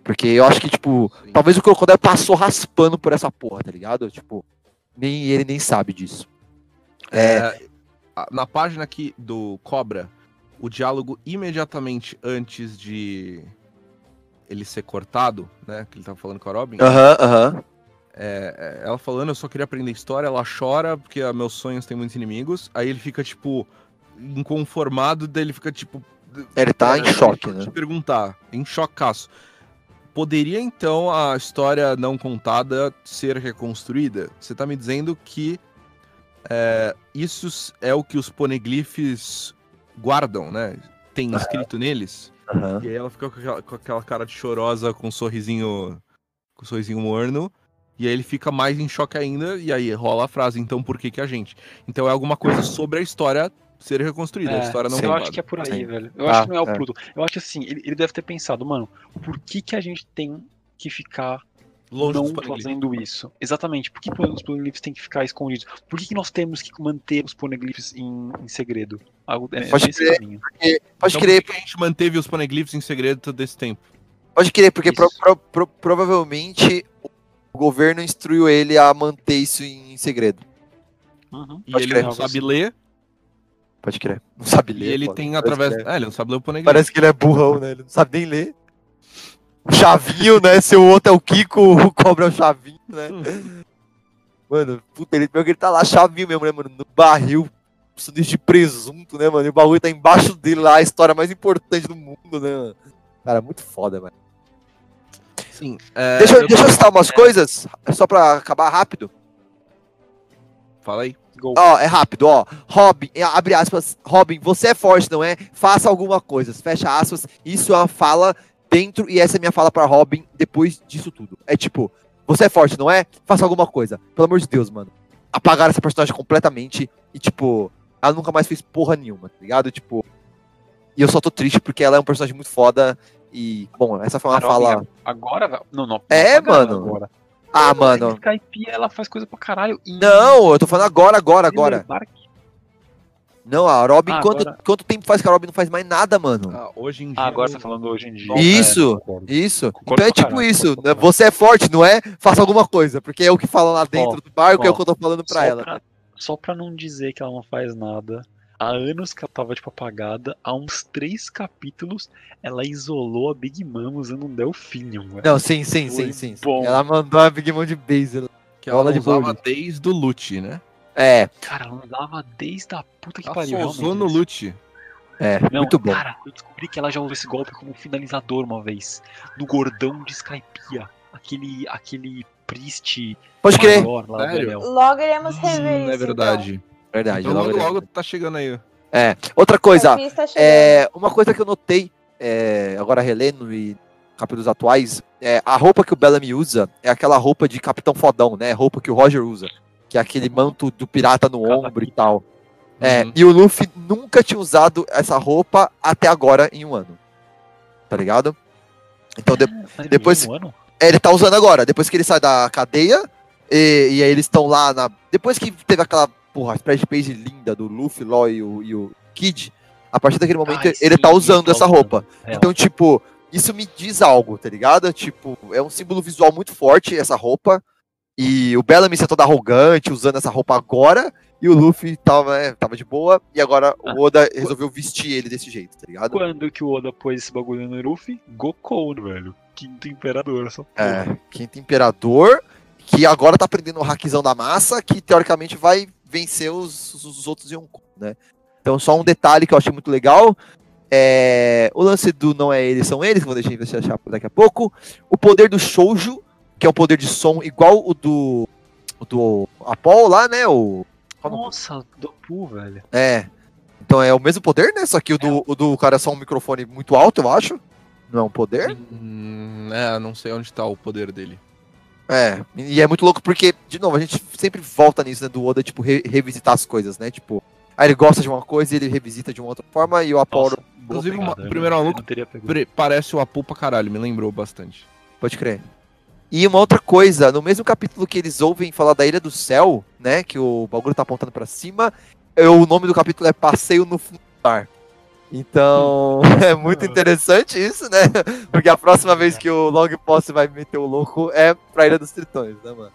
Porque eu acho que, tipo, Sim. talvez o Crocodile passou raspando por essa porra, tá ligado? Tipo, nem ele nem sabe disso. É, É, na página aqui do Cobra, o diálogo imediatamente antes de ele ser cortado, né? Que ele tava falando com a Robin. aham, aham. é, ela falando, eu só queria aprender história, ela chora porque ah, meus sonhos têm muitos inimigos. Aí ele fica, tipo, inconformado, daí ele fica, tipo. Ele tá é, em choque, deixa eu né? te perguntar, em chocaço. Poderia então a história não contada ser reconstruída? Você tá me dizendo que é, isso é o que os poneglyphs guardam, né? Tem escrito neles? Aham. E aí ela fica com aquela, com aquela cara de chorosa, com um sorrisinho. Com um sorrisinho morno. E aí ele fica mais em choque ainda, e aí rola a frase, então por que que a gente? Então é alguma coisa sobre a história ser reconstruída, a É, história não sim. eu acho que é por aí, Sim. velho. Eu Ah, acho que não é o é. Pluto. Eu acho assim, ele, ele deve ter pensado, mano, por que que a gente tem que ficar Longe não fazendo isso? Exatamente. Por que os poneglyphs têm que ficar escondidos? Por que, que nós temos que manter os poneglyphs em, em segredo? Algo, é, Pode crer. caminho. Pode Então, crer, por que que a gente manteve os poneglyphs em segredo todo esse tempo? Pode crer, porque pro- pro- pro- provavelmente o governo instruiu ele a manter isso em segredo. Uhum. E Pode ele crer. não sabe ler, Pode crer. Não sabe e ler. ele pô. tem Parece através. é- É, ele não sabe ler o poneglyph. Parece que ele é burrão, né? Ele não sabe nem ler. Chavinho, né? Se o outro é o Kiko, o Cobra é o Chavinho, né? Mano, puta, ele, pior que ele tá lá, Chavinho mesmo, né, mano? No barril, sanduíche de presunto, né, mano? E o bagulho tá embaixo dele lá, a história mais importante do mundo, né, mano? Cara, muito foda, mano. Sim. é, deixa, eu- deixa eu citar umas coisas, só pra acabar rápido. Fala aí. Gol. Ó, é rápido, ó. Robin, é, abre aspas. Robin, você é forte, não é? Faça alguma coisa. Fecha aspas. Isso é uma fala dentro, e essa é minha fala pra Robin depois disso tudo. É tipo, você é forte, não é? Faça alguma coisa. Pelo amor de Deus, mano. Apagaram essa personagem completamente e, tipo, ela nunca mais fez porra nenhuma, tá ligado? Tipo. E eu só tô triste porque ela é um personagem muito foda. E, bom, essa foi uma fala. Agora, velho. Não, não. É, mano. Agora. Ah, mano. Skype, ela faz coisa pra caralho. em- Não, eu tô falando agora, agora, agora. Não, a Robin, Ah, quanto, agora- quanto tempo faz que a Robin não faz mais nada, mano? Ah, hoje em dia. Ah, agora você tá falando hoje em dia. Isso, É. Isso. Concordo então é tipo caralho, isso. né? Você é forte, não é? Faça alguma coisa. Porque é o que fala lá dentro Ó, do barco, é o que eu tô falando pra só ela. Pra, só pra não dizer que ela não faz nada. Há anos que ela tava, tipo, apagada. Há uns três capítulos, ela isolou a Big Mom usando um Delphinium, velho. Não, sim, sim, Foi sim, sim. bom. Ela mandou a Big Mom de base. Que ela de usava vôlei. desde o Lute, né? É, Cara, ela usava desde a puta que Ela pariu. realmente, no. Lute. é, Não, muito bom. Cara, eu descobri que ela já usou esse golpe como finalizador uma vez. No gordão de Skypiea. Aquele, aquele priest Pode crer. maior lá do Sério? Enel. Logo iremos rever Hum, isso. é verdade. Verdade. Então, logo logo, tá chegando aí. É. Outra Então. coisa, tá é, uma coisa que eu notei, é, agora relendo e capítulos atuais, é, a roupa que o Bellamy usa é aquela roupa de capitão fodão, né? Roupa que o Roger usa. Que é aquele manto do pirata no ombro e tal. É, Uhum. e o Luffy nunca tinha usado essa roupa até agora em um ano. Tá ligado? Então de- ele depois- um ano? é, ele tá usando agora, depois que ele sai da cadeia, e, e aí eles estão lá na. Depois que teve aquela, porra, splash page linda do Luffy, Law e o, e o Kid, a partir daquele momento Ai, ele sim, tá usando tá essa usando. roupa. É, Então, tipo, isso me diz algo, tá ligado? Tipo, é um símbolo visual muito forte essa roupa. E o Bellamy ser todo arrogante, usando essa roupa agora. E o Luffy tava, né, tava de boa, e agora Ah. o Oda resolveu vestir ele desse jeito, tá ligado? Quando que o Oda pôs esse bagulho no Luffy? Gokou, velho. Quinto Imperador, essa porra. É, Quinto Imperador, que agora tá aprendendo o hackzão da massa, que teoricamente vai vencer os, os, os outros Yonkou, né? Então, só um detalhe que eu achei muito legal. É, o lance do não é eles, são eles, que vou deixar você achar daqui a pouco. O poder do Shoujo, que é um poder de som igual o do, o do Apol lá, né? O? Nossa, do Poo, velho. É. Então é o mesmo poder, né? Só que o do, o do cara é só um microfone muito alto, eu acho. Não é um poder? Hum, é, não sei onde tá o poder dele. É, e é muito louco porque, de novo, a gente sempre volta nisso, né, do Oda, tipo, re- revisitar as coisas, né, tipo, aí ele gosta de uma coisa e ele revisita de uma outra forma, e o Apollo, Inclusive, o primeiro eu maluco Parece o Apu pra caralho, me lembrou bastante. pode crer. E uma outra coisa, no mesmo capítulo que eles ouvem falar da Ilha do Céu, né, que o bagulho tá apontando pra cima, é, o nome do capítulo é Passeio no Fundo do Mar. Então, é muito interessante isso, né, porque a próxima vez que o Long Post vai meter o louco é pra Ilha dos Tritões, né, mano.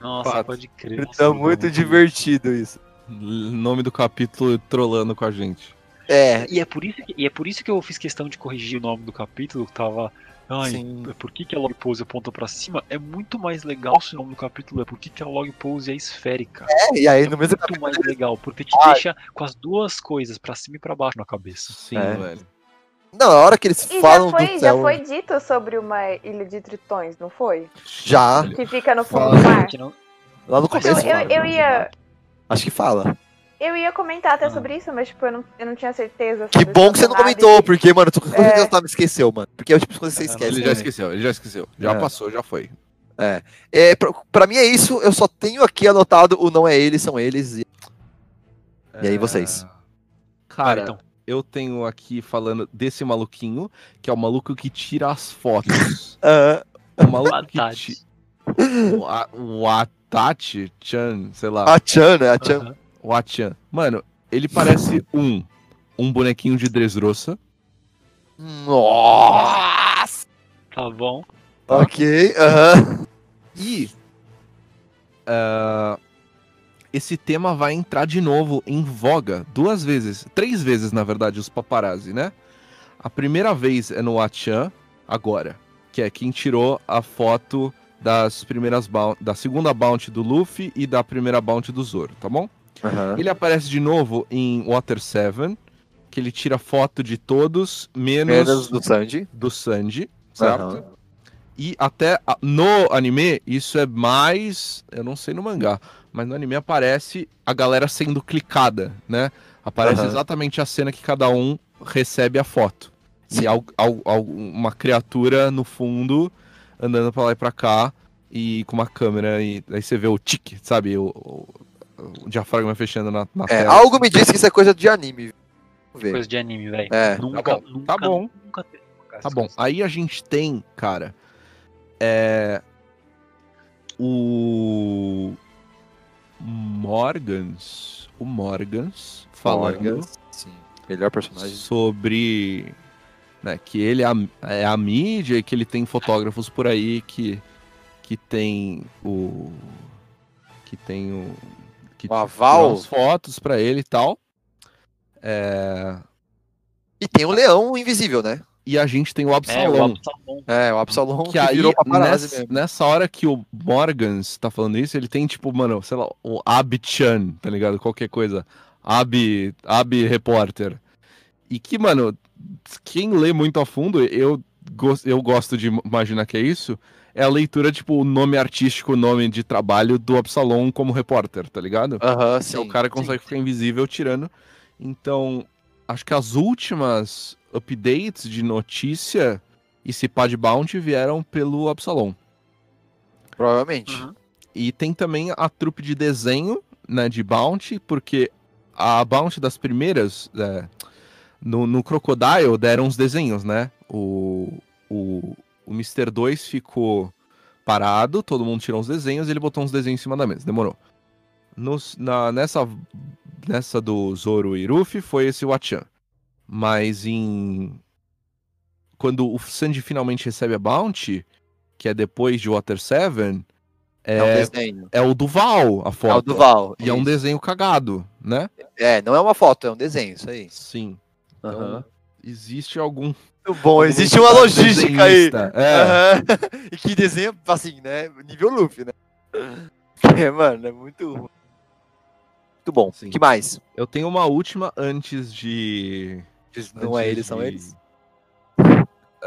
Nossa, Fato. pode crer. Então, tá muito divertido isso. Nome do capítulo trolando com a gente. É, E é, por isso que, e é por isso que eu fiz questão de corrigir o nome do capítulo, que tava. Ai, Sim. por que, que a log pose aponta pra cima? É muito mais legal se o nome do capítulo é por que, que a log pose é esférica. É, e aí É no mesmo muito mais legal, porque te Ah. deixa com as duas coisas, pra cima e pra baixo na cabeça. Sim, É. velho. Não, a hora que eles E já falam foi, do já céu. foi dito sobre uma ilha de tritões, não foi? Já, Que fica no fundo do mar. Lá no Então, começo. eu, fala. eu ia. Acho que fala. Eu ia comentar até Ah. sobre isso, mas tipo, eu não, eu não tinha certeza. Que bom que você não nada comentou, e- porque, mano, tu com É. certeza tá me esqueceu, mano. Porque é o tipo de coisa que você esquece. Ele né? já esqueceu, ele já esqueceu. Já É. passou, já foi. É, pra, pra mim é isso, eu só tenho aqui anotado o não é eles, são eles. E, e aí vocês? Cara, então. eu tenho aqui falando desse maluquinho, que é o maluco que tira as fotos. O maluco que Tati. ti- o, a, o Atachi Chan, sei lá. a Chan, né? A Chan. Aham. O Achan. Mano, ele parece um um bonequinho de Dressrosa. Nossa! Tá bom. Ok, aham. E ah, esse tema vai entrar de novo em voga duas vezes, três vezes na verdade, os paparazzi, né? A primeira vez é no Achan, agora, que é quem tirou a foto das primeiras da segunda bounty do Luffy e da primeira bounty do Zoro, tá bom? Aham. Ele aparece de novo em Water 7, que ele tira foto de todos, menos, Menos do Sanji. do Sanji, certo? Aham. E até no anime, isso é mais. Eu não sei no mangá, mas no anime aparece a galera sendo clicada, né? Aparece Aham. exatamente a cena que cada um recebe a foto. E al- al- al- uma criatura no fundo andando pra lá e pra cá e com uma câmera. E aí você vê o tique, sabe? O, o- o diafragma fechando na, na É, tela. algo me disse que isso é coisa de anime. Vamos ver. Coisa de anime, velho. É, Nunca, tá bom, nunca, tá bom. Nunca teve Tá bom. Aí a gente tem, cara, é. O. Morgans. O Morgans falando Morgan, Sim. Melhor personagem. sobre. Né, que ele é a, é a mídia e que ele tem fotógrafos por aí que. Que tem o. Que tem o. Que O aval. as fotos pra ele e tal. É, E tem o Leão Invisível, né? e a gente tem o É, Absalom. o Absalom. É, o Absalom que que, aí, virou nessa, mesmo. nessa hora que o Morgans tá falando isso, ele tem, tipo, mano, sei lá, o Ab-chan, tá ligado? Qualquer coisa. Ab, Ab Repórter. E que, mano, quem lê muito a fundo, eu, eu gosto de imaginar que é isso, é a leitura, tipo, o nome artístico, o nome de trabalho do Absalom como repórter, tá ligado? Aham, Que sim. é o cara que consegue ficar invisível tirando. Então, acho que as últimas updates de notícia e se pá de bounty vieram pelo Absalom. Provavelmente. Uhum. E tem também a trupe de desenho, né, de bounty, porque a bounty das primeiras, é, no, no Crocodile deram uns desenhos, né? O, o, o Mr. 2 ficou parado, todo mundo tirou uns desenhos e ele botou uns desenhos em cima da mesa, demorou. Nos, na, nessa, nessa do Zoro e Ruffy foi esse Wachan. Mas em. Quando o Sanji finalmente recebe a bounty, que é depois de Water 7, É, um É, desenho. é o Duval, a foto. É o Duval. E é um isso. desenho cagado, né? É, não é uma foto, é um desenho, isso aí. Sim. Então, existe algum. Muito bom, existe uma logística aí. É. Aham. E que desenho, assim, né? Nível Luffy, né? É, mano, é muito. Muito bom. Sim. que mais? Eu tenho uma última antes de. Não é eles, são de- eles.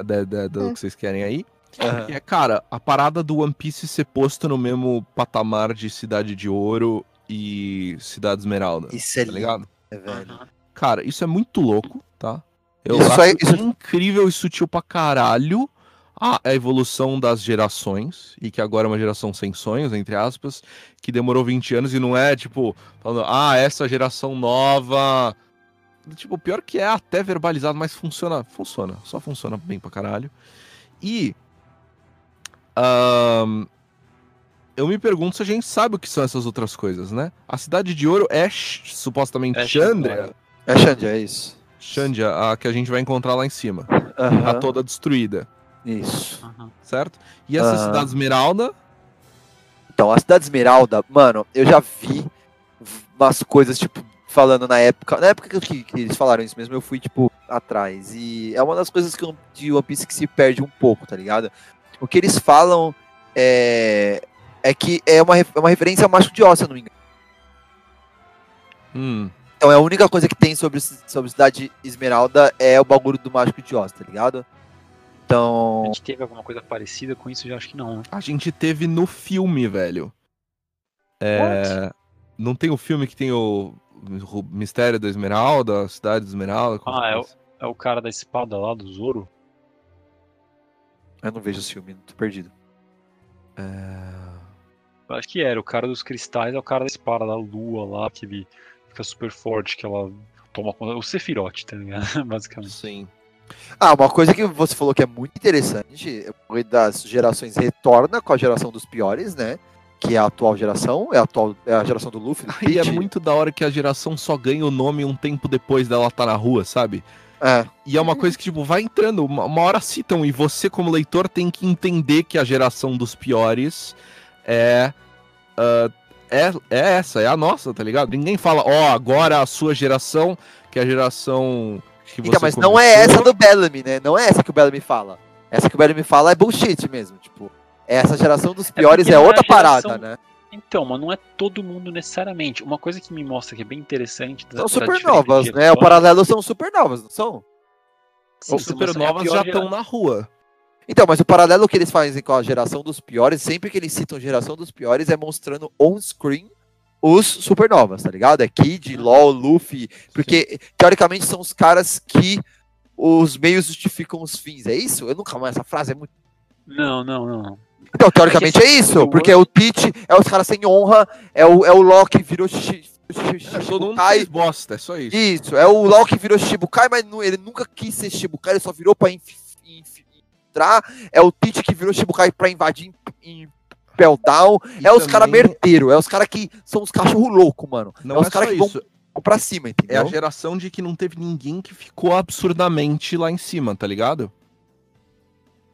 Da, da- do Hum. que vocês querem aí. Aham. Que é, cara, a parada do One Piece ser posto no mesmo patamar de Cidade de Ouro e Cidade Esmeralda. Isso é Tá lindo, ligado? né, velho. Cara, isso é muito louco, tá? Eu Isso acho é- isso- incrível e sutil pra caralho a, a evolução das gerações, e que agora é uma geração sem sonhos, entre aspas, que demorou 20 anos e não é, tipo, falando, ah, essa geração nova. Tipo, pior que é até verbalizado, mas funciona, funciona, só funciona bem pra caralho. E. ahn, eu me pergunto se a gente sabe o que são essas outras coisas, né? A Cidade de Ouro é supostamente É Chandra. Chandra. É Xande, é isso. Xandia, a que a gente vai encontrar lá em cima. Aham. Tá toda destruída, Isso. Certo? E essa cidade Esmeralda, Então, a Cidade Esmeralda, mano, eu já vi umas coisas, tipo, falando na época. Na época que, que eles falaram isso mesmo, eu fui, tipo, atrás. E é uma das coisas que, eu- de One Piece que se perde um pouco, tá ligado? O que eles falam é. É que é uma, é uma referência ao Mágico de eu não me engano. hum, Então é a única coisa que tem sobre, sobre Cidade Esmeralda é o bagulho do Mágico de Oz, tá ligado? A Então. gente teve alguma coisa parecida com isso? Eu já acho que não, né? a gente teve no filme, velho. É, não tem o filme que tem o, o Mistério da Esmeralda, a Cidade da Esmeralda? como Ah, é que É o cara da espada lá, do Zoro? Eu não vejo esse filme, tô perdido. Eu acho que era. O cara dos cristais é o cara da espada da lua lá, que ele fica super forte, que ela toma conta. O Sephiroth, tá ligado? Basicamente. Sim. Ah, uma coisa que você falou que é muito interessante, das gerações retorna com a geração dos piores, né? Que é a atual geração, é a, atual, é a geração do Luffy. do E é muito da hora que a geração só ganha o nome um tempo depois dela tá na rua, sabe? É, E é uma coisa que, tipo, vai entrando, uma, uma hora citam, e você, como leitor, tem que entender que a geração dos piores é. ah, é, é essa, é a nossa, tá ligado? Ninguém fala, ó, agora a sua geração, que é a geração que você Então, mas não é começou. essa do Bellamy, né? Não é essa que o Bellamy fala. Essa que o Bellamy fala é bullshit mesmo. Tipo, essa geração dos piores porque é, é outra geração- parada, né? Então, mas não é todo mundo necessariamente. Uma coisa que me mostra que é bem interessante. da- São supernovas, né? O paralelo são supernovas, não são? Sim, Os é supernovas já estão na rua. Então, mas o paralelo que eles fazem com a geração dos piores, sempre que eles citam geração dos piores, é mostrando on-screen os supernovas, tá ligado? É Kid, LOL, Luffy, porque teoricamente são os caras que os meios justificam os fins, é isso? Eu nunca mais, essa frase é muito... Não, não, não. Então, teoricamente é isso, porque o Teach é os caras sem honra, é o, é o Loki virou xixi, xixi, É, todo mundo Shichibukai, fez bosta, é só isso. isso, é o Loki virou Shichibukai, mas ele nunca quis ser Shichibukai, ele só virou pra inf- entrar. É o Teach que virou Shichibukai pra invadir em, em Peltown. É os caras também merdeiro, é os caras que são os cachorro louco, mano. Não é os é caras só que vão isso. pra cima, É entendeu? a geração de que não teve ninguém que ficou absurdamente lá em cima, tá ligado?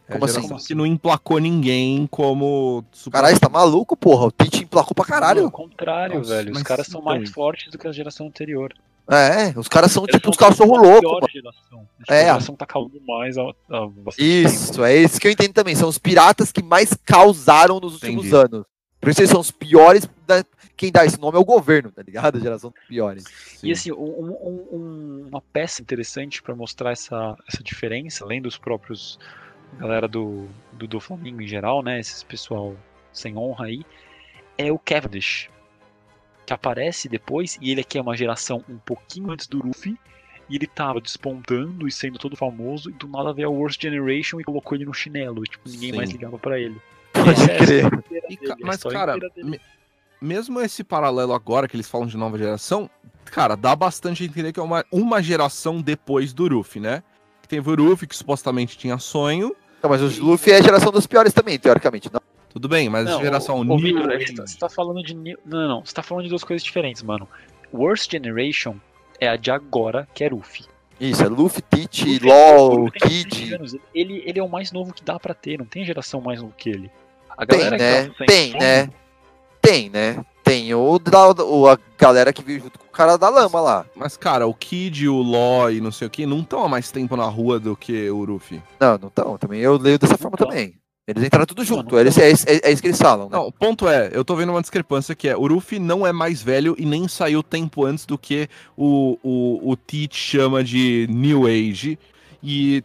É Como a assim? que não emplacou ninguém como. Caralho, você tá maluco, porra? O Teach emplacou pra Ao caralho. contrário, Nossa, velho. Os caras são então- mais fortes do que a geração anterior. É, os caras são Eles tipo cachorro a louco, pior mano. Geração. É, a a- geração tá calando mais bastante tempo. Isso, é isso que eu entendo também. São os piratas que mais causaram nos últimos Entendi. anos. Por isso eles são os piores. da- Quem dá esse nome é o governo, tá ligado? A geração dos piores. E assim, um- um- um- uma peça interessante pra mostrar essa, essa diferença, além dos próprios galera do, do, do Flamengo em geral, né? Esses pessoal sem honra aí, é o Cavendish. Que aparece depois, e ele aqui é uma geração um pouquinho antes do Luffy, e ele tava despontando e sendo todo famoso, e do nada veio a Worst Generation e colocou ele no chinelo, e, tipo, ninguém Sim. mais ligava pra ele. Pode é crer. ca- mas, história cara, me- mesmo esse paralelo agora que eles falam de nova geração, cara, dá bastante a entender que é uma, uma geração depois do Ruffy, né? Que teve o Ruffy, que supostamente tinha sonho. Não, mas o Luffy é a geração dos piores também, teoricamente. Não. Tudo bem, mas Não, geração ô, New Victor, é Age. que você tá- tá falando de. ni- Não, não. Você tá falando de duas coisas diferentes, mano. Worst Generation é a de agora, que é Ruffy. Isso, é Luffy, Teach, Luffy LOL, tem 20 Kid. Ele, ele é o mais novo que dá pra ter, não tem geração mais novo que ele. A Tem, galera que né? tá Tem, fome, né? Tem, né? Tem o, da, o a galera que vive junto com o cara da lama lá. Mas, cara, o Kid, o Ló e não sei o que, não estão há mais tempo na rua do que o Ruffy. Não, não estão. Também eu leio dessa forma também. Eles entraram tudo junto. Eles, é, é- é isso que eles falam, né? Não, o ponto é, eu tô vendo uma discrepância que é, o Ruffy não é mais velho e nem saiu tempo antes do que o, o, o Teach chama de New Age. E,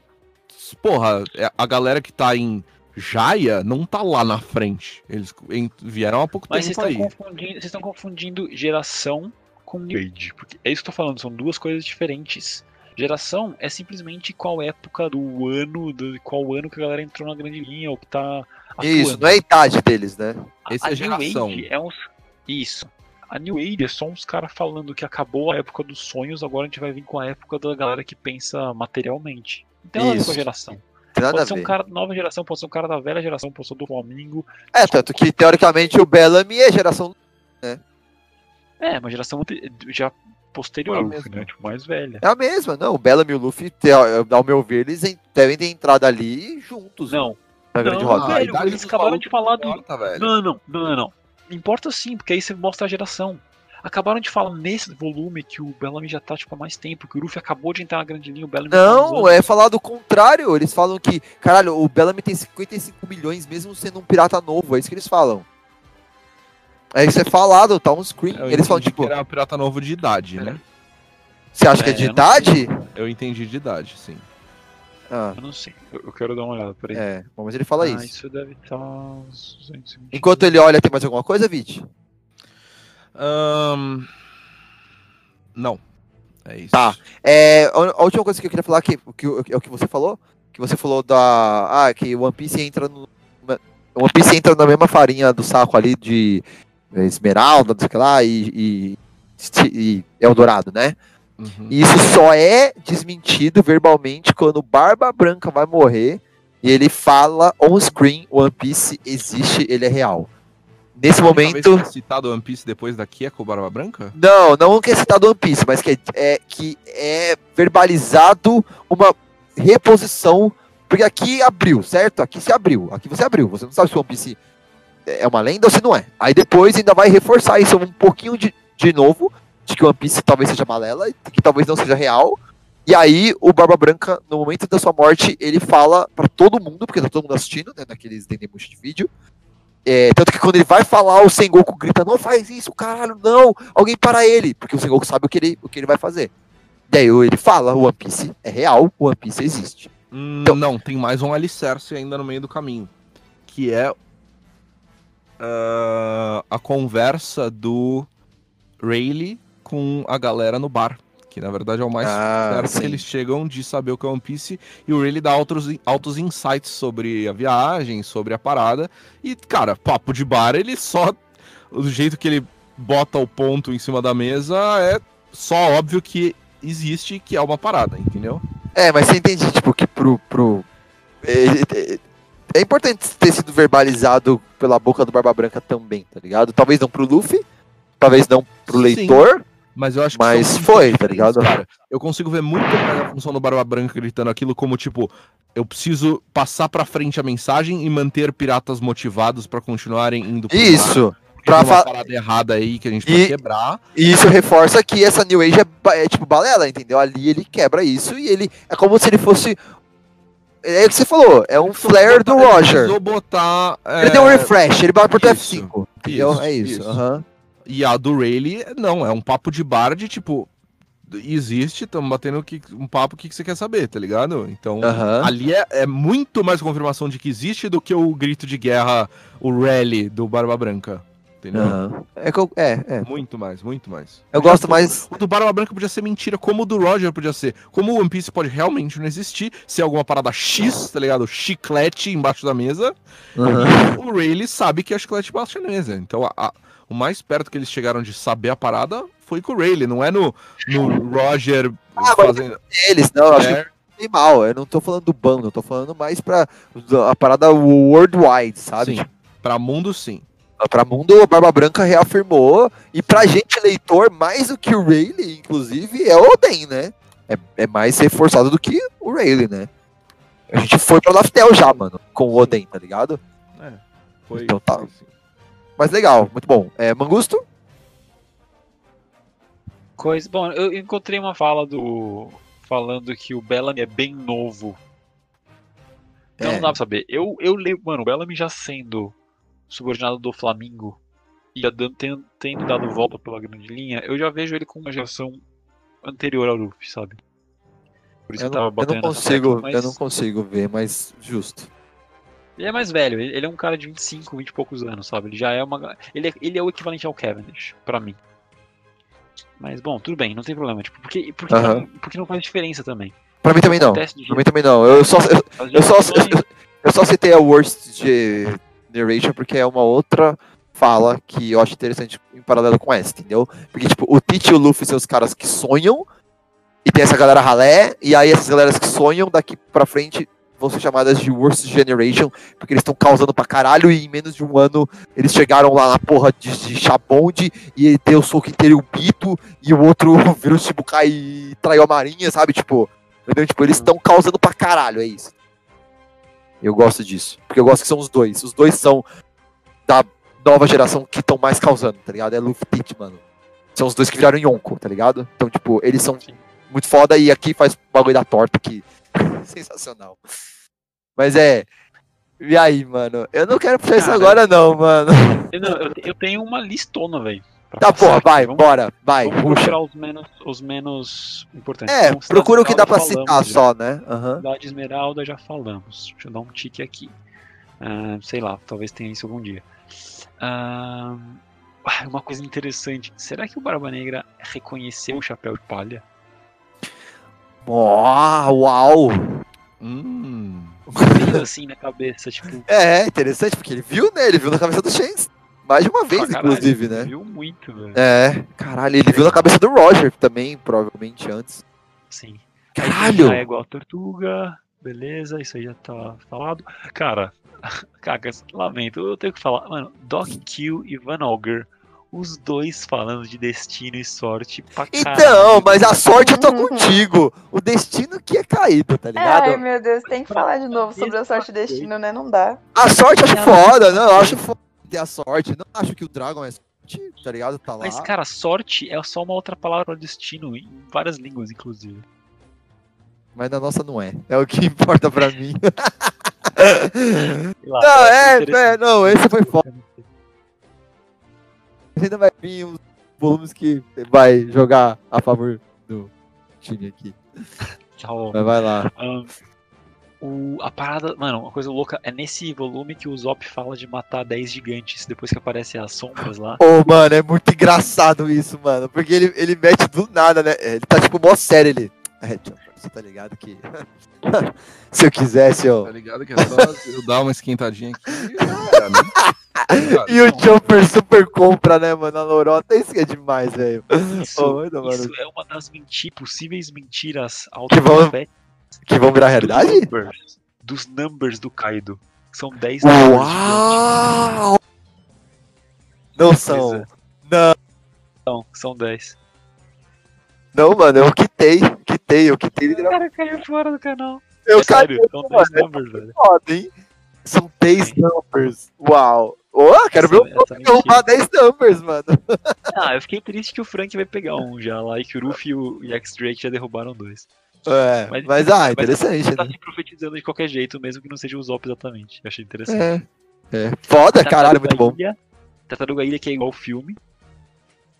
porra, é- a galera que tá em Jaya não tá lá na frente. Eles vieram há pouco Mas vocês tempo estão aí. confundindo, vocês estão confundindo geração com New Age. Porque é isso que eu tô falando, são duas coisas diferentes. Geração é simplesmente qual época do ano, do, qual ano que a galera entrou na grande linha, ou que tá Isso, atuando. não é a idade deles, né? A- Esse a é geração. New Age é uns. Isso. A New Age é só uns caras falando que acabou a época dos sonhos, agora a gente vai vir com a época da galera que pensa materialmente. Tem nada a a Isso. geração. Nada a Pode ser um cara da nova geração, pode ser um cara da velha geração, pode ser do Flamingo. É, tanto que teoricamente o Bellamy é geração. É, uma geração já posterior, É né? Tipo, mais velha. É a mesma, não. O Bellamy e o Luffy, ao meu ver, eles devem ter entrado ali juntos Não, na grande não, roda. Ah, a velho, idade eles acabaram de falar do. não importa, velho. Não, não, não, não. Importa sim, porque aí você mostra a geração. Acabaram de falar nesse volume que o Bellamy já tá tipo, há mais tempo, que o Luffy acabou de entrar na grande linha, o Bellamy tá Não, anos. é falar do contrário. Eles falam que, caralho, o Bellamy tem 55 milhões, mesmo sendo um pirata novo. É isso que eles falam. É isso é falado, tá um screen. Eu Eles falam, tipo, era um pirata novo de idade, né? você acha que é É, de eu idade? Eu entendi de idade, sim. Ah, Eu não sei, eu, quero dar uma olhada, peraí. é. Bom, mas ele fala ah, isso. isso deve estar uns 220. Enquanto ele olha, tem mais alguma coisa, Vit? Ahn, Não. É isso. Tá. É, a última coisa que eu queria falar que, que, é o que você falou, que você falou da ah, que o One Piece entra no o One Piece entra na mesma farinha do saco ali de esmeralda, não sei o que lá e, e, e Eldorado, né? Uhum. E isso só é desmentido verbalmente quando Barba Branca vai morrer e ele fala on screen, One Piece existe, ele é real. Nesse vez momento, que é citado One Piece depois daqui é com Barba Branca? não, não que é citado One Piece, mas que é, é- que é verbalizado uma reposição. Porque aqui abriu, certo? Aqui se abriu. Aqui você abriu. Você não sabe se o One Piece é uma lenda ou se não é. Aí depois ainda vai reforçar isso um pouquinho de, de novo, de que o One Piece talvez seja balela, e que talvez não seja real. E aí o Barba Branca, no momento da sua morte, ele fala pra todo mundo, porque tá todo mundo assistindo, né, naqueles Dendemush de vídeo. É, tanto que quando ele vai falar, o Sengoku grita, não faz isso, caralho, não, alguém para ele, porque o Sengoku sabe o que ele, o que ele vai fazer. Daí ele fala, o One Piece é real, o One Piece existe. Hum, Então- Não, tem mais um alicerce ainda no meio do caminho. Que é ah, a conversa do Rayleigh com a galera no bar. Que na verdade é o mais Ah, perto sim. que eles chegam de saber o que é One Piece. E o Rayleigh dá altos, altos insights sobre a viagem, sobre a parada. E, cara, papo de bar, ele só. O jeito que ele bota o ponto em cima da mesa é só óbvio que existe, que é uma parada, entendeu? É, mas você entende, tipo, que pro. pro é, é- é importante ter sido verbalizado pela boca do Barba Branca também, tá ligado? Talvez não pro Luffy, talvez não pro Sim. leitor, Mas eu acho que Mas foi, tá ligado? Cara. Eu consigo ver muito mais a função do Barba Branca gritando aquilo como, tipo, eu preciso passar pra frente a mensagem e manter piratas motivados pra continuarem indo pro mar, Isso. porque pra tem uma parada errada aí que a gente E- pode quebrar. E isso reforça que essa New Age é, é tipo balela, entendeu? Ali ele quebra isso e ele. É como se ele fosse. É o que você falou, é um flare do Ele Roger. precisou botar. Ele é, deu um refresh, ele bate pro isso, F5. Entendeu? isso, é isso. isso. aham. E a do Rayleigh, não, é um papo de bar de tipo. Existe, estamos batendo que- um papo, o que, que você quer saber, tá ligado? Então, Aham. ali é, é muito mais confirmação de que existe do que o grito de guerra, o rally do Barba Branca. Entendeu? aham. É, eu- é, é. Muito mais, muito mais. Eu gosto mais. O do Barba Branca podia ser mentira, como o do Roger podia ser. Como o One Piece pode realmente não existir, ser alguma parada X, tá ligado? Chiclete embaixo da mesa. Aham. O Rayleigh sabe que é chiclete embaixo da mesa. Então, a- a- o mais perto que eles chegaram de saber a parada foi com o Rayleigh, não é no, no Roger Ah, mas fazendo. Eles, não, eu acho que É, tem mal. Eu não tô falando do bando, eu tô falando mais pra a parada worldwide, sabe? sim. Pra mundo, sim. Pra mundo, a Barba Branca reafirmou. E pra gente, leitor, mais do que o Rayleigh, inclusive, é o Oden, né? É, é mais reforçado do que o Rayleigh, né? A gente foi pra Laftel já, mano, com o Oden, tá ligado? Foi, Então tá. foi sim. Mas legal, muito bom. É, Mangusto? Coisa. Bom, eu encontrei uma fala do. falando que o Bellamy é bem novo. Então É. não dá pra saber. Eu, eu leio, mano, o Bellamy já sendo subordinado do Flamengo e tendo, tendo dado volta pela grande linha, eu já vejo ele com uma geração anterior ao Luffy, sabe? Por isso Eu eu tava não, eu batendo não consigo, tecla, mas eu não consigo ver, mas justo. Ele é mais velho, ele é um cara de 25, 20 e poucos anos, sabe? Ele já é uma. Ele é, ele é o equivalente ao Cavendish, pra mim. Mas bom, tudo bem, não tem problema. Tipo, porque, porque, não, porque não faz diferença também. Pra mim também não. De Pra mim também não. Eu só, eu, eu só, eu, eu só citei a Worst Generation porque é uma outra fala que eu acho interessante em paralelo com essa, entendeu? Porque, tipo, o Tite e o Luffy são os caras que sonham, e tem essa galera ralé, e aí essas galeras que sonham daqui pra frente vão ser chamadas de Worst Generation, porque eles estão causando pra caralho, e em menos de um ano eles chegaram lá na porra de, de Chabonde, e ele deu o soco inteiro o Bito, e o outro virou Shibukai e traiu a marinha, sabe? Tipo, entendeu? Tipo, eles estão causando pra caralho, é isso. Eu gosto disso. Porque eu gosto que são os dois. Os dois são da nova geração que estão mais causando, tá ligado? É Luffy Tite, mano. São os dois que viraram Yonko, tá ligado? Então, tipo, eles são muito foda e aqui faz bagulho da torta que sensacional. Mas é. E aí, mano? Eu não quero puxar isso Cara, agora, não, mano. Eu, eu tenho uma listona, velho. Tá, porra, vai, Vamos, bora, vai, vamos puxa. procurar os menos, os menos importantes. É, Então, procura o que dá pra citar já. só, né? Aham. Cidade Esmeralda já falamos. Deixa eu dar um tique aqui. Ah, sei lá, talvez tenha isso algum dia. Ah, uma coisa interessante. Será que o Barba Negra reconheceu o chapéu de palha? Ó, uau! Hum. Assim na cabeça, tipo. É, interessante, porque ele viu, né? Ele viu na cabeça do Shanks. Mais de uma vez, caralho, inclusive, né? Viu muito, velho. É, caralho, ele viu na cabeça do Roger também, provavelmente antes. Sim. Caralho! Já é igual a tortuga. Beleza, isso aí já tá falado. Cara, cagas, lamento, eu tenho que falar. Mano, Doc Kill e Van Auger, os dois falando de destino e sorte pra Então, caralho. mas a sorte eu tô contigo. O destino que é caído, tá ligado? Ai, meu Deus, tem que falar de novo sobre a sorte e destino, né? Não dá. A sorte eu acho foda, não, eu acho foda ter a sorte. Não acho que o Dragon é sorte, tá ligado? Tá lá. Mas, cara, sorte é só uma outra palavra para destino, em várias línguas, inclusive. Mas na nossa não é. É o que importa pra mim. Lá, Não, é, é, não, esse foi foda. Ainda vai vir uns volumes que vai jogar a favor do time aqui. Tchau. Mas vai lá. Ahn, o, a parada, mano, uma coisa louca é nesse volume que o Zop fala de matar 10 gigantes depois que aparecem as sombras lá. Ô, mano, é muito engraçado isso, mano. Porque ele, ele mete do nada, né? Ele tá tipo mó sério ele. É, você tá ligado que. Se eu quisesse, Tá ó. ligado que é só eu dar uma esquentadinha aqui e né? Tá? E o Chopper super compra, né, mano? A lorota, isso que é demais, velho. Isso, mano. isso é uma das menti possíveis mentiras Que vão- Que vão virar dos realidade? numbers, dos numbers do Kaido. São 10 numbers gigantes. Uau! Não são. É. Não, Não, são 10. não, mano, eu quitei. Quitei, eu quitei O cara caiu fora do canal. Eu é sério, caí, são mano, 10 numbers, velho. foda, hein? São 10 Sim. numbers. Uau! Ô, quero ver Essa- o essa Frank roubar 10 numbers, mano. Ah, eu fiquei triste que o Frank vai pegar um já lá e que o Ruffy e o e X-Drake já derrubaram dois. É, Mas- mas, ah, mas- interessante, Tá né? se profetizando de qualquer jeito, mesmo que não seja o Zop exatamente. Eu achei interessante. É. É. Foda, caralho, muito bom. Ilha, Tartaruga Ilha, que é igual o filme.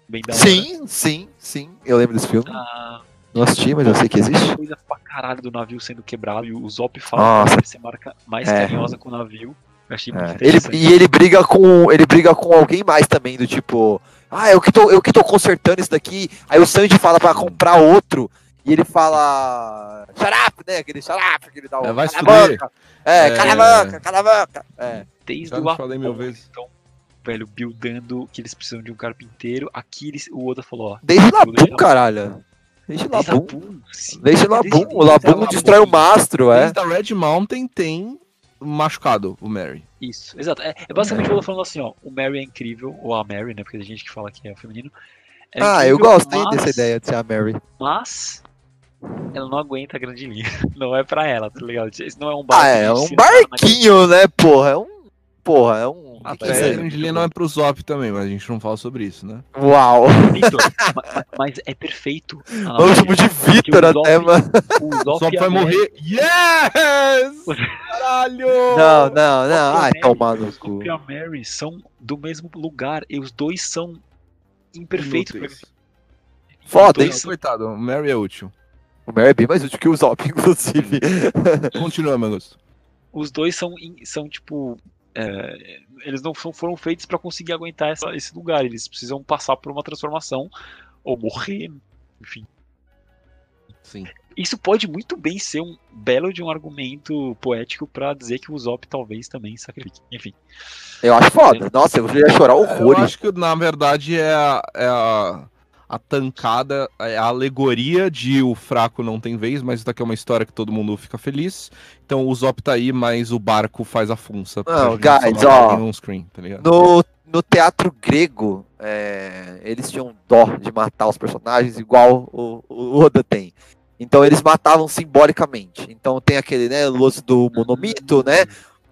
Bem da hora. Sim, sim, sim. Eu lembro desse filme. Ah, Não assisti, mas eu sei que existe. coisa pra caralho do navio sendo quebrado. E o Zop fala Nossa. que deve ser marca mais É. carinhosa com o navio. Eu achei muito É, Ele, interessante. e ele briga com. Ele briga com alguém mais também, do tipo. Ah, eu que tô, eu que tô consertando isso daqui. Aí o Sanji fala pra comprar outro. E ele fala. Shut up, né? Aquele shut up, que ele dá o. É, vai se cala a fuder. boca. É, É. cala a boca, cala a boca. É. Desde Já o falei mil vezes. Então, velho, buildando que eles precisam de um carpinteiro. Aqui eles, o Oda falou, ó. Desde Labum, caralho. Desde Labum. Desde Labum. O Labum destrói o mastro, é. Desde a Red Mountain tem machucado o Mary. Isso, exato. É, é basicamente o Oda falando assim, ó. O Mary é incrível, ou a Mary, né? Porque tem gente que fala que é feminino. É Ah, eu incrível, gosto hein, mas- dessa ideia de ser a Mary. Mas ela não aguenta a grande linha. Não é pra ela, tá ligado? Isso não é um barco. Ah, é um barquinho, né, porra? É um porra, é um. A é isso terra aí? grande linha não é pro Zop também, mas a gente não fala sobre isso, né? Uau! Mas é perfeito. a Vamos analogia, chamar de porque Vitor o até, Zop- mano. O O Zop, a vai morrer. Yes! Caralho! Não, não, não. Ai, Mary, toma no o cu. Zop e a Mary são do mesmo lugar e os dois são imperfeitos. pra- Inúteis. Foda, hein? Dois- Coitado, o Mary é útil. O Mary é bem mais útil que o Zop, inclusive. Continua, meu gosto. Os dois são, são tipo. é, eles não são- foram feitos pra conseguir aguentar essa- esse lugar. Eles precisam passar por uma transformação ou morrer. Enfim. Sim. Isso pode muito bem ser um belo de um argumento poético pra dizer que o Zop talvez também sacrifique. Enfim. Eu acho foda. Nossa, eu ia chorar Eu horrores. acho que, na verdade, é a, é a, a tancada, é a alegoria de o fraco não tem vez, mas isso daqui é uma história que todo mundo fica feliz. Então o Zop tá aí, mas o barco faz a funça. Não, guys, ó. um screen, tá? No, no teatro grego, é, eles tinham dó de matar os personagens igual o, o Oda tem. Então eles matavam simbolicamente. Então tem aquele, né, lance do monomito, né?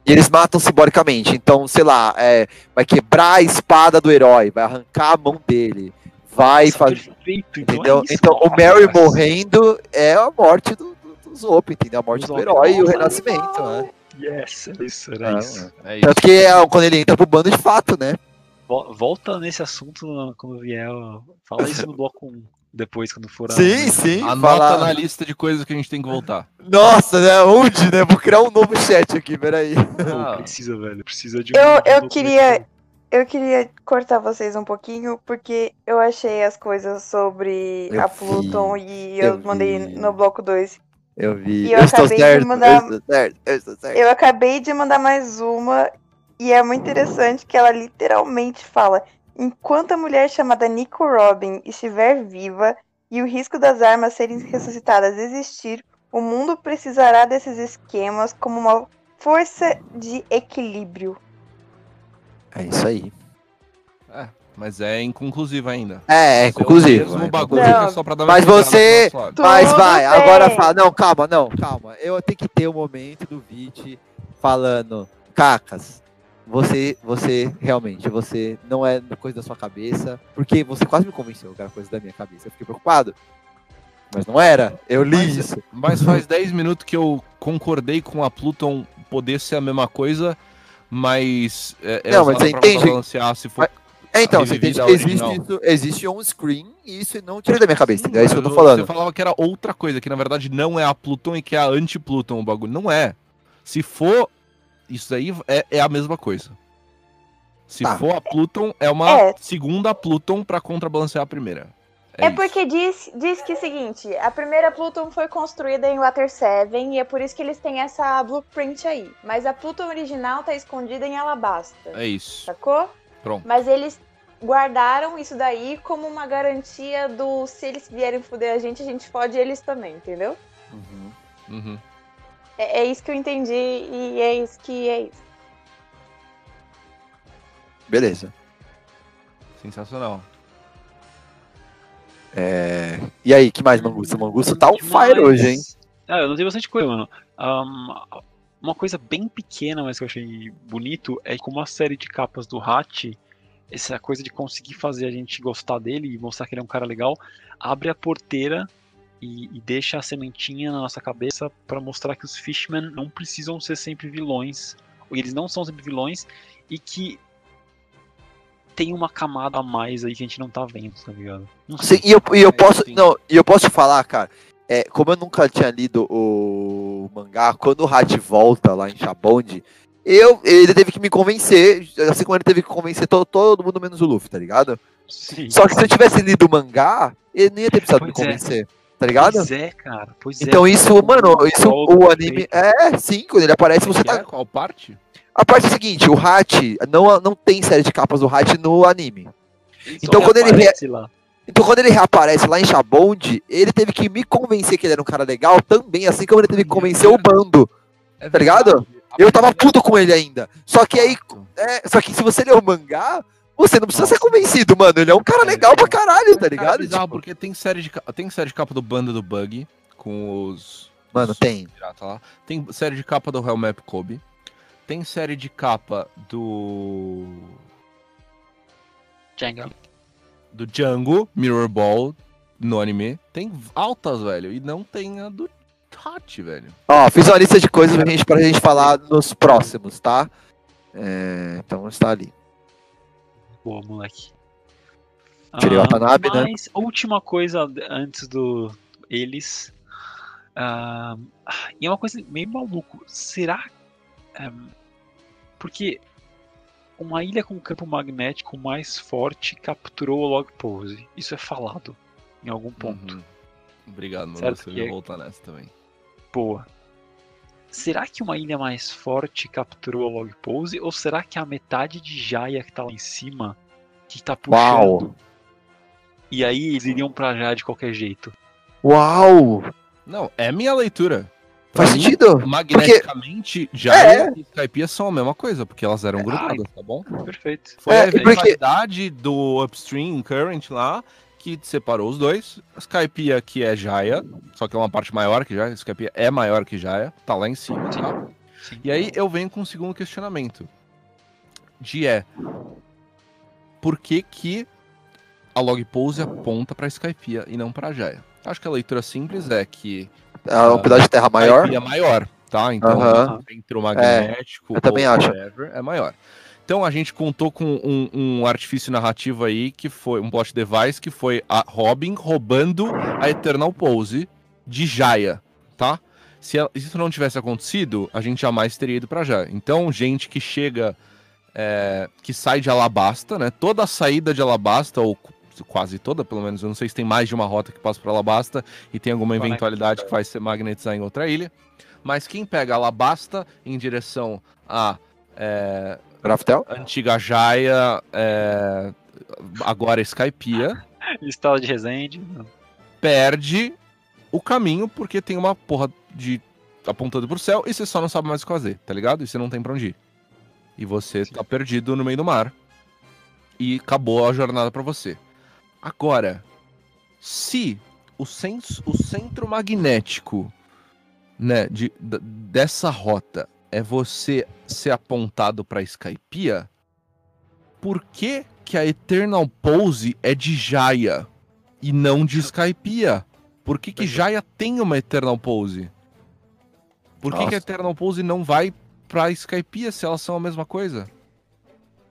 E eles matam simbolicamente. Então, sei lá, é, vai quebrar a espada do herói, vai arrancar a mão dele, vai Nossa, fazer. perfeito. Então, Entendeu? é isso. Então o Nossa, Mary cara. morrendo é a morte do, do, do Zop, entendeu? A morte Do do herói e o renascimento, né? Yes, é isso, era Ah, isso. É isso. Tanto que é quando ele entra pro bando de fato, né? Vol- Volta nesse assunto quando vier. Fala isso no bloco 1, depois, quando for a. Sim, sim. Anota fala- na lista de coisas que a gente tem que voltar. Nossa, né? Onde, né? Vou criar um novo chat aqui, peraí. Pô, precisa, velho. Precisa de um. Eu- eu queria- Eu queria cortar vocês um pouquinho, porque eu achei as coisas sobre Eu a vi, Pluton e eu, eu mandei vi. no bloco 2. Eu vi. E eu eu estou acabei de certo, mandar- eu estou certo, eu estou certo. Eu acabei de mandar mais uma, e é muito interessante que ela literalmente fala: enquanto a mulher chamada Nico Robin estiver viva e o risco das armas serem ressuscitadas existir, o mundo precisará desses esquemas como uma força de equilíbrio. É isso aí. Mas é inconclusivo ainda. É, é Esse conclusivo. mesmo é bagulho. Não. que é só pra dar uma Mas você- Mas vai, agora bem. fala. Não, calma, não, calma. Eu tenho que ter o momento do Vit falando, Cacas, você, você, realmente, você não é coisa da sua cabeça, porque você quase me convenceu que era coisa da minha cabeça. Eu fiquei preocupado. Mas não era. Eu li Mas- isso. Mas faz 10 minutos que eu concordei com a Pluton poder ser a mesma coisa, mas é, é Não, mas você pra entende? balancear se for. É, então, você entende que existe, original. isso, existe on screen e isso não tira da minha cabeça, entendeu? É isso que eu tô Você falando. falava que era outra coisa, que na verdade não é a Pluton e que é a anti-Pluton o bagulho. Não é. Se for, isso aí é, é a mesma coisa. Se Tá. for a Pluton, é uma É. segunda Pluton pra contrabalancear a primeira. É, isso. porque diz, diz que é o seguinte, a primeira Pluton foi construída em Water 7 e é por isso que eles têm essa blueprint aí. Mas a Pluton original tá escondida em Alabasta, É isso. sacou? Pronto. Mas eles guardaram isso daí como uma garantia do se eles vierem foder a gente, a gente fode eles também, entendeu? Uhum. Uhum. É, é isso que eu entendi e é isso que é isso. Beleza. Sensacional. É... E aí, que mais, Mangusto? Mangusto tá on fire hoje, hein? Ah, eu notei bastante coisa, mano. Ahn, uma coisa bem pequena, mas que eu achei bonito, é como a série de capas do Hat, essa coisa de conseguir fazer a gente gostar dele e mostrar que ele é um cara legal, abre a porteira e, e deixa a sementinha na nossa cabeça pra mostrar que os Fishmen não precisam ser sempre vilões, ou eles não são sempre vilões, e que tem uma camada a mais aí que a gente não tá vendo, tá ligado? Não sei. Sim, e eu, e eu É, posso. sim. Não, e eu posso te falar, cara. É, como eu nunca tinha lido o mangá, quando o Hat volta lá em Shabond, eu, ele teve que me convencer, assim como ele teve que convencer to- todo mundo menos o Luffy, tá ligado? Sim. Só que se eu tivesse lido o mangá, ele não ia ter precisado me Pois é. convencer, tá ligado? Pois é, cara. Pois é. Então isso, mano, isso o anime. É, sim, quando ele aparece, você Que é? tá. Qual parte? A parte é a seguinte, o Hat, não, não tem série de capas do Hat no anime. Então, quando ele aparece lá. Então, quando ele reaparece lá em Shabond, ele teve que me convencer que ele era um cara legal também, assim como ele teve que convencer o bando. É Tá ligado? Eu tava puto com ele ainda. Só que aí, é, só que se você ler o mangá, você não precisa Nossa. ser convencido, mano. Ele é um cara É, legal pra caralho, tá Cara, ligado? bizarro, Tipo, porque tem série, de, tem série de capa do Banda do Bug, com os... Mano, os tem. pirata lá. Tem série de capa do Hellmap Kobe. Tem série de capa do. Jenga. do Django, Mirror Ball, no anime. Tem altas, velho. E não tem a do Hachi, velho. Ó, fiz uma lista de coisas pra gente, pra gente falar nos próximos, tá? É, então está ali. Boa, moleque. Tirei o Ah, Watanabe, né? Mas, última coisa antes do eles. ah, e é uma coisa meio maluco. Será. ehm, porque uma ilha com campo magnético mais forte capturou o log pose. Isso é falado em algum ponto. Uhum. Obrigado, mano. Certo Você que é- voltar nessa também. Boa. Será que uma ilha mais forte capturou a log pose? Ou será que a metade de Jaya que tá lá em cima que tá puxando? Uau! E aí eles iriam pra Jaya de qualquer jeito? Uau! Não, é minha leitura. Faz mim, sentido? Magneticamente, já É. e Skypiea são a mesma coisa, porque elas eram grudadas, tá bom? Perfeito. Foi É, a e porque- rivalidade do Upstream Current lá que separou os dois. A Skypiea, que é Jaya, só que é uma parte maior que Jaya. A Skypiea é maior que Jaya, tá lá em cima, tá? Sim. E aí eu venho com um segundo questionamento. De é... Por que que a log pose aponta pra Skypiea e não pra Jaya? Acho que a leitura simples é que É um pedaço de terra maior? É maior, tá? Então, Aham. o centro magnético eu também acho. whatever é maior. Então a gente contou com um, um artifício narrativo aí, que foi um plot device, que foi a Robin roubando a Eternal Pose de Jaya, tá? Se isso não tivesse acontecido, a gente jamais teria ido pra Jaya. Então, gente que chega, é, que sai de Alabasta, né? Toda a saída de Alabasta, ou quase toda, pelo menos, eu não sei se tem mais de uma rota que passa por Alabasta e tem alguma Conecta. eventualidade que vai se magnetizar em outra ilha. Mas quem pega Alabasta em direção a é, Graftel? antiga Jaya, é, agora Skypiea, Estado de Resende. perde o caminho porque tem uma porra de apontando pro céu e você só não sabe mais o que fazer, tá ligado? E você não tem pra onde ir. E você Sim. tá perdido no meio do mar. E acabou a jornada pra você. Agora, se o, sens- o centro magnético né, de, dessa rota é você ser apontado pra Skypiea, por que, que a Eternal Pose é de Jaya e não de Skypiea? Por que, que Jaya tem uma Eternal Pose? Por que, que a. Eternal Pose não vai pra Skypiea se elas são a mesma coisa?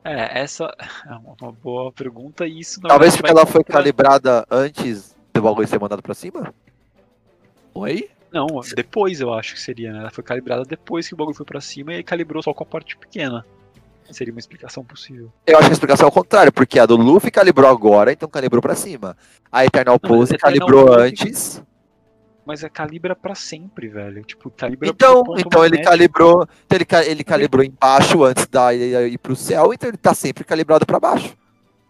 É, essa é uma boa pergunta e isso Talvez porque ela foi calibrada antes do bagulho ser mandado pra cima? Oi? Não, depois eu acho que seria, né? Ela foi calibrada depois que o bagulho foi pra cima e aí calibrou só com a parte pequena. Seria uma explicação possível. Eu acho que a explicação é o contrário, porque a do Luffy calibrou agora, então calibrou pra cima. A Eternal Pose Eternal calibrou Pose- antes. Mas é calibra pra sempre, velho. Tipo, calibra Então, então ele calibrou, então ele, ele calibrou embaixo antes da ilha ir pro céu, então ele tá sempre calibrado pra baixo.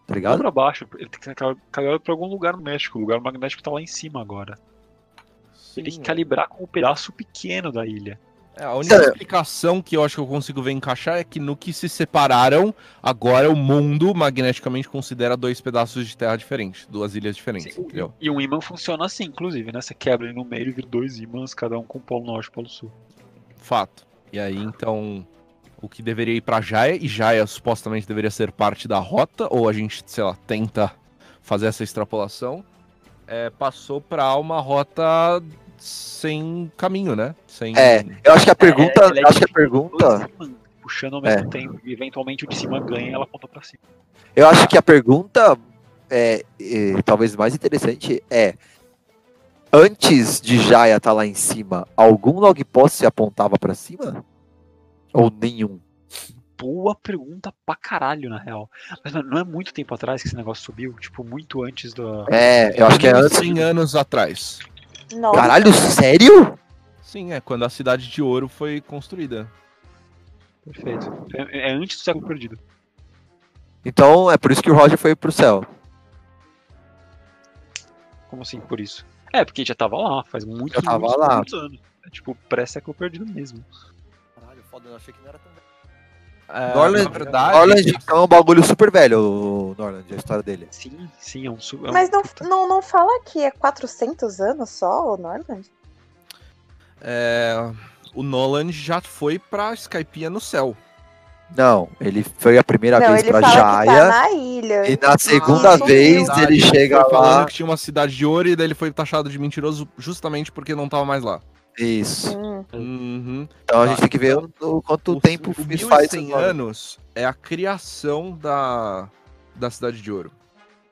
Tá ligado? pra baixo, ele tem que ser cal- calibrado pra algum lugar no México. O lugar magnético tá lá em cima agora. Ele tem que calibrar com um pedaço pequeno da ilha. É, a única Cara- explicação que eu acho que eu consigo ver encaixar é que no que se separaram, agora o mundo magneticamente considera dois pedaços de terra diferentes, duas ilhas diferentes, Sim, entendeu? E um imã funciona assim, inclusive, né? Você quebra ele no meio e vira dois imãs, cada um com o polo norte e polo sul. Fato. E aí, então, o que deveria ir pra Jaya, e Jaya supostamente deveria ser parte da rota, ou a gente, sei lá, tenta fazer essa extrapolação, é, passou pra uma rota sem caminho, né? Sem... É, eu acho que a pergunta, É, é acho que a em pergunta, imãs, puxando ao mesmo É. tempo. E eventualmente o de cima ganha e ela aponta pra cima. eu acho que a pergunta é, é, talvez mais interessante é antes de Jaya estar lá em cima, algum log post se apontava pra cima? Ou nenhum? Boa pergunta pra caralho, na real. Mas não é muito tempo atrás que esse negócio subiu? Tipo, muito antes da. É, eu acho que é antes. 100 anos atrás. Nossa. Caralho, sério? Sim, é quando a cidade de ouro foi construída. Perfeito. É, é antes do século perdido. Então é por isso que o Roger foi pro céu. Como assim, por isso? É, porque já tava lá, faz muitos, Já tava muitos, lá. muitos anos. É tipo, pré-século perdido mesmo. Caralho, foda, eu achei que não era tão velho. É, Norland, na verdade, Norland então é um bagulho super velho, o Norland, a história dele. Sim, sim, é um. su- é um Mas não, não, não fala que é 400 anos só, o Norland? é, o Nolan já foi pra Skypiea no céu. Não, ele foi a primeira Não, vez pra tá Jaya. na ilha. E na segunda isso vez ele chega foi falando lá. que tinha uma cidade de ouro e daí ele foi taxado de mentiroso justamente porque não tava mais lá. Isso. Hum. Uhum. Então a Tá, gente tem que ver o, o quanto tempo o isso faz. 1100 anos é a criação da, da cidade de ouro.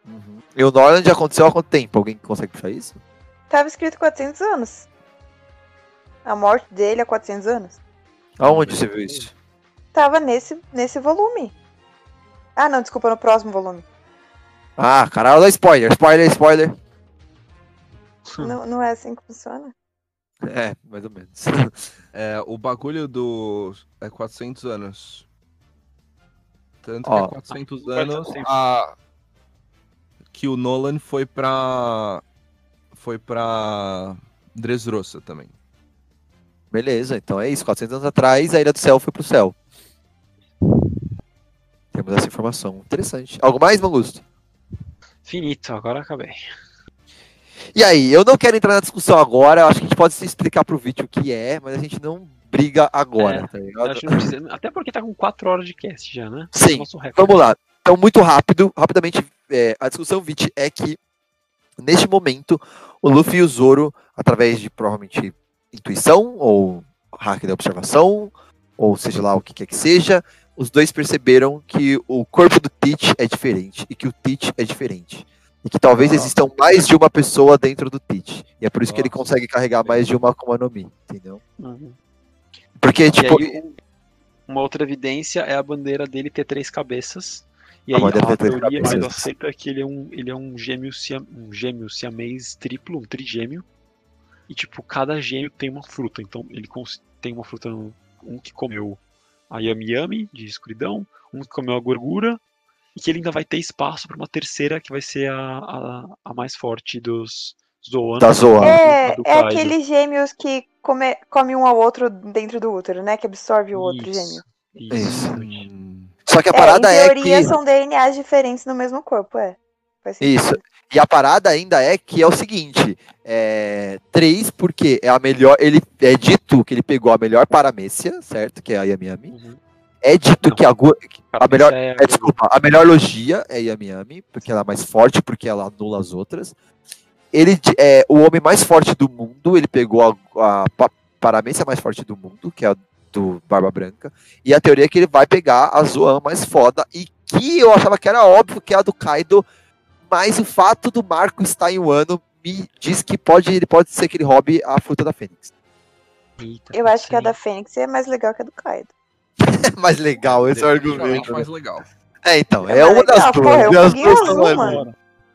Uhum. E o Norland já aconteceu há quanto tempo? Alguém consegue puxar isso? Tava escrito 400 anos. A morte dele há 400 anos. Aonde você viu isso? Tava nesse, nesse volume. Ah, não, desculpa, no próximo volume. Ah, caralho, dá spoiler, spoiler, spoiler. Não, não é assim que funciona? É, mais ou menos. É, o bagulho do. É 400 anos. Tanto Ó. que é 400 Ah, anos 400. a... que o Nolan foi pra. Foi pra. Dressrosa também. Beleza, então é isso. 400 anos atrás, a Ilha do Céu foi pro céu. Temos essa informação. Interessante. Algo mais, Mangusto? Finito, agora acabei. E aí, eu não quero entrar na discussão agora, eu acho que a gente pode se explicar pro vídeo o que é, mas a gente não briga agora, É, tá ligado? acho que não precisa- Até porque tá com 4 horas de cast já, né? Sim, Nosso recorde. Vamos lá. Então, muito rápido, rapidamente, é, a discussão, Vit, é que neste momento o Luffy e o Zoro, através de provavelmente intuição ou hack da observação, ou seja lá o que quer que seja, os dois perceberam que o corpo do Teach é diferente e que o Teach é diferente. E que talvez Ah. existam mais de uma pessoa dentro do Teach. E é por isso que ele consegue carregar mais de uma Akuma no Mi, entendeu? Uhum. Porque, tipo, aí, um- uma outra evidência é a bandeira dele ter três cabeças. E A aí a ter três teoria mais cabeças. aceita é que ele é um, ele é um gêmeo, siam, um gêmeo siamês triplo, um trigêmeo. E tipo, cada gêmeo tem uma fruta. Então ele tem uma fruta, no- um que comeu a Yami Yami, de escuridão, um que comeu a gordura, e que ele ainda vai ter espaço para uma terceira que vai ser a, a, a mais forte dos Zoan. Da Zoan. É, a do é Kaido. aqueles gêmeos que come, come um ao outro dentro do útero, né? Que absorve o outro Isso, gêmeo. Isso. Hum, só que a É, parada em é, teoria que... são DNAs diferentes no mesmo corpo, é. Isso. E a parada ainda é que é o seguinte: é, três, porque é a melhor. Ele é dito que ele pegou a melhor paramêcia, certo? Que é a Yami Yami. Uhum. É dito Não. que a, a melhor. É, É, desculpa, a melhor logia é Yami Yami, porque ela é mais forte, porque ela anula as outras. Ele é o homem mais forte do mundo, ele pegou a, a pa- paramêcia mais forte do mundo, que é a do Barba Branca. E a teoria é que ele vai pegar a Zoan mais foda, e que eu achava que era óbvio que é a do Kaido, mas o fato do Marco estar em um ano me diz que pode, ele pode ser que ele roube a fruta da Fênix. Eita, Eu acho que a da Fênix é mais legal que a do Kaido. É mais legal esse definitivamente argumento. né? mais legal. É, então, É é, uma das legal, duas. porra, eu e as duas são ali. Ela é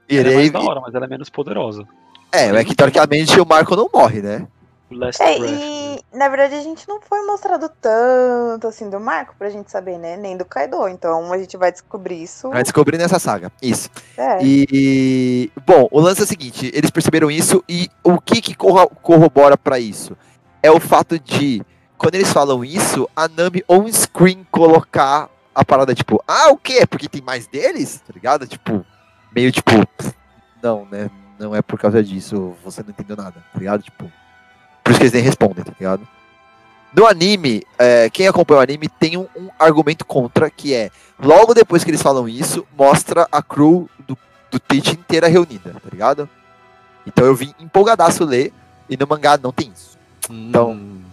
Irei. mais da hora, mas ela é menos poderosa. É, é que teoricamente o Marco não morre, né? Last É, Breath, e na verdade a gente não foi mostrado tanto assim do Marco pra gente saber, né? Nem do Kaido. Então a gente vai descobrir isso. Vai descobrir nessa saga. Isso. É. E. Bom, o lance é o seguinte: eles perceberam isso e o que, que corro- corrobora pra isso? É o fato de, quando eles falam isso, a Nami on-screen colocar a parada tipo, ah, o quê? Porque tem mais deles? Tá ligado? Tipo, meio tipo, não, né? Não é por causa disso, você não entendeu nada, tá ligado? Tipo, por isso que eles nem respondem, tá ligado? No anime, é, quem acompanha o anime tem um, um argumento contra, que é, logo depois que eles falam isso, mostra a crew do, do Teach inteira reunida, tá ligado? Então eu vim empolgadaço ler, e no mangá não tem isso. Então, Hum,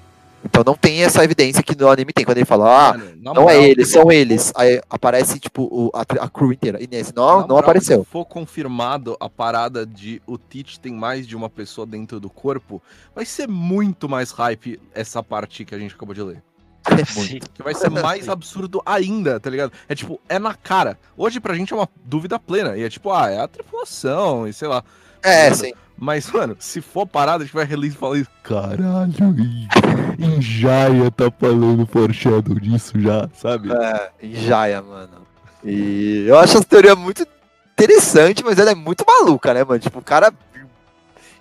Então não tem essa evidência que no anime tem, quando ele fala, ah, mano, não moral, é eles, são eles. Aí aparece, tipo, o- a, a crew inteira. E nesse não, não moral, apareceu. Se for confirmado a parada de o Teach tem mais de uma pessoa dentro do corpo, vai ser muito mais hype essa parte que a gente acabou de ler. É muito. Que vai ser mais absurdo ainda, tá ligado? É tipo, é na cara. Hoje pra gente é uma dúvida plena. E é tipo, ah, é a tripulação, e sei lá. É, sim. Mas, mano, se for parada, a gente vai release e falar isso. Caralho, em Jaya tá falando foreshadow disso já, sabe? É, em Jaya, mano. E eu acho essa teoria muito interessante, mas ela é muito maluca, né, mano? Tipo, o cara.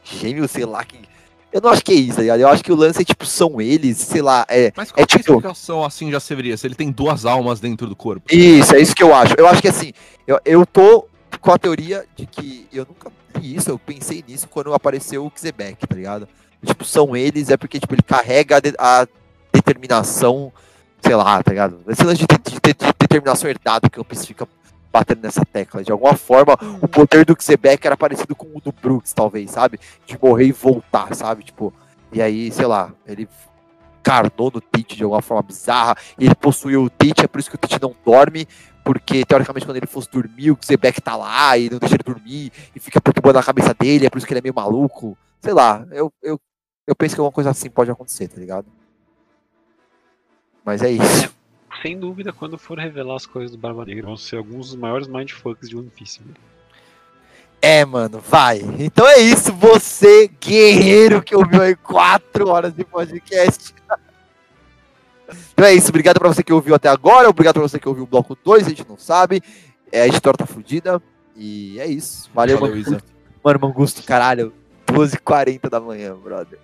Gêmeo, sei lá que. Eu não acho que é isso, tá ligado? Eu acho que o lance é, tipo, são eles, sei lá. É, Mas qual É que é a tipo- explicação assim já seria? Se ele tem duas almas dentro do corpo? Isso, é isso que eu acho. Eu acho que assim, eu, eu tô com a teoria de que eu nunca isso, eu pensei nisso quando apareceu o Xebec, tá ligado? Tipo, são eles, é porque tipo, ele carrega a, de- a determinação, sei lá, tá ligado? Esse lance de, de- de- de determinação herdada que o Piece fica batendo nessa tecla. De alguma forma, o poder do Xebec era parecido com o do Brooks, talvez, sabe? De morrer e voltar, sabe? Tipo, e aí, sei lá, ele carnou no Tite de alguma forma bizarra, ele possuiu o Tite, é por isso que o Tite não dorme, porque teoricamente quando ele fosse dormir, o Xebec tá lá e não deixa ele dormir, e fica perturbando a cabeça dele, é por isso que ele é meio maluco. Sei lá, eu, eu, eu penso que alguma coisa assim pode acontecer, tá ligado? Mas é isso. Sem dúvida, quando for revelar as coisas do Barba Negra, vão ser alguns dos maiores mindfucks de One Piece. né? É, mano, vai. Então é isso, você, guerreiro, que ouviu aí quatro horas de podcast. Então é isso, obrigado pra você que ouviu até agora, obrigado pra você que ouviu o bloco 2, a gente não sabe. É, a editora tá fudida. E é isso. Valeu, Valeu, Mangusto. Isa. Mano, Mangusto, caralho. 12h40 da manhã, brother.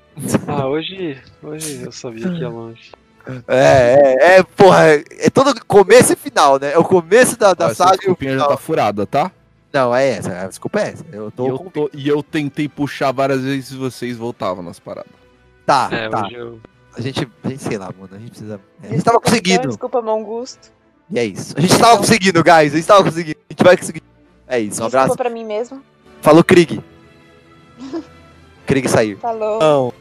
Ah, hoje, hoje eu sabia que ia longe. É, é, é, porra, é todo começo e final, né? É o começo da, da essa saga e o desculpinha já final. tá furada, tá? Não, é essa, a desculpa é essa. Eu E tô eu, com... tô- e eu tentei puxar várias vezes e vocês voltavam nas paradas. Tá, É, tá. hoje eu. A gente, a gente, sei lá, mano, a gente precisa... A gente tava conseguindo. Desculpa, Mongusto. E é isso. A gente tava conseguindo, guys. A gente tava conseguindo. A gente vai conseguir. É isso. Um Desculpa abraço. pra mim mesmo. Falou, Krieg. Krieg saiu. Falou. Não.